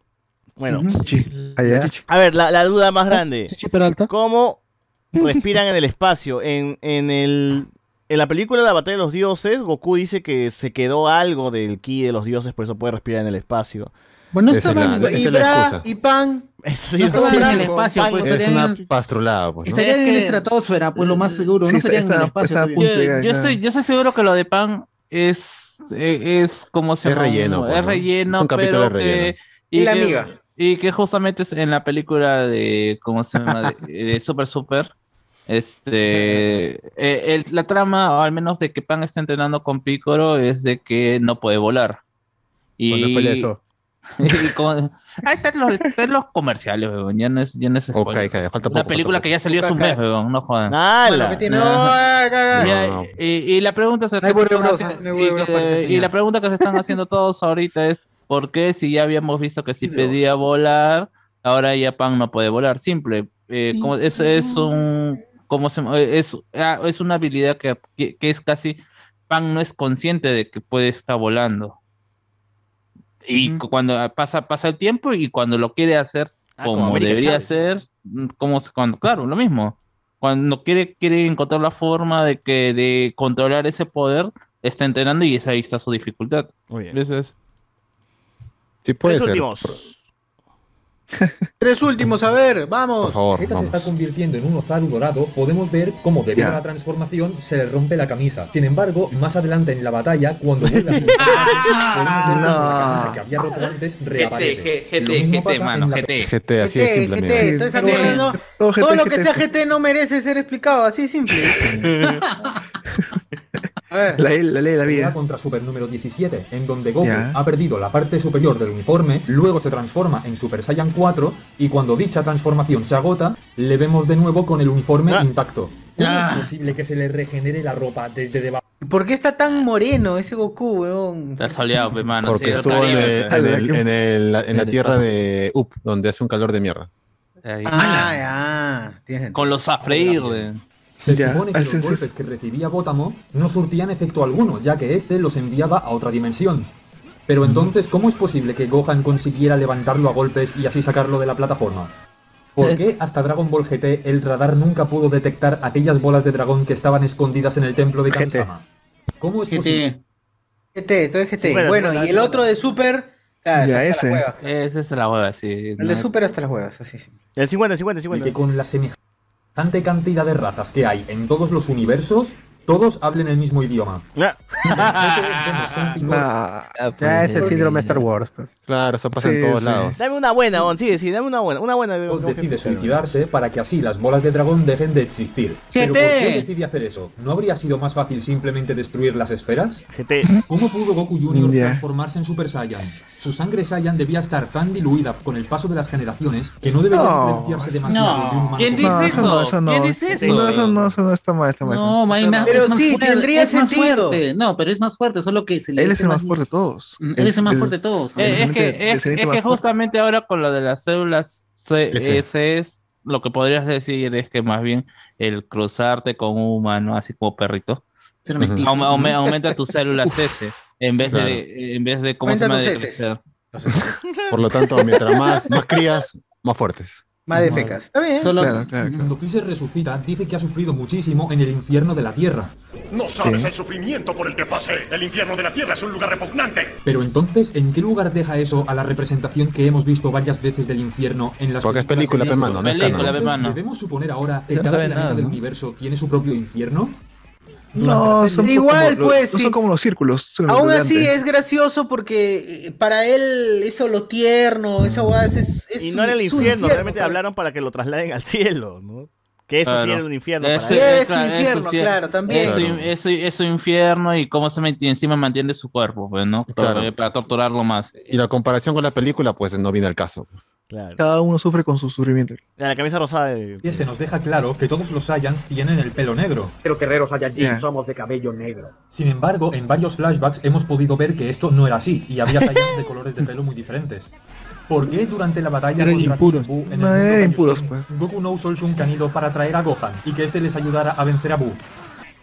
Bueno, Chichi. Allá. a ver, la, la duda más grande. Chichi Peralta. ¿Cómo (laughs) respiran en el espacio? En, en el En la película La Batalla de los Dioses, Goku dice que se quedó algo del ki de los dioses, por eso puede respirar en el espacio. Bueno, Esa es la- estaban- esa es y la y Pan. (laughs) Eso No estaban en el espacio, Pan pues Es una pastrulada, pues, ¿no? estarían en Es la estratosfera, pues lo más seguro. Sí, no estarían en el espacio. Yo, estoy, yo estoy seguro que lo de Pan es, eh, es como se Es llama? relleno, pues, es ¿no? relleno, Un capítulo pero de que, relleno. Y la que- amiga. y que justamente es en la película de ¿cómo se llama? de, de Super Super este eh, el- la trama o al menos de que Pan está entrenando con Piccolo es de que no puede volar. Y, eso. (laughs) y con- ahí están los, están los comerciales weón, ya no es ya no es falta una poco, película falta que ya salió hace un mes weón, no jodan. No, ah, y, y la pregunta y, la pregunta que se están haciendo todos ahorita es ¿por qué si ya habíamos visto que si pedía volar, ahora ya Pan no puede volar? Simple, eh, como eso es un como se es, ah, es una habilidad que, que, que es casi Pan no es consciente de que puede estar volando. Y cu- cuando pasa pasa el tiempo y cuando lo quiere hacer Ah, como debería ser, mm, como cuando claro, lo mismo cuando quiere, quiere encontrar la forma de que de controlar ese poder, está entrenando y esa ahí está su dificultad. Muy bien. Ese es. Sí, puede Tres ser. últimos. Tres últimos, a ver, vamos. Por favor, Vegeta se está vamos. convirtiendo en un Ozaru dorado, podemos ver cómo debido a la transformación se le rompe la camisa. Sin embargo, más adelante en la batalla, cuando vuelve a (laughs) cómo la camisa que había roto antes reaparece. GT, GT, pasa mano, GT. GT, así GT, simple, GT, bueno, no- todo todo GT, lo que GT. sea GT no merece ser explicado, así de simple. (laughs) A ver. La ley, la ley de la vida. contra Super número 17, en donde Goku Ya. ha perdido la parte superior del uniforme, luego se transforma en Super Saiyan 4 y cuando dicha transformación se agota, le vemos de nuevo con el uniforme Ah. intacto. ¿Cómo Ah. es posible que se le regenere la ropa desde debajo? ¿Por qué está tan moreno ese Goku, weón? Está soleado, pe, mano. Porque sí, estuvo en, Caribe, el- pe. en el- (laughs) en el- en la tierra de Up, donde hace un calor de mierda. Ahí. Ah, ya. Con los a freír. de- Se Ya, supone que los golpes que recibía Botamo no surtían efecto alguno, ya que este los enviaba a otra dimensión. Pero entonces, ¿cómo es posible que Gohan consiguiera levantarlo a golpes y así sacarlo de la plataforma? ¿Por qué hasta Dragon Ball GT el radar nunca pudo detectar aquellas bolas de dragón que estaban escondidas en el templo de GT. Kami-sama? ¿Cómo es posible? GT. GT, todo es GT. Super, bueno, super, y el super. otro de Super. ah, Ya, hasta ese. Esa es la hueva, sí. El no de Super hasta las huevas, así sí. El 50, 50, Y 50. que con la semejante cantidad de razas que hay en todos los universos, todos hablen el mismo idioma. (laughs) Ese sí. síndrome Star Wars. pues. Claro, eso pasa en Sí, todos sí. lados. Dame una buena, Bon. Sí, sí, dame una buena. Una buena. de- decide suicidarse para que así las bolas de dragón dejen de existir. ¿Pero por qué decide hacer eso? ¿No habría sido más fácil simplemente destruir las esferas? GT. ¿Cómo pudo Goku Jr. Transformarse en Super Saiyan? Su sangre Saiyan debía estar tan diluida con el paso de las generaciones que no debería No, diferenciarse demasiado no. de un ¿Quién dice No, eso? eso no, eso no. ¿Quién dice eso? No, eso no, eso no está mal, está mal. eso No, Pero es más sí, fuerte, tendría es más sentido. fuerte. No, pero es más fuerte, solo que se le Él es el más fuerte de todos. Mm, Él es el más fuerte de todos. Es que, es, que más fuerte. justamente ahora con lo de las células C- Ese. es lo que podrías decir es que más bien el cruzarte con un humano, así como perrito, aum- aumenta tus células (laughs) S en vez Claro. de en vez de cómo se llama de crecer. Por lo tanto, mientras más, más crías, más fuertes. Más de fecas. Está bien. Solo Claro, claro, claro. Cuando Freezer resucita, dice que ha sufrido muchísimo en el infierno de la Tierra. No sabes el sufrimiento por el que pasé. El infierno de la tierra es un lugar repugnante. Pero entonces, ¿en qué lugar deja eso a la representación que hemos visto varias veces del infierno en las Porque es película, de pe, mano, no es Película. ¿Debemos suponer ahora que No cada planeta nada, del ¿no? universo tiene su propio infierno? No, son Pero igual, los- pues, no sí. son como los círculos. son los Aún así es gracioso porque eh, para él eso lo tierno, esa hueá es, es, Y su- no era el infierno, realmente hablaron para que lo trasladen al cielo, ¿no? Que eso sí Claro. era un infierno Ese- para Sí, él. es claro, infierno, eso sí, claro, también. Es su, es su- es su infierno y cómo se mete encima mantiene su cuerpo, pues, ¿no? Claro. Para, para torturarlo más. Y la comparación con la película, pues no viene al caso. Claro. Cada uno sufre con su sufrimiento. La camisa rosada de. Y se nos deja claro que todos los Saiyans tienen el pelo negro. Pero guerreros Saiyajin Yeah. somos de cabello negro. Sin embargo, en varios flashbacks hemos podido ver que esto no era así y había Saiyans de colores de pelo muy diferentes. ¿Por qué durante la batalla Eran contra impuros. En el No, eran pues. Goku no usó el Shunkanido para traer a Gohan y que este les ayudara a vencer a Buu?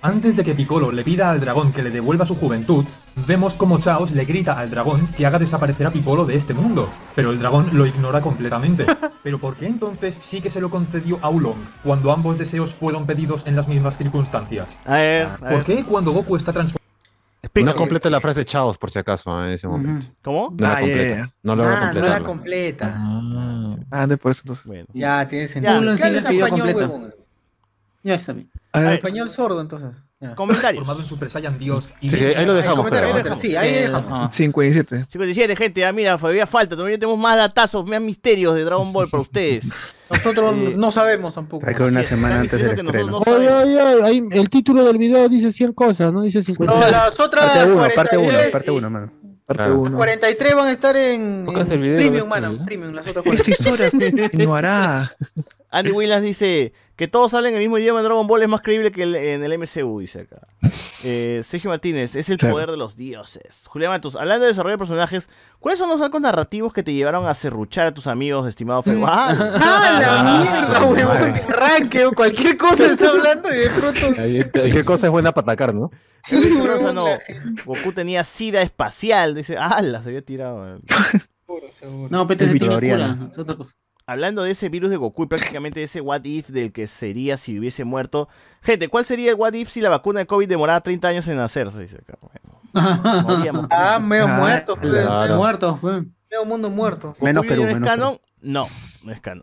Antes de que Piccolo le pida al dragón que le devuelva su juventud, vemos como Chaos le grita al dragón que haga desaparecer a Piccolo de este mundo, pero el dragón lo ignora completamente. (laughs) Pero ¿por qué entonces sí que se lo concedió a Oolong, cuando ambos deseos fueron pedidos en las mismas circunstancias? A ver, a ¿Por qué cuando Goku está transformado No completa la frase Chaos, por si acaso, en ese momento. ¿Cómo? No la Ah, ya, completa. ya. No logra Ah, no la completarla. completa. Ah, de por eso entonces. Bueno. Ya, tiene sentido. Uno ¿Qué sí le hablas pidió español, completa. huevón? Ya está bien. A ver, Español sordo, entonces. Ya. Comentarios. Formado en Super Saiyan Dios y Sí, sí, ahí lo dejamos, comentario. Sí, ahí Eh, dejamos. ajá. 57. 57, gente, ya mira, todavía falta, todavía tenemos más datazos, más misterios de Dragon Ball para ustedes. Nosotros Eh, no sabemos tampoco. Hay que ver una es, semana antes del estreno. no Oye, sabemos. oye, ahí el título del video dice 100 cosas, no dice 50. No, las otras Parte 1, parte 1, 43 parte 1, mano. Parte Claro. 1. 43 van a estar en, en el video, Premium, este mano. Premium, las otras Esta 43. historia (laughs) no hará. Andy Williams dice que todos hablen el mismo idioma en Dragon Ball es más creíble que el- en el MCU, dice acá. (laughs) Eh, Sergio Martínez, es el Claro. poder de los dioses. Julián Matus, hablando de desarrollo de personajes, ¿cuáles son los arcos narrativos que te llevaron a serruchar a tus amigos, estimado Feo? ¡Ah! ¡Ah, la (laughs) Ah, mierda, su huevón! Arranque o cualquier cosa está hablando y de pronto. ¿Qué cosa es buena para atacar, no? Lozano, la gente. Goku tenía sida espacial, dice, ¡ala! Se había tirado. (laughs) No, PTC tiene Victoriano. cura, es otra cosa. Hablando de ese virus de Goku y prácticamente de ese what if del que sería si hubiese muerto. Gente, ¿cuál sería el what if si la vacuna de COVID demoraba 30 años en hacerse? Dice acá. Bueno. (laughs) Ah, medio Ah, muerto, pues. claro. Muertos, pues. Medio mundo muerto. ¿Goku Menos Perú, menos canon? No, no es canon.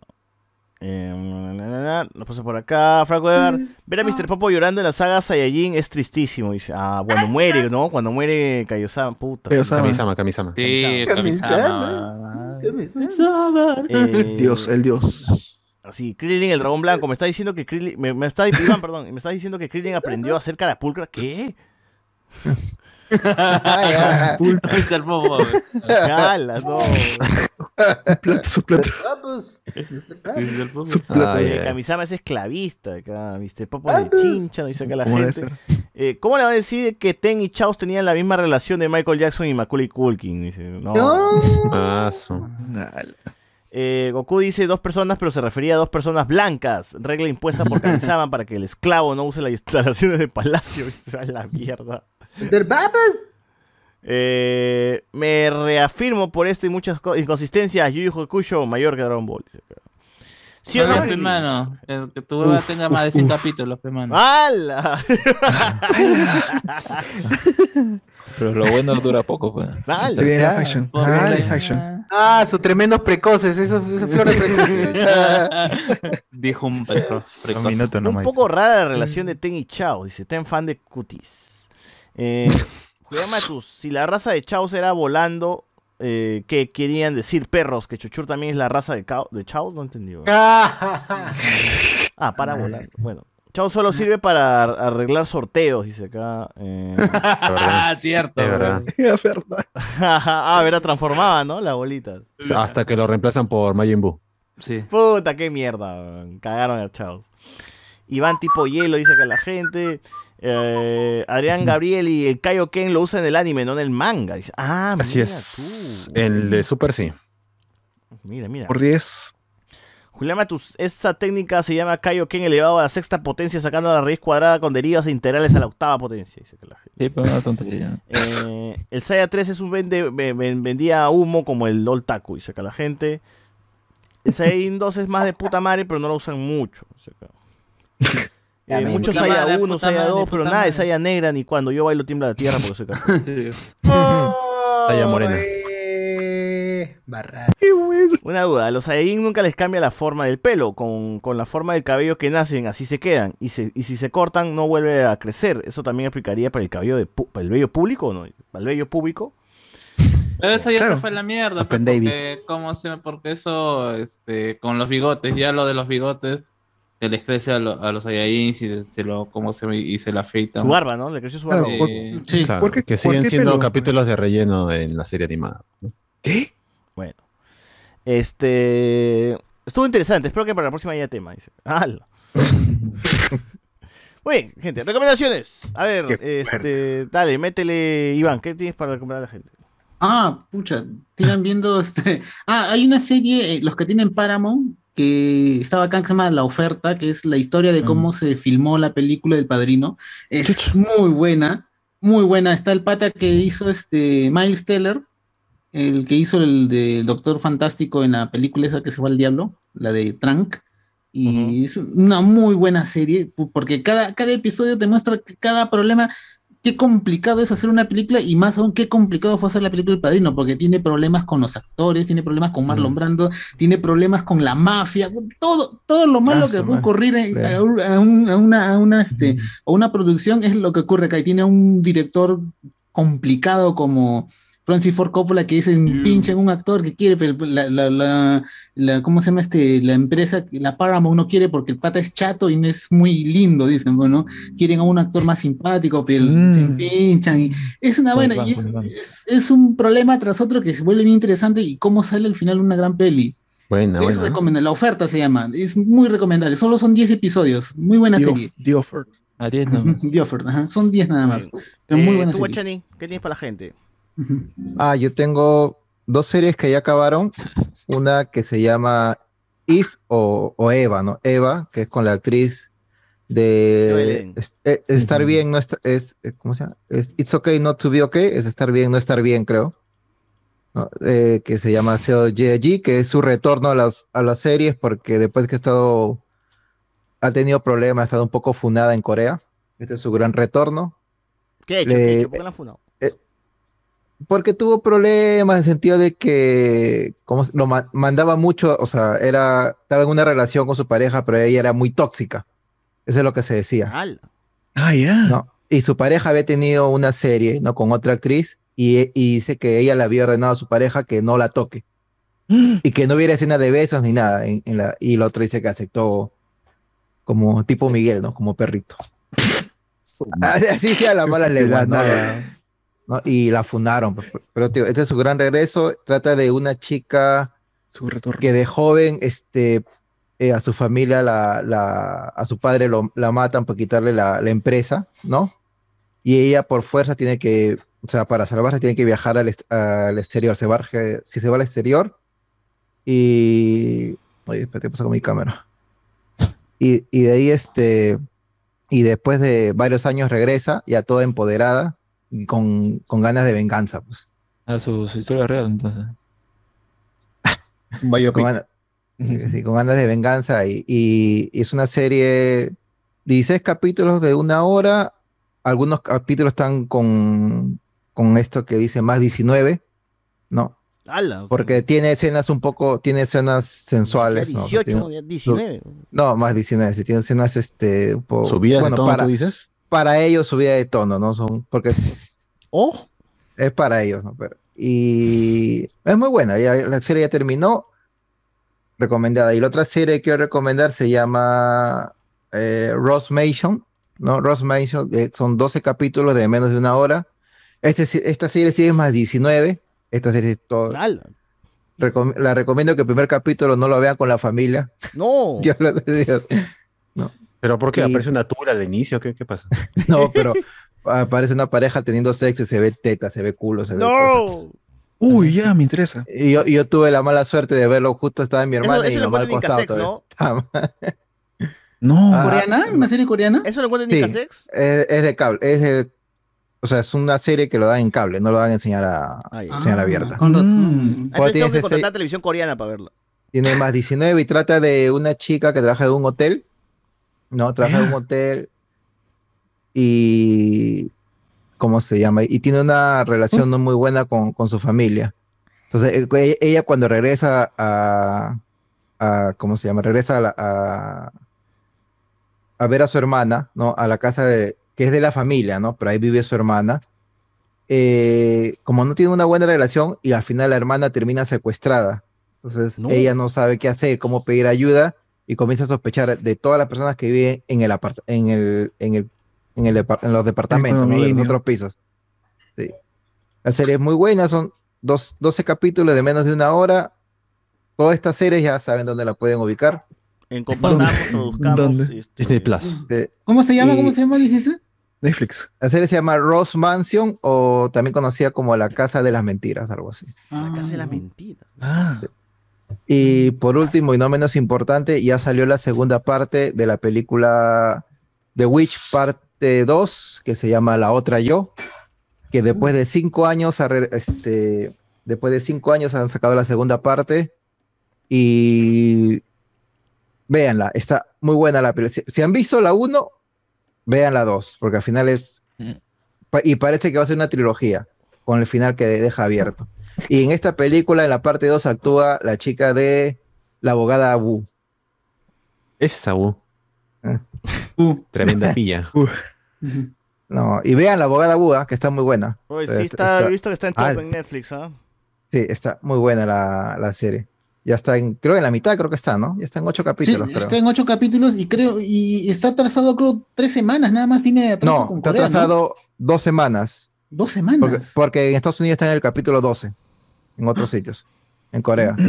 Eh, nos pasa por acá, Franco Weber. Ver a Mr. Popo llorando en la saga Saiyajin es tristísimo. Dice, ah, cuando muere, ¿no? Cuando muere Kaiosama, puta. Kaiosama. Kamisama, Kamisama. Sí, Kamisama. Kamisama. Eh, Dios, el Dios. Así, Krillin, el dragón blanco, me está diciendo que Krillin, me, me está, Iván, perdón, me está diciendo que Krillin aprendió a hacer carapulcra. ¿Qué? Mr. Popo. Cala, no. Plata, su plata. Ah, pues. Popo. Su plata. Ay, ay. Kamisama es esclavista, acá, Mr. Popo de chincha, dice acá la ¿Cómo debe gente. Eh, ¿Cómo le va a decir que Ten y Chaos tenían la misma relación de Michael Jackson y Macaulay Culkin? Dice, no. No. Ah. Eh, Goku dice dos personas, pero se refería a dos personas blancas. Regla impuesta por Kamisama para que el esclavo no use las instalaciones de palacio. (laughs) Dice, a la mierda. Mr. Papas. Eh, me reafirmo por esto y muchas co- inconsistencias. Yu Yu Hakusho mayor que Dragon Ball. ¿Sí o no, Bueno, Lili? pe, mano, el que tu hueva tenga más de uf, 100 uf. capítulos, pe, mano. ¡Hala! (laughs) Pero lo bueno dura poco, pues. ¡Hala! Se viene live action. Se viene live action. Ah, sus tremendos precoces. Esos, esos flores (laughs) precoces. Dijo un precoz. precoz. Un minuto Un nomás. poco rara la relación de Ten y Chao. Dice, Ten fan de cutis. Eh, (laughs) Julián Matus, si la raza de Chaos era volando, eh, ¿qué querían decir perros? ¿Que Chuchur también es la raza de, Chaos? No entendí. (laughs) Ah, para volar. Bueno. Chao solo sirve para ar- arreglar sorteos, dice acá. Eh, (laughs) Ah, cierto. Es verdad. Es verdad. ah, verá, transformaba, ¿no? La bolita. Hasta que lo reemplazan por Majin Buu. Sí. Puta, qué mierda. Cagaron a Chaos. Iván tipo hielo, dice acá la gente. Eh, Adrián Gabriel y el Kaioken lo usan en el anime, no en el manga. Dice, ah, Así mira es. tú. El de Super sí. Mira, mira. Por 10. Julián Matus, esta técnica se llama Kaioken elevado a la sexta potencia, sacando la raíz cuadrada con derivas integrales a la octava potencia. Dice que la gente. Sí, pero una tontería. Eh, el Saya 3 es un vende, vendía humo como el Old Taku, dice acá la gente. El Saiyan 2 es más de puta madre, pero no lo usan mucho. dice. Ya, (laughs) Eh, muchos puta Saya madre, 1, puta Saya madre, 2, pero nada de madre. Saya negra ni cuando yo bailo tiembla la tierra porque soy. (laughs) Saya morena. Barra. Una duda, a los Saiyajin nunca les cambia la forma del pelo, con, con la forma del cabello que nacen, así se quedan. Y, se- y si se cortan, no vuelve a crecer. Eso también explicaría para el cabello de para el vello público, ¿o ¿no? Para el vello público. Pero eso ya Claro. se fue a la mierda. Pues, Davis. porque, ¿cómo se, porque eso, este, con los bigotes, ya lo de los bigotes, que les crece a, lo- a los Saiyajins y se lo, ¿cómo se, y se la afeitan. Su barba, ¿no? Le creció su barba. Claro, por- Eh, Sí. Claro, ¿por qué- que siguen siendo pelo? capítulos de relleno en la serie animada. ¿no? ¿Qué? Bueno. Este. Estuvo interesante. Espero que para la próxima haya tema. Dice. (laughs) ¡Hala! Muy bien, gente. Recomendaciones. A ver, Qué este. Dale, métele, Iván. ¿Qué tienes para recomendar a la gente? Ah, pucha, sigan viendo este. Ah, hay una serie, eh, los que tienen Paramount, que estaba acá que se llama La Oferta, que es la historia de cómo se filmó la película del Padrino. Es muy buena, muy buena. Está el pata que hizo este Miles Teller, el que hizo el del Doctor Fantástico en la película esa que se fue al diablo, la de Trank. Y es una muy buena serie, porque cada, cada episodio te muestra que cada problema, qué complicado es hacer una película y más aún qué complicado fue hacer la película El Padrino, porque tiene problemas con los actores, tiene problemas con Marlon Brando, tiene problemas con la mafia, todo, todo lo malo Ah, que puede ocurrir en- a, un- a un- a una, a una, este, a una producción es lo que ocurre acá. Y tiene un director complicado como Francis Ford Coppola que dicen pinche en un actor que quiere, pero la, la, la, la- ¿cómo se llama este? La empresa, la Paramount no quiere porque el pata es chato y no es muy lindo, dicen, bueno, quieren a un actor más simpático, pero se pinchan y es una buena, y es, un problema tras otro que se vuelve bien interesante y cómo sale al final una gran peli. Buena, Es buena. recomendable, la oferta se llama, es muy recomendable, solo son 10 episodios, muy buena The serie. The Offer. A 10 nomás. (laughs) The Offer, ajá, son 10 nada más. Pero Eh, muy buena tú, serie. Guachani, ¿qué tienes para la gente? Ah, yo tengo dos series que ya acabaron. Una que se llama If o, o Eva, ¿no? Eva, que es con la actriz de es- eh, Estar bien, no está, es, eh, ¿cómo se llama? Es It's okay not to be okay, es estar bien, no estar bien, creo. ¿no? Eh, que se llama Seo Jae-ji, que es su retorno a las, a las series, porque después que ha estado, ha tenido problemas, ha estado un poco funada en Corea. Este es su gran retorno. ¿Qué ha hecho? Le- ¿Qué ha hecho? ¿Por qué la han funado? Porque tuvo problemas en el sentido de que como lo ma- mandaba mucho, o sea, era, estaba en una relación con su pareja, pero ella era muy tóxica. Eso es lo que se decía. Ah, ya. ¿no? Y su pareja había tenido una serie, ¿no? Con otra actriz y, y dice que ella le había ordenado a su pareja que no la toque. (gasps) Y que no hubiera escena de besos ni nada. en- en la, y el otro dice que aceptó como tipo Miguel, ¿no? Como perrito. Así, (laughs) así sea la mala lengua, ¿no? (laughs) ¿no? Y la fundaron. pues, Pero tío, este es su gran regreso. Trata de una chica que de joven, este, eh, a su familia, la, la- a su padre lo- la matan por quitarle la, la empresa, ¿no? Y ella por fuerza tiene que, o sea, para salvarse tiene que viajar al, al exterior. Se va, si se va al exterior y... Oye, espérate, ¿qué pasa con mi cámara? Y, y de ahí, este, y después de varios años regresa, ya toda empoderada y con, con ganas de venganza, pues. A su, su historia real, entonces. Es un biopic. Con sí, con ganas de venganza y, y- y es una serie 16 capítulos de una hora. Algunos capítulos están con, con esto que dice más 19, ¿no? Ala, o sea, Porque tiene escenas un poco, tiene escenas sensuales. ya ¿no? O sea, 18, tiene- ya 19. No, más 19, sí, tiene escenas este, un poco, ¿Subidas de bueno, tono, para, tú dices? Para ellos subida de tono, ¿no? Son, porque es, (laughs) Oh, es para ellos, ¿no? Pero- y es muy buena, ya, la serie ya terminó, recomendada. Y la otra serie que quiero recomendar se llama eh, Ross Mason, ¿no? Ross Mason, eh, son 12 capítulos de menos de una hora. Este, esta serie sí es más 19, esta serie es todo. Recom- la recomiendo que el primer capítulo no lo vean con la familia. No. (laughs) Yo lo (laughs) digo. ¿Pero por qué? Y- ¿Aparece una tula al inicio? ¿Qué, qué pasa? (laughs) No, pero aparece una pareja teniendo sexo y se ve teta, se ve culo, se ve cosas. No. Uy, ya, me interesa. Y yo, y yo tuve la mala suerte de verlo justo, estaba mi Eso, hermana y eso mi lo mamá al encuentran en costado. Todavía. ¿no? (laughs) No. Ah. ¿Coreana? ¿Una serie coreana? ¿Eso lo encuentran en Sí, Casex? es, es de cable, es de- o sea, es una serie que lo dan en cable, no lo dan en señal, a, Ah, señal abierta. Con razón. Entonces tengo tiene que ese- contratar televisión coreana para verla. Tiene más 19 y trata de una chica que trabaja en un hotel. No, trabaja en un hotel y. ¿Cómo se llama? Y tiene una relación no muy buena con, con su familia. Entonces, eh, ella, ella cuando regresa a, a- ¿Cómo se llama? Regresa a, la- a, a ver a su hermana, ¿no? A la casa de, que es de la familia, ¿no? Pero ahí vive su hermana. eh, como no tiene una buena relación y al final la hermana termina secuestrada. Entonces No. ella no sabe qué hacer, cómo pedir ayuda y comienza a sospechar de todas las personas que viven en el apart en el en el en el en los departamentos, ¿no? en otros pisos. Sí. La serie es muy buena, son dos, 12 capítulos de menos de una hora. Todas estas series ya saben dónde la pueden ubicar. En. ¿Dónde? este, Disney Plus. Sí. ¿Cómo se llama? Y- ¿Cómo se llama, dijiste? Netflix. La serie se llama Rose Mansion o también conocida como La Casa de las Mentiras, algo así. La casa de las mentiras. Ah. Y por último, y no menos importante, ya salió la segunda parte de la película The Witch parte 2, que se llama La Otra Yo, que después de cinco años, este, después de cinco años han sacado la segunda parte y véanla, está muy buena la película. Si, han visto la 1, vean la 2, porque al final es, pa- y parece que va a ser una trilogía, con el final que deja abierto. Y en esta película, en la parte 2, actúa la chica de la abogada Wu. Esa Wu. Ah. Tremenda (laughs) pilla. No, y vean la abogada Wu, ah, que está muy buena. Sí, está, he visto que está en top Ah, en Netflix, ¿ah? Sí, está muy buena la, la serie. Ya está en, creo en la mitad, creo que está, ¿no? Ya está en ocho Sí, capítulos, creo. está en ocho capítulos y creo, y está atrasado creo tres semanas, nada más tiene atraso No, con está Corea, ¿no? atrasado dos semanas. Dos semanas. Porque, porque en Estados Unidos está en el capítulo 12, en otros sitios, en Corea. (clears throat)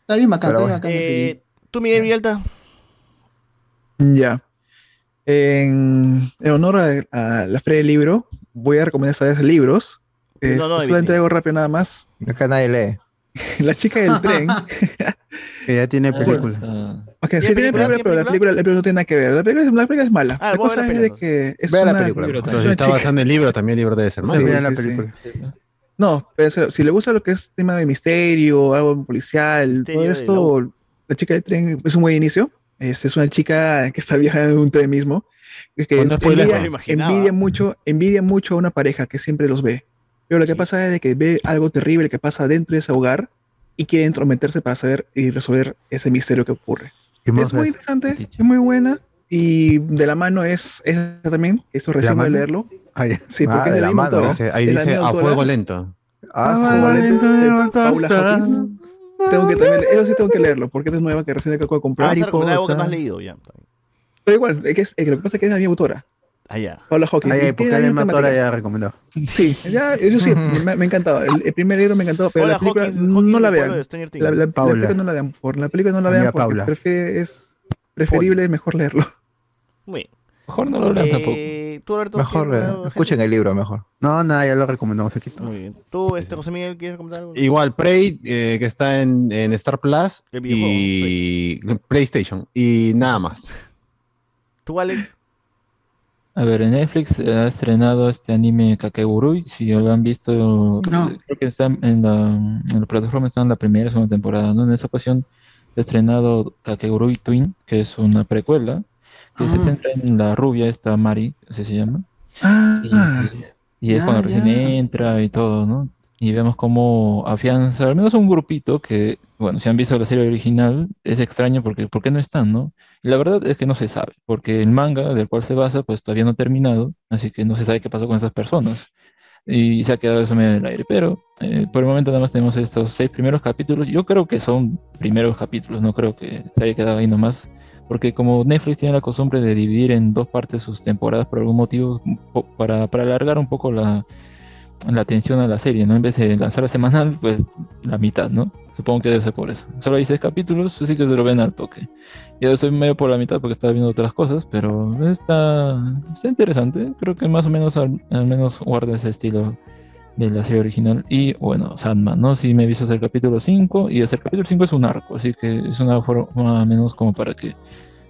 Está bien bacán, Pero está bien bueno. bacán Eh. ¿Tú, Miguel Villalta? Ya. En, en honor a, a la Feria del Libro, voy a recomendar esta vez libros. Eh, No, no, solamente evite. algo rápido nada más. Acá nadie lee. (laughs) La chica del tren. (laughs) Que ya tiene Ah, película. Ok, ¿Tiene sí tiene película? película, pero la película, la película no tiene nada que ver. La película, es- la película es mala. Ah, la cosa la es de película, que es Vea la una, película. es Pero una si está basado en el libro, también el libro debe ser malo. Sí, la sí, sí. película. No, pero si- si le gusta lo que es tema de misterio, algo policial, Misterio todo esto, la chica del tren es un buen inicio. Es, es una chica que está viajando en un tren mismo. Es que Pues no spoilees, envidia, envidia mucho, envidia mucho a una pareja que siempre los ve. Pero lo que pasa es de que ve algo terrible que pasa dentro de ese hogar y quiere entrometerse para saber y resolver ese misterio que ocurre. ¿Qué Es muy es? interesante, es muy buena y de la mano es, es también, eso ¿De la recién a leerlo. Ah, ya. Sí, porque Ah, es de de la la misma mano. autora. Dice- ahí dice a autora. fuego lento. Ah, Ah, sí. vale, de Paula Hawkins. Tengo que también, eso sí tengo que leerlo, porque es nueva que recién acabo de comprar. A algo que no has Mariposa. leído ya. Pero igual, es que es- es que lo que pasa es que es la misma autora, Allá. Paula Hawkins. Porque Matora temática. ya recomendado. Sí, ya, eso sí, (laughs) me, me ha encantado. El, el primer libro me encantó, pero Hola, la película Hawkins, no Hawkins la vean. La, la- película no la vean, por la película no la Amiga vean porque prefiere- es preferible, mejor leerlo. Muy bien. Mejor no lo lean tampoco. Eh, ¿Tú, Alberto, Mejor, eh, escuchen el libro mejor. No, nada, ya lo recomendamos aquí. Muy bien. ¿Tú, este, José Miguel, quieres recomendar algo? Igual, Prey, eh, que está en, en Star Plus y PlayStation. Y nada más. ¿Tú, Alex? A ver, en Netflix eh, ha estrenado este anime Kakegurui. Si lo han visto, No. eh, creo que está en la, en la plataforma, está en la primera y segunda temporada. ¿no? En esa ocasión ha estrenado Kakegurui Twin, que es una precuela, que se Ah. centra en la rubia, esta Mari, así se llama. Ah, Y es Ya, cuando recién entra y todo, ¿no? Y vemos cómo afianza, al menos un grupito que, bueno, si han visto la serie original, es extraño porque ¿por qué no están, no? Y la verdad es que no se sabe, porque el manga del cual se basa, pues todavía no ha terminado, así que no se sabe qué pasó con esas personas. Y se ha quedado eso medio en el aire. Pero eh, por el momento nada más tenemos estos seis primeros capítulos. Yo creo que son primeros capítulos, no creo que se haya quedado ahí nomás. Porque como Netflix tiene la costumbre de dividir en dos partes sus temporadas por algún motivo, para, para alargar un poco la, la atención a la serie, ¿no? En vez de lanzarla semanal, pues la mitad, ¿no? Supongo que debe ser por eso. Solo hay seis capítulos, así que se lo ven al toque. Yo estoy medio por la mitad porque estaba viendo otras cosas, pero está, está interesante. Creo que más o menos al, al menos guarda ese estilo de la serie original. Y bueno, Sandman, ¿no? Sí me he visto hasta el capítulo 5 y hasta el capítulo 5 es un arco, así que es una forma menos como para que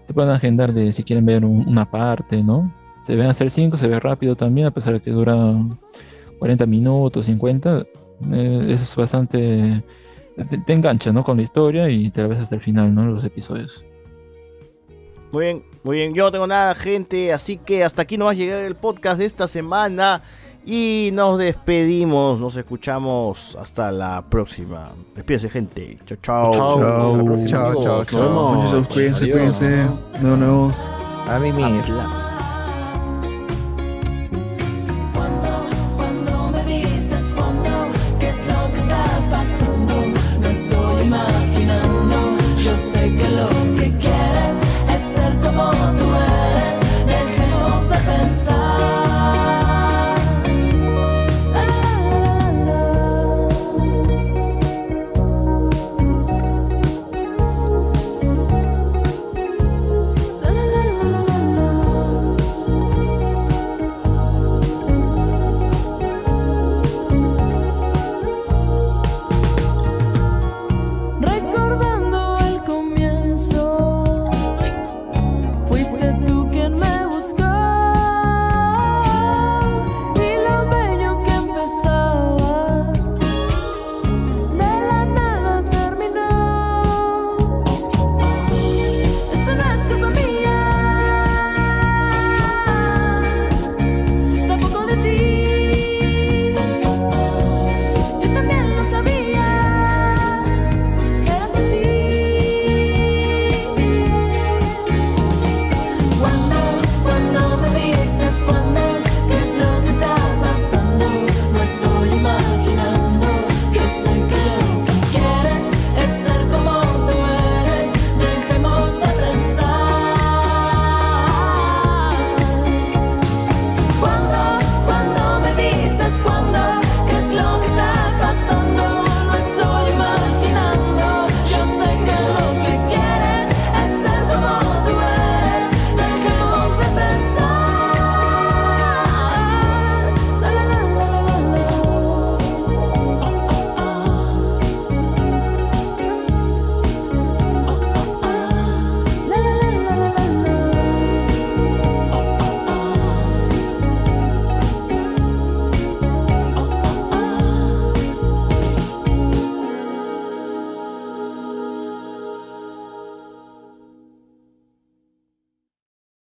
te puedan agendar de si quieren ver un- una parte, ¿no? Se ven hacer 5, se ve rápido también, a pesar de que dura 40 minutos, 50. eh, es bastante... Te, te engancha, ¿no? Con la historia y te la ves hasta el final, ¿no? Los episodios. Muy bien, muy bien. Yo no tengo nada, gente. Así que hasta aquí nos va a llegar el podcast de esta semana. Y nos despedimos. Nos escuchamos hasta la próxima. Despídense, gente. Chao, chao. Chao. Hasta la próxima, Chao, chao, Nos chao. vemos. Cuídense, cuídense. Nos vemos. A mí, Habla.